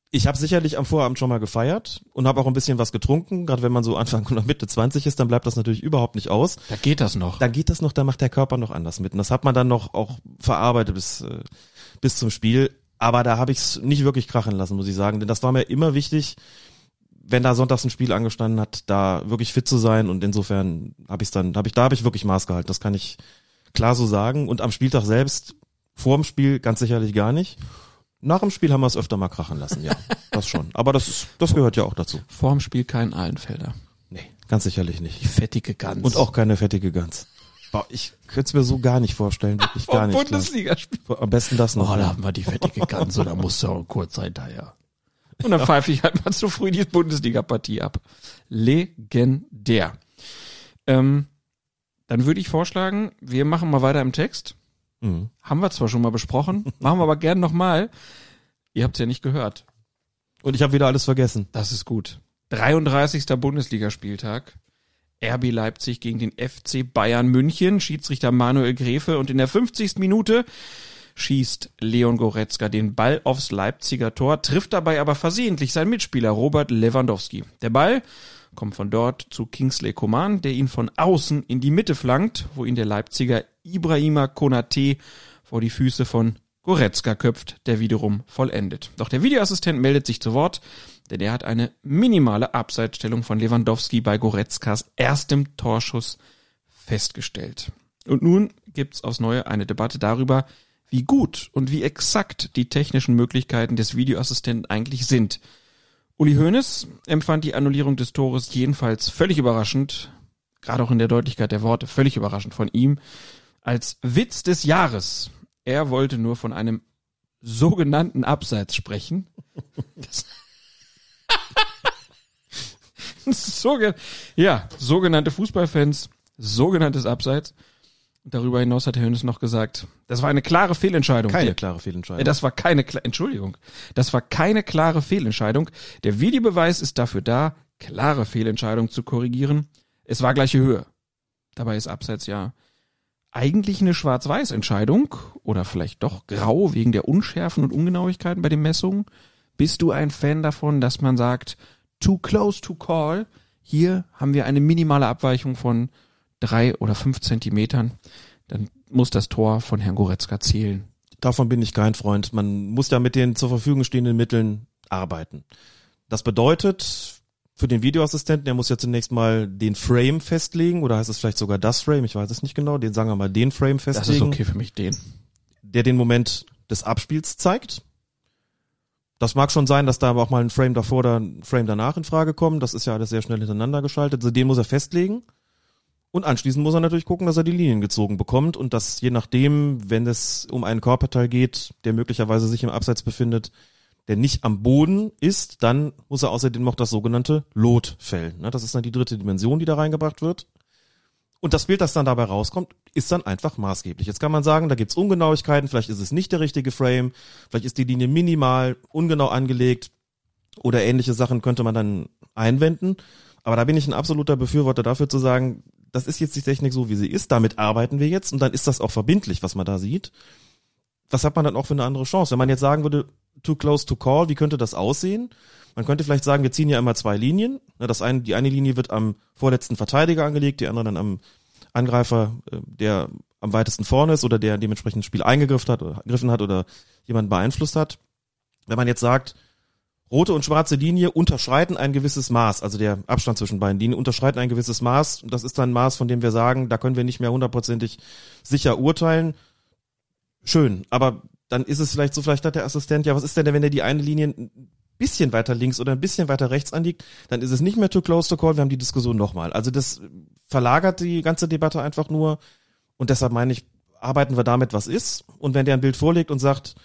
Ich habe sicherlich am Vorabend schon mal gefeiert und habe auch ein bisschen was getrunken. Gerade wenn man so Anfang oder Mitte 20 ist, dann bleibt das natürlich überhaupt nicht aus. Da geht das noch. Da geht das noch, da macht der Körper noch anders mit. Und das hat man dann noch auch verarbeitet bis, äh, bis zum Spiel. Aber da habe ich es nicht wirklich krachen lassen, muss ich sagen. Denn das war mir immer wichtig, wenn da sonntags ein Spiel angestanden hat, da wirklich fit zu sein. Und insofern habe ich dann, habe ich, da habe ich wirklich Maß gehalten. Das kann ich klar so sagen. Und am Spieltag selbst, vor dem Spiel ganz sicherlich gar nicht. Nach dem Spiel haben wir es öfter mal krachen lassen, ja. [laughs] Das schon. Aber das ist, das gehört ja auch dazu. Vor dem Spiel kein Ahlenfelder. Nee, ganz sicherlich nicht. Die fettige Gans. Und auch keine fettige Gans. Ich könnte es mir so gar nicht vorstellen, wirklich gar nicht. Bundesligaspiel. Am besten das noch. Oh, da ja. haben wir die fettige Gans, oder musst du auch kurz hinterher. Und dann pfeife ich halt mal zu früh die Bundesliga-Partie ab. Legendär. Ähm, dann würde ich vorschlagen, wir machen mal weiter im Text. Mhm. Haben wir zwar schon mal besprochen, [laughs] machen wir aber gern nochmal. Ihr habt es ja nicht gehört. Und ich habe wieder alles vergessen. Das ist gut. 33. Bundesligaspieltag. RB Leipzig gegen den FC Bayern München. Schiedsrichter Manuel Gräfe. Und in der 50. Minute schießt Leon Goretzka den Ball aufs Leipziger Tor, trifft dabei aber versehentlich seinen Mitspieler Robert Lewandowski. Der Ball kommt von dort zu Kingsley Coman, der ihn von außen in die Mitte flankt, wo ihn der Leipziger Ibrahima Konate vor die Füße von Goretzka köpft, der wiederum vollendet. Doch der Videoassistent meldet sich zu Wort, denn er hat eine minimale Abseitsstellung von Lewandowski bei Goretzkas erstem Torschuss festgestellt. Und nun gibt's aufs Neue eine Debatte darüber, wie gut und wie exakt die technischen Möglichkeiten des Videoassistenten eigentlich sind. Uli Hoeneß empfand die Annullierung des Tores jedenfalls völlig überraschend, gerade auch in der Deutlichkeit der Worte, völlig überraschend von ihm, als Witz des Jahres. Er wollte nur von einem sogenannten Abseits sprechen. [laughs] Soge ja, sogenannte Fußballfans, sogenanntes Abseits. Darüber hinaus hat Herr Hönes noch gesagt, das war eine klare Fehlentscheidung. Keine klare Fehlentscheidung. Äh, Das war keine, Entschuldigung, das war keine klare Fehlentscheidung. Der Videobeweis ist dafür da, klare Fehlentscheidung zu korrigieren. Es war gleiche Höhe. Dabei ist Abseits ja eigentlich eine Schwarz-Weiß-Entscheidung oder vielleicht doch grau wegen der Unschärfen und Ungenauigkeiten bei den Messungen. Bist du ein Fan davon, dass man sagt, too close to call. Hier haben wir eine minimale Abweichung von drei oder fünf Zentimetern. Dann muss das Tor von Herrn Goretzka zählen. Davon bin ich kein Freund. Man muss ja mit den zur Verfügung stehenden Mitteln arbeiten. Das bedeutet, für den Videoassistenten, der muss ja zunächst mal den Frame festlegen, oder heißt es vielleicht sogar das Frame, ich weiß es nicht genau, den sagen wir mal den Frame festlegen. Das ist okay für mich, den. Der den Moment des Abspiels zeigt. Das mag schon sein, dass da aber auch mal ein Frame davor oder ein Frame danach in Frage kommen. Das ist ja alles sehr schnell hintereinander geschaltet. Also den muss er festlegen. Und anschließend muss er natürlich gucken, dass er die Linien gezogen bekommt und dass je nachdem, wenn es um einen Körperteil geht, der möglicherweise sich im Abseits befindet, der nicht am Boden ist, dann muss er außerdem noch das sogenannte Lot fällen. Das ist dann die dritte Dimension, die da reingebracht wird. Und das Bild, das dann dabei rauskommt, ist dann einfach maßgeblich. Jetzt kann man sagen, da gibt's Ungenauigkeiten, vielleicht ist es nicht der richtige Frame, vielleicht ist die Linie minimal, ungenau angelegt oder ähnliche Sachen könnte man dann einwenden. Aber da bin ich ein absoluter Befürworter dafür zu sagen, das ist jetzt die Technik so, wie sie ist, damit arbeiten wir jetzt und dann ist das auch verbindlich, was man da sieht. Was hat man dann auch für eine andere Chance? Wenn man jetzt sagen würde, too close to call, wie könnte das aussehen? Man könnte vielleicht sagen, wir ziehen ja immer zwei Linien. Das eine, die eine Linie wird am vorletzten Verteidiger angelegt, die andere dann am Angreifer, äh, der am weitesten vorne ist oder der dementsprechend das Spiel eingegriffen hat, oder, hat oder jemanden beeinflusst hat. Wenn man jetzt sagt, rote und schwarze Linie unterschreiten ein gewisses Maß, also der Abstand zwischen beiden Linien unterschreiten ein gewisses Maß. Das ist dann ein Maß, von dem wir sagen, da können wir nicht mehr hundertprozentig sicher urteilen. Schön, aber dann ist es vielleicht so, vielleicht hat der Assistent, ja, was ist denn, wenn er die eine Linie ein bisschen weiter links oder ein bisschen weiter rechts anliegt, dann ist es nicht mehr too close to call, wir haben die Diskussion nochmal. Also das verlagert die ganze Debatte einfach nur und deshalb meine ich, arbeiten wir damit, was ist und wenn der ein Bild vorlegt und sagt,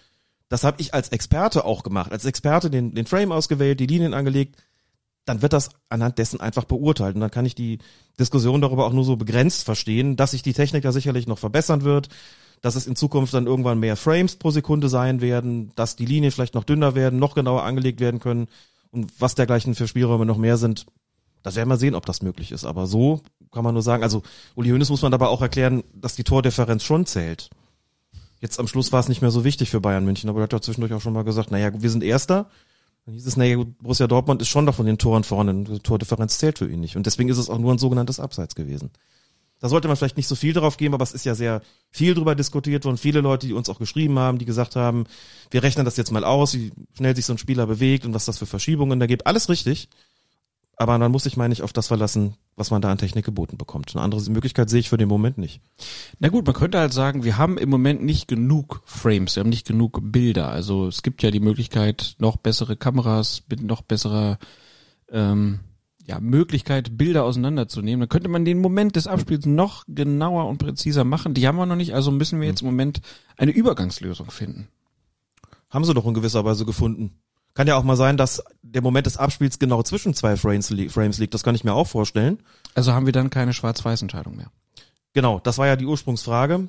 das habe ich als Experte auch gemacht, als Experte den, den Frame ausgewählt, die Linien angelegt, dann wird das anhand dessen einfach beurteilt. Und dann kann ich die Diskussion darüber auch nur so begrenzt verstehen, dass sich die Technik da sicherlich noch verbessern wird, dass es in Zukunft dann irgendwann mehr Frames pro Sekunde sein werden, dass die Linien vielleicht noch dünner werden, noch genauer angelegt werden können und was dergleichen für Spielräume noch mehr sind. Das werden wir sehen, ob das möglich ist. Aber so kann man nur sagen, also Uli Hoeneß muss man dabei auch erklären, dass die Tordifferenz schon zählt. Jetzt am Schluss war es nicht mehr so wichtig für Bayern München, aber er hat ja zwischendurch auch schon mal gesagt, naja, wir sind Erster. Dann hieß es, naja, Borussia Dortmund ist schon doch von den Toren vorne. Die Tordifferenz zählt für ihn nicht. Und deswegen ist es auch nur ein sogenanntes Abseits gewesen. Da sollte man vielleicht nicht so viel drauf geben, aber es ist ja sehr viel drüber diskutiert worden. Viele Leute, die uns auch geschrieben haben, die gesagt haben, wir rechnen das jetzt mal aus, wie schnell sich so ein Spieler bewegt und was das für Verschiebungen da gibt. Alles richtig. Aber man muss sich, meine ich, auf das verlassen, was man da an Technik geboten bekommt. Eine andere Möglichkeit sehe ich für den Moment nicht. Na gut, man könnte halt sagen, wir haben im Moment nicht genug Frames, wir haben nicht genug Bilder. Also es gibt ja die Möglichkeit, noch bessere Kameras mit noch besserer ähm, ja, Möglichkeit, Bilder auseinanderzunehmen. Dann könnte man den Moment des Abspiels noch genauer und präziser machen. Die haben wir noch nicht, also müssen wir jetzt im Moment eine Übergangslösung finden. Haben sie doch in gewisser Weise gefunden. Kann ja auch mal sein, dass der Moment des Abspiels genau zwischen zwei Frames, li Frames liegt. Das kann ich mir auch vorstellen. Also haben wir dann keine Schwarz-Weiß-Entscheidung mehr. Genau, das war ja die Ursprungsfrage.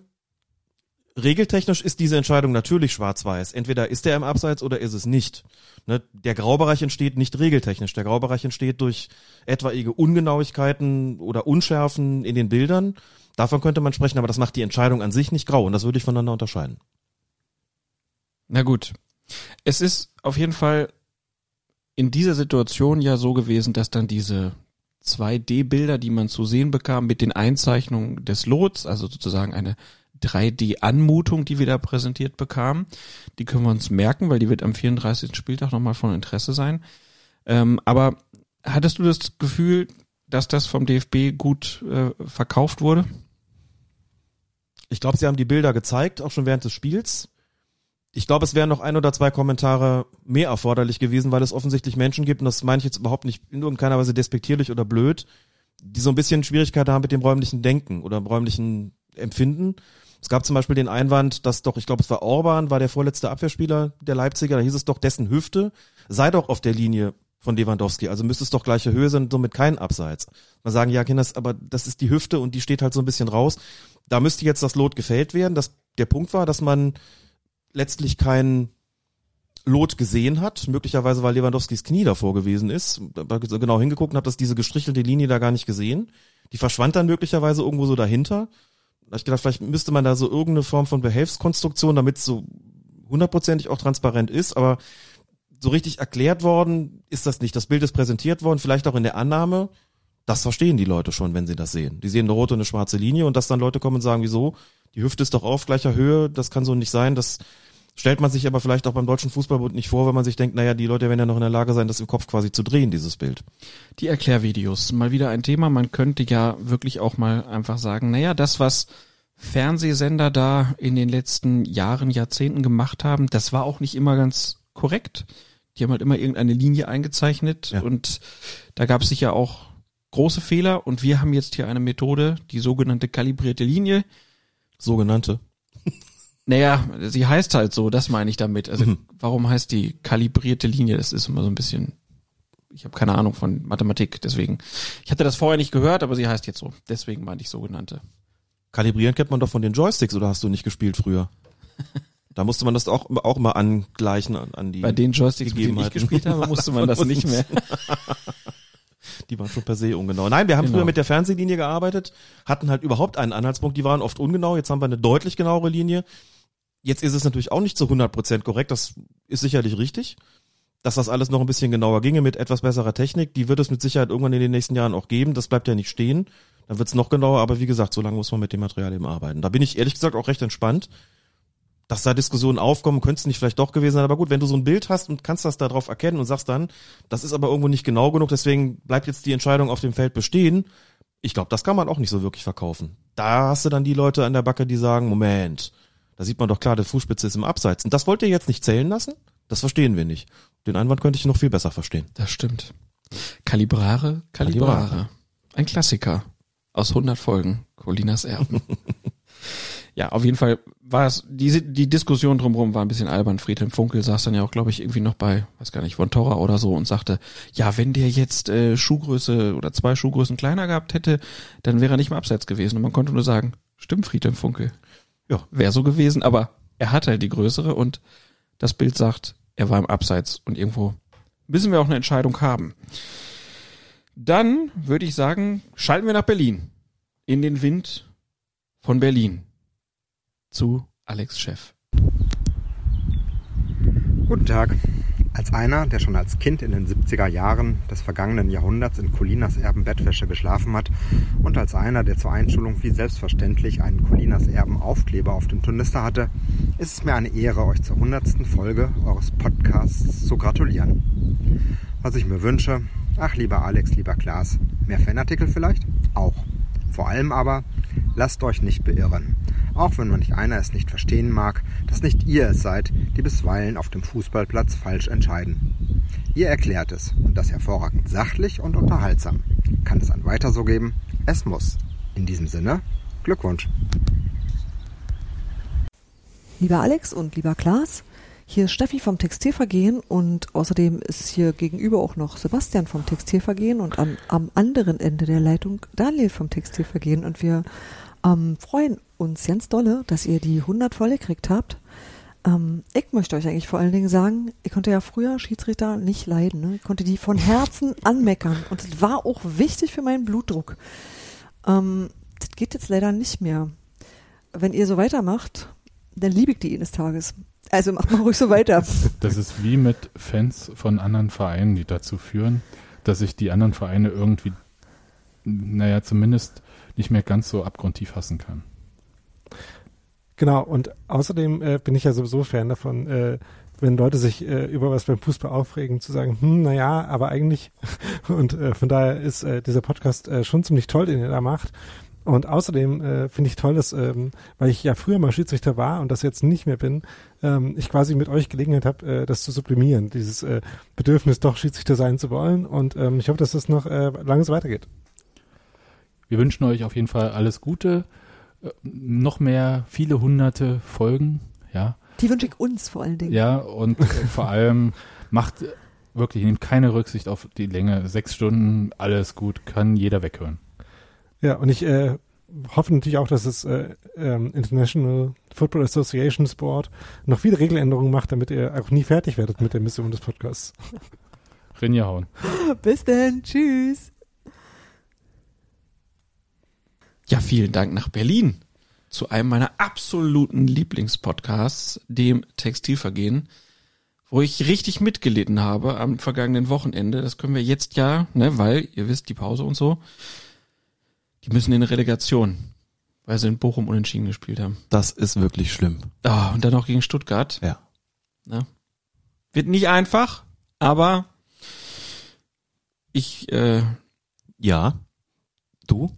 Regeltechnisch ist diese Entscheidung natürlich schwarz-weiß. Entweder ist er im Abseits oder ist es nicht. Ne? Der Graubereich entsteht nicht regeltechnisch. Der Graubereich entsteht durch etwaige Ungenauigkeiten oder Unschärfen in den Bildern. Davon könnte man sprechen, aber das macht die Entscheidung an sich nicht grau und das würde ich voneinander unterscheiden. Na gut. Es ist auf jeden Fall in dieser Situation ja so gewesen, dass dann diese 2D-Bilder, die man zu sehen bekam, mit den Einzeichnungen des Lots, also sozusagen eine 3D-Anmutung, die wir da präsentiert bekamen. Die können wir uns merken, weil die wird am 34. Spieltag nochmal von Interesse sein. Ähm, aber hattest du das Gefühl, dass das vom DFB gut äh, verkauft wurde? Ich glaube, sie haben die Bilder gezeigt, auch schon während des Spiels. Ich glaube, es wären noch ein oder zwei Kommentare mehr erforderlich gewesen, weil es offensichtlich Menschen gibt, und das meine ich jetzt überhaupt nicht in irgendeiner Weise despektierlich oder blöd, die so ein bisschen Schwierigkeiten haben mit dem räumlichen Denken oder räumlichen Empfinden. Es gab zum Beispiel den Einwand, dass doch, ich glaube, es war Orban, war der vorletzte Abwehrspieler der Leipziger, da hieß es doch, dessen Hüfte sei doch auf der Linie von Lewandowski, also müsste es doch gleiche Höhe sein, somit kein Abseits. Man sagen, ja, Kinders, aber das ist die Hüfte und die steht halt so ein bisschen raus. Da müsste jetzt das Lot gefällt werden. Das, der Punkt war, dass man letztlich kein Lot gesehen hat, möglicherweise weil Lewandowskis Knie davor gewesen ist, da genau hingeguckt und habe das diese gestrichelte Linie da gar nicht gesehen. Die verschwand dann möglicherweise irgendwo so dahinter da ich gedacht, vielleicht müsste man da so irgendeine Form von Behelfskonstruktion, damit es so hundertprozentig auch transparent ist, aber so richtig erklärt worden ist das nicht. Das Bild ist präsentiert worden, vielleicht auch in der Annahme. Das verstehen die Leute schon, wenn sie das sehen. Die sehen eine rote und eine schwarze Linie und dass dann Leute kommen und sagen, wieso? Die Hüfte ist doch auf gleicher Höhe, das kann so nicht sein. Das stellt man sich aber vielleicht auch beim Deutschen Fußballbund nicht vor, wenn man sich denkt, naja, die Leute werden ja noch in der Lage sein, das im Kopf quasi zu drehen, dieses Bild. Die Erklärvideos, mal wieder ein Thema. Man könnte ja wirklich auch mal einfach sagen, naja, das, was Fernsehsender da in den letzten Jahren, Jahrzehnten gemacht haben, das war auch nicht immer ganz korrekt. Die haben halt immer irgendeine Linie eingezeichnet ja. und da gab es sicher auch große Fehler und wir haben jetzt hier eine Methode, die sogenannte kalibrierte Linie. Sogenannte. Naja, sie heißt halt so, das meine ich damit. Also mhm. warum heißt die kalibrierte Linie? Das ist immer so ein bisschen, ich habe keine Ahnung von Mathematik, deswegen. Ich hatte das vorher nicht gehört, aber sie heißt jetzt so. Deswegen meinte ich sogenannte. Kalibrieren kennt man doch von den Joysticks oder hast du nicht gespielt früher? Da musste man das auch, auch mal angleichen an die Bei den Joysticks, die ich gespielt habe, musste man das nicht mehr. [laughs] die waren schon per se ungenau. Nein, wir haben genau. früher mit der Fernsehlinie gearbeitet, hatten halt überhaupt einen Anhaltspunkt, die waren oft ungenau, jetzt haben wir eine deutlich genauere Linie. Jetzt ist es natürlich auch nicht zu 100% korrekt, das ist sicherlich richtig. Dass das alles noch ein bisschen genauer ginge mit etwas besserer Technik, die wird es mit Sicherheit irgendwann in den nächsten Jahren auch geben, das bleibt ja nicht stehen. Dann wird es noch genauer, aber wie gesagt, so lange muss man mit dem Material eben arbeiten. Da bin ich ehrlich gesagt auch recht entspannt dass da Diskussionen aufkommen, könnte es nicht vielleicht doch gewesen sein. Aber gut, wenn du so ein Bild hast und kannst das darauf erkennen und sagst dann, das ist aber irgendwo nicht genau genug, deswegen bleibt jetzt die Entscheidung auf dem Feld bestehen. Ich glaube, das kann man auch nicht so wirklich verkaufen. Da hast du dann die Leute an der Backe, die sagen, Moment, da sieht man doch klar, der Fußspitze ist im Abseits. Und das wollt ihr jetzt nicht zählen lassen? Das verstehen wir nicht. Den Einwand könnte ich noch viel besser verstehen. Das stimmt. Kalibrare, Kalibrare. Kalibrare. Ein Klassiker aus 100 Folgen. Colinas Erben. [laughs] ja, auf jeden Fall war es, die, die Diskussion drumherum war ein bisschen albern. Friedhelm Funkel saß dann ja auch, glaube ich, irgendwie noch bei, weiß gar nicht, von Torra oder so und sagte, ja, wenn der jetzt äh, Schuhgröße oder zwei Schuhgrößen kleiner gehabt hätte, dann wäre er nicht mehr abseits gewesen. Und man konnte nur sagen, stimmt, Friedhelm Funkel. Ja, wäre so gewesen, aber er hat halt die größere und das Bild sagt, er war im Abseits und irgendwo müssen wir auch eine Entscheidung haben. Dann würde ich sagen, schalten wir nach Berlin. In den Wind von Berlin zu Alex Chef. Guten Tag. Als einer, der schon als Kind in den 70er Jahren des vergangenen Jahrhunderts in Colinas Erben Bettwäsche geschlafen hat und als einer, der zur Einschulung wie selbstverständlich einen Colinas Erben Aufkleber auf dem Turnister hatte, ist es mir eine Ehre, euch zur 100. Folge eures Podcasts zu gratulieren. Was ich mir wünsche, ach lieber Alex, lieber Klaas, mehr Fanartikel vielleicht? Auch. Vor allem aber, lasst euch nicht beirren auch wenn manch einer es nicht verstehen mag, dass nicht ihr es seid, die bisweilen auf dem Fußballplatz falsch entscheiden. Ihr erklärt es und das hervorragend sachlich und unterhaltsam. Kann es ein weiter so geben? Es muss. In diesem Sinne, Glückwunsch. Lieber Alex und lieber Klaas, hier ist Steffi vom Textilvergehen und außerdem ist hier gegenüber auch noch Sebastian vom Textilvergehen und am, am anderen Ende der Leitung Daniel vom Textilvergehen und wir ähm, freuen uns ganz dolle, dass ihr die 100 voll gekriegt habt. Ähm, ich möchte euch eigentlich vor allen Dingen sagen, ich konnte ja früher Schiedsrichter nicht leiden. Ne? Ich konnte die von Herzen anmeckern. Und das war auch wichtig für meinen Blutdruck. Ähm, das geht jetzt leider nicht mehr. Wenn ihr so weitermacht, dann liebe ich die eines Tages. Also macht mal ruhig so weiter. Das ist wie mit Fans von anderen Vereinen, die dazu führen, dass sich die anderen Vereine irgendwie, naja, zumindest nicht mehr ganz so abgrundtief hassen kann. Genau, und außerdem äh, bin ich ja sowieso Fan davon, äh, wenn Leute sich äh, über was beim Fußball aufregen, zu sagen, hm, naja, aber eigentlich. [laughs] Und äh, von daher ist äh, dieser Podcast äh, schon ziemlich toll, den ihr da macht. Und außerdem äh, finde ich toll, dass, ähm, weil ich ja früher mal Schiedsrichter war und das jetzt nicht mehr bin, ähm, ich quasi mit euch Gelegenheit habe, äh, das zu sublimieren, dieses äh, Bedürfnis, doch Schiedsrichter sein zu wollen. Und ähm, ich hoffe, dass das noch äh, lange so weitergeht. Wir wünschen euch auf jeden Fall alles Gute, äh, noch mehr, viele hunderte Folgen, ja. Die wünsche ich uns vor allen Dingen. Ja, und äh, vor allem macht wirklich, nehmt keine Rücksicht auf die Länge. Sechs Stunden, alles gut, kann jeder weghören. Ja, und ich äh, hoffe natürlich auch, dass es äh, ähm, International Football Association Sport noch viele Regeländerungen macht, damit ihr auch nie fertig werdet mit der Mission des Podcasts. [laughs] Rinja hauen. Bis denn, tschüss. Ja, vielen Dank nach Berlin zu einem meiner absoluten Lieblingspodcasts, dem Textilvergehen, wo ich richtig mitgelitten habe am vergangenen Wochenende. Das können wir jetzt ja, ne, weil ihr wisst, die Pause und so. Die müssen in eine Relegation, weil sie in Bochum unentschieden gespielt haben. Das ist wirklich schlimm. Ah, und dann auch gegen Stuttgart. Ja. Ne? Wird nicht einfach, aber ich, äh, ja. Du?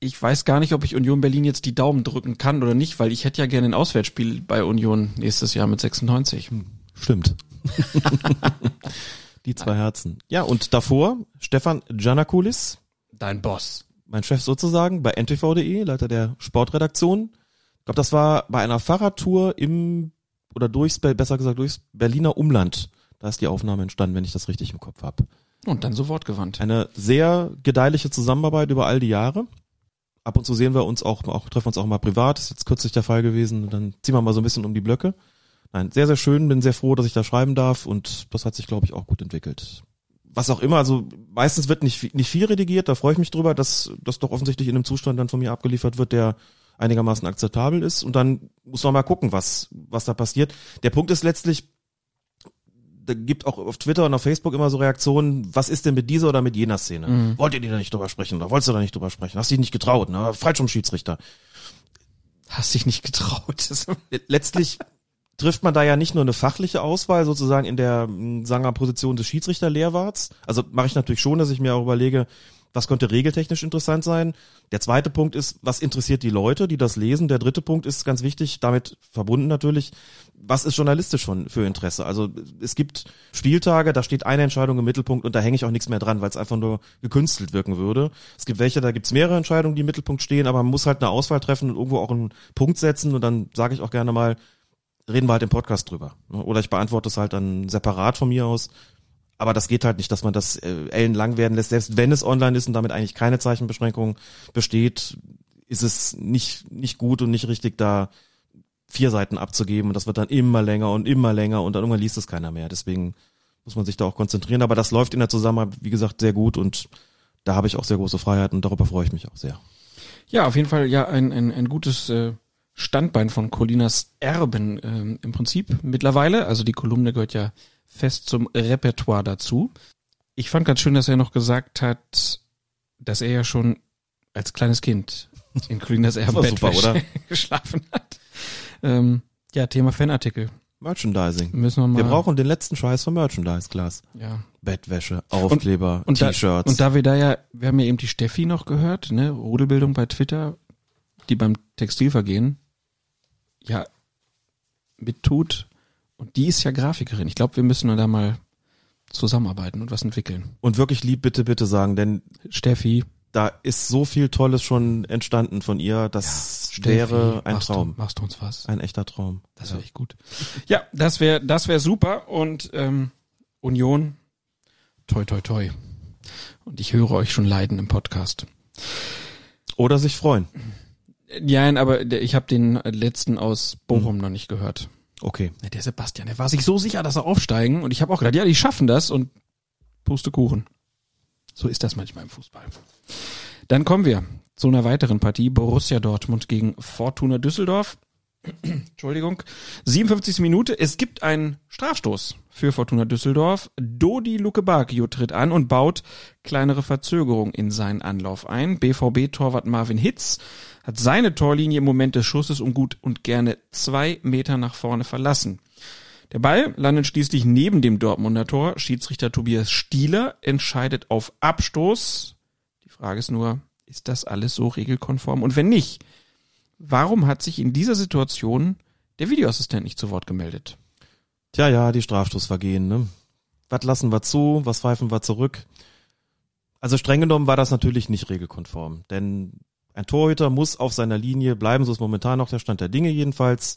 Ich weiß gar nicht, ob ich Union Berlin jetzt die Daumen drücken kann oder nicht, weil ich hätte ja gerne ein Auswärtsspiel bei Union nächstes Jahr mit 96. Stimmt. [laughs] die zwei Herzen. Ja, und davor Stefan Giannakulis. Dein Boss. Mein Chef sozusagen bei ntv.de, Leiter der Sportredaktion. Ich glaube, das war bei einer Fahrradtour im, oder durchs, besser gesagt, durchs Berliner Umland. Da ist die Aufnahme entstanden, wenn ich das richtig im Kopf habe. Und dann so wortgewandt. Eine sehr gedeihliche Zusammenarbeit über all die Jahre. Ab und zu sehen wir uns auch, auch treffen uns auch mal privat. Das ist jetzt kürzlich der Fall gewesen. Dann ziehen wir mal so ein bisschen um die Blöcke. Nein, sehr, sehr schön. Bin sehr froh, dass ich da schreiben darf. Und das hat sich, glaube ich, auch gut entwickelt. Was auch immer, also meistens wird nicht, nicht viel redigiert. Da freue ich mich drüber, dass das doch offensichtlich in einem Zustand dann von mir abgeliefert wird, der einigermaßen akzeptabel ist. Und dann muss man mal gucken, was, was da passiert. Der Punkt ist letztlich, da gibt auch auf Twitter und auf Facebook immer so Reaktionen, was ist denn mit dieser oder mit jener Szene? Mhm. Wollt ihr da nicht drüber sprechen oder wolltest du da nicht drüber sprechen? Hast dich nicht getraut, ne? Falsch um Schiedsrichter. Hast dich nicht getraut. [laughs] Letztlich trifft man da ja nicht nur eine fachliche Auswahl sozusagen in der mh, sagen wir, Position des Schiedsrichterlehrwarts. Also mache ich natürlich schon, dass ich mir auch überlege, was könnte regeltechnisch interessant sein. Der zweite Punkt ist, was interessiert die Leute, die das lesen. Der dritte Punkt ist ganz wichtig, damit verbunden natürlich, was ist journalistisch von, für Interesse. Also es gibt Spieltage, da steht eine Entscheidung im Mittelpunkt und da hänge ich auch nichts mehr dran, weil es einfach nur gekünstelt wirken würde. Es gibt welche, da gibt's mehrere Entscheidungen, die im Mittelpunkt stehen, aber man muss halt eine Auswahl treffen und irgendwo auch einen Punkt setzen und dann sage ich auch gerne mal, reden wir halt im Podcast drüber. Oder ich beantworte es halt dann separat von mir aus. Aber das geht halt nicht, dass man das äh, ellenlang werden lässt. Selbst wenn es online ist und damit eigentlich keine Zeichenbeschränkung besteht, ist es nicht, nicht gut und nicht richtig, da vier Seiten abzugeben. Und das wird dann immer länger und immer länger und dann irgendwann liest es keiner mehr. Deswegen muss man sich da auch konzentrieren. Aber das läuft in der Zusammenarbeit, wie gesagt, sehr gut und da habe ich auch sehr große Freiheiten und darüber freue ich mich auch sehr. Ja, auf jeden Fall ja ein, ein, ein gutes äh, Standbein von Colinas Erben ähm, im Prinzip mittlerweile. Also die Kolumne gehört ja fest zum Repertoire dazu. Ich fand ganz schön, dass er noch gesagt hat, dass er ja schon als kleines Kind in Colinas war super, [laughs] geschlafen hat. Ähm, ja, Thema Fanartikel. Merchandising. Müssen wir mal. Wir brauchen den letzten Scheiß vom Merchandise, Klaas. Ja. Bettwäsche, Aufkleber, T-Shirts. und da wir da ja, wir haben ja eben die Steffi noch gehört, ne, Rudelbildung bei Twitter, die beim Textilvergehen ja mittut. Und die ist ja Grafikerin. Ich glaube, wir müssen da mal zusammenarbeiten und was entwickeln. Und wirklich lieb bitte, bitte sagen, denn Steffi, da ist so viel Tolles schon entstanden von ihr. Das wäre ein machst Traum. Du, machst du uns was? Ein echter Traum. Das wäre echt gut. Ja, das wäre das wäre super und ähm, Union, toi toi toi. Und ich höre euch schon leiden im Podcast. Oder sich freuen. Ja, nein, aber ich habe den letzten aus Bochum Mhm. noch nicht gehört. Okay. Der Sebastian, der war sich so sicher, dass er aufsteigen und ich habe auch gedacht, ja, die schaffen das und Pustekuchen. So ist das manchmal im Fußball. Dann kommen wir zu einer weiteren Partie. Borussia Dortmund gegen Fortuna Düsseldorf. Entschuldigung. 57. Minute. Es gibt einen Strafstoß für Fortuna Düsseldorf. Dodi Lukebakio tritt an und baut kleinere Verzögerung in seinen Anlauf ein. BVB-Torwart Marvin Hitz hat seine Torlinie im Moment des Schusses um gut und gerne zwei Meter nach vorne verlassen. Der Ball landet schließlich neben dem Dortmunder Tor. Schiedsrichter Tobias Stieler entscheidet auf Abstoß. Die Frage ist nur, ist das alles so regelkonform? Und wenn nicht, warum hat sich in dieser Situation der Videoassistent nicht zu Wort gemeldet? Tja, ja, die Strafstoßvergehen, ne? Was lassen wir zu, was pfeifen wir zurück? Also streng genommen war das natürlich nicht regelkonform, denn ein Torhüter muss auf seiner Linie bleiben, so ist momentan noch der Stand der Dinge jedenfalls,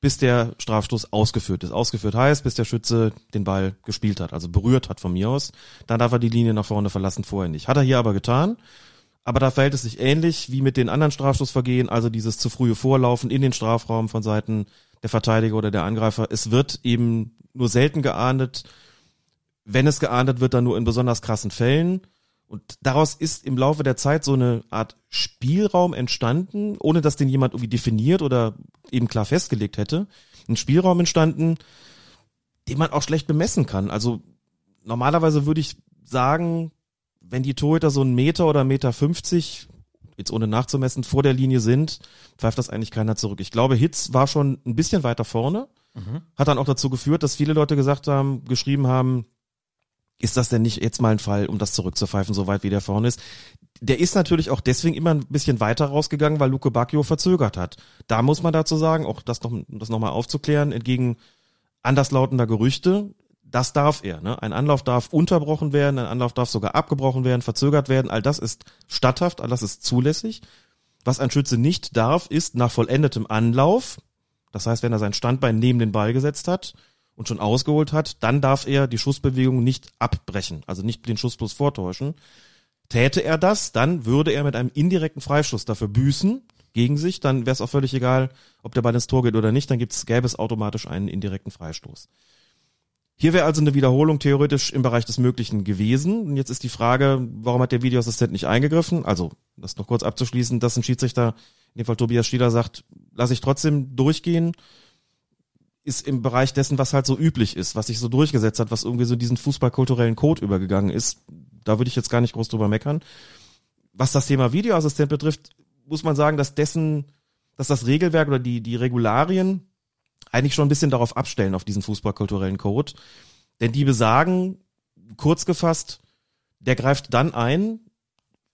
bis der Strafstoß ausgeführt ist. Ausgeführt heißt, bis der Schütze den Ball gespielt hat, also berührt hat von mir aus. Dann darf er die Linie nach vorne verlassen, vorher nicht. Hat er hier aber getan. Aber da verhält es sich ähnlich wie mit den anderen Strafstoßvergehen, also dieses zu frühe Vorlaufen in den Strafraum von Seiten der Verteidiger oder der Angreifer. Es wird eben nur selten geahndet. Wenn es geahndet wird, dann nur in besonders krassen Fällen. Und daraus ist im Laufe der Zeit so eine Art Spielraum entstanden, ohne dass den jemand irgendwie definiert oder eben klar festgelegt hätte. Ein Spielraum entstanden, den man auch schlecht bemessen kann. Also normalerweise würde ich sagen, wenn die Torhüter so einen Meter oder Meter 50, jetzt ohne nachzumessen, vor der Linie sind, pfeift das eigentlich keiner zurück. Ich glaube, Hitz war schon ein bisschen weiter vorne, Mhm. hat dann auch dazu geführt, dass viele Leute gesagt haben, geschrieben haben, ist das denn nicht jetzt mal ein Fall, um das zurückzupfeifen, so weit wie der vorne ist? Der ist natürlich auch deswegen immer ein bisschen weiter rausgegangen, weil Luke Bacchio verzögert hat. Da muss man dazu sagen, auch das noch, um das nochmal aufzuklären, entgegen anderslautender Gerüchte, das darf er. Ne? Ein Anlauf darf unterbrochen werden, ein Anlauf darf sogar abgebrochen werden, verzögert werden. All das ist statthaft, all das ist zulässig. Was ein Schütze nicht darf, ist nach vollendetem Anlauf, das heißt, wenn er sein Standbein neben den Ball gesetzt hat und schon ausgeholt hat, dann darf er die Schussbewegung nicht abbrechen, also nicht den Schuss bloß vortäuschen. Täte er das, dann würde er mit einem indirekten Freischuss dafür büßen gegen sich, dann wäre es auch völlig egal, ob der Ball ins Tor geht oder nicht, dann gibt's, gäbe es automatisch einen indirekten Freistoß. Hier wäre also eine Wiederholung theoretisch im Bereich des Möglichen gewesen. Und jetzt ist die Frage, warum hat der Videoassistent nicht eingegriffen? Also, das noch kurz abzuschließen, dass ein Schiedsrichter, in dem Fall Tobias Stieler, sagt, lasse ich trotzdem durchgehen, ist im Bereich dessen, was halt so üblich ist, was sich so durchgesetzt hat, was irgendwie so diesen fußballkulturellen Code übergegangen ist. Da würde ich jetzt gar nicht groß drüber meckern. Was das Thema Videoassistent betrifft, muss man sagen, dass dessen, dass das Regelwerk oder die, die Regularien eigentlich schon ein bisschen darauf abstellen, auf diesen fußballkulturellen Code. Denn die besagen, kurz gefasst, der greift dann ein,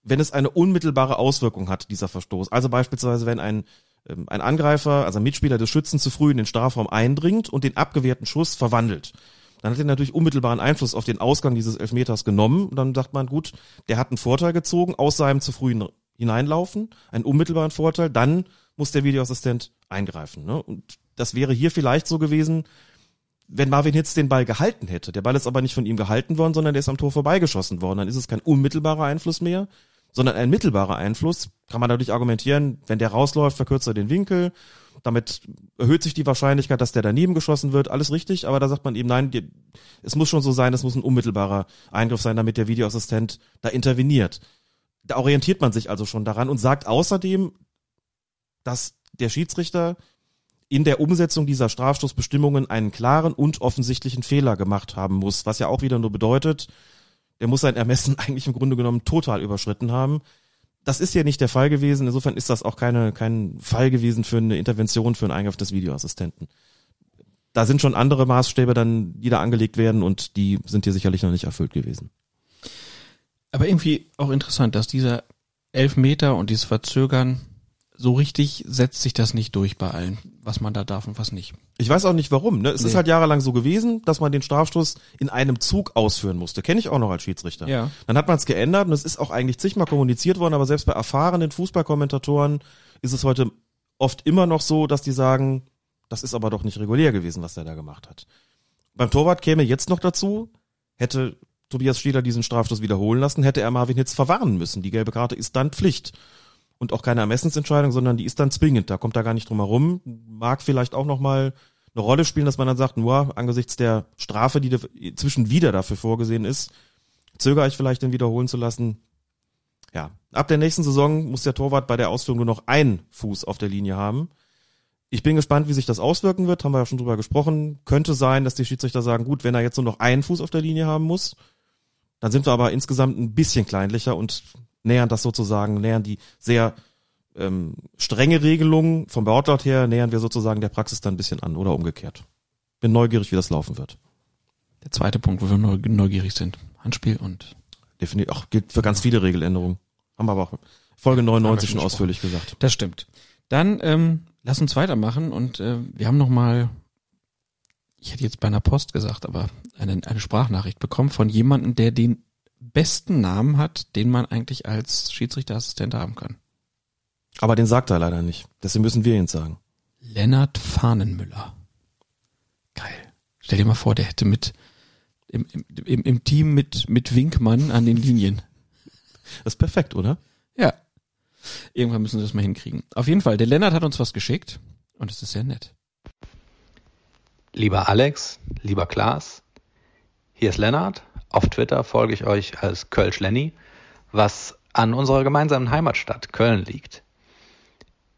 wenn es eine unmittelbare Auswirkung hat, dieser Verstoß. Also beispielsweise, wenn ein, ähm, ein Angreifer, also ein Mitspieler des Schützen zu früh in den Strafraum eindringt und den abgewehrten Schuss verwandelt. Dann hat er natürlich unmittelbaren Einfluss auf den Ausgang dieses Elfmeters genommen. Und dann sagt man, gut, der hat einen Vorteil gezogen aus seinem zu frühen Hineinlaufen, einen unmittelbaren Vorteil, dann muss der Videoassistent eingreifen. Ne? Und das wäre hier vielleicht so gewesen, wenn Marvin Hitz den Ball gehalten hätte. Der Ball ist aber nicht von ihm gehalten worden, sondern der ist am Tor vorbeigeschossen worden. Dann ist es kein unmittelbarer Einfluss mehr, sondern ein mittelbarer Einfluss. Kann man dadurch argumentieren, wenn der rausläuft, verkürzt er den Winkel. Damit erhöht sich die Wahrscheinlichkeit, dass der daneben geschossen wird. Alles richtig, aber da sagt man eben, nein, es muss schon so sein, es muss ein unmittelbarer Eingriff sein, damit der Videoassistent da interveniert. Da orientiert man sich also schon daran und sagt außerdem, dass der Schiedsrichter in der Umsetzung dieser Strafstoßbestimmungen einen klaren und offensichtlichen Fehler gemacht haben muss, was ja auch wieder nur bedeutet, der muss sein Ermessen [laughs] eigentlich im Grunde genommen total überschritten haben. Das ist ja nicht der Fall gewesen, insofern ist das auch keine, kein Fall gewesen für eine Intervention, für einen Eingriff des Videoassistenten. Da sind schon andere Maßstäbe dann, die da angelegt werden und die sind hier sicherlich noch nicht erfüllt gewesen. Aber irgendwie auch interessant, dass dieser Elfmeter und dieses Verzögern so richtig setzt sich das nicht durch bei allen, was man da darf und was nicht. Ich weiß auch nicht warum. Ne? Es Nee. ist halt jahrelang so gewesen, dass man den Strafstoß in einem Zug ausführen musste. Kenne ich auch noch als Schiedsrichter. Ja. Dann hat man es geändert und es ist auch eigentlich zigmal kommuniziert worden, aber selbst bei erfahrenen Fußballkommentatoren ist es heute oft immer noch so, dass die sagen, das ist aber doch nicht regulär gewesen, was der da gemacht hat. Beim Torwart käme jetzt noch dazu, hätte Tobias Stieler diesen Strafstoß wiederholen lassen, hätte er Marvin Hitz verwarnen müssen. Die gelbe Karte ist dann Pflicht. Und auch keine Ermessensentscheidung, sondern die ist dann zwingend. Da kommt er gar nicht drum herum. Mag vielleicht auch noch mal eine Rolle spielen, dass man dann sagt, nur angesichts der Strafe, die zwischen wieder dafür vorgesehen ist, zögere ich vielleicht, den wiederholen zu lassen. Ja, ab der nächsten Saison muss der Torwart bei der Ausführung nur noch einen Fuß auf der Linie haben. Ich bin gespannt, wie sich das auswirken wird, haben wir ja schon drüber gesprochen. Könnte sein, dass die Schiedsrichter sagen, gut, wenn er jetzt nur noch einen Fuß auf der Linie haben muss, dann sind wir aber insgesamt ein bisschen kleinlicher und nähern das sozusagen, nähern die sehr ähm, strenge Regelung vom Wortlaut her, nähern wir sozusagen der Praxis dann ein bisschen an oder umgekehrt. Bin neugierig, wie das laufen wird. Der zweite Punkt, wo wir neu- neugierig sind. Handspiel und Definitiv, auch gilt für ganz viele Regeländerungen. Haben wir aber auch Folge 99 schon schon ausführlich gesagt. Das stimmt. Dann ähm, lass uns weitermachen und äh, wir haben noch mal, ich hätte jetzt bei einer Post gesagt, aber eine, eine Sprachnachricht bekommen von jemandem, der den besten Namen hat, den man eigentlich als Schiedsrichterassistent haben kann. Aber den sagt er leider nicht. Deswegen müssen wir ihn sagen. Lennart Fahnenmüller. Geil. Stell dir mal vor, der hätte mit im, im, im, Team mit, mit Winkmann an den Linien. Das ist perfekt, oder? Ja. Irgendwann müssen sie das mal hinkriegen. Auf jeden Fall, der Lennart hat uns was geschickt und es ist sehr nett. Lieber Alex, lieber Klaas, hier ist Lennart. Auf Twitter folge ich euch als Kölsch Lenny, was an unserer gemeinsamen Heimatstadt Köln liegt.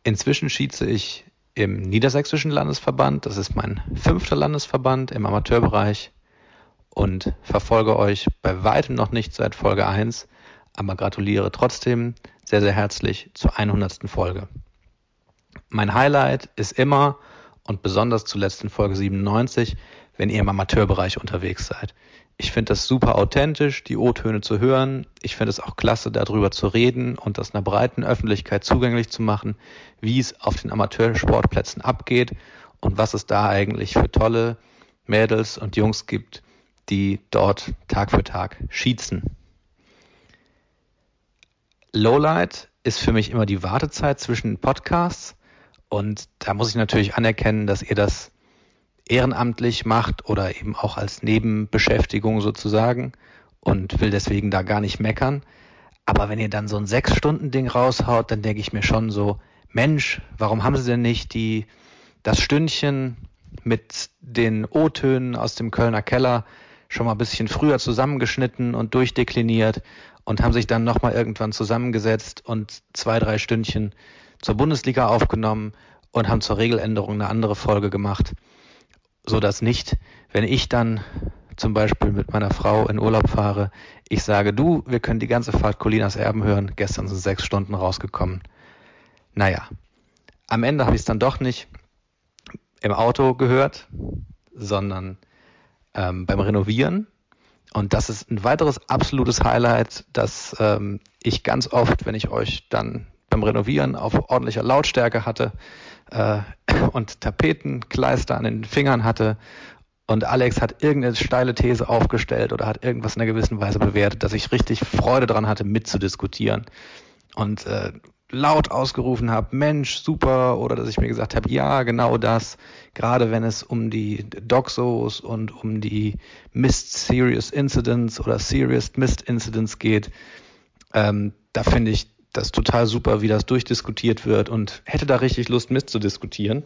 Inzwischen schieße ich im Niedersächsischen Landesverband. Das ist mein fünfter Landesverband im Amateurbereich und verfolge euch bei weitem noch nicht seit Folge 1, aber gratuliere trotzdem sehr, sehr herzlich zur 100. Folge. Mein Highlight ist immer und besonders zuletzt in Folge 97, wenn ihr im Amateurbereich unterwegs seid. Ich finde das super authentisch, die O-Töne zu hören. Ich finde es auch klasse, darüber zu reden und das einer breiten Öffentlichkeit zugänglich zu machen, wie es auf den Amateursportplätzen abgeht und was es da eigentlich für tolle Mädels und Jungs gibt, die dort Tag für Tag schießen. Lowlight ist für mich immer die Wartezeit zwischen Podcasts und da muss ich natürlich anerkennen, dass ihr das ehrenamtlich macht oder eben auch als Nebenbeschäftigung sozusagen und will deswegen da gar nicht meckern. Aber wenn ihr dann so ein Sechs-Stunden-Ding raushaut, dann denke ich mir schon so, Mensch, warum haben sie denn nicht die, das Stündchen mit den O-Tönen aus dem Kölner Keller schon mal ein bisschen früher zusammengeschnitten und durchdekliniert und haben sich dann nochmal irgendwann zusammengesetzt und zwei, drei Stündchen zur Bundesliga aufgenommen und haben zur Regeländerung eine andere Folge gemacht, so dass nicht, wenn ich dann zum Beispiel mit meiner Frau in Urlaub fahre, ich sage, du, wir können die ganze Fahrt Colinas Erben hören, gestern sind sechs Stunden rausgekommen. Naja, am Ende habe ich es dann doch nicht im Auto gehört, sondern ähm, beim Renovieren. Und das ist ein weiteres absolutes Highlight, dass ähm, ich ganz oft, wenn ich euch dann beim Renovieren auf ordentlicher Lautstärke hatte äh, und Tapetenkleister an den Fingern hatte und Alex hat irgendeine steile These aufgestellt oder hat irgendwas in einer gewissen Weise bewertet, dass ich richtig Freude daran hatte, mitzudiskutieren. Und äh, laut ausgerufen habe, Mensch, super, oder dass ich mir gesagt habe, ja, genau das, gerade wenn es um die Doxos und um die Missed Serious Incidents oder Serious Missed Incidents geht, ähm, da finde ich das total super, wie das durchdiskutiert wird und hätte da richtig Lust mitzudiskutieren.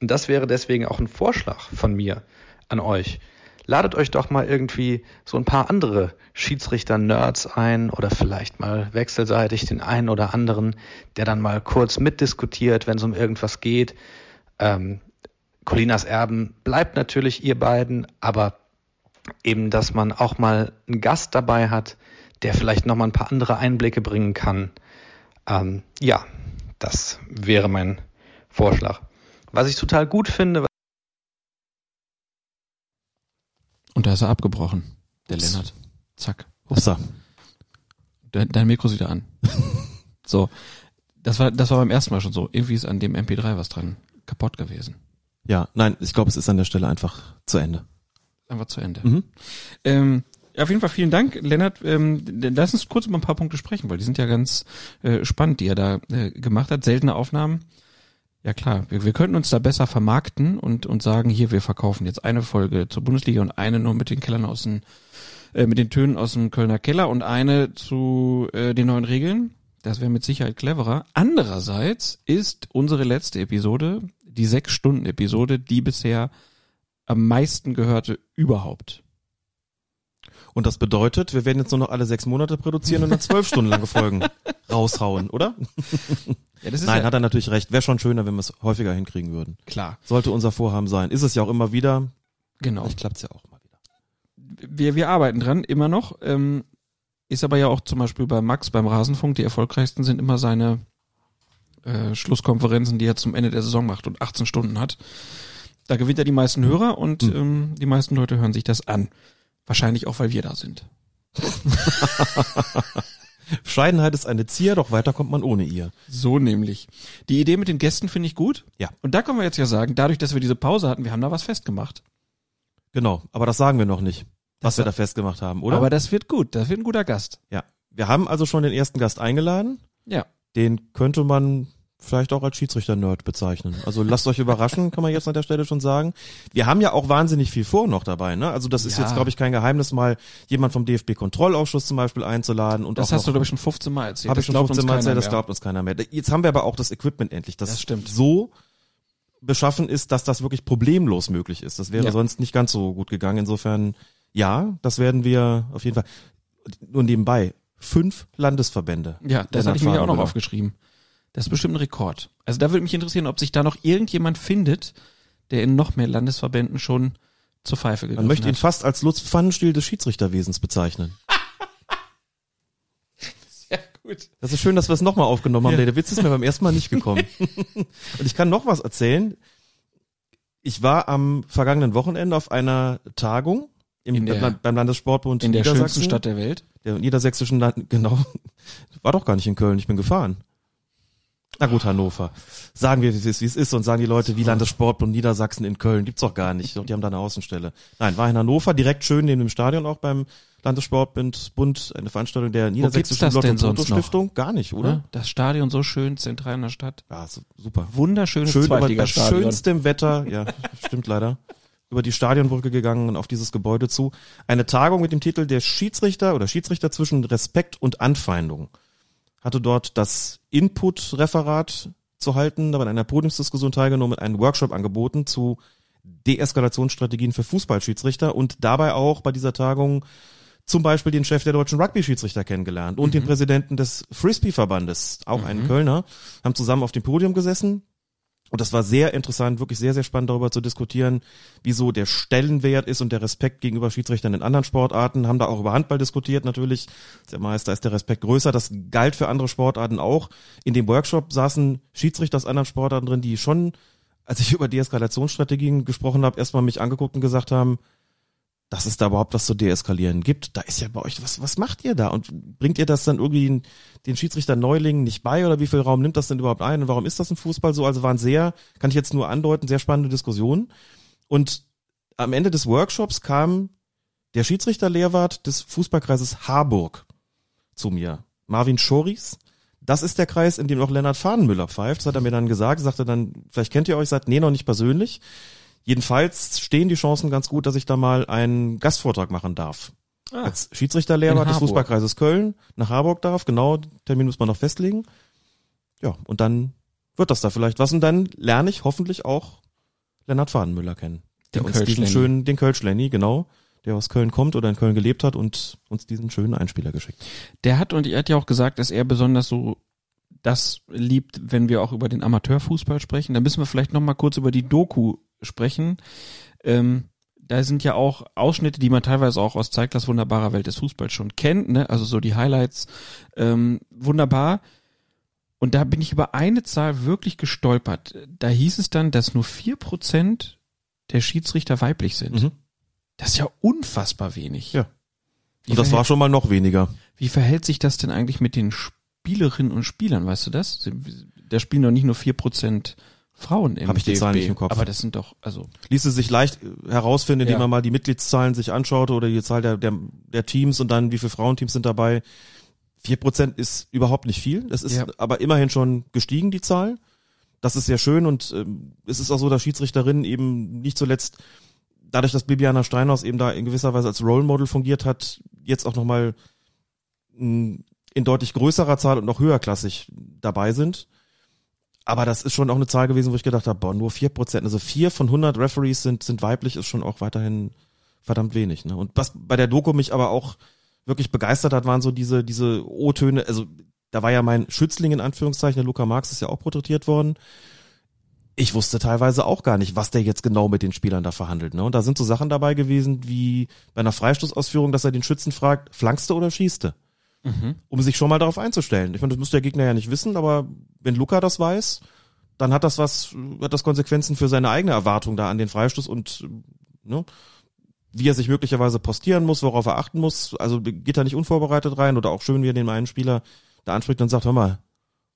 Und das wäre deswegen auch ein Vorschlag von mir an euch ladet euch doch mal irgendwie so ein paar andere Schiedsrichter-Nerds ein oder vielleicht mal wechselseitig den einen oder anderen, der dann mal kurz mitdiskutiert, wenn es um irgendwas geht. Ähm, Colinas Erben bleibt natürlich ihr beiden, aber eben, dass man auch mal einen Gast dabei hat, der vielleicht noch mal ein paar andere Einblicke bringen kann. Ähm, ja, das wäre mein Vorschlag. Was ich total gut finde, Und da ist er abgebrochen, der Ups. Lennart. Zack. Upsa. Dein, dein Mikro ist wieder an. [laughs] so. Das war, das war beim ersten Mal schon so. Irgendwie ist an dem MP3 was dran kaputt gewesen. Ja, nein, ich glaube, es ist an der Stelle einfach zu Ende. Einfach zu Ende. Mhm. Ähm, auf jeden Fall vielen Dank, Lennart. Ähm, lass uns kurz über ein paar Punkte sprechen, weil die sind ja ganz äh, spannend, die er da äh, gemacht hat. Seltene Aufnahmen. Ja klar, wir, wir könnten uns da besser vermarkten und, und sagen, hier, wir verkaufen jetzt eine Folge zur Bundesliga und eine nur mit den Kellern aus dem, äh, mit den Tönen aus dem Kölner Keller und eine zu äh, den neuen Regeln. Das wäre mit Sicherheit cleverer. Andererseits ist unsere letzte Episode, die sechs Stunden Episode, die bisher am meisten gehörte überhaupt. Und das bedeutet, wir werden jetzt nur noch alle sechs Monate produzieren und dann zwölf Stunden lange Folgen [laughs] raushauen, oder? Ja, Nein, ja hat er natürlich recht. Wäre schon schöner, wenn wir es häufiger hinkriegen würden. Klar. Sollte unser Vorhaben sein. Ist es ja auch immer wieder. Genau. Vielleicht klappt es ja auch mal wieder. Wir, wir arbeiten dran, immer noch. Ähm, ist aber ja auch zum Beispiel bei Max beim Rasenfunk, die erfolgreichsten sind immer seine äh, Schlusskonferenzen, die er zum Ende der Saison macht und 18 Stunden hat. Da gewinnt er die meisten Hörer und mhm. ähm, die meisten Leute hören sich das an. Wahrscheinlich auch, weil wir da sind. [laughs] Scheidenheit ist eine Zier, doch weiter kommt man ohne ihr. So nämlich. Die Idee mit den Gästen finde ich gut. Ja. Und da können wir jetzt ja sagen, dadurch, dass wir diese Pause hatten, wir haben da was festgemacht. Genau, aber das sagen wir noch nicht, was das wir da festgemacht haben, oder? Aber das wird gut, das wird ein guter Gast. Ja. Wir haben also schon den ersten Gast eingeladen. Ja. Den könnte man vielleicht auch als Schiedsrichter-Nerd bezeichnen. Also lasst euch überraschen, kann man jetzt an der Stelle schon sagen. Wir haben ja auch wahnsinnig viel vor noch dabei. Ne? Also das ist ja. jetzt, glaube ich, kein Geheimnis, mal jemand vom DFB-Kontrollausschuss zum Beispiel einzuladen. Und das hast du, glaube ich, schon 15 Mal erzählt. Habe ich schon 15 Mal erzählt, das glaubt uns keiner mehr. Jetzt haben wir aber auch das Equipment endlich, das, das stimmt. so beschaffen ist, dass das wirklich problemlos möglich ist. Das wäre ja. sonst nicht ganz so gut gegangen. Insofern, ja, das werden wir auf jeden Fall. Nur nebenbei, fünf Landesverbände. Ja, das hatte ich mir auch noch aufgeschrieben. Das ist bestimmt ein Rekord. Also da würde mich interessieren, ob sich da noch irgendjemand findet, der in noch mehr Landesverbänden schon zur Pfeife gegriffen Man möchte ihn hat. fast als Lutz Pfannenstiel des Schiedsrichterwesens bezeichnen. [laughs] Sehr gut. Das ist schön, dass wir es nochmal aufgenommen haben. Ja. Der Witz ist mir beim ersten Mal nicht gekommen. [laughs] Und ich kann noch was erzählen. Ich war am vergangenen Wochenende auf einer Tagung im, der- beim, Landessportbund in der schönsten Stadt der Welt? Der niedersächsischen Land, [laughs] genau. War doch gar nicht in Köln, ich bin gefahren. Na gut, Hannover. Sagen wir, wie es ist, wie es ist und sagen die Leute, wie Landessportbund Niedersachsen in Köln. Gibt's doch gar nicht. Die haben da eine Außenstelle. Nein, war in Hannover, direkt schön neben dem Stadion auch beim Landessportbund, Bund, eine Veranstaltung der Niedersächsischen Lotto- und noch? Stiftung. Gar nicht, oder? Ja, das Stadion so schön zentral in der Stadt. Ja, super. Wunderschönes Schön, aber bei schönstem Wetter, ja, [laughs] stimmt leider. Über die Stadionbrücke gegangen und auf dieses Gebäude zu. Eine Tagung mit dem Titel Der Schiedsrichter oder Schiedsrichter zwischen Respekt und Anfeindung. Hatte dort das Input-Referat zu halten, aber an einer Podiumsdiskussion teilgenommen, einen Workshop angeboten zu Deeskalationsstrategien für Fußballschiedsrichter und dabei auch bei dieser Tagung zum Beispiel den Chef der deutschen Rugby-Schiedsrichter kennengelernt und den Präsidenten des Frisbee-Verbandes, auch einen Mhm. Kölner, haben zusammen auf dem Podium gesessen. Und das war sehr interessant, wirklich sehr, sehr spannend darüber zu diskutieren, wieso der Stellenwert ist und der Respekt gegenüber Schiedsrichtern in anderen Sportarten. Haben da auch über Handball diskutiert natürlich. Der Meister ist der Respekt größer. Das galt für andere Sportarten auch. In dem Workshop saßen Schiedsrichter aus anderen Sportarten drin, die schon, als ich [laughs] über Deeskalationsstrategien gesprochen habe, erstmal mich angeguckt und gesagt haben, dass es da überhaupt was zu deeskalieren gibt. Da ist ja bei euch, was, was macht ihr da? Und bringt ihr das dann irgendwie den, den Schiedsrichter Neulingen nicht bei oder wie viel Raum nimmt das denn überhaupt ein und warum ist das im Fußball so? Also waren sehr, kann ich jetzt nur andeuten, sehr spannende Diskussionen. Und am Ende des Workshops kam der Schiedsrichterlehrwart des Fußballkreises Harburg zu mir. Marvin Schoris. Das ist der Kreis, in dem auch Lennart Fahnenmüller pfeift. Das hat er mir dann gesagt. Sagte dann, vielleicht kennt ihr euch, sagt, nee, noch nicht persönlich. Jedenfalls stehen die Chancen ganz gut, dass ich da mal einen Gastvortrag machen darf. Ah. Als Schiedsrichterlehrer des. Fußballkreises Köln nach Harburg darf. Genau, Termin muss man noch festlegen. Ja, und dann wird das da vielleicht was. Und dann lerne ich hoffentlich auch Lennart Fahnenmüller kennen. Der Den uns diesen schönen, den Kölsch-Lenny, genau, der aus Köln kommt oder in Köln gelebt hat und uns diesen schönen Einspieler geschickt. Der hat und er hat ja auch gesagt, dass er besonders so das liebt, wenn wir auch über den Amateurfußball sprechen. Da müssen wir vielleicht noch mal kurz über die Doku sprechen. Ähm, da sind ja auch Ausschnitte, die man teilweise auch aus Zeiglers wunderbarer Welt des Fußballs schon kennt, ne? Also so die Highlights, ähm, wunderbar. Und da bin ich über eine Zahl wirklich gestolpert. Da hieß es dann, dass nur vier Prozent der Schiedsrichter weiblich sind. Mhm. Das ist ja unfassbar wenig. Ja. Wie Und das war schon mal noch weniger. Wie verhält sich das denn eigentlich mit den Spielerinnen und Spielern, weißt du das? Da spielen doch nicht nur vier Prozent Frauen im Habe ich die DFB, Zahlen nicht im Kopf. Aber das sind doch, also ließe sich leicht äh, herausfinden, indem Ja. man mal die Mitgliedszahlen sich anschaute oder die Zahl der, der, der Teams und dann wie viele Frauenteams sind dabei. Vier Prozent ist überhaupt nicht viel. Das ist Ja. aber immerhin schon gestiegen, die Zahl. Das ist sehr schön und ähm, es ist auch so, dass Schiedsrichterinnen eben nicht zuletzt dadurch, dass Bibiana Steinhaus eben da in gewisser Weise als Role Model fungiert hat, jetzt auch nochmal in deutlich größerer Zahl und noch höherklassig dabei sind. Aber das ist schon auch eine Zahl gewesen, wo ich gedacht habe, boah, nur vier Prozent, also vier von 100 Referees sind, sind weiblich, ist schon auch weiterhin verdammt wenig. Ne? Und was bei der Doku mich aber auch wirklich begeistert hat, waren so diese, diese O-Töne, also da war ja mein Schützling in Anführungszeichen, der Luca Marx ist ja auch porträtiert worden. Ich wusste teilweise auch gar nicht, was der jetzt genau mit den Spielern da verhandelt. Ne? Und da sind so Sachen dabei gewesen, wie bei einer Freistoßausführung, dass er den Schützen fragt, flankst du oder schießt du? Mhm. um sich schon mal darauf einzustellen. Ich meine, das muss der Gegner ja nicht wissen, aber wenn Luca das weiß, dann hat das was, hat das Konsequenzen für seine eigene Erwartung da an den Freistoß und ne, wie er sich möglicherweise postieren muss, worauf er achten muss. Also geht er nicht unvorbereitet rein oder auch schön, wie er den einen Spieler da anspricht und sagt, hör mal,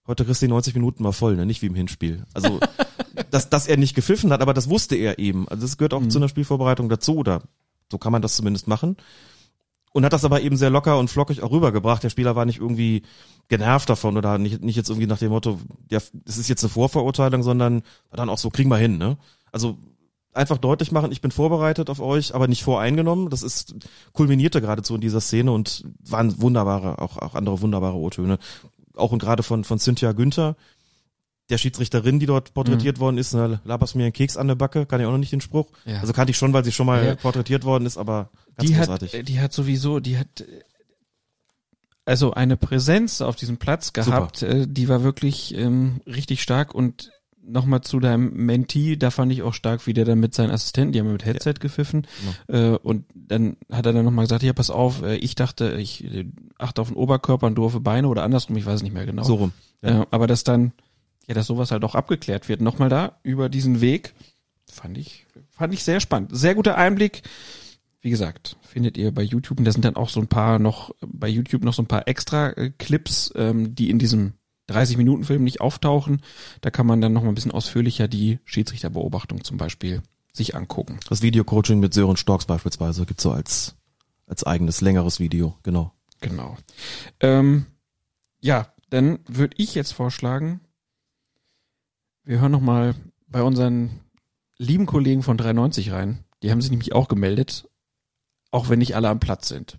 heute kriegst du die 90 Minuten mal voll, ne? nicht wie im Hinspiel. Also, [laughs] dass, dass er nicht gepfiffen hat, aber das wusste er eben. Also das gehört auch zu einer Spielvorbereitung dazu oder so kann man das zumindest machen und hat das aber eben sehr locker und flockig auch rübergebracht. Der Spieler war nicht irgendwie genervt davon oder nicht, nicht jetzt irgendwie nach dem Motto, ja, das ist jetzt eine Vorverurteilung, sondern dann auch so, kriegen wir hin, ne? Also einfach deutlich machen, ich bin vorbereitet auf euch, aber nicht voreingenommen. Das ist kulminierte geradezu in dieser Szene und waren wunderbare, auch, auch andere wunderbare O-Töne. Auch und gerade von, von Cynthia Günther, der Schiedsrichterin, die dort porträtiert worden ist, ne, laberst mir einen Keks an der Backe, kann ich auch noch nicht den Spruch. Ja. Also kannte ich schon, weil sie schon mal Ja. porträtiert worden ist, aber ganz die großartig. hat, die hat sowieso, die hat, also eine Präsenz auf diesem Platz gehabt, äh, die war wirklich ähm, richtig stark und nochmal zu deinem Mentee, da fand ich auch stark, wie der dann mit seinen Assistenten, die haben mit Headset gepfiffen äh, und dann hat er dann nochmal gesagt, ja pass auf, äh, ich dachte, ich äh, achte auf den Oberkörper und du auf die Beine oder andersrum, ich weiß es nicht mehr genau. So rum, ja. Äh, aber dass dann, ja, dass sowas halt auch abgeklärt wird. Nochmal da, über diesen Weg, fand ich, fand ich sehr spannend. Sehr guter Einblick. Wie gesagt, findet ihr bei YouTube und da sind dann auch so ein paar noch, bei YouTube noch so ein paar extra äh, Clips, ähm, die in diesem 30-Minuten-Film nicht auftauchen. Da kann man dann noch mal ein bisschen ausführlicher die Schiedsrichterbeobachtung zum Beispiel sich angucken. Das Videocoaching mit Sören Storks beispielsweise gibt's so als, als eigenes, längeres Video, genau. Genau. Ähm, ja, dann würde ich jetzt vorschlagen, wir hören noch mal bei unseren lieben Kollegen von 93 rein. Die haben sich nämlich auch gemeldet, auch wenn nicht alle am Platz sind.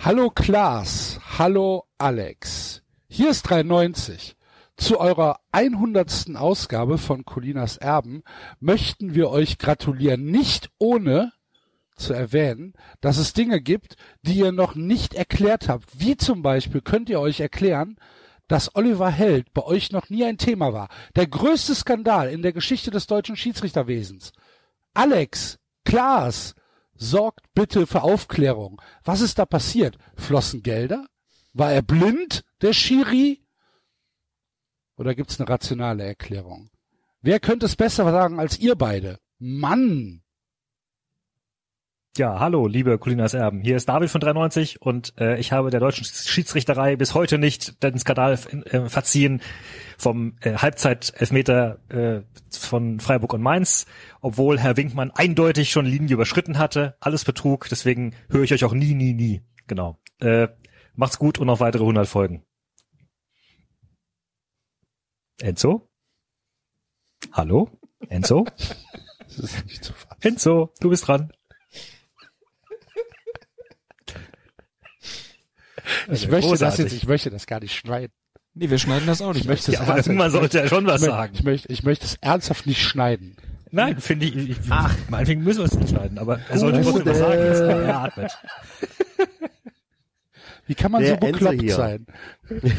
Hallo Klaas, hallo Alex. Hier ist 93. Zu eurer 100. Ausgabe von Colinas Erben möchten wir euch gratulieren, nicht ohne zu erwähnen, dass es Dinge gibt, die ihr noch nicht erklärt habt. Wie zum Beispiel könnt ihr euch erklären, dass Oliver Held bei euch noch nie ein Thema war. Der größte Skandal in der Geschichte des deutschen Schiedsrichterwesens. Alex, Klaas, sorgt bitte für Aufklärung. Was ist da passiert? Flossen Gelder? War er blind, der Schiri? Oder gibt's eine rationale Erklärung? Wer könnte es besser sagen als ihr beide? Mann! Ja, hallo, liebe Colinas Erben. Hier ist David von 93 und äh, ich habe der deutschen Schiedsrichterei bis heute nicht den Skandal äh, verziehen vom äh, Halbzeit-Elfmeter äh, von Freiburg und Mainz, obwohl Herr Winkmann eindeutig schon Linie überschritten hatte. Alles Betrug, deswegen höre ich euch auch nie, nie, nie. Genau. Äh, macht's gut und noch weitere 100 Folgen. Enzo? Hallo? Enzo? [laughs] Enzo, du bist dran. Ich möchte das großartig. jetzt, ich möchte das gar nicht schneiden. Nee, wir schneiden das auch nicht. Ich möchte Ja, das aber ernsthaft- irgendwann sollte er schon was ich möchte- sagen. Ich möchte, ich möchte es ernsthaft nicht schneiden. Nein, finde ich, ich ach, meinetwegen müssen wir es nicht schneiden, aber er sollte trotzdem was sagen, jetzt kann er atmet. [laughs] Wie kann man Der so bekloppt sein? [laughs]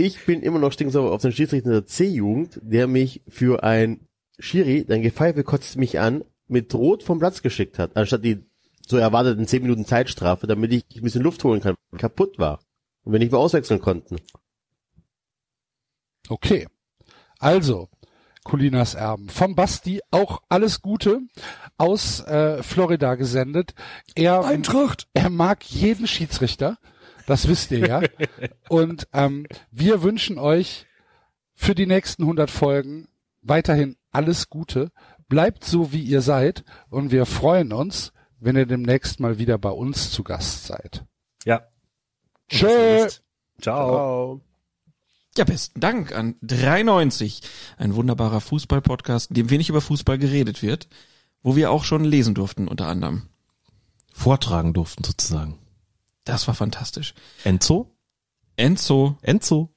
Ich bin immer noch stinksauer auf den Schiedsrichter der C-Jugend, der mich für ein Schiri, dein Gepfeife kotzt mich an, mit Rot vom Platz geschickt hat, anstatt die so erwarteten 10 Minuten Zeitstrafe, damit ich ein bisschen Luft holen kann, weil ich kaputt war. Und wir nicht mehr auswechseln konnten. Okay. Also, Colinas Erben. Vom Basti auch alles Gute aus äh, Florida gesendet. Er, Eintracht. Er mag jeden Schiedsrichter. Das wisst ihr ja. [laughs] Und ähm, wir wünschen euch für die nächsten 100 Folgen weiterhin alles Gute. Bleibt so, wie ihr seid. Und wir freuen uns, wenn ihr demnächst mal wieder bei uns zu Gast seid. Ja. Tschö. Ciao. Ja, besten Dank an 93, ein wunderbarer Fußball-Podcast, in dem wenig über Fußball geredet wird, wo wir auch schon lesen durften unter anderem. Vortragen durften sozusagen. Das war fantastisch. Enzo? Enzo. Enzo.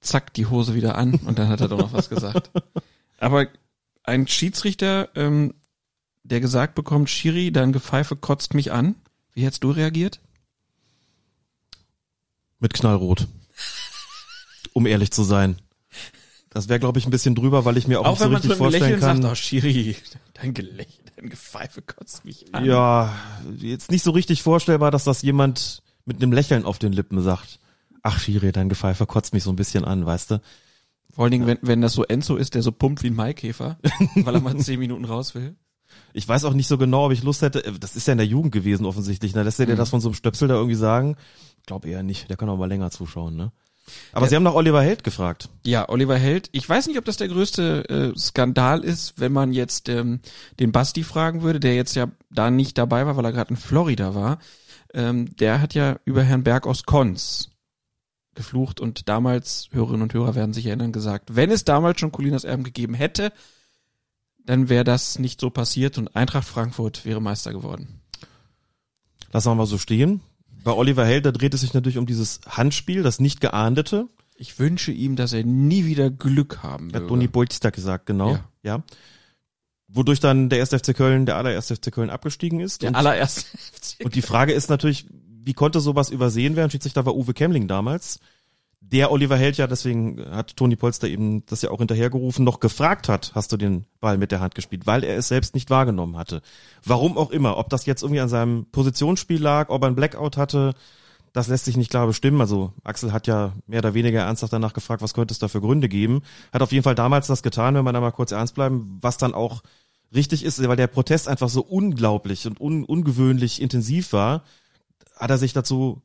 Zack, die Hose wieder an und dann hat er doch noch was gesagt. [laughs] Aber ein Schiedsrichter, ähm, der gesagt bekommt, Schiri, dein Gepfeife kotzt mich an. Wie hättest du reagiert? Mit Knallrot. Um ehrlich zu sein. Das wäre, glaube ich, ein bisschen drüber, weil ich mir auch, Auch nicht so wenn man richtig vorstellen Lächeln kann. sagt, oh Schiri, dein Gelächter, dein Gepfeife kotzt mich an. Ja, jetzt nicht so richtig vorstellbar, dass das jemand mit einem Lächeln auf den Lippen sagt. Ach, Schiri, dein Gepfeife kotzt mich so ein bisschen an, weißt du? Vor allen Dingen, wenn, wenn das so Enzo ist, der so pumpt wie ein Maikäfer, [laughs] weil er mal zehn Minuten raus will. Ich weiß auch nicht so genau, ob ich Lust hätte. äh, Das ist ja in der Jugend gewesen offensichtlich. Da lässt er dir Mhm. das von so einem Stöpsel da irgendwie sagen? Glaub eher nicht. Der kann auch mal länger zuschauen, ne? Aber Ja. Sie haben nach Oliver Held gefragt. Ja, Oliver Held. Ich weiß nicht, ob das der größte äh, Skandal ist, wenn man jetzt ähm, den Basti fragen würde, der jetzt ja da nicht dabei war, weil er gerade in Florida war. Ähm, der hat ja über Herrn Berg aus Konz geflucht und damals, Hörerinnen und Hörer werden sich erinnern, gesagt, wenn es damals schon Colinas Erben gegeben hätte, dann wäre das nicht so passiert und Eintracht Frankfurt wäre Meister geworden. Lassen wir mal so stehen. Bei Oliver Held, da dreht es sich natürlich um dieses Handspiel, das nicht geahndete. Ich wünsche ihm, dass er nie wieder Glück haben Hat würde. Toni Bolstag gesagt, genau. Ja. Ja. Wodurch dann der 1. FC Köln, der allererste FC Köln abgestiegen ist. Der und, allererste Und die Frage ist natürlich, wie konnte sowas übersehen werden? Schiedsrichter war Uwe Kemmling damals, der Oliver Held ja, deswegen hat Toni Polster eben das ja auch hinterhergerufen, noch gefragt hat, hast du den Ball mit der Hand gespielt, weil er es selbst nicht wahrgenommen hatte. Warum auch immer, ob das jetzt irgendwie an seinem Positionsspiel lag, ob er einen Blackout hatte, das lässt sich nicht klar bestimmen. Also Axel hat ja mehr oder weniger ernsthaft danach gefragt, was könnte es da für Gründe geben. Hat auf jeden Fall damals das getan, wenn man da mal kurz ernst bleiben, was dann auch richtig ist, weil der Protest einfach so unglaublich und un ungewöhnlich intensiv war, hat er sich dazu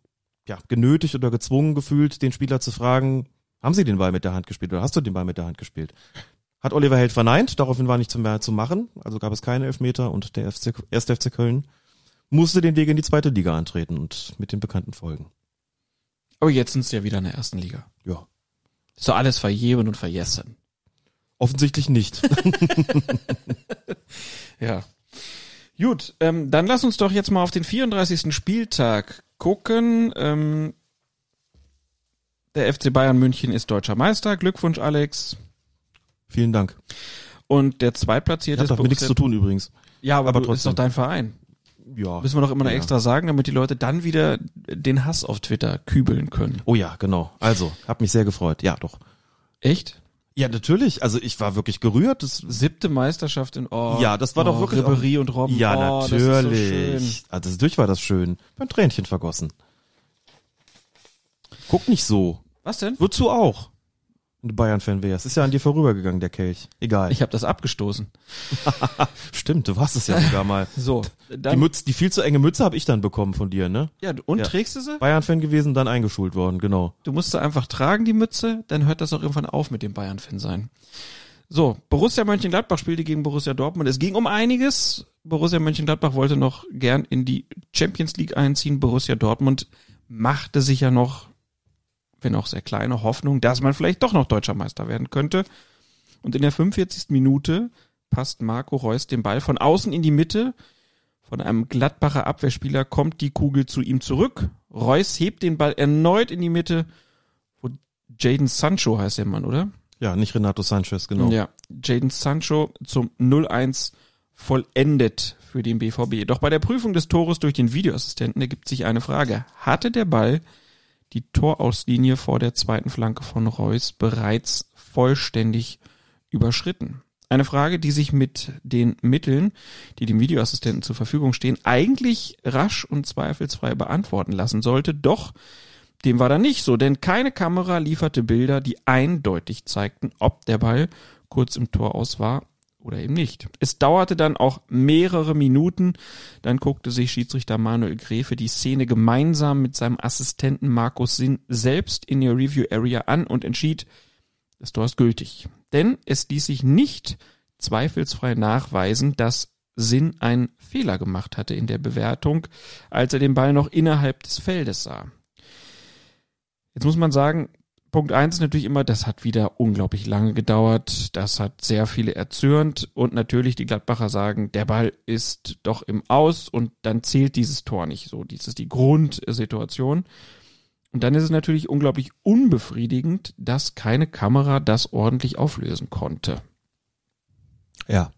ja, genötigt oder gezwungen gefühlt, den Spieler zu fragen, haben Sie den Ball mit der Hand gespielt oder hast du den Ball mit der Hand gespielt? Hat Oliver Held verneint, daraufhin war nichts mehr zu machen, also gab es keine Elfmeter und der FC, erste FC Köln musste den Weg in die zweite Liga antreten und mit den bekannten Folgen. Aber jetzt sind sie ja wieder in der ersten Liga. Ja. Ist doch alles verjeben und vergessen. Offensichtlich nicht. [laughs] ja. Gut, ähm, dann lass uns doch jetzt mal auf den 34. Spieltag gucken. Ähm, der FC Bayern München ist deutscher Meister. Glückwunsch, Alex. Vielen Dank. Und der zweitplatzierte Hat damit nichts zu tun übrigens. Ja, aber, Aber du, ist trotzdem. doch dein Verein. Ja. Müssen wir doch immer noch Ja. extra sagen, damit die Leute dann wieder den Hass auf Twitter kübeln können. Oh ja, genau. Also, hab mich sehr gefreut. Ja, doch. Echt? Ja, natürlich. Also ich war wirklich gerührt. Das, Siebte Meisterschaft in oh, ja, das war oh, doch wirklich. Ribéry und Robben. Ja, oh, das natürlich. schön. also durch war das schön. Beim Tränchen vergossen. Guck nicht so. Was denn? Wozu auch? Bayern-Fan wärst. Ist ja an dir vorübergegangen, der Kelch. Egal. Ich habe das abgestoßen. [laughs] Stimmt, du warst es ja sogar mal. So, Die, Mütze, die viel zu enge Mütze habe ich dann bekommen von dir, ne? ja, und Ja. trägst du sie? Bayern-Fan gewesen, dann eingeschult worden, genau. Du musst sie einfach tragen, die Mütze, dann hört das auch irgendwann auf mit dem Bayern-Fan sein. So, Borussia Mönchengladbach spielte gegen Borussia Dortmund. Es ging um einiges. Borussia Mönchengladbach wollte noch gern in die Champions League einziehen. Borussia Dortmund machte sich ja noch, wenn auch sehr kleine Hoffnung, dass man vielleicht doch noch deutscher Meister werden könnte. Und in der 45. Minute passt Marco Reus den Ball von außen in die Mitte. Von einem Gladbacher Abwehrspieler kommt die Kugel zu ihm zurück. Reus hebt den Ball erneut in die Mitte, wo Jaden Sancho heißt der Mann, oder? Ja, nicht Renato Sanchez, genau. Ja, Jaden Sancho zum 0-1 vollendet für den BVB. Doch bei der Prüfung des Tores durch den Videoassistenten ergibt sich eine Frage. Hatte der Ball die Torauslinie vor der zweiten Flanke von Reus bereits vollständig überschritten? Eine Frage, die sich mit den Mitteln, die dem Videoassistenten zur Verfügung stehen, eigentlich rasch und zweifelsfrei beantworten lassen sollte. Doch dem war dann nicht so, denn keine Kamera lieferte Bilder, die eindeutig zeigten, ob der Ball kurz im Tor aus war oder eben nicht. Es dauerte dann auch mehrere Minuten, dann guckte sich Schiedsrichter Manuel Gräfe die Szene gemeinsam mit seinem Assistenten Markus Sinn selbst in der Review Area an und entschied, das Tor ist gültig. Denn es ließ sich nicht zweifelsfrei nachweisen, dass Sinn einen Fehler gemacht hatte in der Bewertung, als er den Ball noch innerhalb des Feldes sah. Jetzt muss man sagen, Punkt eins natürlich immer, das hat wieder unglaublich lange gedauert, das hat sehr viele erzürnt und natürlich die Gladbacher sagen, der Ball ist doch im Aus und dann zählt dieses Tor nicht so. Dies ist die Grundsituation. Und dann ist es natürlich unglaublich unbefriedigend, dass keine Kamera das ordentlich auflösen konnte. Ja.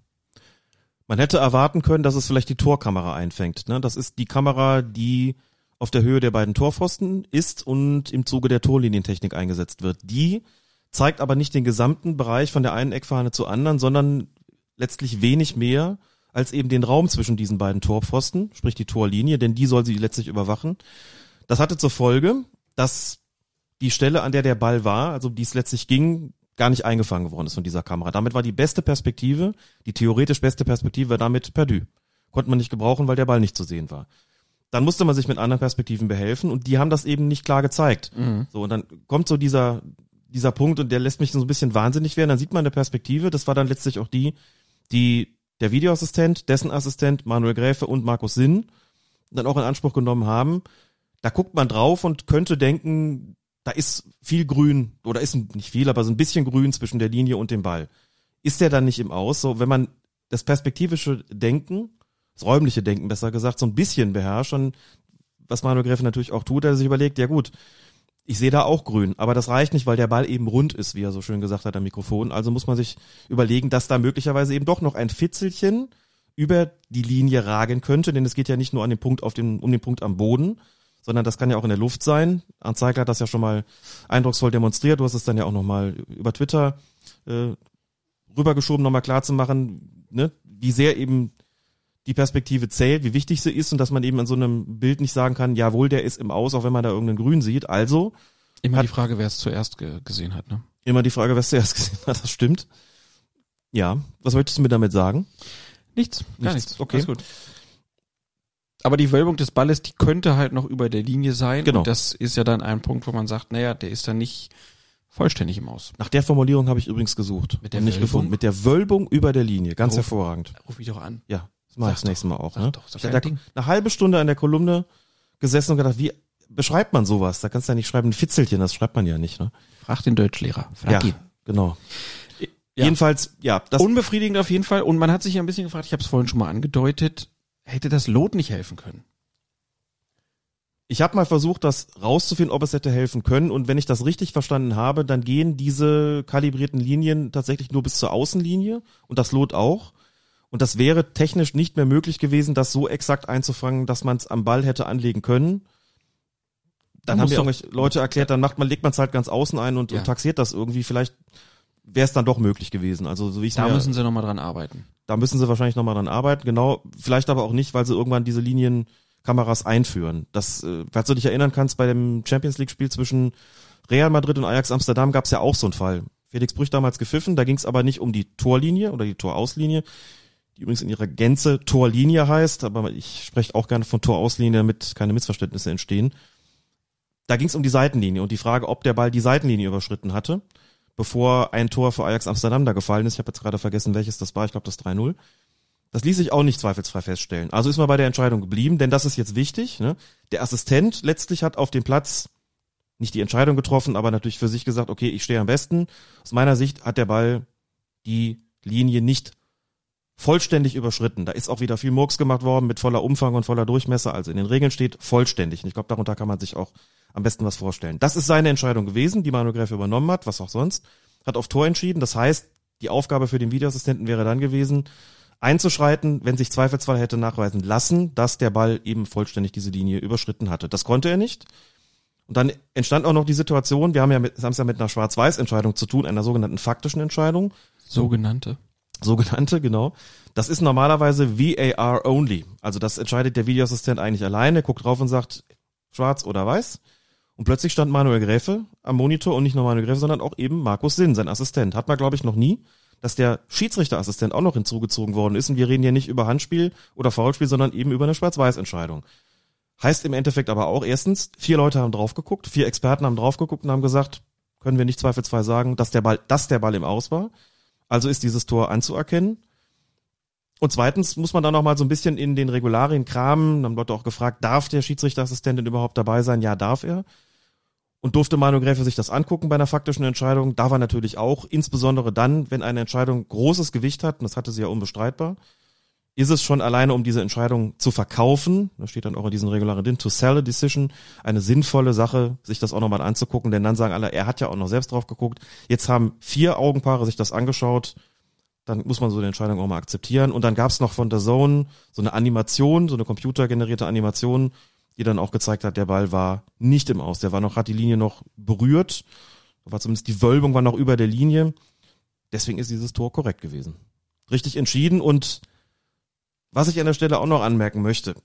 Man hätte erwarten können, dass es vielleicht die Torkamera einfängt. Ne? Das ist die Kamera, die auf der Höhe der beiden Torpfosten ist und im Zuge der Torlinientechnik eingesetzt wird. Die zeigt aber nicht den gesamten Bereich von der einen Eckfahne zur anderen, sondern letztlich wenig mehr als eben den Raum zwischen diesen beiden Torpfosten, sprich die Torlinie, denn die soll sie letztlich überwachen. Das hatte zur Folge, dass die Stelle, an der der Ball war, also die es letztlich ging, gar nicht eingefangen worden ist von dieser Kamera. Damit war die beste Perspektive, die theoretisch beste Perspektive war damit perdu. Konnte man nicht gebrauchen, weil der Ball nicht zu sehen war. Dann musste man sich mit anderen Perspektiven behelfen und die haben das eben nicht klar gezeigt. Mhm. So, und dann kommt so dieser, dieser Punkt und der lässt mich so ein bisschen wahnsinnig werden. Dann sieht man eine Perspektive, das war dann letztlich auch die, die der Videoassistent, dessen Assistent Manuel Gräfe und Markus Sinn dann auch in Anspruch genommen haben. Da guckt man drauf und könnte denken, da ist viel Grün oder ist nicht viel, aber so ein bisschen Grün zwischen der Linie und dem Ball. Ist der dann nicht im Aus? So, wenn man das perspektivische Denken, das räumliche Denken besser gesagt, so ein bisschen beherrscht und was Manuel Gräfe natürlich auch tut, er sich überlegt, ja gut, ich sehe da auch grün, aber das reicht nicht, weil der Ball eben rund ist, wie er so schön gesagt hat am Mikrofon. Also muss man sich überlegen, dass da möglicherweise eben doch noch ein Fitzelchen über die Linie ragen könnte, denn es geht ja nicht nur an den Punkt auf den, um den Punkt am Boden, sondern das kann ja auch in der Luft sein. Arndt Zeigler hat das ja schon mal eindrucksvoll demonstriert. Du hast es dann ja auch nochmal über Twitter äh, rübergeschoben, nochmal klar zu machen, ne, wie sehr eben die Perspektive zählt, wie wichtig sie ist und dass man eben in so einem Bild nicht sagen kann, jawohl, der ist im Aus, auch wenn man da irgendeinen Grün sieht. Also Immer die Frage, wer es zuerst ge gesehen hat, ne? Immer die Frage, wer es zuerst [laughs] gesehen hat, das stimmt. Ja, was möchtest du mir damit sagen? Nichts, gar nichts. nichts. Okay. Alles gut. Aber die Wölbung des Balles, die könnte halt noch über der Linie sein. Genau. Und das ist ja dann ein Punkt, wo man sagt, naja, der ist dann nicht vollständig im Aus. Nach der Formulierung habe ich übrigens gesucht. Mit der und nicht Wölbung? gefunden. Mit der Wölbung über der Linie. Ganz Ruf- hervorragend. Ruf mich doch an. Ja, das mache ich das nächste Mal auch. Sag Ne? doch, ich Ding. eine halbe Stunde an der Kolumne gesessen und gedacht, wie beschreibt man sowas? Da kannst du ja nicht schreiben, ein Fitzelchen, das schreibt man ja nicht. Ne? Frag den Deutschlehrer. Frag ja, ihn. genau. Ja. Jedenfalls, ja, das Unbefriedigend auf jeden Fall. Und man hat sich ja ein bisschen gefragt, ich habe es vorhin schon mal angedeutet, hätte das Lot nicht helfen können? Ich habe mal versucht, das rauszufinden, ob es hätte helfen können. Und wenn ich das richtig verstanden habe, dann gehen diese kalibrierten Linien tatsächlich nur bis zur Außenlinie und das Lot auch. Und das wäre technisch nicht mehr möglich gewesen, das so exakt einzufangen, dass man es am Ball hätte anlegen können. Dann Man haben mir irgendwelche Leute erklärt, dann macht man, legt man es halt ganz außen ein und, Ja. und taxiert das irgendwie. Vielleicht wäre es dann doch möglich gewesen. Also so wie ich Da mir, müssen sie nochmal dran arbeiten. da müssen sie wahrscheinlich nochmal dran arbeiten, genau. Vielleicht aber auch nicht, weil sie irgendwann diese Linienkameras einführen. Das, äh, falls du dich erinnern kannst, bei dem Champions League-Spiel zwischen Real Madrid und Ajax Amsterdam gab es ja auch so einen Fall. Felix Brüch damals gepfiffen, da ging es aber nicht um die Torlinie oder die Torauslinie, die übrigens in ihrer Gänze Torlinie heißt, aber ich spreche auch gerne von Torauslinie, damit keine Missverständnisse entstehen. Da ging es um die Seitenlinie und die Frage, ob der Ball die Seitenlinie überschritten hatte, bevor ein Tor für Ajax Amsterdam da gefallen ist. Ich habe jetzt gerade vergessen, welches das war. Ich glaube, das 3-0. Das ließ sich auch nicht zweifelsfrei feststellen. Also ist man bei der Entscheidung geblieben, denn das ist jetzt wichtig. Ne? Der Assistent letztlich hat auf dem Platz nicht die Entscheidung getroffen, aber natürlich für sich gesagt, okay, ich stehe am besten. Aus meiner Sicht hat der Ball die Linie nicht vollständig überschritten. Da ist auch wieder viel Murks gemacht worden mit voller Umfang und voller Durchmesser. Also in den Regeln steht vollständig. Und ich glaube, darunter kann man sich auch am besten was vorstellen. Das ist seine Entscheidung gewesen, die Manu Gräfe übernommen hat, was auch sonst. Hat auf Tor entschieden. Das heißt, die Aufgabe für den Videoassistenten wäre dann gewesen, einzuschreiten, wenn sich Zweifelsfall hätte nachweisen lassen, dass der Ball eben vollständig diese Linie überschritten hatte. Das konnte er nicht. Und dann entstand auch noch die Situation, wir haben ja mit, haben es ja mit einer Schwarz-Weiß-Entscheidung zu tun, einer sogenannten faktischen Entscheidung. Sogenannte. Sogenannte, genau. Das ist normalerweise VAR only. Also das entscheidet der Videoassistent eigentlich alleine, guckt drauf und sagt, schwarz oder weiß. Und plötzlich stand Manuel Gräfe am Monitor und nicht nur Manuel Gräfe, sondern auch eben Markus Sinn, sein Assistent. Hat man, glaube ich, noch nie, dass der Schiedsrichterassistent auch noch hinzugezogen worden ist. Und wir reden hier nicht über Handspiel oder Foulspiel, sondern eben über eine Schwarz-Weiß-Entscheidung. Heißt im Endeffekt aber auch, erstens, vier Leute haben drauf geguckt, vier Experten haben drauf geguckt und haben gesagt, können wir nicht zweifelsfrei sagen, dass der Ball, dass der Ball im Aus war. Also ist dieses Tor anzuerkennen. Und zweitens muss man dann noch mal so ein bisschen in den Regularien kramen. Dann Leute auch gefragt, darf der Schiedsrichterassistent denn überhaupt dabei sein? Ja, darf er. Und durfte Manu Gräfe sich das angucken bei einer faktischen Entscheidung? Darf er natürlich auch, insbesondere dann, wenn eine Entscheidung großes Gewicht hat, und das hatte sie ja unbestreitbar, ist es schon alleine, um diese Entscheidung zu verkaufen, da steht dann auch in diesen Regularien drin, to sell a decision, eine sinnvolle Sache, sich das auch nochmal anzugucken, denn dann sagen alle, er hat ja auch noch selbst drauf geguckt. Jetzt haben vier Augenpaare sich das angeschaut, dann muss man so eine Entscheidung auch mal akzeptieren. Und dann gab es noch von der Zone so eine Animation, so eine computergenerierte Animation, die dann auch gezeigt hat, der Ball war nicht im Aus. Der war noch, hat die Linie noch berührt. War zumindest die Wölbung war noch über der Linie. Deswegen ist dieses Tor korrekt gewesen. Richtig entschieden und was ich an der Stelle auch noch anmerken möchte,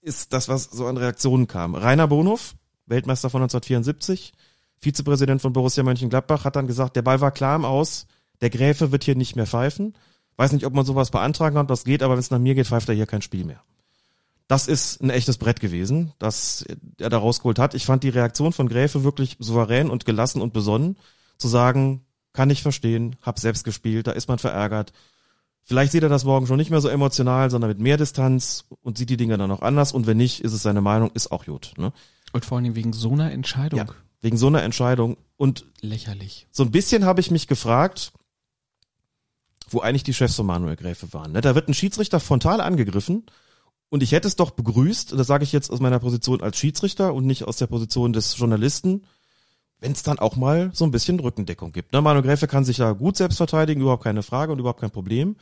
ist das, was so an Reaktionen kam. Rainer Bonhoff, Weltmeister von 1974, Vizepräsident von Borussia Mönchengladbach, hat dann gesagt, der Ball war klar im Aus, der Gräfe wird hier nicht mehr pfeifen. Weiß nicht, ob man sowas beantragen hat, was geht, aber wenn es nach mir geht, pfeift er hier kein Spiel mehr. Das ist ein echtes Brett gewesen, das er da rausgeholt hat. Ich fand die Reaktion von Gräfe wirklich souverän und gelassen und besonnen, zu sagen, kann ich verstehen, hab selbst gespielt, da ist man verärgert. Vielleicht sieht er das morgen schon nicht mehr so emotional, sondern mit mehr Distanz und sieht die Dinge dann auch anders. Und wenn nicht, ist es seine Meinung, ist auch gut. Ne? Und vor allem wegen so einer Entscheidung. Ja, wegen so einer Entscheidung. Und Lächerlich. so ein bisschen habe ich mich gefragt, wo eigentlich die Chefs von Manuel Gräfe waren. Ne? Da wird ein Schiedsrichter frontal angegriffen und ich hätte es doch begrüßt, das sage ich jetzt aus meiner Position als Schiedsrichter und nicht aus der Position des Journalisten, wenn es dann auch mal so ein bisschen Rückendeckung gibt. Ne? Manuel Gräfe kann sich ja gut selbst verteidigen, überhaupt keine Frage und überhaupt kein Problem.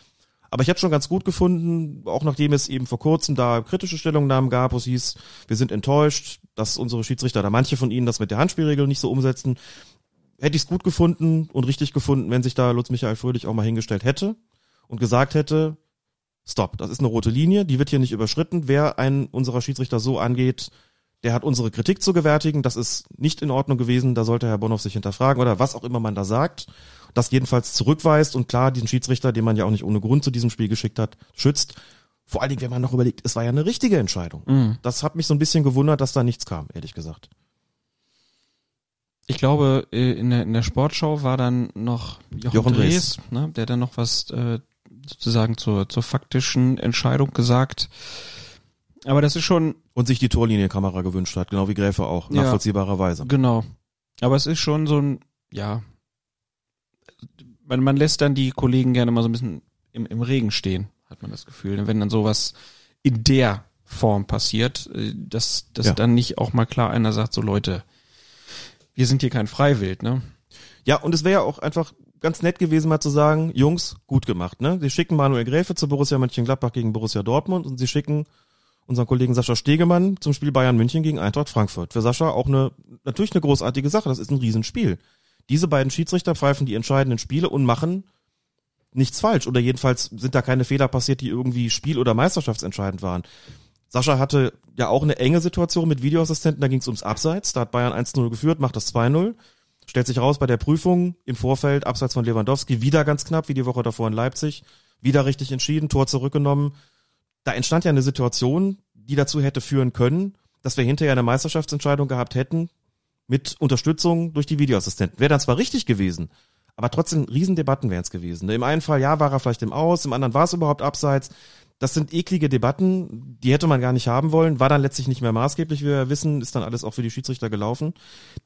Aber ich hätte schon ganz gut gefunden, auch nachdem es eben vor kurzem da kritische Stellungnahmen gab, wo es hieß, wir sind enttäuscht, dass unsere Schiedsrichter, da manche von ihnen das mit der Handspielregel nicht so umsetzen, hätte ich es gut gefunden und richtig gefunden, wenn sich da Lutz Michael Fröhlich auch mal hingestellt hätte und gesagt hätte, stopp, das ist eine rote Linie, die wird hier nicht überschritten. Wer einen unserer Schiedsrichter so angeht, der hat unsere Kritik zu gewärtigen, das ist nicht in Ordnung gewesen, da sollte Herr Bonhoff sich hinterfragen oder was auch immer man da sagt, das jedenfalls zurückweist und klar diesen Schiedsrichter, den man ja auch nicht ohne Grund zu diesem Spiel geschickt hat, schützt. Vor allen Dingen, wenn man noch überlegt, es war ja eine richtige Entscheidung. Mhm. Das hat mich so ein bisschen gewundert, dass da nichts kam, ehrlich gesagt. Ich glaube, äh, in der, in der Sportschau war dann noch Jochen, Jochen Drees, Drees. ne, der dann noch was äh, sozusagen zur, zur faktischen Entscheidung gesagt. Aber das ist schon. Und sich die Torlinienkamera gewünscht hat, genau wie Gräfe auch, Ja. nachvollziehbarerweise. Genau. Aber es ist schon so ein, ja, man, man lässt dann die Kollegen gerne mal so ein bisschen im, im Regen stehen, hat man das Gefühl. Wenn dann sowas in der Form passiert, äh, dass, dass Ja. dann nicht auch mal klar einer sagt, so Leute, wir sind hier kein Freiwild, ne? Ja, und es wäre ja auch einfach ganz nett gewesen, mal zu sagen, Jungs, gut gemacht, ne? Sie schicken Manuel Gräfe zu Borussia Mönchengladbach gegen Borussia Dortmund und sie schicken unseren Kollegen Sascha Stegemann zum Spiel Bayern München gegen Eintracht Frankfurt. Für Sascha auch eine, natürlich eine großartige Sache, das ist ein Riesenspiel. Diese beiden Schiedsrichter pfeifen die entscheidenden Spiele und machen nichts falsch oder jedenfalls sind da keine Fehler passiert, die irgendwie Spiel- oder Meisterschaftsentscheidend waren. Sascha hatte ja auch eine enge Situation mit Videoassistenten, da ging es ums Abseits, da hat Bayern 1-0 geführt, macht das 2-0. Stellt sich raus bei der Prüfung im Vorfeld, abseits von Lewandowski, wieder ganz knapp, wie die Woche davor in Leipzig, wieder richtig entschieden, Tor zurückgenommen. Da entstand ja eine Situation, die dazu hätte führen können, dass wir hinterher eine Meisterschaftsentscheidung gehabt hätten, mit Unterstützung durch die Videoassistenten. Wäre dann zwar richtig gewesen, aber trotzdem Riesendebatten wären es gewesen. Im einen Fall, ja, war er vielleicht im Aus, im anderen war es überhaupt abseits. Das sind eklige Debatten, die hätte man gar nicht haben wollen, war dann letztlich nicht mehr maßgeblich, wie wir wissen, ist dann alles auch für die Schiedsrichter gelaufen.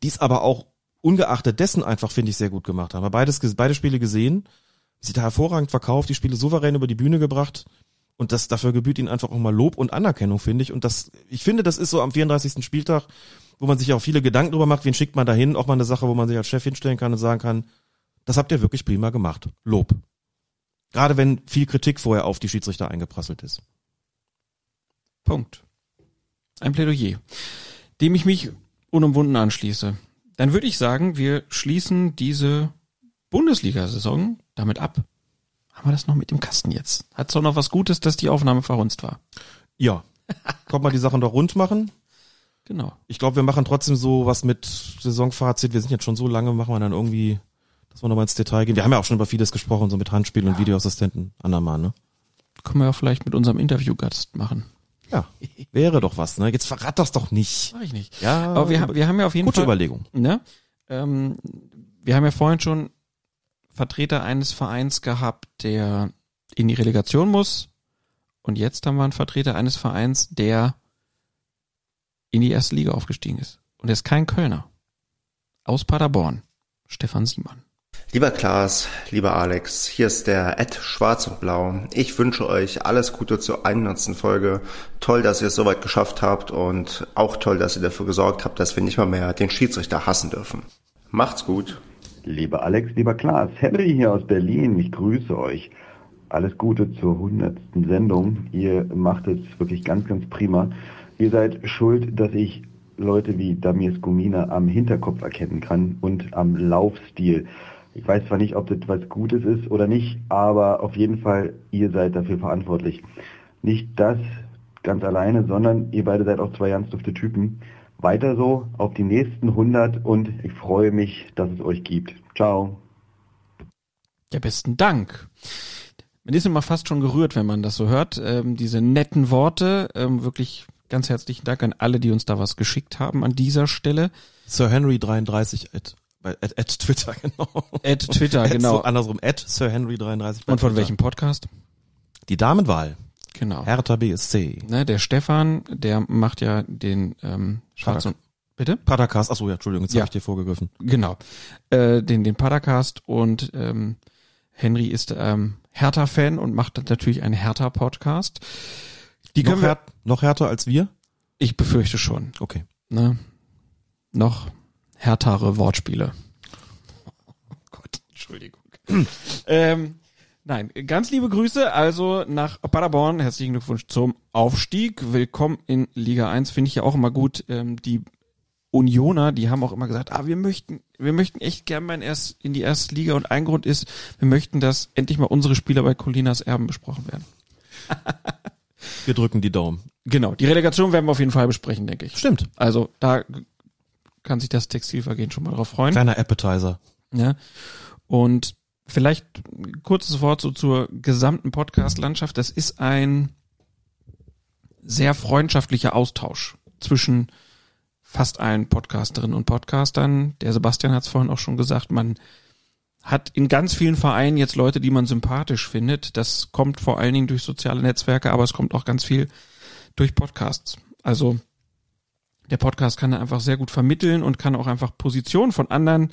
Dies aber auch ungeachtet dessen einfach, finde ich, sehr gut gemacht haben. Beides, beide Spiele gesehen, sie da hervorragend verkauft, die Spiele souverän über die Bühne gebracht. Und das, dafür gebührt ihnen einfach auch mal Lob und Anerkennung, finde ich. Und das, ich finde, das ist so am 34. Spieltag, wo man sich auch viele Gedanken drüber macht, wen schickt man dahin, auch mal eine Sache, wo man sich als Chef hinstellen kann und sagen kann, das habt ihr wirklich prima gemacht. Lob. Gerade wenn viel Kritik vorher auf die Schiedsrichter eingeprasselt ist. Punkt. Ein Plädoyer, dem ich mich unumwunden anschließe. Dann würde ich sagen, wir schließen diese Bundesliga-Saison damit ab. Haben wir das noch mit dem Kasten jetzt? Hat's doch noch was Gutes, dass die Aufnahme verhunzt war? Ja. Kommt mal die Sachen doch rund machen. Genau. Ich glaube, wir machen trotzdem so was mit Saisonfazit. Wir sind jetzt schon so lange, machen wir dann irgendwie, dass wir nochmal ins Detail gehen. Wir haben ja auch schon über vieles gesprochen, so mit Handspiel und Videoassistenten. Andermal, ne? Können wir ja vielleicht mit unserem Interviewgast machen. Ja, wäre doch was, ne? Jetzt verrat das doch nicht. Mach ich nicht. Ja, Aber wir, wir haben ja auf jeden gute Fall. Überlegung. Ne? Ähm, wir haben ja vorhin schon Vertreter eines Vereins gehabt, der in die Relegation muss. Und jetzt haben wir einen Vertreter eines Vereins, der in die erste Liga aufgestiegen ist. Und er ist kein Kölner. Aus Paderborn. Stefan Siemann. Lieber Klaas, lieber Alex, hier ist der Ed Schwarz und Blau. Ich wünsche euch alles Gute zur 100. Folge. Toll, dass ihr es soweit geschafft habt und auch toll, dass ihr dafür gesorgt habt, dass wir nicht mal mehr den Schiedsrichter hassen dürfen. Macht's gut. Lieber Alex, lieber Klaas, Henry hier aus Berlin, ich grüße euch. Alles Gute zur 100. Sendung. Ihr macht es wirklich ganz, ganz prima. Ihr seid schuld, dass ich Leute wie Damir Skumina am Hinterkopf erkennen kann und am Laufstil. Ich weiß zwar nicht, ob das was Gutes ist oder nicht, aber auf jeden Fall, ihr seid dafür verantwortlich. Nicht das ganz alleine, sondern ihr beide seid auch zwei ganz dufte Typen. Weiter so, auf die nächsten 100 und ich freue mich, dass es euch gibt. Ciao. Ja, besten Dank. Man ist immer fast schon gerührt, wenn man das so hört. Ähm, diese netten Worte, ähm, wirklich ganz herzlichen Dank an alle, die uns da was geschickt haben an dieser Stelle. Sir Henry 33 at, at, at Twitter, [laughs] genau. At Twitter, genau. So andersrum, at Sir Henry 33 bei Und von Twitter. welchem Podcast? Die Damenwahl. Genau. Hertha BSC. Ne, der Stefan, der macht ja den ähm, Schwarz und Bitte? Padercast, achso, ja, Entschuldigung, jetzt Ja. habe ich dir vorgegriffen. Genau. Äh, den, den Padercast und ähm, Henry ist ähm, Hertha-Fan und macht natürlich einen Hertha-Podcast. Die noch, wir, noch härter als wir? ich befürchte schon. Okay. Ne? Noch härtere Wortspiele. Oh Gott, Entschuldigung. [clears throat] ähm, Nein, ganz liebe Grüße also nach Paderborn. Herzlichen Glückwunsch zum Aufstieg. Willkommen in Liga 1. Finde ich ja auch immer gut. Ähm, die Unioner, die haben auch immer gesagt, ah, wir möchten, wir möchten echt gern mal in, erst, in die erste Liga und ein Grund ist, wir möchten, dass endlich mal unsere Spieler bei Colinas Erben besprochen werden. [laughs] Wir drücken die Daumen. Genau, die Relegation werden wir auf jeden Fall besprechen, denke ich. Stimmt. Also da kann sich das Textilvergehen schon mal drauf freuen. Kleiner Appetizer. Ja. Und vielleicht kurzes Wort so zur gesamten Podcast-Landschaft. Das ist ein sehr freundschaftlicher Austausch zwischen fast allen Podcasterinnen und Podcastern. Der Sebastian hat es vorhin auch schon gesagt, man hat in ganz vielen Vereinen jetzt Leute, die man sympathisch findet. Das kommt vor allen Dingen durch soziale Netzwerke, aber es kommt auch ganz viel durch Podcasts. Also der Podcast kann einfach sehr gut vermitteln und kann auch einfach Positionen von anderen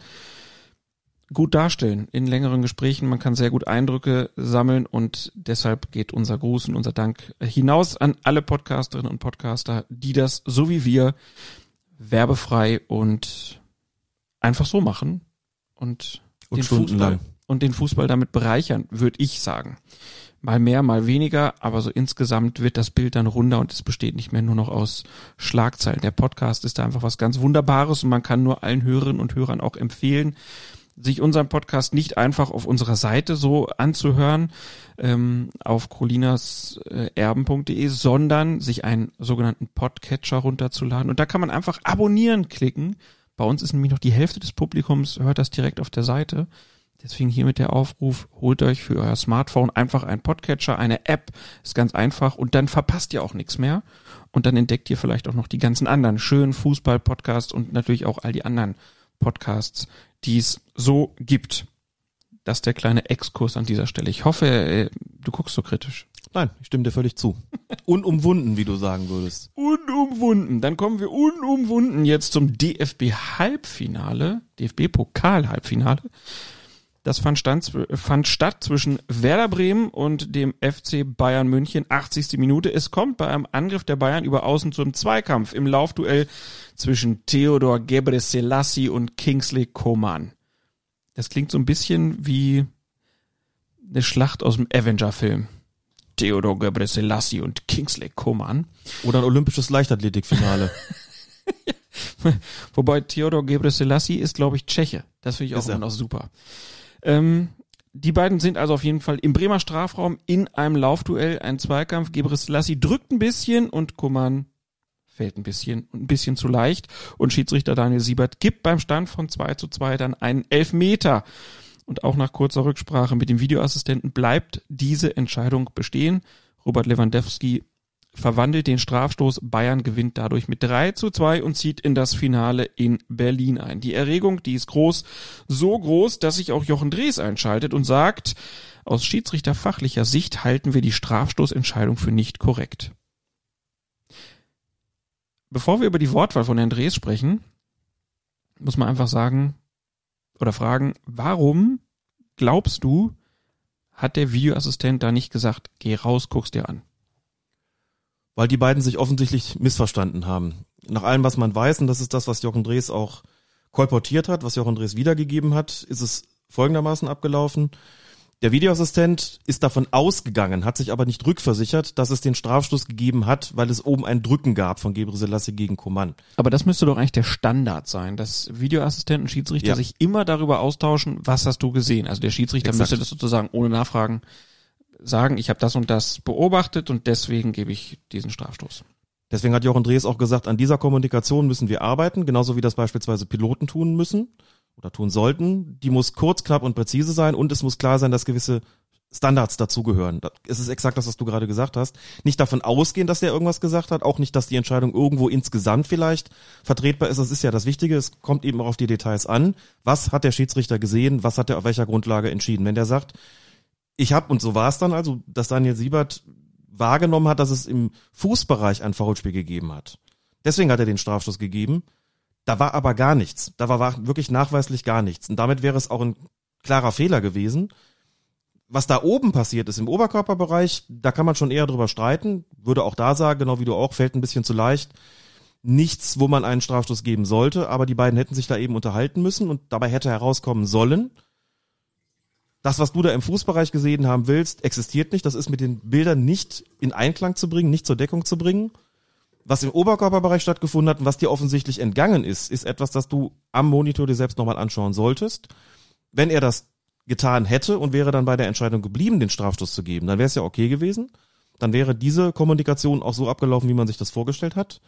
gut darstellen in längeren Gesprächen. Man kann sehr gut Eindrücke sammeln und deshalb geht unser Gruß und unser Dank hinaus an alle Podcasterinnen und Podcaster, die das so wie wir werbefrei und einfach so machen und, Und den. Fußball und den Fußball damit bereichern, würde ich sagen. Mal mehr, mal weniger, aber so insgesamt wird das Bild dann runder und es besteht nicht mehr nur noch aus Schlagzeilen. Der Podcast ist da einfach was ganz Wunderbares und man kann nur allen Hörerinnen und Hörern auch empfehlen, sich unseren Podcast nicht einfach auf unserer Seite so anzuhören, ähm, auf colinaserben.de, sondern sich einen sogenannten Podcatcher runterzuladen. Und da kann man einfach abonnieren klicken. Bei uns ist nämlich noch die Hälfte des Publikums, hört das direkt auf der Seite. Deswegen hiermit der Aufruf, holt euch für euer Smartphone einfach einen Podcatcher, eine App, ist ganz einfach und dann verpasst ihr auch nichts mehr. Und dann entdeckt ihr vielleicht auch noch die ganzen anderen schönen Fußball-Podcasts und natürlich auch all die anderen Podcasts, die es so gibt. Das ist der kleine Exkurs an dieser Stelle. Ich hoffe, äh, du guckst so kritisch. Nein, ich stimme dir völlig zu. [laughs] Unumwunden, wie du sagen würdest. Unumwunden. Dann kommen wir unumwunden jetzt zum DFB-Halbfinale, DFB-Pokal-Halbfinale. Das fand, stand, fand statt zwischen Werder Bremen und dem FC Bayern München. 80. Minute. Es kommt bei einem Angriff der Bayern über Außen zum Zweikampf im Laufduell zwischen Theodor Gebre Selassie und Kingsley Coman. Das klingt so ein bisschen wie eine Schlacht aus dem Avenger-Film. Theodor Gebre Selassie und Kingsley Coman. Oder ein olympisches Leichtathletikfinale. [laughs] [laughs] Wobei Theodor Gebre Selassie ist, glaube ich, Tscheche. Das finde ich auch Ist er. immer noch super. Ähm, die beiden sind also auf jeden Fall im Bremer Strafraum in einem Laufduell, ein Zweikampf. Gebre Selassie drückt ein bisschen und Kuman fällt ein bisschen, ein bisschen zu leicht. Und Schiedsrichter Daniel Siebert gibt beim Stand von 2 zu 2 dann einen Elfmeter. Und auch nach kurzer Rücksprache mit dem Videoassistenten bleibt diese Entscheidung bestehen. Robert Lewandowski verwandelt den Strafstoß. Bayern gewinnt dadurch mit 3 zu 2 und zieht in das Finale in Berlin ein. Die Erregung, die ist groß, so groß, dass sich auch Jochen Drees einschaltet und sagt, aus schiedsrichterfachlicher Sicht halten wir die Strafstoßentscheidung für nicht korrekt. Bevor wir über die Wortwahl von Herrn Drees sprechen, muss man einfach sagen oder fragen, warum glaubst du, hat der Videoassistent da nicht gesagt, geh raus, guck's dir an? Weil die beiden sich offensichtlich missverstanden haben. Nach allem, was man weiß, und das ist das, was Jochen Drees auch kolportiert hat, was Jochen Drees wiedergegeben hat, ist es folgendermaßen abgelaufen. Der Videoassistent ist davon ausgegangen, hat sich aber nicht rückversichert, dass es den Strafstoß gegeben hat, weil es oben ein Drücken gab von Gebre Selassie gegen Coman. Aber das müsste doch eigentlich der Standard sein, dass Videoassistenten Schiedsrichter Ja. sich immer darüber austauschen, was hast du gesehen. Also der Schiedsrichter Exakt. müsste das sozusagen ohne Nachfragen sagen, ich habe das und das beobachtet und deswegen gebe ich diesen Strafstoß. Deswegen hat Jochen Drees auch gesagt, an dieser Kommunikation müssen wir arbeiten, genauso wie das beispielsweise Piloten tun müssen oder tun sollten. Die muss kurz, knapp und präzise sein und es muss klar sein, dass gewisse Standards dazugehören. Es ist exakt das, was du gerade gesagt hast. Nicht davon ausgehen, dass der irgendwas gesagt hat, auch nicht, dass die Entscheidung irgendwo insgesamt vielleicht vertretbar ist. Das ist ja das Wichtige. Es kommt eben auch auf die Details an. Was hat der Schiedsrichter gesehen? Was hat er auf welcher Grundlage entschieden? Wenn der sagt, ich habe, und so war es dann also, dass Daniel Siebert wahrgenommen hat, dass es im Fußbereich ein Foulspiel gegeben hat. Deswegen hat er den Strafstoß gegeben. Da war aber gar nichts. Da war wirklich nachweislich gar nichts. Und damit wäre es auch ein klarer Fehler gewesen. Was da oben passiert ist im Oberkörperbereich, da kann man schon eher drüber streiten. Würde auch da sagen, genau wie du auch, fällt ein bisschen zu leicht. Nichts, wo man einen Strafstoß geben sollte, aber die beiden hätten sich da eben unterhalten müssen und dabei hätte herauskommen sollen, das, was du da im Fußbereich gesehen haben willst, existiert nicht. Das ist mit den Bildern nicht in Einklang zu bringen, nicht zur Deckung zu bringen. Was im Oberkörperbereich stattgefunden hat und was dir offensichtlich entgangen ist, ist etwas, das du am Monitor dir selbst nochmal anschauen solltest. Wenn er das getan hätte und wäre dann bei der Entscheidung geblieben, den Strafstoß zu geben, dann wäre es ja okay gewesen. Dann wäre diese Kommunikation auch so abgelaufen, wie man sich das vorgestellt hat.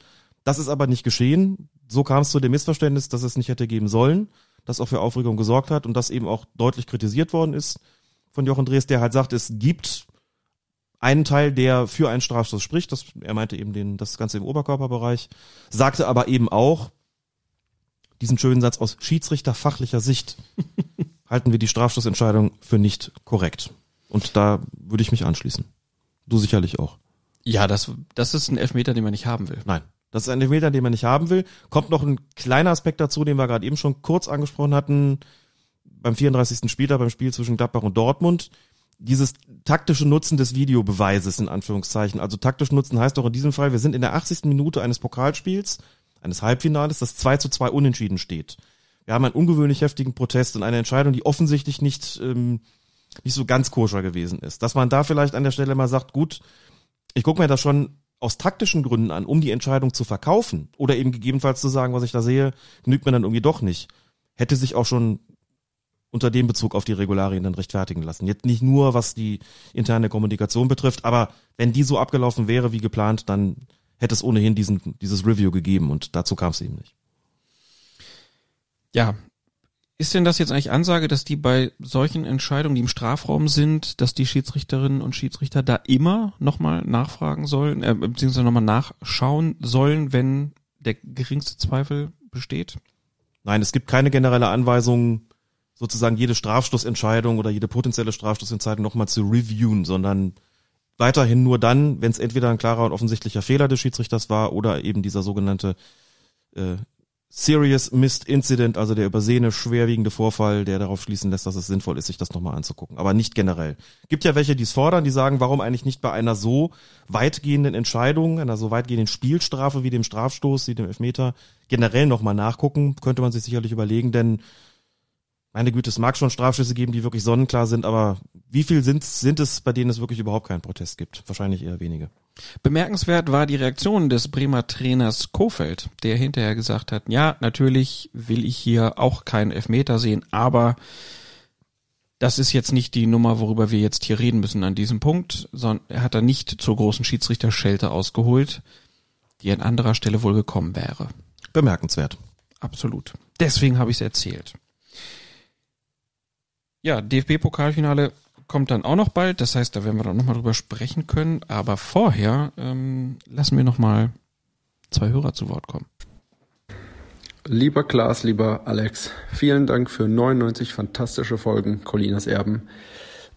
Das ist aber nicht geschehen. So kam es zu dem Missverständnis, dass es nicht hätte geben sollen, das auch für Aufregung gesorgt hat und das eben auch deutlich kritisiert worden ist von Jochen Drees, der halt sagt, es gibt einen Teil, der für einen Strafstoß spricht. Das, er meinte eben den, das Ganze im Oberkörperbereich, sagte aber eben auch diesen schönen Satz aus schiedsrichterfachlicher Sicht [laughs] halten wir die Strafstoßentscheidung für nicht korrekt. Und da würde ich mich anschließen. Du sicherlich auch. Ja, das, das ist ein Elfmeter, den man nicht haben will. Nein. Das ist ein Elfmeter, den man nicht haben will. Kommt noch ein kleiner Aspekt dazu, den wir gerade eben schon kurz angesprochen hatten, beim 34. Spieltag, beim Spiel zwischen Gladbach und Dortmund. Dieses taktische Nutzen des Videobeweises, in Anführungszeichen. Also taktisch nutzen heißt doch in diesem Fall, wir sind in der 80. Minute eines Pokalspiels, eines Halbfinales, das 2 zu 2 unentschieden steht. Wir haben einen ungewöhnlich heftigen Protest und eine Entscheidung, die offensichtlich nicht, ähm, nicht so ganz koscher gewesen ist. Dass man da vielleicht an der Stelle mal sagt, gut, ich gucke mir das schon aus taktischen Gründen an, um die Entscheidung zu verkaufen oder eben gegebenenfalls zu sagen, was ich da sehe, genügt mir dann irgendwie doch nicht, hätte sich auch schon unter dem Bezug auf die Regularien dann rechtfertigen lassen. Jetzt nicht nur, was die interne Kommunikation betrifft, aber wenn die so abgelaufen wäre wie geplant, dann hätte es ohnehin diesen, dieses Review gegeben und dazu kam es eben nicht. Ja. Ist denn das jetzt eigentlich Ansage, dass die bei solchen Entscheidungen, die im Strafraum sind, dass die Schiedsrichterinnen und Schiedsrichter da immer nochmal nachfragen sollen, äh, beziehungsweise nochmal nachschauen sollen, wenn der geringste Zweifel besteht? Nein, es gibt keine generelle Anweisung, sozusagen jede Strafstoßentscheidung oder jede potenzielle Strafstoßentscheidung nochmal zu reviewen, sondern weiterhin nur dann, wenn es entweder ein klarer und offensichtlicher Fehler des Schiedsrichters war oder eben dieser sogenannte äh, Serious Missed Incident, also der übersehene, schwerwiegende Vorfall, der darauf schließen lässt, dass es sinnvoll ist, sich das nochmal anzugucken. Aber nicht generell. Gibt ja welche, die es fordern, die sagen, warum eigentlich nicht bei einer so weitgehenden Entscheidung, einer so weitgehenden Spielstrafe wie dem Strafstoß, wie dem Elfmeter, generell nochmal nachgucken, könnte man sich sicherlich überlegen, denn meine Güte, es mag schon Strafschüsse geben, die wirklich sonnenklar sind, aber wie viel sind, sind es, bei denen es wirklich überhaupt keinen Protest gibt? Wahrscheinlich eher wenige. Bemerkenswert war die Reaktion des Bremer Trainers Kofeld, der hinterher gesagt hat, ja, natürlich will ich hier auch keinen Elfmeter sehen, aber das ist jetzt nicht die Nummer, worüber wir jetzt hier reden müssen an diesem Punkt, sondern er hat da nicht zur großen Schiedsrichterschelte ausgeholt, die an anderer Stelle wohl gekommen wäre. Bemerkenswert. Absolut. Deswegen habe ich es erzählt. Ja, DFB-Pokalfinale kommt dann auch noch bald. Das heißt, da werden wir dann nochmal drüber sprechen können. Aber vorher ähm, lassen wir nochmal zwei Hörer zu Wort kommen. Lieber Klaas, lieber Alex, vielen Dank für 99 fantastische Folgen Colinas Erben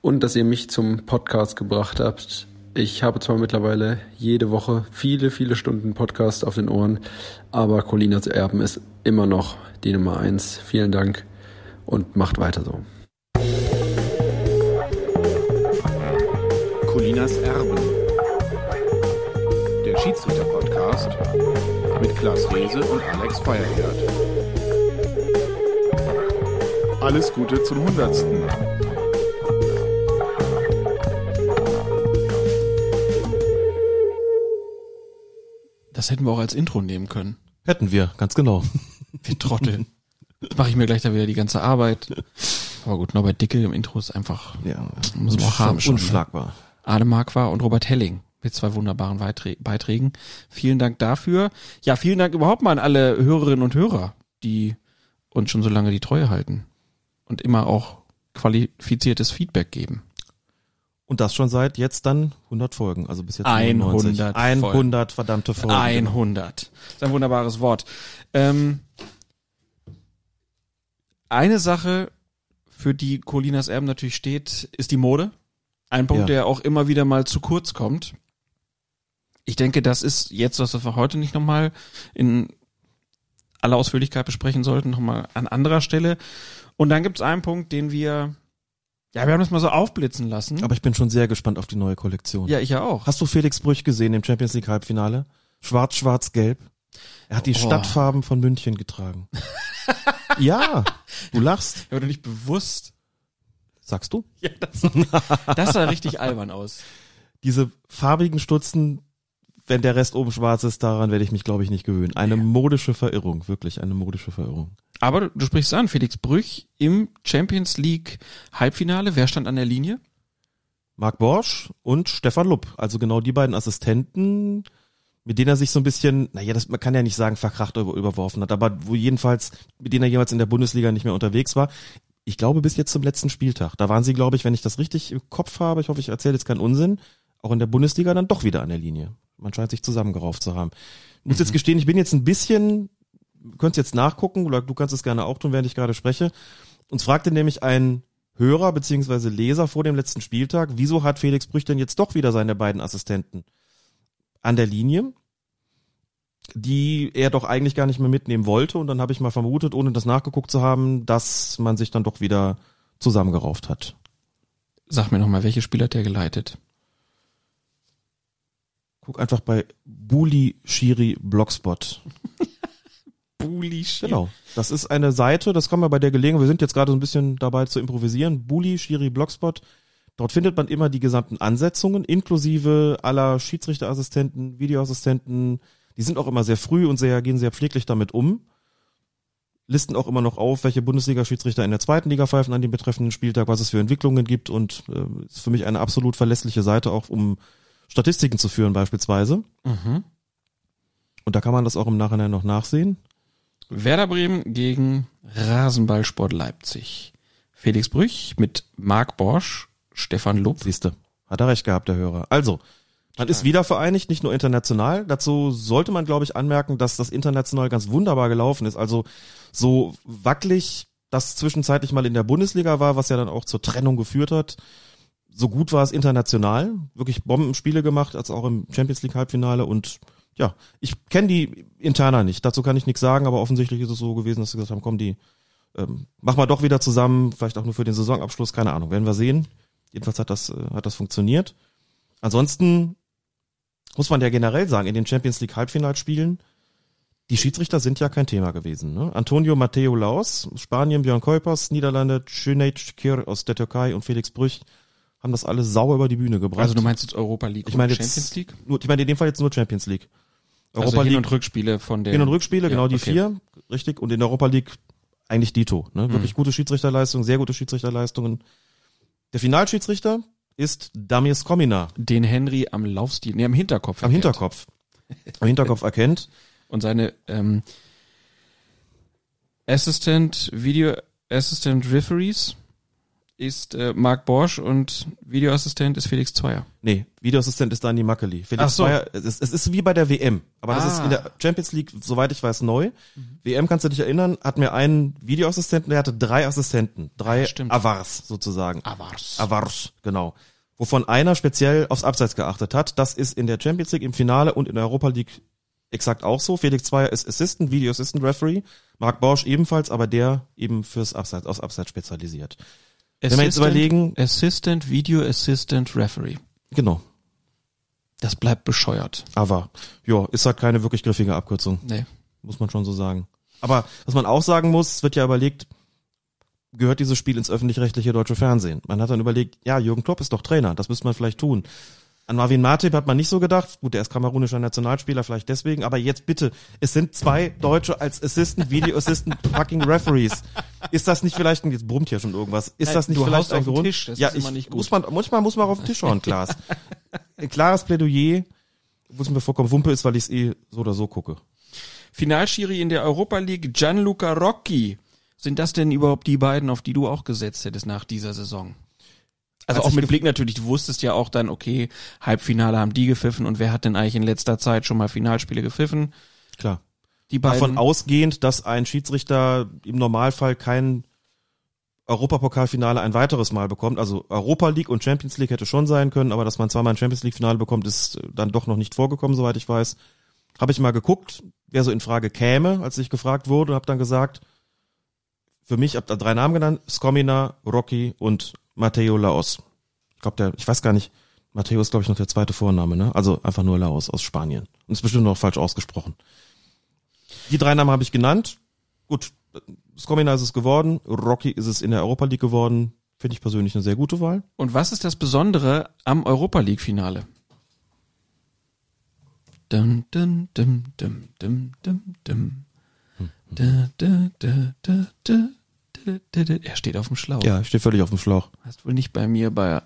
und dass ihr mich zum Podcast gebracht habt. Ich habe zwar mittlerweile jede Woche viele, viele Stunden Podcast auf den Ohren, aber Colinas Erben ist immer noch die Nummer eins. Vielen Dank und macht weiter so. Colinas Erben. Der Schiedsrichter-Podcast mit Klaas Rehse und Alex Feierwert. Alles Gute zum Hundertsten. Das hätten wir auch als Intro nehmen können. Hätten wir, ganz genau. [laughs] Wir Trottel. Jetzt mache ich mir gleich da wieder die ganze Arbeit. Aber gut, Norbert Dickel im Intro ist einfach, ja, muss man auch haben. Schon, unschlagbar. Ne? Ademark war und Robert Helling mit zwei wunderbaren Beiträgen. Vielen Dank dafür. Ja, vielen Dank überhaupt mal an alle Hörerinnen und Hörer, die uns schon so lange die Treue halten und immer auch qualifiziertes Feedback geben. Und das schon seit jetzt dann 100 Folgen, also bis jetzt 100 100 verdammte Folgen. 100. Das ist ein wunderbares Wort. Ähm, eine Sache, für die Colinas Erben natürlich steht, ist die Mode. Ein Punkt, ja. der auch immer wieder mal zu kurz kommt. Ich denke, das ist jetzt, was wir heute nicht nochmal in aller Ausführlichkeit besprechen sollten, nochmal an anderer Stelle. Und dann gibt es einen Punkt, den wir, ja, wir haben das mal so aufblitzen lassen. Aber ich bin schon sehr gespannt auf die neue Kollektion. Ja, ich ja auch. Hast du Felix Brüch gesehen im Champions League Halbfinale? Schwarz, schwarz, gelb. Er hat die oh. Stadtfarben von München getragen. [laughs] ja, du lachst. Ja, aber du nicht bewusst Sagst du? Ja, das sah, [laughs] das sah richtig albern aus. Diese farbigen Stutzen, wenn der Rest oben schwarz ist, daran werde ich mich, glaube ich, nicht gewöhnen. Eine modische Verirrung, wirklich eine modische Verirrung. Aber du, sprichst an, Felix Brüch im Champions League Halbfinale. Wer stand an der Linie? Marc Borsch und Stefan Lupp, also genau die beiden Assistenten, mit denen er sich so ein bisschen, naja, das, man kann ja nicht sagen, verkracht über, überworfen hat, aber wo jedenfalls, mit denen er jeweils in der Bundesliga nicht mehr unterwegs war. Ich glaube, bis jetzt zum letzten Spieltag. Da waren sie, glaube ich, wenn ich das richtig im Kopf habe, ich hoffe, ich erzähle jetzt keinen Unsinn, auch in der Bundesliga dann doch wieder an der Linie. Man scheint sich zusammengerauft zu haben. Ich muss jetzt gestehen, ich bin jetzt ein bisschen, könntest jetzt nachgucken, oder du kannst es gerne auch tun, während ich gerade spreche. Uns fragte nämlich ein Hörer beziehungsweise Leser vor dem letzten Spieltag, wieso hat Felix Brüch denn jetzt doch wieder seine beiden Assistenten an der Linie, die er doch eigentlich gar nicht mehr mitnehmen wollte. Und dann habe ich mal vermutet, ohne das nachgeguckt zu haben, dass man sich dann doch wieder zusammengerauft hat. Sag mir nochmal, welche Spieler hat der geleitet? Guck einfach bei Bully Shiri Blogspot. [laughs] Bully Shiri. Genau. Das ist eine Seite, das kann man bei der Gelegenheit, wir sind jetzt gerade so ein bisschen dabei zu improvisieren. Bully Shiri Blogspot. Dort findet man immer die gesamten Ansetzungen, inklusive aller Schiedsrichterassistenten, Videoassistenten. Die sind auch immer sehr früh und sehr, gehen sehr pfleglich damit um. Listen auch immer noch auf, welche Bundesliga-Schiedsrichter in der zweiten Liga pfeifen an dem betreffenden Spieltag, was es für Entwicklungen gibt und äh, ist für mich eine absolut verlässliche Seite, auch um Statistiken zu führen beispielsweise. Mhm. Und da kann man das auch im Nachhinein noch nachsehen. Werder Bremen gegen Rasenballsport Leipzig. Felix Brüch mit Marc Borsch, Stefan Lupp. Siehste, hat er recht gehabt, der Hörer. Also, man ist wieder vereinigt, nicht nur international. Dazu sollte man, glaube ich, anmerken, dass das international ganz wunderbar gelaufen ist. Also so wackelig das zwischenzeitlich mal in der Bundesliga war, was ja dann auch zur Trennung geführt hat. So gut war es international, wirklich Bombenspiele gemacht, als auch im Champions League Halbfinale und ja, ich kenne die interner nicht, dazu kann ich nichts sagen, aber offensichtlich ist es so gewesen, dass sie gesagt haben, komm, die ähm, machen wir doch wieder zusammen, vielleicht auch nur für den Saisonabschluss, keine Ahnung, werden wir sehen. Jedenfalls hat das, äh, hat das funktioniert. Ansonsten muss man ja generell sagen, in den Champions League Halbfinalspielen, die Schiedsrichter sind ja kein Thema gewesen. Ne? Antonio Matteo Laos, Spanien, Björn Kuipers, Niederlande, Cüneyt Şikir aus der Türkei und Felix Brüch haben das alles sauer über die Bühne gebracht. Also du meinst jetzt Europa League ich meine Champions League? Nur, ich meine in dem Fall jetzt nur Champions League. also Hin- und Rückspiele von der Hin- und Rückspiele, Ja, genau die okay. vier, richtig. Und in der Europa League eigentlich Dito. Ne? Wirklich Mhm. gute Schiedsrichterleistungen, sehr gute Schiedsrichterleistungen. Der Finalschiedsrichter ist Damir Skomina. Den Henry am Laufstil, nee, am Hinterkopf. Am erkennt. Hinterkopf. Am Hinterkopf erkennt. Und seine ähm, Assistant, Video Assistant Referees ist äh, Marc Borsch und Videoassistent ist Felix Zweier. Nee, Videoassistent ist Dani Mackeli. Felix so. Zweier, es, ist, es ist wie bei der WM, aber das Ah. ist in der Champions League, soweit ich weiß, neu. WM kannst du dich erinnern, hat mir einen Videoassistenten, der hatte drei Assistenten, drei stimmt. Avars sozusagen. Avars. Avars, genau. Wovon einer speziell aufs Abseits geachtet hat. Das ist in der Champions League im Finale und in der Europa League exakt auch so. Felix Zweier ist Assistant, Video Assistant Referee. Marc Borsch ebenfalls, aber der eben fürs Abseits, aufs Abseits spezialisiert. Wenn wir jetzt überlegen, Assistant, Video Assistant Referee. genau, Das bleibt bescheuert. aber ja, ist halt keine wirklich griffige Abkürzung. Nee. Muss man schon so sagen. Aber was man auch sagen muss, es wird ja überlegt, gehört dieses Spiel ins öffentlich-rechtliche deutsche Fernsehen. Man hat dann überlegt, ja, Jürgen Klopp ist doch Trainer, das müsste man vielleicht tun. An Marvin Matip hat man nicht so gedacht. Gut, der ist kamerunischer Nationalspieler, vielleicht deswegen. Aber jetzt bitte, es sind zwei Deutsche als Assistant, Video Assistant, [laughs] fucking Referees. Ist das nicht vielleicht, ein- jetzt brummt hier schon irgendwas, ist das nicht du vielleicht ein Grund? Tisch, ja, ich. Muss man, manchmal muss man auch auf den Tisch hauen, Klaas. [laughs] Ein klares Plädoyer, wo es mir vollkommen Wumpe ist, weil ich es eh so oder so gucke. Finalschiri in der Europa League, Gianluca Rocchi. Sind das denn überhaupt die beiden, auf die du auch gesetzt hättest nach dieser Saison? Also Als auch mit Blick natürlich, du wusstest ja auch dann, okay, Halbfinale haben die gepfiffen und wer hat denn eigentlich in letzter Zeit schon mal Finalspiele gepfiffen? Klar. Die beiden. Davon ausgehend, dass ein Schiedsrichter im Normalfall kein Europapokalfinale ein weiteres Mal bekommt. Also Europa League und Champions League hätte schon sein können, aber dass man zweimal ein Champions League Finale bekommt, ist äh, dann doch noch nicht vorgekommen, soweit ich weiß. Habe ich mal geguckt, wer so in Frage käme, als ich gefragt wurde, und habe dann gesagt, für mich, habe da drei Namen genannt, Skomina, Rocky und Matteo Laos. Ich glaube, der, ich weiß gar nicht, Matteo ist, glaube ich, noch der zweite Vorname, ne? Also einfach nur Laos aus Spanien. Und ist bestimmt noch falsch ausgesprochen. Die drei Namen habe ich genannt. Gut, Skomina ist es geworden, Rocky ist es in der Europa League geworden. Finde ich persönlich eine sehr gute Wahl. Und was ist das Besondere am Europa League Finale? Dum, dum, dum, dum, dum, dum, dum. Da, da, da, da, da, da. Er steht auf dem Schlauch. Ja, steht völlig auf dem Schlauch. Hast wohl nicht bei mir bei,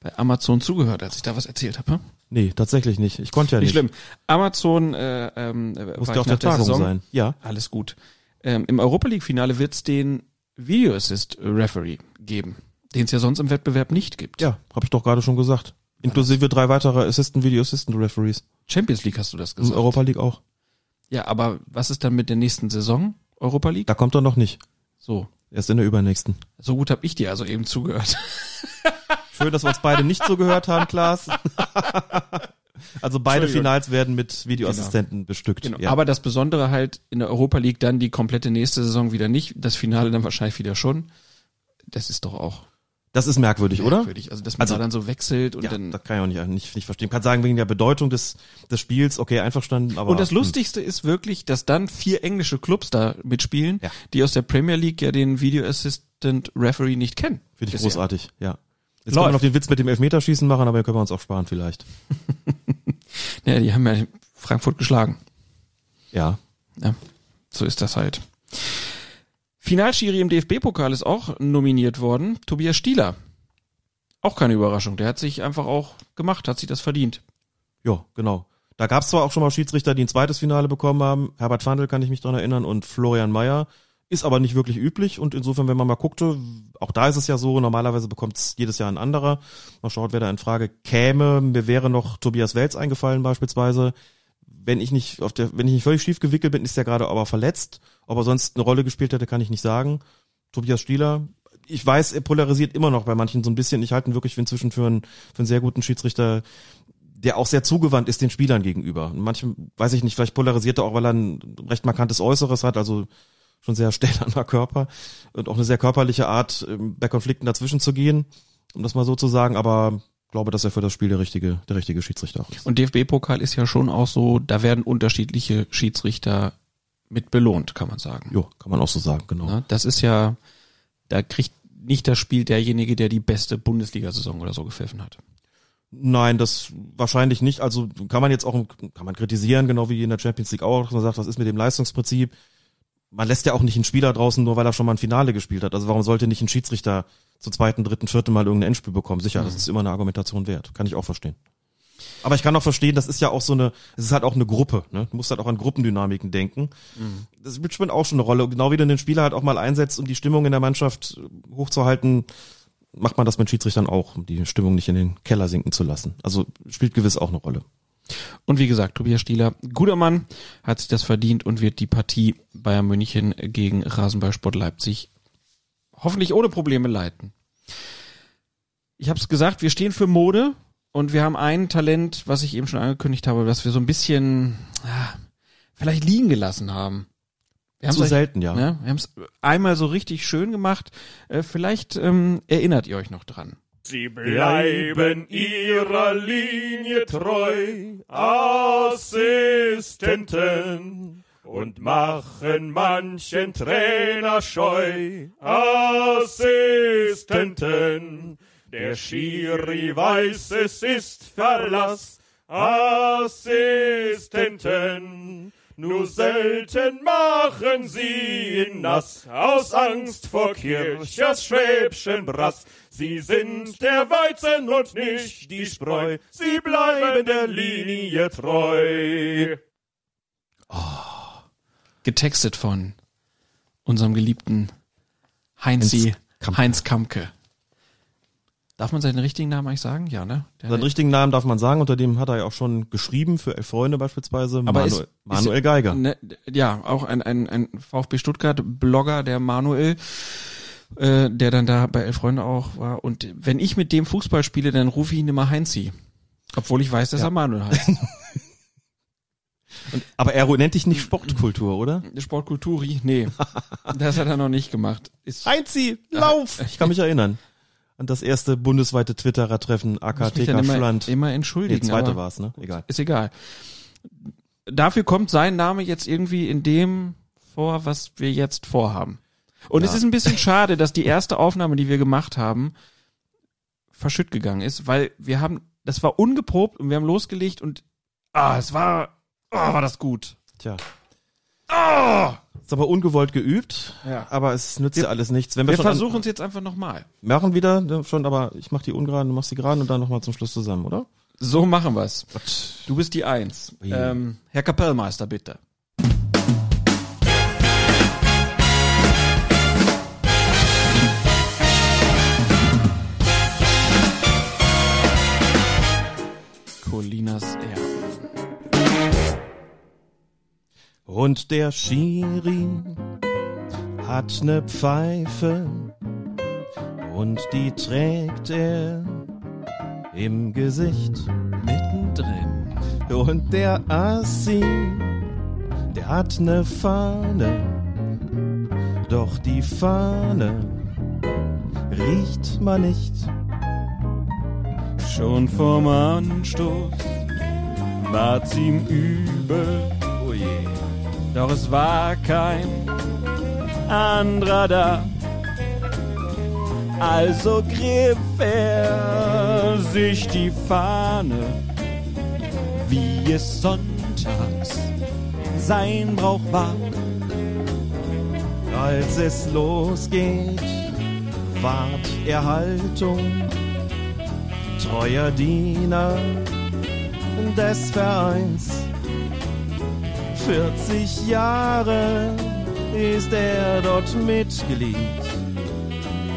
bei Amazon zugehört, als ich da was erzählt habe. hm? Nee, tatsächlich nicht. Ich konnte ja nicht. Nicht schlimm. Amazon äh, ähm, war Musste ich auf der Tagung Saison. sein. Ja. Alles gut. Ähm, Im Europa League Finale wird es den Video Assist Referee geben, den es ja sonst im Wettbewerb nicht gibt. Ja, habe ich doch gerade schon gesagt. Inklusive drei weitere Assistant Video Assistant Referees. Champions League hast du das In gesagt. Europa League auch. Ja, aber was ist dann mit der nächsten Saison Europa League? Da kommt er noch nicht. So. Erst in der übernächsten. So gut habe ich dir also eben zugehört. Schön, dass wir uns beide nicht so gehört haben, Klaas. [laughs] also beide. Finals werden mit Videoassistenten bestückt. Genau. Ja. Aber das Besondere halt in der Europa League dann die komplette nächste Saison wieder nicht, das Finale dann wahrscheinlich wieder schon. Das ist doch auch das ist merkwürdig, oder? merkwürdig. Also dass man Also- da dann so wechselt und ja, dann das kann ich auch nicht, nicht, nicht verstehen. Kann sagen, wegen der Bedeutung des, des Spiels, okay, einverstanden, aber. und das hm. Lustigste ist wirklich, dass dann vier englische Clubs da mitspielen, die aus der Premier League ja den Video Assistant Referee nicht kennen. Finde ich großartig, ja. Jetzt Läuft. kann man noch den Witz mit dem Elfmeterschießen machen, aber den können wir uns auch sparen vielleicht. [laughs] Ja, die haben ja Frankfurt geschlagen. Ja. Ja, so ist das halt. Finalschiri im DFB-Pokal ist auch nominiert worden, Tobias Stieler. Auch keine Überraschung, der hat sich einfach auch gemacht, hat sich das verdient. Ja, genau. Da gab es zwar auch schon mal Schiedsrichter, die ein zweites Finale bekommen haben. Herbert Fandl kann ich mich dran erinnern und Florian Mayer. Ist aber nicht wirklich üblich und insofern, wenn man mal guckte, auch da ist es ja so, normalerweise bekommt es jedes Jahr ein anderer. Man schaut, wer da in Frage käme. Mir wäre noch Tobias Welz eingefallen beispielsweise. Wenn ich nicht auf der, wenn ich nicht völlig schief gewickelt bin, ist der gerade aber verletzt. Ob er sonst eine Rolle gespielt hätte, kann ich nicht sagen. Tobias Stieler, ich weiß, er polarisiert immer noch bei manchen so ein bisschen. Ich halte ihn wirklich inzwischen für einen, für einen sehr guten Schiedsrichter, der auch sehr zugewandt ist den Spielern gegenüber. Manchem, weiß ich nicht, vielleicht polarisiert er auch, weil er ein recht markantes Äußeres hat, also schon sehr [laughs] stählerner Körper und auch eine sehr körperliche Art, bei Konflikten dazwischen zu gehen, um das mal so zu sagen, aber glaube, dass er für das Spiel der richtige, der richtige Schiedsrichter auch ist. Und DFB-Pokal ist ja schon auch so, da werden unterschiedliche Schiedsrichter mit belohnt, kann man sagen. Jo, kann man auch so sagen, genau. Das ist ja, da kriegt nicht das Spiel derjenige, der die beste Bundesliga-Saison oder so gepfiffen hat. Nein, das wahrscheinlich nicht. Also kann man jetzt auch, kann man kritisieren, genau wie in der Champions League auch, dass man sagt, was ist mit dem Leistungsprinzip? Man lässt ja auch nicht einen Spieler draußen, nur weil er schon mal ein Finale gespielt hat. Also warum sollte nicht ein Schiedsrichter zum zweiten, dritten, vierten Mal irgendein Endspiel bekommen? Sicher, das Mhm. ist immer eine Argumentation wert. Kann ich auch verstehen. Aber ich kann auch verstehen, das ist ja auch so eine, es ist halt auch eine Gruppe, ne? Du musst halt auch an Gruppendynamiken denken. Mhm. Das spielt auch schon eine Rolle. Genau wie du den Spieler halt auch mal einsetzt, um die Stimmung in der Mannschaft hochzuhalten, macht man das mit Schiedsrichtern auch, um die Stimmung nicht in den Keller sinken zu lassen. Also spielt gewiss auch eine Rolle. Und wie gesagt, Tobias Stieler, guter Mann, hat sich das verdient und wird die Partie Bayern München gegen Rasenballsport Leipzig hoffentlich ohne Probleme leiten. Ich habe es gesagt, wir stehen für Mode und wir haben ein Talent, was ich eben schon angekündigt habe, was wir so ein bisschen ah, vielleicht liegen gelassen haben. Wir Zu selten, ja. Ne? Wir haben es einmal so richtig schön gemacht. Äh, vielleicht ähm, erinnert ihr euch noch dran. Sie bleiben ihrer Linie treu, Assistenten, und machen manchen Trainer scheu, Assistenten. Der Schiri weiß, es ist Verlass, Assistenten. Nur selten machen sie ihn nass, aus Angst vor Kirchers Schwäbschen Brass. Sie sind der Weizen und nicht die Spreu, sie bleiben der Linie treu. Getextet von unserem geliebten Heinzi, Heinz Heinz Kamke. Darf man seinen richtigen Namen eigentlich sagen? Ja, ne? Der Seinen richtigen Namen darf man sagen, unter dem hat er ja auch schon geschrieben für Elf Freunde beispielsweise. Aber Manuel, ist, Manuel ist, Geiger. Ne, ja, auch ein, ein, ein VfB Stuttgart-Blogger, der Manuel, äh, der dann da bei Elf Freunde auch war. Und wenn ich mit dem Fußball spiele, dann rufe ich ihn immer Heinzi. Obwohl ich weiß, dass Ja. er Manuel heißt. [laughs] Und, aber er nennt dich nicht Sportkultur, oder? Sportkulturi? Nee. [laughs] das hat er noch nicht gemacht. Ist, Heinzi, lauf! [laughs] Ich kann mich erinnern. An das erste bundesweite Twitterer-Treffen AKTK dann immer, Schland. immer entschuldigen. Nee, zweite war's, ne? Egal. Ist egal. Dafür kommt sein Name jetzt irgendwie in dem vor, was wir jetzt vorhaben. Und Ja. es ist ein bisschen [laughs] schade, dass die erste Aufnahme, die wir gemacht haben, verschütt gegangen ist, weil wir haben, das war ungeprobt und wir haben losgelegt und ah, es war, ah, war das gut. Tja. Ah! Ist aber ungewollt geübt, Ja. aber es nützt Wir- ja alles nichts. Wenn wir, Wir versuchen es jetzt einfach nochmal. machen wieder ne, schon, aber ich mach die ungeraden, du machst die geraden und dann nochmal zum Schluss zusammen, oder? So machen wir's. Du bist die Eins. Ähm, Herr Kapellmeister, bitte. Colinas Erben. Und der Schiri hat ne Pfeife und die trägt er im Gesicht mittendrin. Und der Assi, der hat ne Fahne, doch die Fahne riecht man nicht. Schon vorm Anstoß war's ihm übel, oh je. Doch es war kein anderer da. Also griff er sich die Fahne, wie es sonntags sein Brauch war. Als es losgeht, wahrt er Haltung, treuer Diener des Vereins. 40 Jahre ist er dort Mitglied.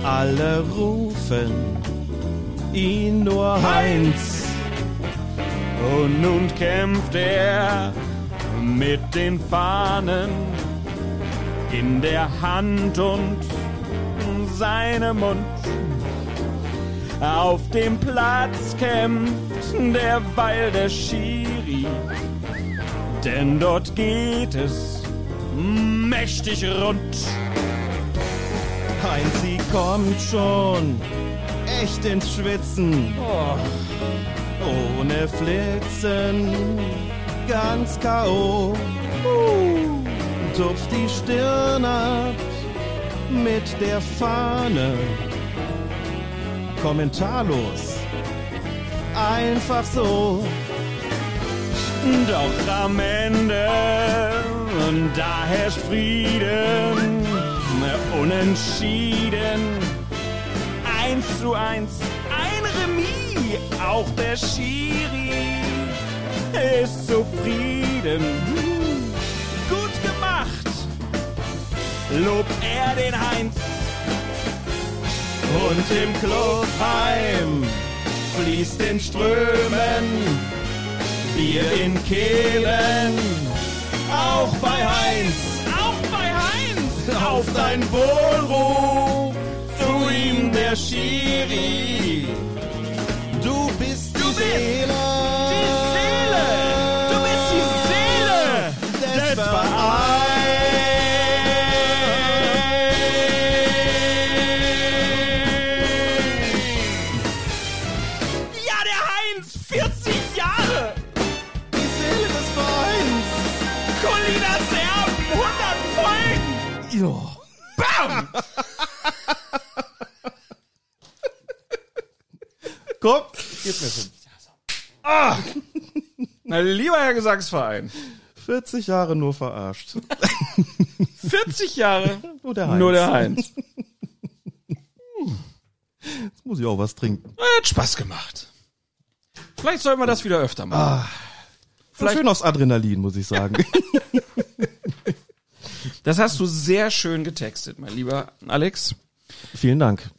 Alle rufen ihn nur Heinz. Und nun kämpft er mit den Fahnen in der Hand und seinem Mund. Auf dem Platz kämpft derweil der Schiri, denn dort geht es mächtig rund. Heinz, sie kommt schon echt ins Schwitzen. Ohne Flitzen, ganz K.O. Tupft die Stirn ab mit der Fahne. Kommentarlos, einfach so. Doch am Ende, da herrscht Frieden, unentschieden, eins zu eins, ein Remis, auch der Schiri ist zufrieden. Gut gemacht, lobt er den Heinz. Und im Clubheim fließt in Strömen Bier in Kehlen. Auch bei Heinz, auch bei Heinz, auf dein Wohlruf zu ihm der Schiri. Du bist die Seele. Die Seele! [laughs] Komm, gib mir schon. Ah! Na, lieber Herr Gesangsverein. 40 Jahre nur verarscht. [laughs] 40 Jahre Nur der Heinz. Nur der Heinz. Jetzt muss ich auch was trinken. Hat Spaß gemacht. Vielleicht sollten wir das wieder öfter machen. Ah, Vielleicht- schön aufs Adrenalin, muss ich sagen. [laughs] Das hast du sehr schön getextet, mein lieber Alex. Vielen Dank.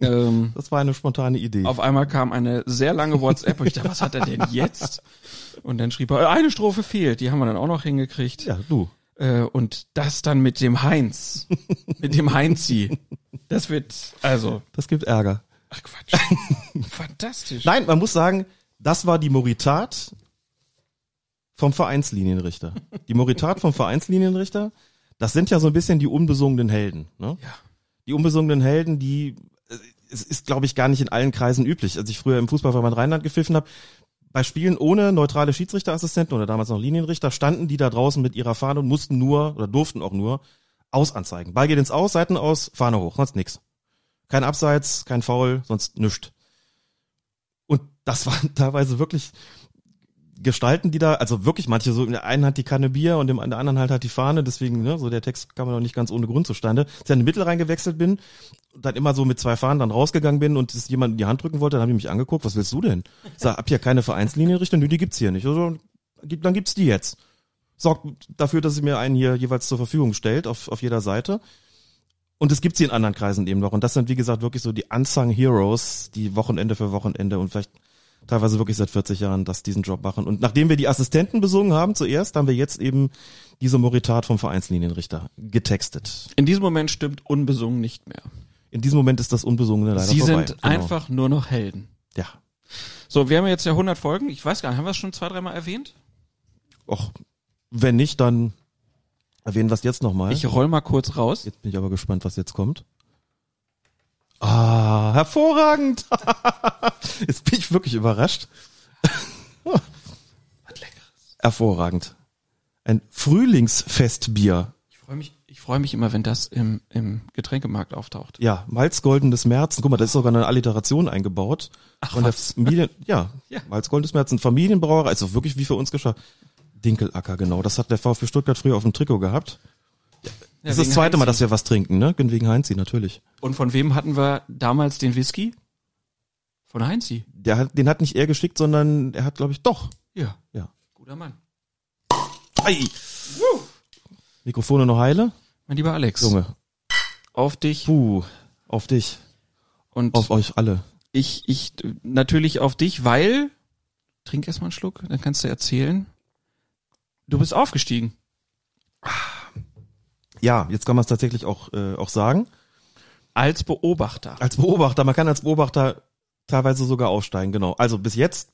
Ähm, [laughs] Das war eine spontane Idee. auf einmal kam eine sehr lange WhatsApp und ich dachte, was hat er denn jetzt? Und dann schrieb er, äh, eine Strophe fehlt, die haben wir dann auch noch hingekriegt. Ja, du. Äh, und das dann mit dem Heinz. mit dem Heinzi. Das wird, also, Das gibt Ärger. ach Quatsch. [laughs] Fantastisch. Nein, man muss sagen, das war die Moritat vom Vereinslinienrichter. Die Moritat vom Vereinslinienrichter, das sind ja so ein bisschen die unbesungenen Helden. Ne? Ja. Die unbesungenen Helden, die äh, es ist, glaube ich, gar nicht in allen Kreisen üblich. Als ich früher im Fußballverband Rheinland gepfiffen habe, bei Spielen ohne neutrale Schiedsrichterassistenten oder damals noch Linienrichter standen die da draußen mit ihrer Fahne und mussten nur oder durften auch nur Aus anzeigen. Ball geht ins Aus, Seiten aus, Fahne hoch, sonst nix. Kein Abseits, kein Foul, sonst nischt. Und das waren [laughs] teilweise wirklich Gestalten, die da, also wirklich manche so, in der einen hat die Kanne Bier und in der anderen halt hat die Fahne, deswegen, ne, so der Text kam noch nicht ganz ohne Grund zustande. Als ich in die Mittel reingewechselt bin dann immer so mit zwei Fahnen dann rausgegangen bin und es jemand in die Hand drücken wollte, dann haben die mich angeguckt, was willst du denn? Ich sag, hab hier keine Vereinslinienrichtung, nö, die gibt's hier nicht. Also, dann gibt's die jetzt. Sorgt dafür, dass sie mir einen hier jeweils zur Verfügung stellt, auf, auf jeder Seite. Und es gibt sie in anderen Kreisen eben noch. Und das sind, wie gesagt, wirklich so die Unsung Heroes, die Wochenende für Wochenende und vielleicht teilweise wirklich seit 40 Jahren das diesen Job machen. Und nachdem wir die Assistenten besungen haben zuerst, haben wir jetzt eben diese Moritat vom Vereinslinienrichter getextet. In diesem Moment stimmt unbesungen nicht mehr. In diesem Moment ist das Unbesungene leider Sie vorbei. sind Genau. einfach nur noch Helden. Ja. So, wir haben jetzt ja 100 Folgen. Ich weiß gar nicht, haben wir es schon zwei, dreimal erwähnt? Och, wenn nicht, dann erwähnen wir es jetzt nochmal. Ich roll mal kurz raus. Jetzt bin ich aber gespannt, was jetzt kommt. Ah, hervorragend. [laughs] Jetzt bin ich wirklich überrascht. was leckeres. Hervorragend. Ein Frühlingsfestbier. Ich freue mich, ich freue mich immer, wenn das im, im Getränkemarkt auftaucht. Ja, Malzgoldenes Märzen. Guck mal, da ist sogar eine Alliteration eingebaut. Ach, Von was? Familie, ja, [laughs] Ja. Malzgoldenes Märzen, Familienbrauerei, also wirklich wie für uns geschafft. Dinkelacker, genau. Das hat der VfB Stuttgart früher auf dem Trikot gehabt. Ja, das ist das zweite Mal, Heinzi. dass wir was trinken, ne? Wegen Heinzi, natürlich. Und von wem hatten wir damals den Whisky? Von Heinzi. Der hat, den hat nicht er geschickt, sondern er hat, glaube ich, doch. Ja. Ja. Guter Mann. Ei. Mikrofone noch heile? Mein lieber Alex. Junge. Auf dich. Puh, auf dich. Und auf euch alle. Ich, ich, natürlich auf dich, weil, trink erstmal einen Schluck, dann kannst du erzählen. Du bist aufgestiegen. Ja, jetzt kann man es tatsächlich auch, äh, auch sagen. Als Beobachter. Als Beobachter, man kann als Beobachter teilweise sogar aufsteigen, genau. Also bis jetzt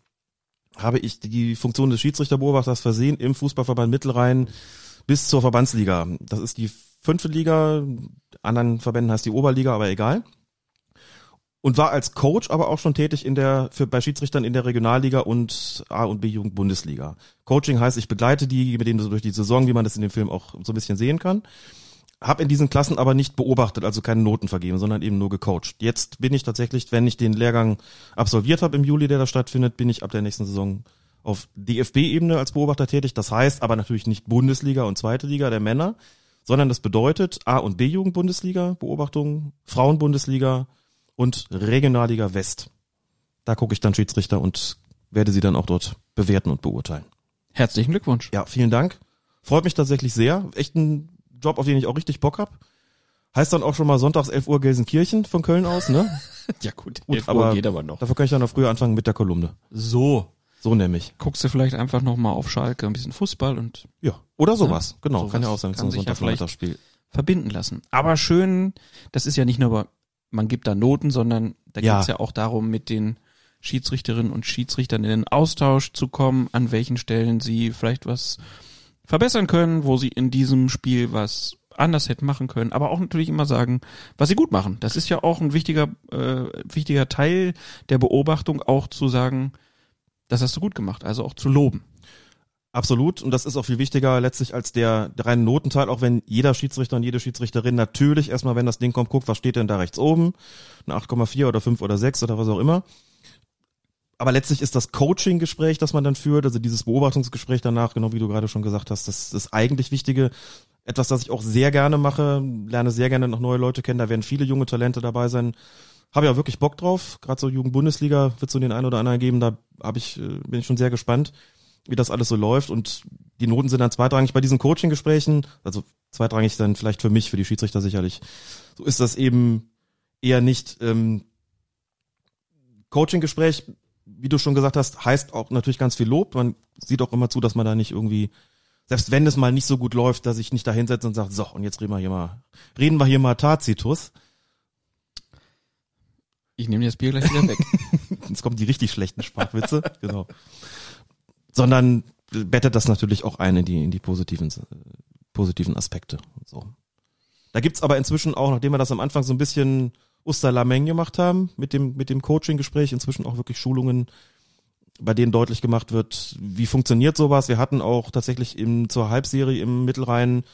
habe ich die Funktion des Schiedsrichterbeobachters versehen im Fußballverband Mittelrhein bis zur Verbandsliga. Das ist die fünfte Liga, anderen Verbänden heißt die Oberliga, aber egal. Und war als Coach aber auch schon tätig in der, für, bei Schiedsrichtern in der Regionalliga und A- und B-Jugend Bundesliga. Coaching heißt, ich begleite die mit denen so durch die Saison, wie man das in dem Film auch so ein bisschen sehen kann. Hab in diesen Klassen aber nicht beobachtet, also keine Noten vergeben, sondern eben nur gecoacht. Jetzt bin ich tatsächlich, wenn ich den Lehrgang absolviert habe im Juli, der da stattfindet, bin ich ab der nächsten Saison auf DFB-Ebene als Beobachter tätig. Das heißt aber natürlich nicht Bundesliga und zweite Liga der Männer, sondern das bedeutet A- und B-Jugend-Bundesliga, Beobachtung, Frauen-Bundesliga und Regionalliga West. Da gucke ich dann Schiedsrichter und werde sie dann auch dort bewerten und beurteilen. Herzlichen Glückwunsch. Ja, vielen Dank. Freut mich tatsächlich sehr. Echt ein Job, auf den ich auch richtig Bock hab. Heißt dann auch schon mal sonntags 11 Uhr Gelsenkirchen von Köln aus, ne? [laughs] Ja gut, Gut, 11 Uhr geht aber noch. Dafür kann ich dann noch früher anfangen mit der Kolumne. So. So nämlich. Guckst du vielleicht einfach nochmal auf Schalke ein bisschen Fußball und Ja, oder sowas. Ja, Genau, sowas kann ja auch sein, so ein ja Sonntagnachmittagsspiel. verbinden lassen. Aber schön, das ist ja nicht nur, man gibt da Noten, sondern da Ja. geht's ja auch darum, mit den Schiedsrichterinnen und Schiedsrichtern in den Austausch zu kommen, an welchen Stellen sie vielleicht was verbessern können, wo sie in diesem Spiel was anders hätten machen können, aber auch natürlich immer sagen, was sie gut machen. Das ist ja auch ein wichtiger, äh, wichtiger Teil der Beobachtung, auch zu sagen, das hast du gut gemacht, also auch zu loben. Absolut. Und das ist auch viel wichtiger letztlich als der, der reine Notenteil, auch wenn jeder Schiedsrichter und jede Schiedsrichterin natürlich erstmal, wenn das Ding kommt, guckt, was steht denn da rechts oben? Eine 8,4 oder 5 oder 6 oder was auch immer. Aber letztlich ist das Coaching-Gespräch, das man dann führt, also dieses Beobachtungsgespräch danach, genau wie du gerade schon gesagt hast, das ist eigentlich Wichtige. Etwas, das ich auch sehr gerne mache, lerne sehr gerne noch neue Leute kennen, da werden viele junge Talente dabei sein. Habe ja wirklich Bock drauf. Gerade so Jugend-Bundesliga wird so den einen oder anderen geben, da hab ich, äh, bin ich schon sehr gespannt wie das alles so läuft und die Noten sind dann zweitrangig bei diesen Coaching-Gesprächen, also zweitrangig dann vielleicht für mich, für die Schiedsrichter sicherlich. So ist das eben eher nicht ähm, Coaching-Gespräch, wie du schon gesagt hast, heißt auch natürlich ganz viel Lob. Man sieht auch immer zu, dass man da nicht irgendwie, selbst wenn es mal nicht so gut läuft, dass ich nicht da hinsetze und sage, so, und jetzt reden wir hier mal, reden wir hier mal Tacitus. Ich nehme das Bier gleich wieder weg. [laughs] Jetzt kommen die richtig schlechten Sprachwitze, [laughs] genau. Sondern bettet das natürlich auch ein in die, in die positiven, äh, positiven Aspekte. So. Da gibt's aber inzwischen auch, nachdem wir das am Anfang so ein bisschen Usterlameng gemacht haben, mit dem, mit dem Coaching-Gespräch, inzwischen auch wirklich Schulungen, bei denen deutlich gemacht wird, wie funktioniert sowas. Wir hatten auch tatsächlich im, zur Halbserie im Mittelrhein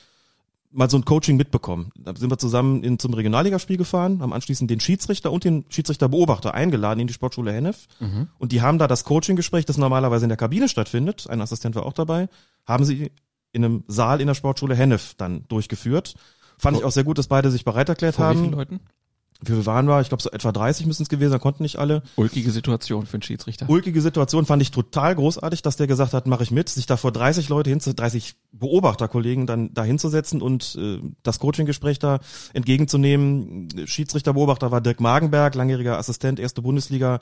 mal so ein Coaching mitbekommen. Da sind wir zusammen in, zum Regionalligaspiel gefahren, haben anschließend den Schiedsrichter und den Schiedsrichterbeobachter eingeladen in die Sportschule Hennef. Mhm. Und die haben da das Coaching-Gespräch, das normalerweise in der Kabine stattfindet, ein Assistent war auch dabei, haben sie in einem Saal in der Sportschule Hennef dann durchgeführt. Fand ich auch sehr gut, dass beide sich bereit erklärt Vor wie haben. vielen Leuten? Wie viel waren wir? Ich glaube, so etwa 30 müssen es gewesen sein, konnten nicht alle. Ulkige Situation für einen Schiedsrichter. Ulkige Situation fand ich total großartig, dass der gesagt hat, mache ich mit, sich da vor 30 Leute hinzu, 30 Beobachterkollegen dann da hinzusetzen und äh, das Coaching-Gespräch da entgegenzunehmen. Schiedsrichter Beobachter war Dirk Magenberg, langjähriger Assistent, erste Bundesliga.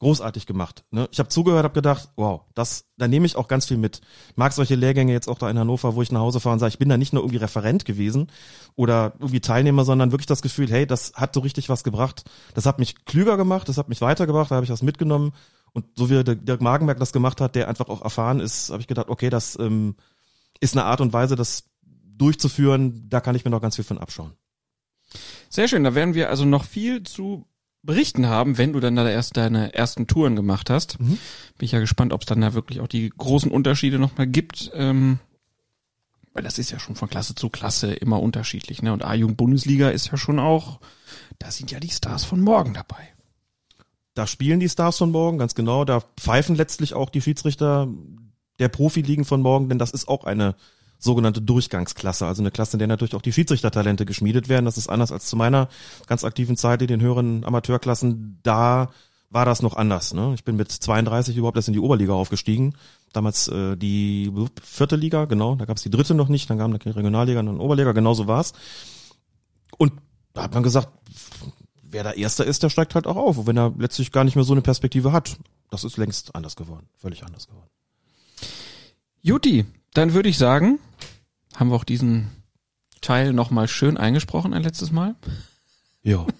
Großartig gemacht. Ne? Ich habe zugehört, habe gedacht, wow, das, da nehme ich auch ganz viel mit. Mag solche Lehrgänge jetzt auch da in Hannover, wo ich nach Hause fahre und sage, ich bin da nicht nur irgendwie Referent gewesen oder irgendwie Teilnehmer, sondern wirklich das Gefühl, hey, das hat so richtig was gebracht. Das hat mich klüger gemacht, das hat mich weitergebracht, da habe ich was mitgenommen. Und so wie der Dirk Magenberg das gemacht hat, der einfach auch erfahren ist, habe ich gedacht, okay, das ähm, ist eine Art und Weise, das durchzuführen, da kann ich mir noch ganz viel von abschauen. Sehr schön, da werden wir also noch viel zu berichten haben, wenn du dann da erst deine ersten Touren gemacht hast. Mhm. Bin ich ja gespannt, ob es dann da wirklich auch die großen Unterschiede nochmal gibt. Ähm, weil das ist ja schon von Klasse zu Klasse immer unterschiedlich. Ne? Und A-Jugend-Bundesliga ist ja schon auch, da sind ja die Stars von morgen dabei. Da spielen die Stars von morgen, ganz genau. Da pfeifen letztlich auch die Schiedsrichter der Profiligen von morgen, denn das ist auch eine sogenannte Durchgangsklasse, also eine Klasse, in der natürlich auch die Schiedsrichtertalente geschmiedet werden. Das ist anders als zu meiner ganz aktiven Zeit in den höheren Amateurklassen. Da war das noch anders. Ne? Ich bin mit 32 überhaupt erst in die Oberliga aufgestiegen. Damals äh, die vierte Liga, genau, da gab es die dritte noch nicht, dann kam die Regionalliga und dann Oberliga, genau so war's. Und da hat man gesagt, wer da Erster ist, der steigt halt auch auf, wenn er letztlich gar nicht mehr so eine Perspektive hat. Das ist längst anders geworden, völlig anders geworden. Juti, dann würde ich sagen, haben wir auch diesen Teil nochmal schön eingesprochen ein letztes Mal. Ja. [laughs]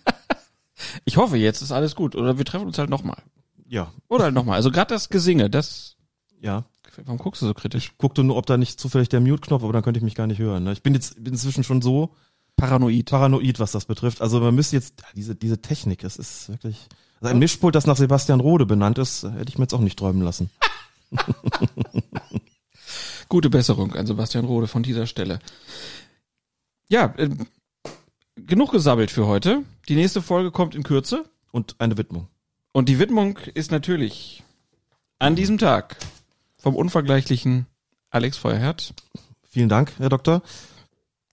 Ich hoffe, jetzt ist alles gut. Oder wir treffen uns halt nochmal. Ja. Oder halt nochmal. Also gerade das Gesinge, das. Ja. Warum guckst du so kritisch? Ich guckte nur, ob da nicht zufällig der Mute-Knopf, aber dann könnte ich mich gar nicht hören. Ne? Ich bin jetzt bin inzwischen schon so paranoid, paranoid, was das betrifft. Also man müsste jetzt diese diese Technik, es ist wirklich also ein Mischpult, das nach Sebastian Rode benannt ist, hätte ich mir jetzt auch nicht träumen lassen. [laughs] Gute Besserung an Sebastian Rode von dieser Stelle. Ja, äh, genug gesabbelt für heute. Die nächste Folge kommt in Kürze. Und eine Widmung. Und die Widmung ist natürlich an diesem Tag vom unvergleichlichen Alex Feuerherd. Vielen Dank, Herr Doktor.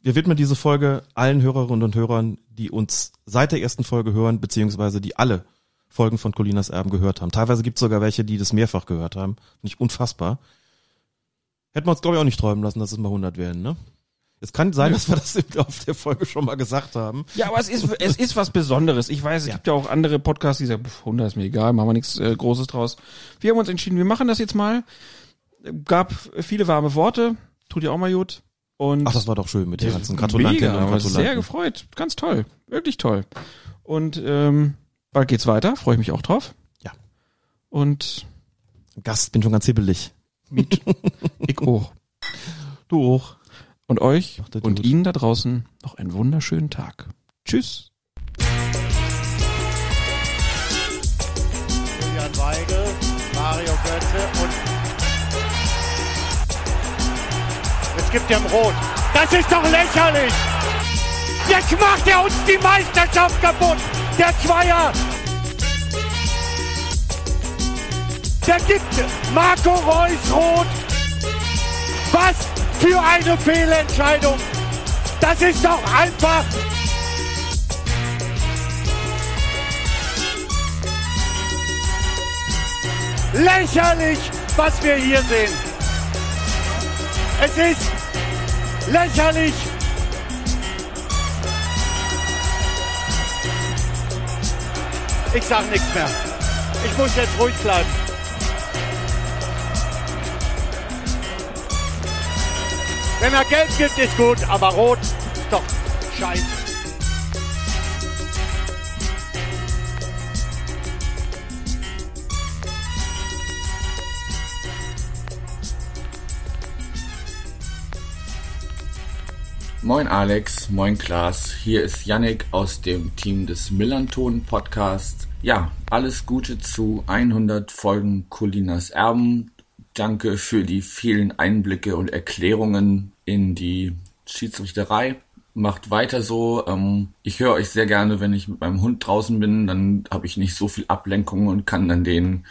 Wir widmen diese Folge allen Hörerinnen und Hörern, die uns seit der ersten Folge hören, beziehungsweise die alle Folgen von Colinas Erben gehört haben. Teilweise gibt es sogar welche, die das mehrfach gehört haben. Nicht unfassbar. Hätten wir uns, glaube ich, auch nicht träumen lassen, dass es mal 100 werden, ne? Es kann sein, dass wir das auf der Folge schon mal gesagt haben. Ja, aber es ist, es ist was Besonderes. Ich weiß, es Ja. gibt ja auch andere Podcasts, die sagen, pff, 100 ist mir egal, machen wir nichts äh, Großes draus. Wir haben uns entschieden, wir machen das jetzt mal. Gab viele warme Worte, tut ihr auch mal gut. Und Ach, das war doch schön mit den ganzen Gratulantinnen Mega, und Gratulanten. sehr gefreut. Ganz toll. Wirklich toll. Und ähm, bald geht's weiter, freue ich mich auch drauf. Ja. Und Gast, bin schon ganz hibbelig. Mit ich auch. Du auch. Und euch das und gut. Ihnen da draußen noch einen wunderschönen Tag. Tschüss. Julian Weigel, Mario Götze und es gibt ja Rot. Das ist doch lächerlich! Jetzt macht er uns die Meisterschaft kaputt! Der Zweier! Der gibt Marco Reus rot! Was für eine Fehlentscheidung! Das ist doch einfach lächerlich, was wir hier sehen. Es ist lächerlich. Ich sag nichts mehr. Ich muss jetzt ruhig bleiben. Wenn er Geld gibt, ist gut, aber rot ist doch scheiße. Moin Alex, moin Klaas, hier ist Yannick aus dem Team des Millanton Podcasts. Ja, alles Gute zu 100 Folgen Colinas Erben. Danke für die vielen Einblicke und Erklärungen in die Schiedsrichterei. Macht weiter so. Ähm, ich höre euch sehr gerne, wenn ich mit meinem Hund draußen bin. Dann habe ich nicht so viel Ablenkung und kann dann den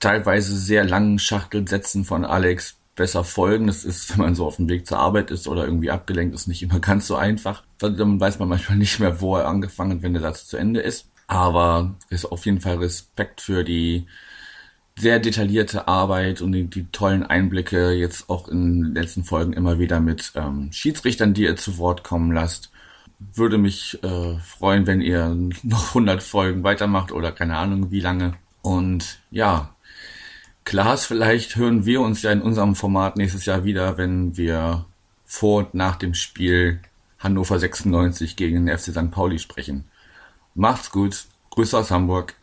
teilweise sehr langen Schachtelsätzen von Alex besser folgen. Das ist, wenn man so auf dem Weg zur Arbeit ist oder irgendwie abgelenkt ist, nicht immer ganz so einfach. Dann weiß man manchmal nicht mehr, wo er angefangen hat, wenn der Satz zu Ende ist. Aber ist auf jeden Fall Respekt für die sehr detaillierte Arbeit und die, die, tollen Einblicke jetzt auch in den letzten Folgen immer wieder mit ähm, Schiedsrichtern, die ihr zu Wort kommen lasst. Würde mich äh, freuen, wenn ihr noch [laughs] 100 Folgen weitermacht oder keine Ahnung wie lange. Und ja, Klaas, vielleicht hören wir uns ja in unserem Format nächstes Jahr wieder, wenn wir vor und nach dem Spiel Hannover 96 gegen den FC St. Pauli sprechen. Macht's gut. Grüße aus Hamburg.